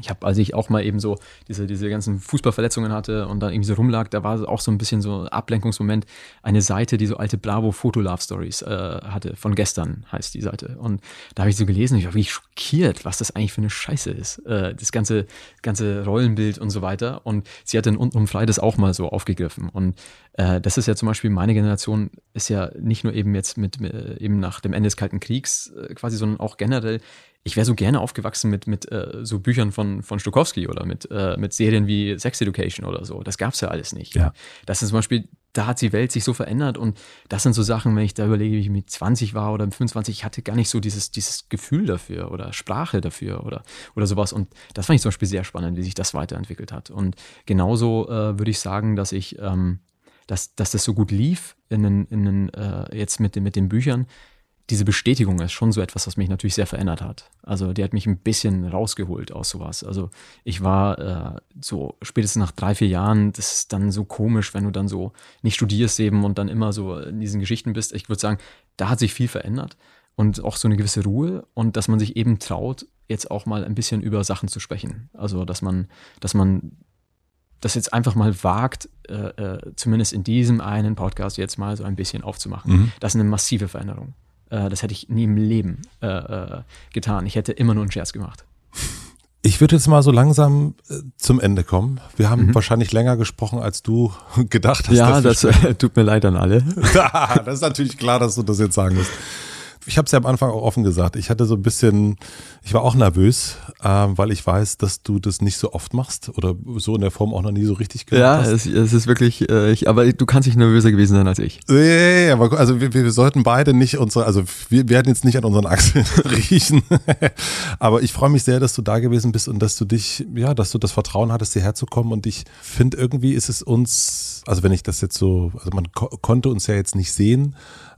ich habe, als ich auch mal eben so diese, diese ganzen Fußballverletzungen hatte und dann irgendwie so rumlag, da war auch so ein bisschen so ein Ablenkungsmoment, eine Seite, die so alte Bravo Foto Love Stories äh, hatte, von gestern heißt die Seite. Und da habe ich so gelesen, ich war wirklich schockiert, was das eigentlich für eine Scheiße ist. Äh, das ganze, ganze Rollenbild und so weiter. Und sie hat dann untenrum frei das auch mal so aufgegriffen. Und äh, das ist ja zum Beispiel, meine Generation ist ja nicht nur eben jetzt mit, mit eben nach dem Ende des Kalten Kriegs äh, quasi, sondern auch generell ich wäre so gerne aufgewachsen mit, mit äh, so Büchern von, von Stokowski oder mit, äh, mit Serien wie Sex Education oder so. Das gab's ja alles nicht. Ja. Das ist zum Beispiel, da hat die Welt sich so verändert und das sind so Sachen, wenn ich da überlege, wie ich mit 20 war oder 25, ich hatte gar nicht so dieses, dieses Gefühl dafür oder Sprache dafür oder, oder sowas. Und das fand ich zum Beispiel sehr spannend, wie sich das weiterentwickelt hat. Und genauso äh, würde ich sagen, dass ich, ähm, dass, dass das so gut lief in in äh, jetzt mit, den, mit den Büchern, diese Bestätigung ist schon so etwas, was mich natürlich sehr verändert hat. Also die hat mich ein bisschen rausgeholt aus sowas. Also ich war äh, so spätestens nach drei, vier Jahren, das ist dann so komisch, wenn du dann so nicht studierst eben und dann immer so in diesen Geschichten bist. Ich würde sagen, da hat sich viel verändert und auch so eine gewisse Ruhe und dass man sich eben traut, jetzt auch mal ein bisschen über Sachen zu sprechen. Also dass man, dass man das jetzt einfach mal wagt, äh, äh, zumindest in diesem einen Podcast jetzt mal so ein bisschen aufzumachen. Mhm. Das ist eine massive Veränderung. Äh, das hätte ich nie im Leben äh, äh, getan. Ich hätte immer nur einen Scherz gemacht. Ich würde jetzt mal so langsam äh, zum Ende kommen. Wir haben Mhm. wahrscheinlich länger gesprochen, als du gedacht hast. ja, das äh, tut mir leid an alle. das ist natürlich klar, dass du das jetzt sagen musst. Ich habe es ja am Anfang auch offen gesagt. Ich hatte so ein bisschen, ich war auch nervös, ähm, weil ich weiß, dass du das nicht so oft machst oder so in der Form auch noch nie so richtig gemacht Ja, hast. es, es ist wirklich, äh, ich, aber du kannst nicht nervöser gewesen sein als ich. Ja, ja, ja, aber also wir, wir sollten beide nicht unsere, also wir werden jetzt nicht an unseren Achseln riechen. aber ich freue mich sehr, dass du da gewesen bist und dass du dich, ja, dass du das Vertrauen hattest, hierher zu kommen. Und ich finde, irgendwie ist es uns, also wenn ich das jetzt so, also man ko konnte uns ja jetzt nicht sehen,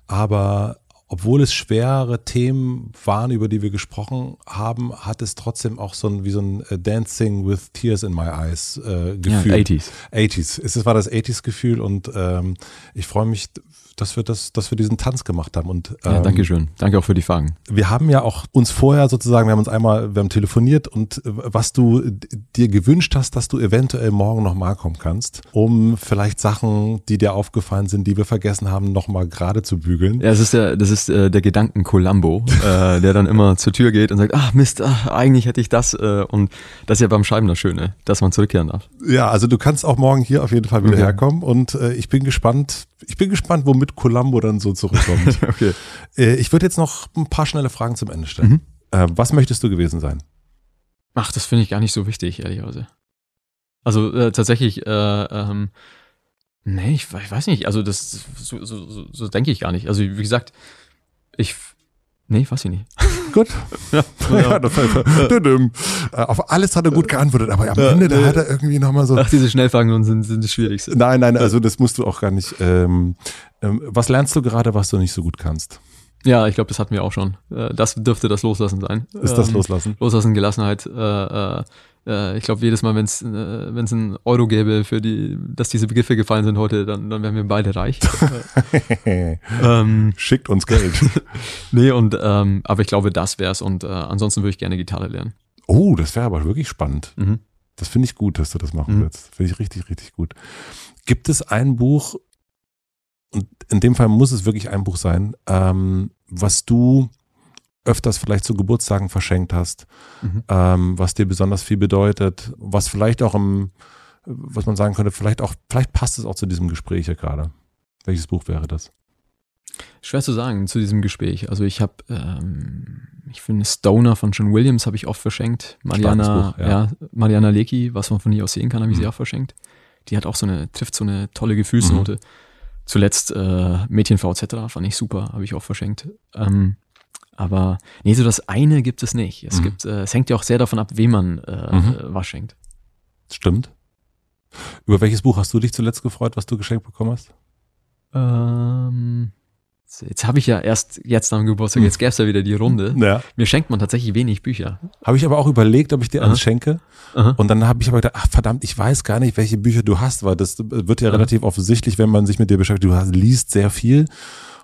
aber obwohl es schwere Themen waren, über die wir gesprochen haben, hat es trotzdem auch so ein, wie so ein äh, Dancing with Tears in my eyes äh, Gefühl. 80s. 80s. Es war das 80s-Gefühl und ähm, ich freue mich, dass wir das, dass wir diesen Tanz gemacht haben. Und Ja, ähm, danke schön. Danke auch für die Fragen. wir haben ja auch uns vorher sozusagen, wir haben uns einmal, wir haben telefoniert und äh, was du dir gewünscht hast, dass du eventuell morgen nochmal kommen kannst, um vielleicht Sachen, die dir aufgefallen sind, die wir vergessen haben, nochmal gerade zu bügeln. Ja, es ist der, das ist äh, der Gedanken Columbo, äh, der dann immer zur Tür geht und sagt, ach Mist, ach, eigentlich hätte ich das. Äh, und das ist ja beim Schreiben das Schöne, dass man zurückkehren darf. Ja, also du kannst auch morgen hier auf jeden Fall wieder Okay. herkommen und äh, ich bin gespannt, ich bin gespannt, womit Columbo dann so zurückkommt. okay. äh, ich würde jetzt noch ein paar schnelle Fragen zum Ende stellen. Mhm. Äh, was möchtest du gewesen sein? Ach, das finde ich gar nicht so wichtig, ehrlicherweise. Also äh, tatsächlich, äh, ähm, nee, ich, ich weiß nicht, also das, so, so, so, so denke ich gar nicht. Also wie gesagt, ich, nee, weiß ich nicht. Gut. Ja, Ja, das war, Düdüm. Äh, Auf alles hat er gut geantwortet, aber am Ja, Ende, da hat er irgendwie nochmal so. Ach, diese Schnellfragen sind, sind das Schwierigste. Nein, nein, also das musst du auch gar nicht. Ähm, ähm, was lernst du gerade, was du nicht so gut kannst? Ja, ich glaube, das hatten wir auch schon. Äh, Das dürfte das Loslassen sein. Ist das Ähm, Loslassen? Loslassen, Gelassenheit. Äh, äh, äh, ich glaube, jedes Mal, wenn es äh, wenn's ein Euro gäbe, für die, dass diese Begriffe gefallen sind heute, dann, dann wären wir beide reich. ähm, Schickt uns Geld. nee, und ähm, aber ich glaube, das wär's. Und äh, ansonsten würde ich gerne Gitarre lernen. Oh, das wäre aber wirklich spannend. Mhm. Das finde ich gut, dass du das machen Mhm. willst. Finde ich richtig, richtig gut. Gibt es ein Buch, und in dem Fall muss es wirklich ein Buch sein, ähm, was du öfters vielleicht zu Geburtstagen verschenkt hast, Mhm. ähm, was dir besonders viel bedeutet, was vielleicht auch im, was man sagen könnte, vielleicht auch, vielleicht passt es auch zu diesem Gespräch hier gerade. Welches Buch wäre das? Schwer zu sagen zu diesem Gespräch. Also ich habe, ähm, ich finde Stoner von John Williams habe ich oft verschenkt. Mariana, Buch, ja. ja. Mariana Lecki, was man von hier aus sehen kann, habe ich Mhm. sie auch verschenkt. Die hat auch so eine, trifft so eine tolle Gefühlsnote. Zuletzt äh, Mädchenfrau etc. fand ich super, habe ich auch verschenkt. Ähm, aber nee, so das eine gibt es nicht. Es Mhm. gibt, äh, es hängt ja auch sehr davon ab, wem man äh, Mhm. äh, was schenkt. Stimmt. Über welches Buch hast du dich zuletzt gefreut, was du geschenkt bekommen hast? Ähm, jetzt habe ich ja erst jetzt am Geburtstag, jetzt gäbe es ja wieder die Runde. Ja. Mir schenkt man tatsächlich wenig Bücher. Habe ich aber auch überlegt, ob ich dir Aha. eins schenke. Aha. Und dann habe ich aber gedacht, ach verdammt, ich weiß gar nicht, welche Bücher du hast, weil das wird ja Ja. relativ offensichtlich, wenn man sich mit dir beschäftigt. Du hast, liest sehr viel.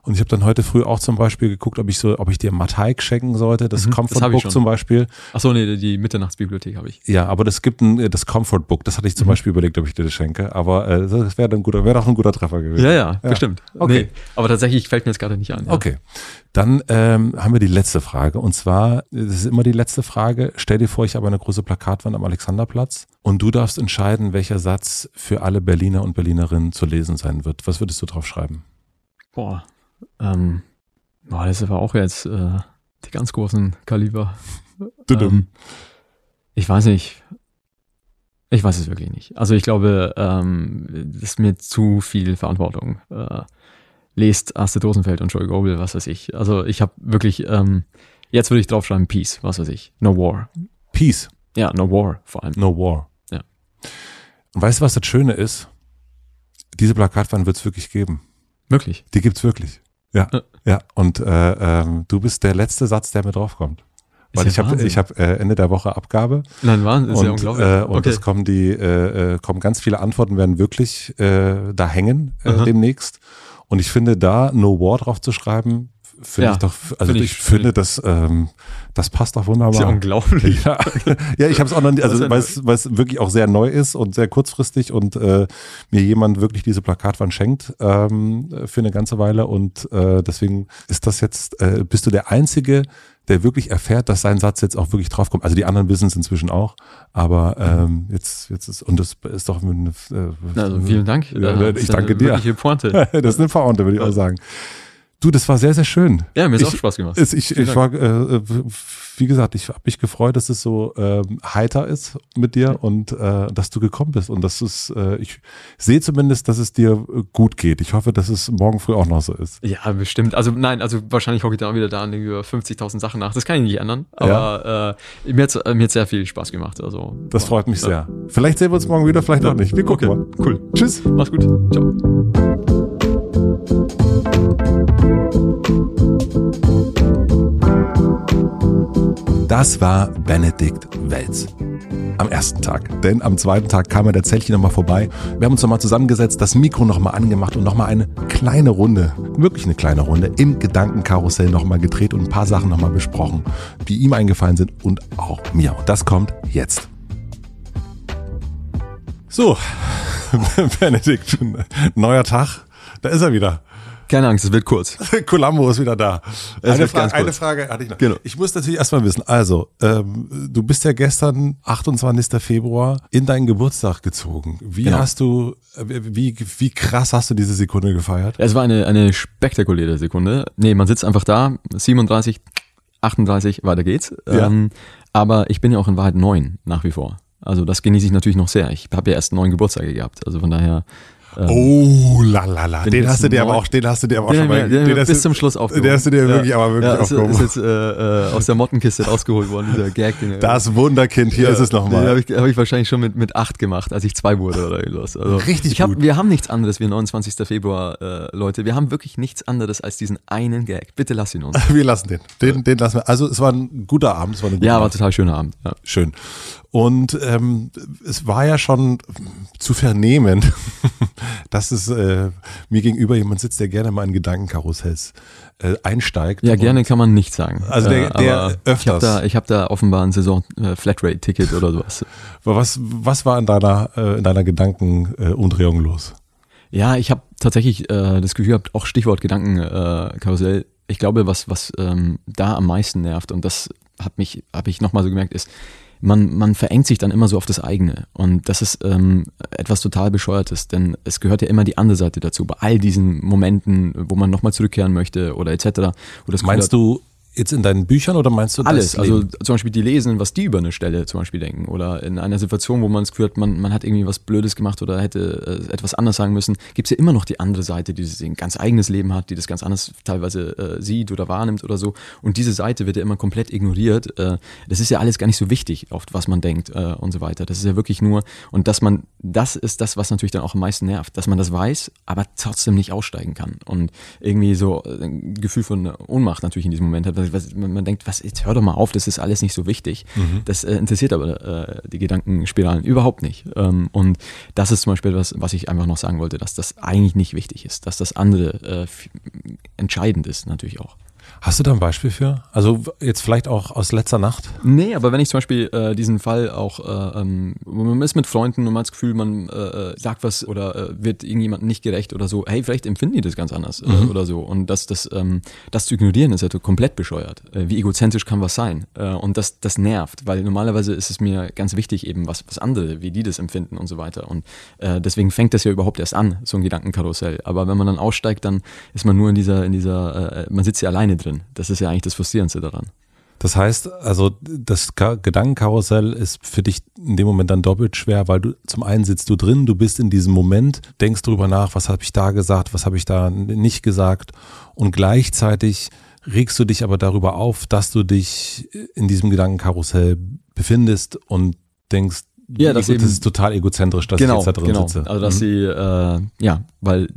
Und ich habe dann heute früh auch zum Beispiel geguckt, ob ich so, ob ich dir Mateik schenken sollte, das Mhm, das Comfort ich Book zum Beispiel. Achso, nee, die Mitternachtsbibliothek habe ich. Ja, aber das gibt ein, das Comfort Book, das hatte ich zum Mhm. Beispiel überlegt, ob ich dir das schenke. Aber äh, das wäre dann guter, wäre doch ein guter Treffer gewesen. Ja, ja, bestimmt. Okay. Nee, aber tatsächlich fällt mir jetzt gerade nicht ein. Ja. Okay, dann ähm, haben wir die letzte Frage. Und zwar, das ist immer die letzte Frage. Stell dir vor, ich habe eine große Plakatwand am Alexanderplatz und du darfst entscheiden, welcher Satz für alle Berliner und Berlinerinnen zu lesen sein wird. Was würdest du drauf schreiben? Boah. Ähm, boah, das war auch jetzt äh, Die ganz großen Kaliber. Ähm, ich weiß nicht. Ich weiß es wirklich nicht. Also ich glaube, ähm, das ist mir zu viel Verantwortung. Äh, lest Astrid Rosenfeld und Joey Goebel, was weiß ich. Also ich habe wirklich, ähm, jetzt würde ich draufschreiben Peace, was weiß ich. No War. Peace, Ja, No War vor allem. no war. Ja. Und weißt du, was das Schöne ist? Diese Plakatwand wird es wirklich geben. Wirklich. Die gibt's wirklich. Ja, Ja. ja. Und äh, ähm, du bist der letzte Satz, der mir draufkommt. Weil Ist ich ja habe ich hab, äh, Ende der Woche Abgabe Nein, Wahnsinn, ist und, ja unglaublich. äh, und okay. es kommen die äh, äh, kommen ganz viele Antworten werden wirklich äh, da hängen äh, demnächst. Und ich finde da No War drauf zu schreiben, finde Ja, ich doch, also finde ich, ich- finde das ähm, das passt doch wunderbar. ist ja unglaublich. Ja, ja ich habe es auch noch nicht, also weil es, wirklich auch sehr neu ist und sehr kurzfristig und äh, mir jemand wirklich diese Plakatwand schenkt ähm, für eine ganze Weile und äh, deswegen ist das jetzt, äh, bist du der Einzige, der wirklich erfährt, dass sein Satz jetzt auch wirklich draufkommt. Also die anderen wissen es inzwischen auch, aber ähm, jetzt, jetzt ist, und das ist doch eine, äh, Also vielen Dank. Ja, Äh, ich danke dir. Pointe. das ist eine Pointe, würde ich auch sagen. Du, das war sehr, sehr schön. Ja, mir ist Ich- auch Spaß gemacht. Ich, Vielen ich war, äh, wie gesagt, ich habe mich gefreut, dass es so ähm, heiter ist mit dir und äh, dass du gekommen bist und dass es, äh, ich sehe zumindest, dass es dir äh, gut geht. Ich hoffe, dass es morgen früh auch noch so ist. Ja, bestimmt. Also nein, also wahrscheinlich hocke ich dann wieder da und denke über 50.000 Sachen nach. Das kann ich nicht ändern. Aber äh, mir hat äh, mir hat's sehr viel Spaß gemacht. Also Das freut mich sehr. Vielleicht sehen wir uns morgen wieder, vielleicht auch nicht. Wir gucken Okay, mal. cool. Tschüss. Mach's gut. Ciao. Das war Benedikt Welz. Am ersten Tag. Denn am zweiten Tag kam er der Zeltchen nochmal vorbei. Wir haben uns nochmal zusammengesetzt, das Mikro nochmal angemacht und nochmal eine kleine Runde, wirklich eine kleine Runde, im Gedankenkarussell nochmal gedreht und ein paar Sachen nochmal besprochen, die ihm eingefallen sind und auch mir. Und das kommt jetzt. So, Benedikt, neuer Tag. Da ist er wieder. Keine Angst, es wird kurz. Columbo ist wieder da. Es Eine, Fra eine. Frage hatte ich noch. Genau. Ich muss natürlich erstmal wissen, also, ähm, du bist ja gestern, 28. Februar, in deinen Geburtstag gezogen. Wie Genau. hast du, äh, wie, wie krass hast du diese Sekunde gefeiert? Es war eine, eine spektakuläre Sekunde. Nee, man sitzt einfach da, 37, 38, weiter geht's. Ja. Ähm, aber ich bin ja auch in Wahrheit neun nach wie vor. Also das genieße ich natürlich noch sehr. Ich habe ja erst neun Geburtstage gehabt. Also von daher. Ähm, Oh, la la Den hast du dir aber auch, den hast du dir aber auch Den schon mal, den hast bis du- zum Schluss aufgehoben. Den hast du dir wirklich aber wirklich ja, ist, aufgehoben. ist jetzt äh, äh, aus der Mottenkiste rausgeholt worden, dieser Gag. Den, Das Wunderkind, hier ist es Den nochmal. habe ich, hab ich wahrscheinlich schon mit, mit acht gemacht, als ich zwei wurde oder irgendwas. Also, Richtig ich hab, gut. Wir haben nichts anderes, wir 29. Februar, äh, Leute. Wir haben wirklich nichts anderes als diesen einen Gag. Bitte lass ihn uns. Wir lassen den. Den, den lassen wir. Also es war ein guter Abend, es war eine gute Ja, war Nacht. total schöner Abend. Ja. Schön. Und ähm, es war ja schon zu vernehmen, dass es äh, mir gegenüber jemand sitzt, der gerne mal in Gedankenkarussells äh, einsteigt. Ja, gerne kann man nicht sagen. Also der- der aber öfters. Ich habe da, ich hab da offenbar ein Saison-Flatrate-Ticket oder sowas. Was, was war in deiner, äh, in deiner Gedankenumdrehung äh, los? Ja, ich habe tatsächlich äh, das Gefühl gehabt, auch Stichwort Gedankenkarussell. Äh, ich glaube, was, was ähm, da am meisten nervt, und das hat mich, habe ich nochmal so gemerkt, ist, man, man verengt sich dann immer so auf das eigene. Und das ist ähm, etwas total Bescheuertes, denn es gehört ja immer die andere Seite dazu. Bei all diesen Momenten, wo man nochmal zurückkehren möchte oder etc. Meinst du jetzt in deinen Büchern oder meinst du alles, das also Leben? zum Beispiel die lesen, was die über eine Stelle zum Beispiel denken oder in einer Situation, wo man Gefühl hat, man, man hat irgendwie was Blödes gemacht oder hätte äh, etwas anders sagen müssen, gibt es ja immer noch die andere Seite, die ein ganz eigenes Leben hat, die das ganz anders teilweise äh, sieht oder wahrnimmt oder so und diese Seite wird ja immer komplett ignoriert. Äh, das ist ja alles gar nicht so wichtig, oft was man denkt äh, und so weiter. Das ist ja wirklich nur und dass man, das ist das, was natürlich dann auch am meisten nervt, dass man das weiß, aber trotzdem nicht aussteigen kann und irgendwie so äh, ein Gefühl von Ohnmacht natürlich in diesem Moment hat, was, was, man denkt, was, jetzt hör doch mal auf, das ist alles nicht so wichtig. Das äh, interessiert aber äh, die Gedankenspiralen überhaupt nicht. Ähm, und das ist zum Beispiel was, was ich einfach noch sagen wollte, dass das eigentlich nicht wichtig ist, dass das andere äh, entscheidend ist natürlich auch. Hast du da ein Beispiel für? Also jetzt vielleicht auch aus letzter Nacht? Nee, aber wenn ich zum Beispiel äh, diesen Fall auch, äh, ähm, man ist mit Freunden und man hat das Gefühl, man äh, sagt was oder äh, wird irgendjemandem nicht gerecht oder so, hey, vielleicht empfinden die das ganz anders äh, oder so. Und das, das, ähm, das zu ignorieren ist ja komplett bescheuert. Äh, wie egozentrisch kann was sein? Äh, und das, das nervt, weil normalerweise ist es mir ganz wichtig, eben was, was andere, wie die das empfinden und so weiter. Und äh, deswegen fängt das ja überhaupt erst an, so ein Gedankenkarussell. Aber wenn man dann aussteigt, dann ist man nur in dieser, in dieser, äh, man sitzt ja alleine drin bin. Das ist ja eigentlich das Frustrierendste daran. Das heißt, also das Gedankenkarussell ist für dich in dem Moment dann doppelt schwer, weil du zum einen sitzt du drin, du bist in diesem Moment, denkst drüber nach, was habe ich da gesagt, was habe ich da nicht gesagt und gleichzeitig regst du dich aber darüber auf, dass du dich in diesem Gedankenkarussell befindest und denkst, ja, das, das ist total egozentrisch, dass genau, ich jetzt da drin genau. sitze. Also dass mhm. sie, äh, ja, weil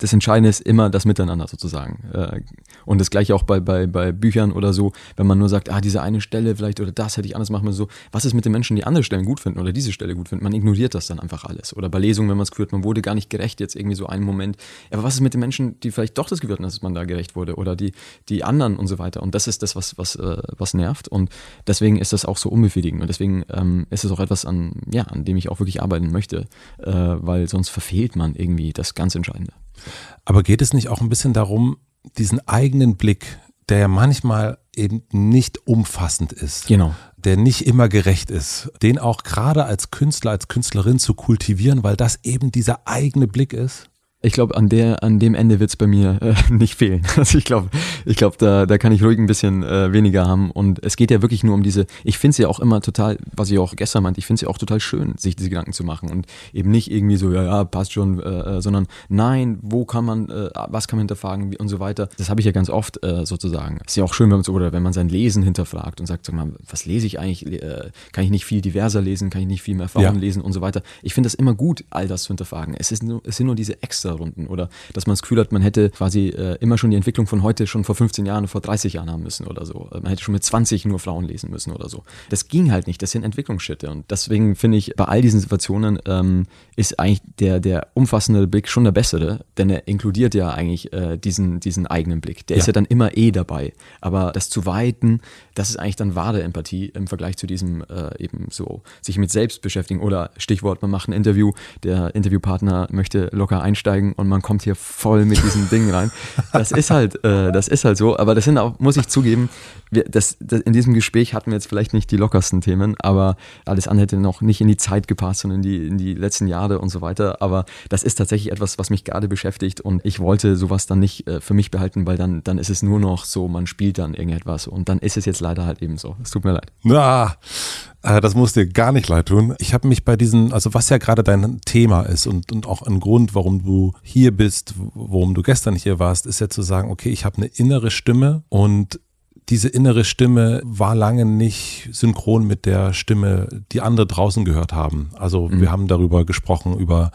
das Entscheidende ist immer das Miteinander sozusagen. Äh, und das gleiche auch bei, bei, bei Büchern oder so, wenn man nur sagt, ah, diese eine Stelle vielleicht oder das hätte ich anders machen müssen, so, was ist mit den Menschen, die andere Stellen gut finden oder diese Stelle gut finden? Man ignoriert das dann einfach alles. Oder bei Lesungen, wenn man es geführt, man wurde gar nicht gerecht, jetzt irgendwie so einen Moment. Aber was ist mit den Menschen, die vielleicht doch das Gefühl hatten, dass man da gerecht wurde oder die, die anderen und so weiter? Und das ist das, was, was, äh, was nervt. Und deswegen ist das auch so unbefriedigend. Und deswegen ähm, ist es auch etwas, an, ja, an dem ich auch wirklich arbeiten möchte, äh, weil sonst verfehlt man irgendwie das ganz Entscheidende. Aber geht es nicht auch ein bisschen darum, diesen eigenen Blick der ja manchmal eben nicht umfassend ist. Genau. Der nicht immer gerecht ist. Den auch gerade als Künstler, als Künstlerin zu kultivieren, weil das eben dieser eigene Blick ist. Ich glaube, an der, an dem Ende wird es bei mir äh, nicht fehlen. Also ich glaube, ich glaube, da, da kann ich ruhig ein bisschen äh, weniger haben. Und es geht ja wirklich nur um diese, ich finde es ja auch immer total, was ich auch gestern meinte, ich finde es ja auch total schön, sich diese Gedanken zu machen und eben nicht irgendwie so, ja, ja, passt schon, äh, äh sondern nein, wo kann man, äh, was kann man hinterfragen wie, und so weiter. Das habe ich ja ganz oft äh, sozusagen. Ist ja auch schön, wenn man so, oder wenn man sein Lesen hinterfragt und sagt, sag mal, was lese ich eigentlich? Äh, kann ich nicht viel diverser lesen? Kann ich nicht viel mehr Frauen ja. lesen und so weiter? Ich finde das immer gut, all das zu hinterfragen. Es, ist nur, es sind nur diese extra Runden oder dass man das Gefühl hat, man hätte quasi äh, immer schon die Entwicklung von heute schon vor 15 Jahren, vor 30 Jahren haben müssen oder so. Man hätte schon mit 20 nur Frauen lesen müssen oder so. Das ging halt nicht, das sind Entwicklungsschritte und deswegen finde ich, bei all diesen Situationen ähm, ist eigentlich der, der umfassende Blick schon der bessere, denn er inkludiert ja eigentlich äh, diesen, diesen eigenen Blick. Der ja. ist ja dann immer eh dabei. Aber das zu weiten, das ist eigentlich dann wahre Empathie im Vergleich zu diesem äh, eben so sich mit selbst beschäftigen oder Stichwort, man macht ein Interview, der Interviewpartner möchte locker einsteigen und man kommt hier voll mit diesem Ding rein. Das ist halt, äh, das ist halt so, aber das sind auch, muss ich zugeben, wir, das, das, in diesem Gespräch hatten wir jetzt vielleicht nicht die lockersten Themen, aber alles andere hätte noch nicht in die Zeit gepasst, sondern in die, in die letzten Jahre und so weiter. Aber das ist tatsächlich etwas, was mich gerade beschäftigt und ich wollte sowas dann nicht äh, für mich behalten, weil dann, dann ist es nur noch so, man spielt dann irgendetwas und dann ist es jetzt leider halt eben so. Es tut mir leid. Na, äh, das muss dir gar nicht leid tun. Ich habe mich bei diesen, also was ja gerade dein Thema ist und, und auch ein Grund, warum du hier bist, warum du gestern hier warst, ist ja zu sagen, okay, ich habe eine innere Stimme und diese innere Stimme war lange nicht synchron mit der Stimme, die andere draußen gehört haben. Also mhm. wir haben darüber gesprochen, über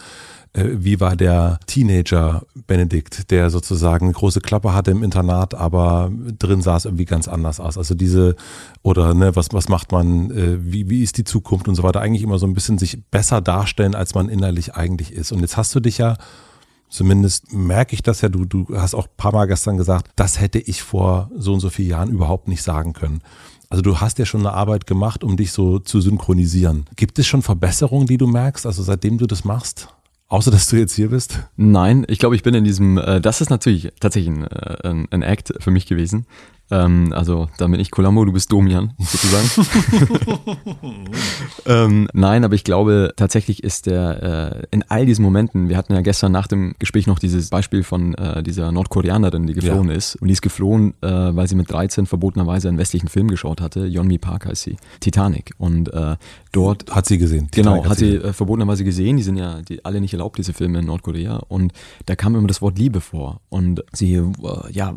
wie war der Teenager Benedikt, der sozusagen eine große Klappe hatte im Internat, aber drin sah es irgendwie ganz anders aus. Also diese, oder ne, was, was macht man, äh, wie, wie ist die Zukunft und so weiter, eigentlich immer so ein bisschen sich besser darstellen, als man innerlich eigentlich ist. Und jetzt hast du dich ja, zumindest merke ich das ja, du, du hast auch ein paar Mal gestern gesagt, das hätte ich vor so und so vielen Jahren überhaupt nicht sagen können. Also du hast ja schon eine Arbeit gemacht, um dich so zu synchronisieren. Gibt es schon Verbesserungen, die du merkst, also seitdem du das machst? Außer dass du jetzt hier bist? Nein, ich glaube, ich bin in diesem, äh, das ist natürlich tatsächlich ein, äh, ein, Act für mich gewesen. Ähm, also da bin ich Colombo, du bist Domian, sozusagen. ähm, nein, aber ich glaube, tatsächlich ist der äh, in all diesen Momenten, wir hatten ja gestern nach dem Gespräch noch dieses Beispiel von äh, dieser Nordkoreanerin, die geflohen ja. ist. Und die ist geflohen, äh, weil sie mit 13 verbotenerweise einen westlichen Film geschaut hatte. Yeonmi Park heißt sie. Titanic. Und äh, dort. Hat sie gesehen. Titanic genau, hat sie äh, verbotenerweise gesehen. Die sind ja die, alle nicht erlaubt, diese Filme in Nordkorea. Und da kam immer das Wort Liebe vor. Und sie, äh, ja,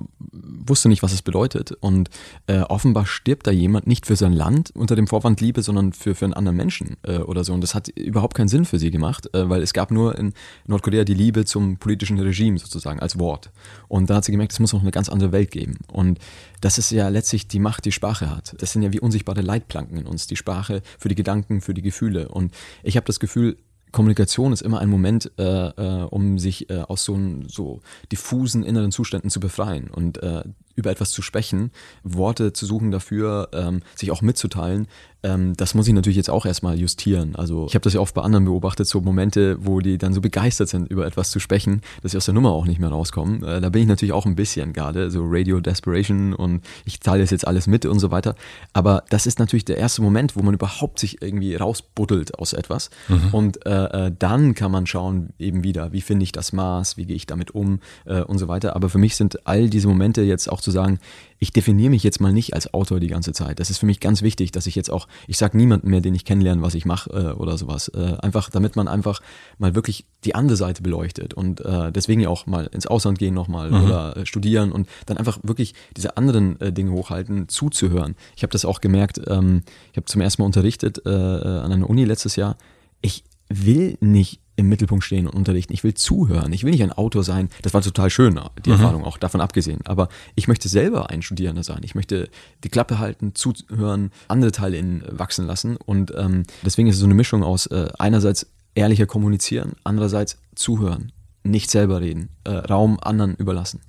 wusste nicht, was es bedeutet getötet. Und äh, offenbar stirbt da jemand nicht für sein Land unter dem Vorwand Liebe, sondern für, für einen anderen Menschen äh, oder so. Und das hat überhaupt keinen Sinn für sie gemacht, äh, weil es gab nur in Nordkorea die Liebe zum politischen Regime sozusagen als Wort. Und da hat sie gemerkt, es muss noch eine ganz andere Welt geben. Und das ist ja letztlich die Macht, die Sprache hat. Das sind ja wie unsichtbare Leitplanken in uns, die Sprache für die Gedanken, für die Gefühle. Und ich habe das Gefühl, Kommunikation ist immer ein Moment, äh, äh, um sich äh, aus so, so diffusen inneren Zuständen zu befreien und äh, über etwas zu sprechen, Worte zu suchen dafür, ähm, sich auch mitzuteilen, ähm, das muss ich natürlich jetzt auch erstmal justieren. Also ich habe das ja oft bei anderen beobachtet, so Momente, wo die dann so begeistert sind, über etwas zu sprechen, dass sie aus der Nummer auch nicht mehr rauskommen. Äh, da bin ich natürlich auch ein bisschen gerade, so Radio Desperation und ich teile das jetzt alles mit und so weiter. Aber das ist natürlich der erste Moment, wo man überhaupt sich irgendwie rausbuddelt aus etwas. Mhm. Und äh, äh dann kann man schauen, eben wieder, wie finde ich das Maß, wie gehe ich damit um äh, und so weiter. Aber für mich sind all diese Momente jetzt auch zu sagen, ich definiere mich jetzt mal nicht als Autor die ganze Zeit. Das ist für mich ganz wichtig, dass ich jetzt auch, ich sage niemandem mehr, den ich kennenlerne, was ich mache äh, oder sowas. Äh, einfach, damit man einfach mal wirklich die andere Seite beleuchtet und äh, deswegen ja auch mal ins Ausland gehen nochmal mhm. oder äh, studieren und dann einfach wirklich diese anderen äh, Dinge hochhalten, zuzuhören. Ich habe das auch gemerkt, ähm, ich habe zum ersten Mal unterrichtet äh, äh an einer Uni letztes Jahr. Ich will nicht im Mittelpunkt stehen und unterrichten. Ich will zuhören. Ich will nicht ein Autor sein. Das war total schön, die mhm. Erfahrung auch davon abgesehen. Aber ich möchte selber ein Studierender sein. Ich möchte die Klappe halten, zuhören, andere Teile in wachsen lassen. Und ähm, deswegen ist es so eine Mischung aus äh, einerseits ehrlicher kommunizieren, andererseits zuhören, nicht selber reden, äh, Raum anderen überlassen.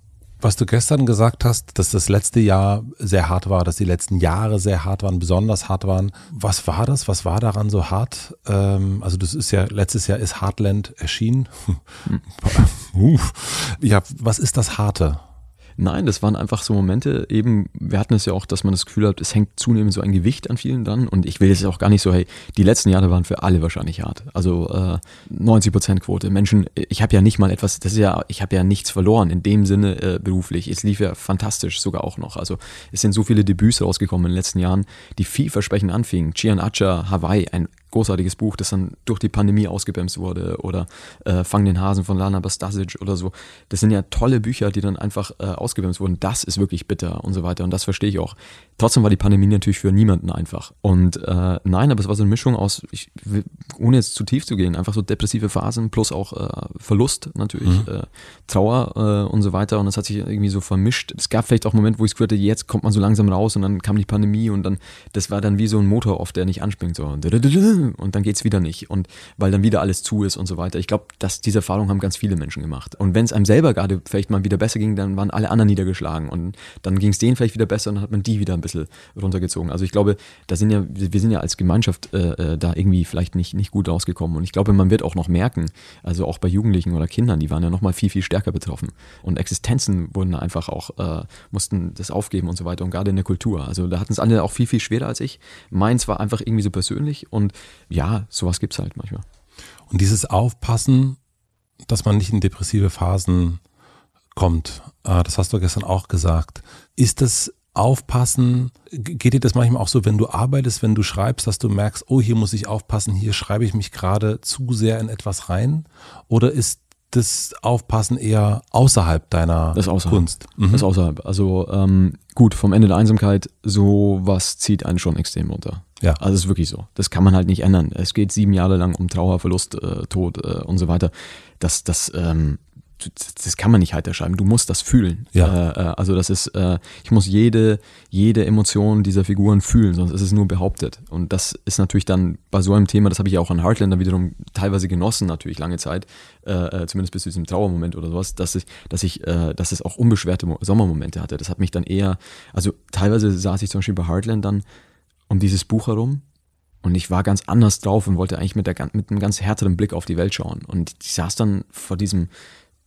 Was du gestern gesagt hast, dass das letzte Jahr sehr hart war, dass die letzten Jahre sehr hart waren, besonders hart waren. Was war das? Was war daran so hart? Ähm, also das ist ja, letztes Jahr ist Heartland erschienen. Hm. ja, was ist das Harte? Nein, das waren einfach so Momente, eben, wir hatten es ja auch, dass man das Gefühl hat, es hängt zunehmend so ein Gewicht an vielen dran und ich will jetzt auch gar nicht so, hey, die letzten Jahre waren für alle wahrscheinlich hart. Also äh, 90 Prozent Quote. Menschen, ich habe ja nicht mal etwas, das ist ja, ich habe ja nichts verloren in dem Sinne äh, beruflich. Es lief ja fantastisch sogar auch noch. Also es sind so viele Debüts rausgekommen in den letzten Jahren, die vielversprechend anfingen. Chian Acha, Hawaii, ein großartiges Buch, das dann durch die Pandemie ausgebremst wurde oder äh, Fang den Hasen von Lana Bastasic oder so. Das sind ja tolle Bücher, die dann einfach äh, ausgebremst wurden. Das ist wirklich bitter und so weiter und das verstehe ich auch. Trotzdem war die Pandemie natürlich für niemanden einfach. Und äh, nein, aber es war so eine Mischung aus, ich, ohne jetzt zu tief zu gehen, einfach so depressive Phasen plus auch äh, Verlust natürlich, mhm. äh, Trauer äh, und so weiter und das hat sich irgendwie so vermischt. Es gab vielleicht auch Momente, wo ich es gehört jetzt kommt man so langsam raus und dann kam die Pandemie und dann, das war dann wie so ein Motor oft, der nicht anspringt, so und dann geht's wieder nicht und weil dann wieder alles zu ist und so weiter. Ich glaube, dass diese Erfahrung haben ganz viele Menschen gemacht. Und wenn es einem selber gerade vielleicht mal wieder besser ging, dann waren alle anderen niedergeschlagen und dann ging es denen vielleicht wieder besser und dann hat man die wieder ein bisschen runtergezogen. Also ich glaube, da sind ja, wir sind ja als Gemeinschaft äh, äh, da irgendwie vielleicht nicht, nicht gut rausgekommen und ich glaube, man wird auch noch merken, also auch bei Jugendlichen oder Kindern, die waren ja noch mal viel, viel stärker betroffen und Existenzen wurden einfach auch, äh, mussten das aufgeben und so weiter und gerade in der Kultur. Also da hatten es alle auch viel, viel schwerer als ich. Meins war einfach irgendwie so persönlich und ja, sowas gibt es halt manchmal. Und dieses Aufpassen, dass man nicht in depressive Phasen kommt, äh, das hast du gestern auch gesagt. Ist das Aufpassen, geht dir das manchmal auch so, wenn du arbeitest, wenn du schreibst, dass du merkst, oh, hier muss ich aufpassen, hier schreibe ich mich gerade zu sehr in etwas rein? Oder ist das Aufpassen eher außerhalb deiner das außerhalb. Kunst? Mhm. Das außerhalb. Also ähm, gut, vom Ende der Einsamkeit, so was zieht einen schon extrem runter. Ja. Also es ist wirklich so. Das kann man halt nicht ändern. Es geht sieben Jahre lang um Trauer, Verlust, äh, Tod äh, und so weiter. Das, das, ähm, das kann man nicht heiter schreiben. Du musst das fühlen. Ja. Äh, äh, also das ist, äh, ich muss jede, jede Emotion dieser Figuren fühlen, sonst ist es nur behauptet. Und das ist natürlich dann bei so einem Thema, das habe ich auch an Heartlander wiederum teilweise genossen, natürlich lange Zeit, äh, äh, zumindest bis zu diesem Trauermoment oder sowas, dass ich, dass ich, äh, dass es auch unbeschwerte Sommermomente hatte. Das hat mich dann eher, also teilweise saß ich zum Beispiel bei Heartland dann um dieses Buch herum und ich war ganz anders drauf und wollte eigentlich mit, der, mit einem ganz härteren Blick auf die Welt schauen. Und ich saß dann vor diesem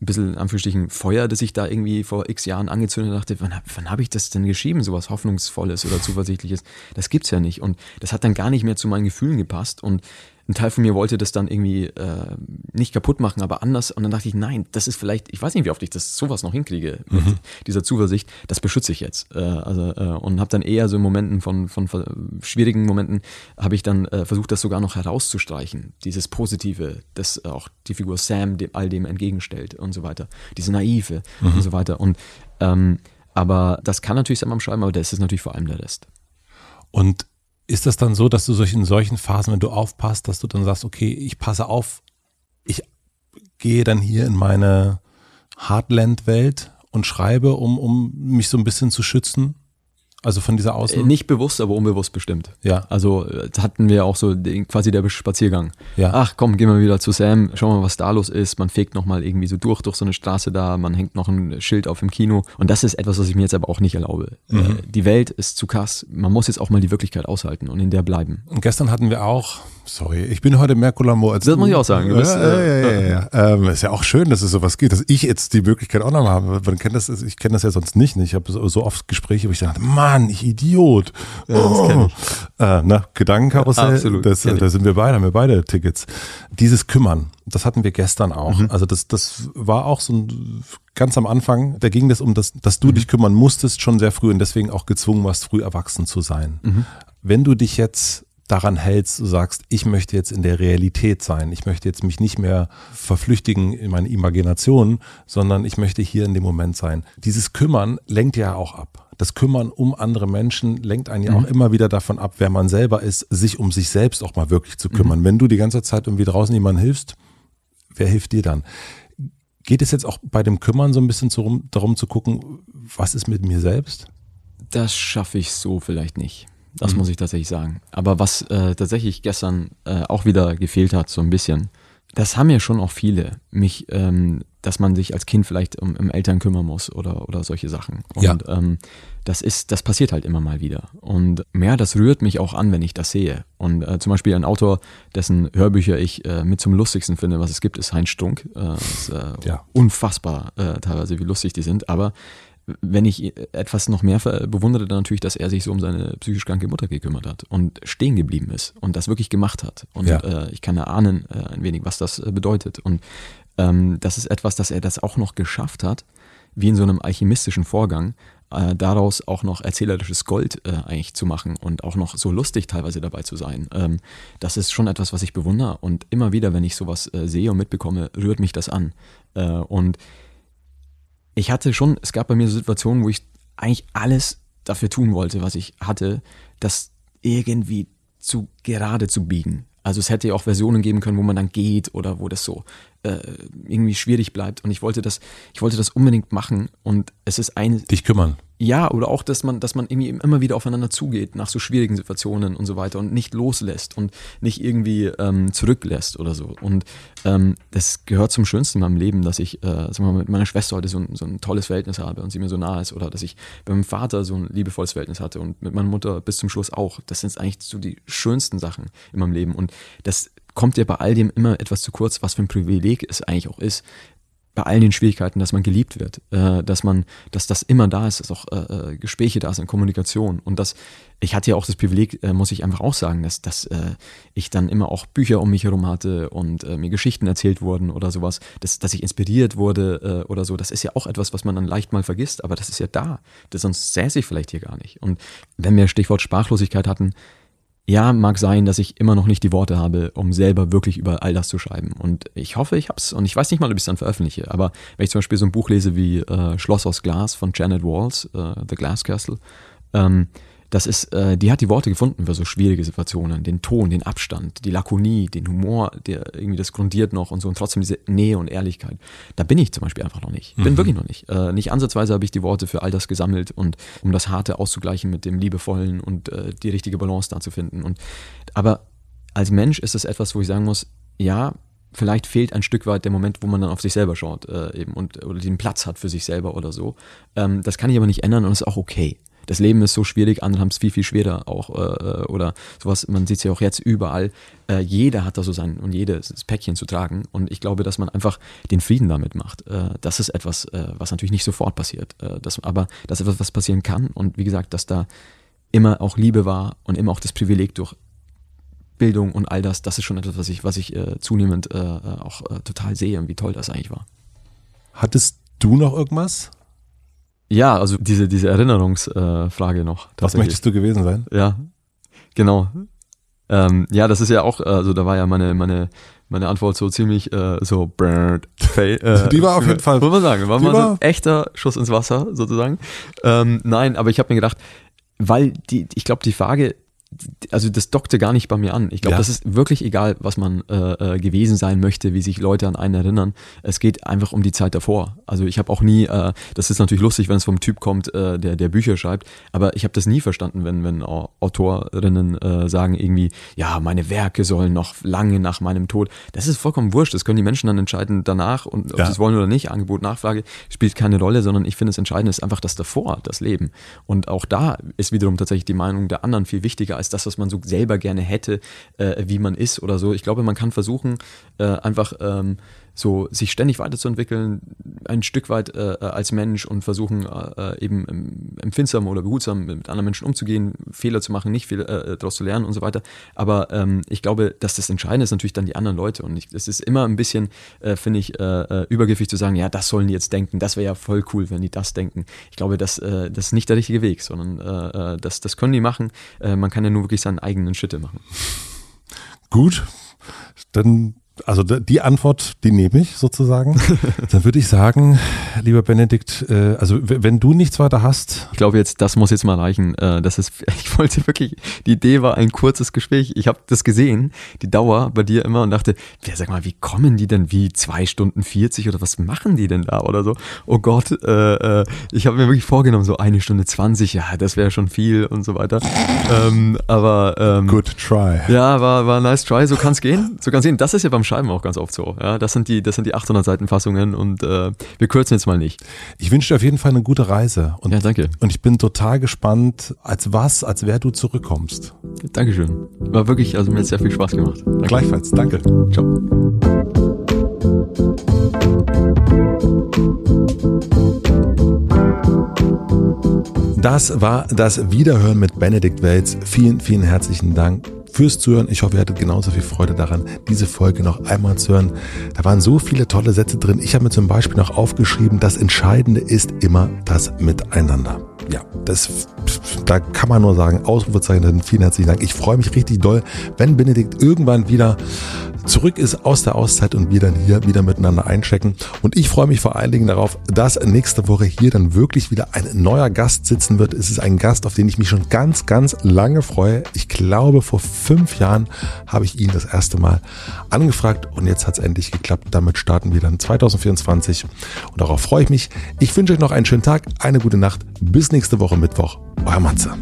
ein bisschen Anführungsstrichen Feuer, das ich da irgendwie vor x Jahren angezündet dachte, wann, wann habe ich das denn geschrieben, sowas Hoffnungsvolles oder Zuversichtliches? Das gibt's ja nicht. Und das hat dann gar nicht mehr zu meinen Gefühlen gepasst. Und ein Teil von mir wollte das dann irgendwie äh, nicht kaputt machen, aber anders. Und dann dachte ich, nein, das ist vielleicht, ich weiß nicht, wie oft ich das sowas noch hinkriege mit mhm. dieser Zuversicht. Das beschütze ich jetzt. Äh, also, äh, und habe dann eher so in Momenten von, von schwierigen Momenten, habe ich dann äh, versucht, das sogar noch herauszustreichen. Dieses Positive, das auch die Figur Sam dem, all dem entgegenstellt und so weiter. Diese Naive mhm. und so weiter. Und ähm, aber das kann natürlich Sam am Schreiben, aber das ist natürlich vor allem der Rest. Und ist das dann so, dass du in solchen Phasen, wenn du aufpasst, dass du dann sagst, okay, ich passe auf, ich gehe dann hier in meine Heartland-Welt und schreibe, um, um mich so ein bisschen zu schützen? Also von dieser Außen? Äh, nicht bewusst, aber unbewusst bestimmt. Ja. Also äh, hatten wir auch so den, quasi der Spaziergang. Ja. Ach komm, gehen wir wieder zu Sam, schauen wir mal, was da los ist. Man fegt nochmal irgendwie so durch, durch so eine Straße da, man hängt noch ein Schild auf im Kino. Und das ist etwas, was ich mir jetzt aber auch nicht erlaube. Mhm. Äh, die Welt ist zu krass. Man muss jetzt auch mal die Wirklichkeit aushalten und in der bleiben. Und gestern hatten wir auch Sorry, ich bin heute mehr Columbo als Das du. muss ich auch sagen. Bist, ja, äh, ja, ja, ja, ja. Ähm, ist ja auch schön, dass es sowas gibt, dass ich jetzt die Möglichkeit auch noch habe. Man kennt das, ich kenne das ja sonst nicht. Ich habe so, oft Gespräche, wo ich dachte, Mann, ich Idiot. Ja, das kenn ich. Äh, na, Gedankenkarussell, Ja, absolut, das, da sind wir beide, haben wir beide Tickets. Dieses Kümmern, das hatten wir gestern auch. Mhm. Also das, das war auch so ein, ganz am Anfang, da ging es um das, dass Mhm. du dich kümmern musstest, schon sehr früh und deswegen auch gezwungen warst, früh erwachsen zu sein. Mhm. Wenn du dich jetzt daran hältst, du sagst, ich möchte jetzt in der Realität sein, ich möchte jetzt mich nicht mehr verflüchtigen in meine Imagination, sondern ich möchte hier in dem Moment sein. Dieses Kümmern lenkt ja auch ab. Das Kümmern um andere Menschen lenkt einen ja auch immer wieder davon ab, wer man selber ist, sich um sich selbst auch mal wirklich zu kümmern. Wenn du die ganze Zeit irgendwie draußen jemandem hilfst, wer hilft dir dann? Geht es jetzt auch bei dem Kümmern so ein bisschen darum zu gucken, was ist mit mir selbst? Das schaffe ich so vielleicht nicht. Mhm. Das muss ich tatsächlich sagen. Aber was äh, tatsächlich gestern äh, auch wieder gefehlt hat, so ein bisschen, das haben ja schon auch viele, mich, ähm, dass man sich als Kind vielleicht um, um Eltern kümmern muss oder, oder solche Sachen. Und Ja. ähm, das ist, das passiert halt immer mal wieder. Und mehr, das rührt mich auch an, wenn ich das sehe. Und äh, zum Beispiel ein Autor, dessen Hörbücher ich äh, mit zum lustigsten finde, was es gibt, ist Heinz Strunk. Äh, ist, äh, Ja. Unfassbar äh, teilweise, wie lustig die sind. Aber wenn ich etwas noch mehr bewundere, dann natürlich, dass er sich so um seine psychisch kranke Mutter gekümmert hat und stehen geblieben ist und das wirklich gemacht hat. Und Ja. äh, ich kann erahnen äh, ein wenig, was das äh, bedeutet. Und ähm, das ist etwas, dass er das auch noch geschafft hat, wie in so einem alchemistischen Vorgang, äh, daraus auch noch erzählerisches Gold äh, eigentlich zu machen und auch noch so lustig teilweise dabei zu sein. Ähm, das ist schon etwas, was ich bewundere und immer wieder, wenn ich sowas äh, sehe und mitbekomme, rührt mich das an. Äh, und ich hatte schon, es gab bei mir so Situationen, wo ich eigentlich alles dafür tun wollte, was ich hatte, das irgendwie zu gerade zu biegen. Also es hätte ja auch Versionen geben können, wo man dann geht oder wo das so äh, irgendwie schwierig bleibt. Und ich wollte das, ich wollte das unbedingt machen. Und es ist ein, Dich kümmern. ja, oder auch, dass man, dass man irgendwie immer wieder aufeinander zugeht nach so schwierigen Situationen und so weiter und nicht loslässt und nicht irgendwie ähm, zurücklässt oder so. Und ähm, das gehört zum Schönsten in meinem Leben, dass ich äh, mal, mit meiner Schwester heute so ein, so ein tolles Verhältnis habe und sie mir so nah ist oder dass ich bei meinem Vater so ein liebevolles Verhältnis hatte und mit meiner Mutter bis zum Schluss auch. Das sind eigentlich so die schönsten Sachen in meinem Leben. Und das kommt ja bei all dem immer etwas zu kurz, was für ein Privileg es eigentlich auch ist, bei all den Schwierigkeiten, dass man geliebt wird, äh, dass man, dass das immer da ist, dass auch äh, äh, Gespräche da sind, Kommunikation. Und das, ich hatte ja auch das Privileg, äh, muss ich einfach auch sagen, dass, dass äh, ich dann immer auch Bücher um mich herum hatte und äh, mir Geschichten erzählt wurden oder sowas, dass, dass ich inspiriert wurde oder so, das ist ja auch etwas, was man dann leicht mal vergisst, aber das ist ja da, das sonst säße ich vielleicht hier gar nicht. Und wenn wir Stichwort Sprachlosigkeit hatten, ja, mag sein, dass ich immer noch nicht die Worte habe, um selber wirklich über all das zu schreiben. Und ich hoffe, ich hab's. Und ich weiß nicht mal, ob ich es dann veröffentliche. Aber wenn ich zum Beispiel so ein Buch lese wie äh, Schloss aus Glas von Janet Walls, äh, The Glass Castle, ähm, das ist, äh, die hat die Worte gefunden für so schwierige Situationen, den Ton, den Abstand, die Lakonie, den Humor, der irgendwie das grundiert noch und so und trotzdem diese Nähe und Ehrlichkeit. Da bin ich zum Beispiel einfach noch nicht. Bin wirklich noch nicht. Äh, nicht ansatzweise habe ich die Worte für all das gesammelt und um das Harte auszugleichen mit dem Liebevollen und äh, die richtige Balance da zu finden. Und aber als Mensch ist es etwas, wo ich sagen muss, ja, vielleicht fehlt ein Stück weit der Moment, wo man dann auf sich selber schaut äh, eben und oder den Platz hat für sich selber oder so. Ähm, das kann ich aber nicht ändern und ist auch okay. Das Leben ist so schwierig, andere haben es viel, viel schwerer auch äh, oder sowas. Man sieht es ja auch jetzt überall. Äh, jeder hat da so sein und jedes Päckchen zu tragen. Und ich glaube, dass man einfach den Frieden damit macht. Äh, das ist etwas, äh, was natürlich nicht sofort passiert. Äh, das, aber das ist etwas, was passieren kann. Und wie gesagt, dass da immer auch Liebe war und immer auch das Privileg durch Bildung und all das, das ist schon etwas, was ich, was ich äh, zunehmend äh, auch äh, total sehe und wie toll das eigentlich war. Hattest du noch irgendwas? Ja, also diese, diese Erinnerungsfrage äh, noch. Was möchtest du gewesen sein? Ja, genau. Ähm, ja, das ist ja auch, also da war ja meine, meine, meine Antwort so ziemlich äh, so Bird äh, Die war auf jeden Fall- Muss man sagen, war mal so ein echter Schuss ins Wasser sozusagen. Ähm, nein, aber ich habe mir gedacht, weil die, ich glaube, die Frage, also das dockte gar nicht bei mir an. Ich glaube, Ja. das ist wirklich egal, was man äh, äh, gewesen sein möchte, wie sich Leute an einen erinnern. Es geht einfach um die Zeit davor. Also ich habe auch nie, äh, das ist natürlich lustig, wenn es vom Typ kommt, äh, der der Bücher schreibt, aber ich habe das nie verstanden, wenn wenn Au- Autorinnen äh, sagen irgendwie, ja, meine Werke sollen noch lange nach meinem Tod. Das ist vollkommen wurscht. Das können die Menschen dann entscheiden danach und ob Ja. sie es wollen oder nicht. Angebot, Nachfrage spielt keine Rolle, sondern ich finde, das Entscheidende ist einfach das davor, das Leben. Und auch da ist wiederum tatsächlich die Meinung der anderen viel wichtiger als das, was man so selber gerne hätte, äh, wie man ist oder so. Ich glaube, man kann versuchen, äh, einfach ähm, so sich ständig weiterzuentwickeln, ein Stück weit äh, als Mensch und versuchen äh, eben empfindsam oder behutsam mit anderen Menschen umzugehen, Fehler zu machen, nicht viel äh, daraus zu lernen und so weiter. Aber ähm, ich glaube, dass das Entscheidende ist natürlich dann die anderen Leute und es ist immer ein bisschen, äh, finde ich, äh, äh, übergriffig zu sagen, ja, das sollen die jetzt denken, das wäre ja voll cool, wenn die das denken. Ich glaube, das, äh, das ist nicht der richtige Weg, sondern äh, äh das, das können die machen. Äh, man kann ja nur wirklich seinen eigenen Schritte machen. Gut, dann also die Antwort, die nehme ich sozusagen. Dann würde ich sagen, lieber Benedikt, äh, also wenn du nichts weiter hast. Ich glaube jetzt, das muss jetzt mal reichen. Äh, das ist, ich wollte wirklich, die Idee war ein kurzes Gespräch. Ich habe das gesehen, die Dauer bei dir immer und dachte, ja, sag mal, wie kommen die denn wie zwei Stunden 40 oder was machen die denn da oder so? Oh Gott, äh, äh, ich habe mir wirklich vorgenommen, so eine Stunde 20, ja, das wäre schon viel und so weiter. Ähm, aber ähm, Good try. Ja, war, war nice try, so kann es gehen. So kann es gehen. Das ist ja beim Schreiben auch ganz oft so. Ja, das sind die, das sind die 800 Seiten Fassungen und äh, wir kürzen jetzt mal nicht. Ich wünsche dir auf jeden Fall eine gute Reise. Und, ja, danke. Und ich bin total gespannt, als was, als wer du zurückkommst. Dankeschön. War wirklich, also mir hat sehr viel Spaß gemacht. Danke. Gleichfalls. Danke. Ciao. Das war das Wiederhören mit Benedikt Welz. Vielen, vielen herzlichen Dank fürs Zuhören. Ich hoffe, ihr hattet genauso viel Freude daran, diese Folge noch einmal zu hören. Da waren so viele tolle Sätze drin. Ich habe mir zum Beispiel noch aufgeschrieben, das Entscheidende ist immer das Miteinander. Ja, das, da kann man nur sagen, Ausrufezeichen, vielen herzlichen Dank. Ich freue mich richtig doll, wenn Benedikt irgendwann wieder zurück ist aus der Auszeit und wir dann hier wieder miteinander einchecken. Und ich freue mich vor allen Dingen darauf, dass nächste Woche hier dann wirklich wieder ein neuer Gast sitzen wird. Es ist ein Gast, auf den ich mich schon ganz, ganz lange freue. Ich glaube, vor fünf Jahren habe ich ihn das erste Mal angefragt und jetzt hat es endlich geklappt. Damit starten wir dann 2024 und darauf freue ich mich. Ich wünsche euch noch einen schönen Tag, eine gute Nacht. Bis nächste Woche Mittwoch. Euer Matze.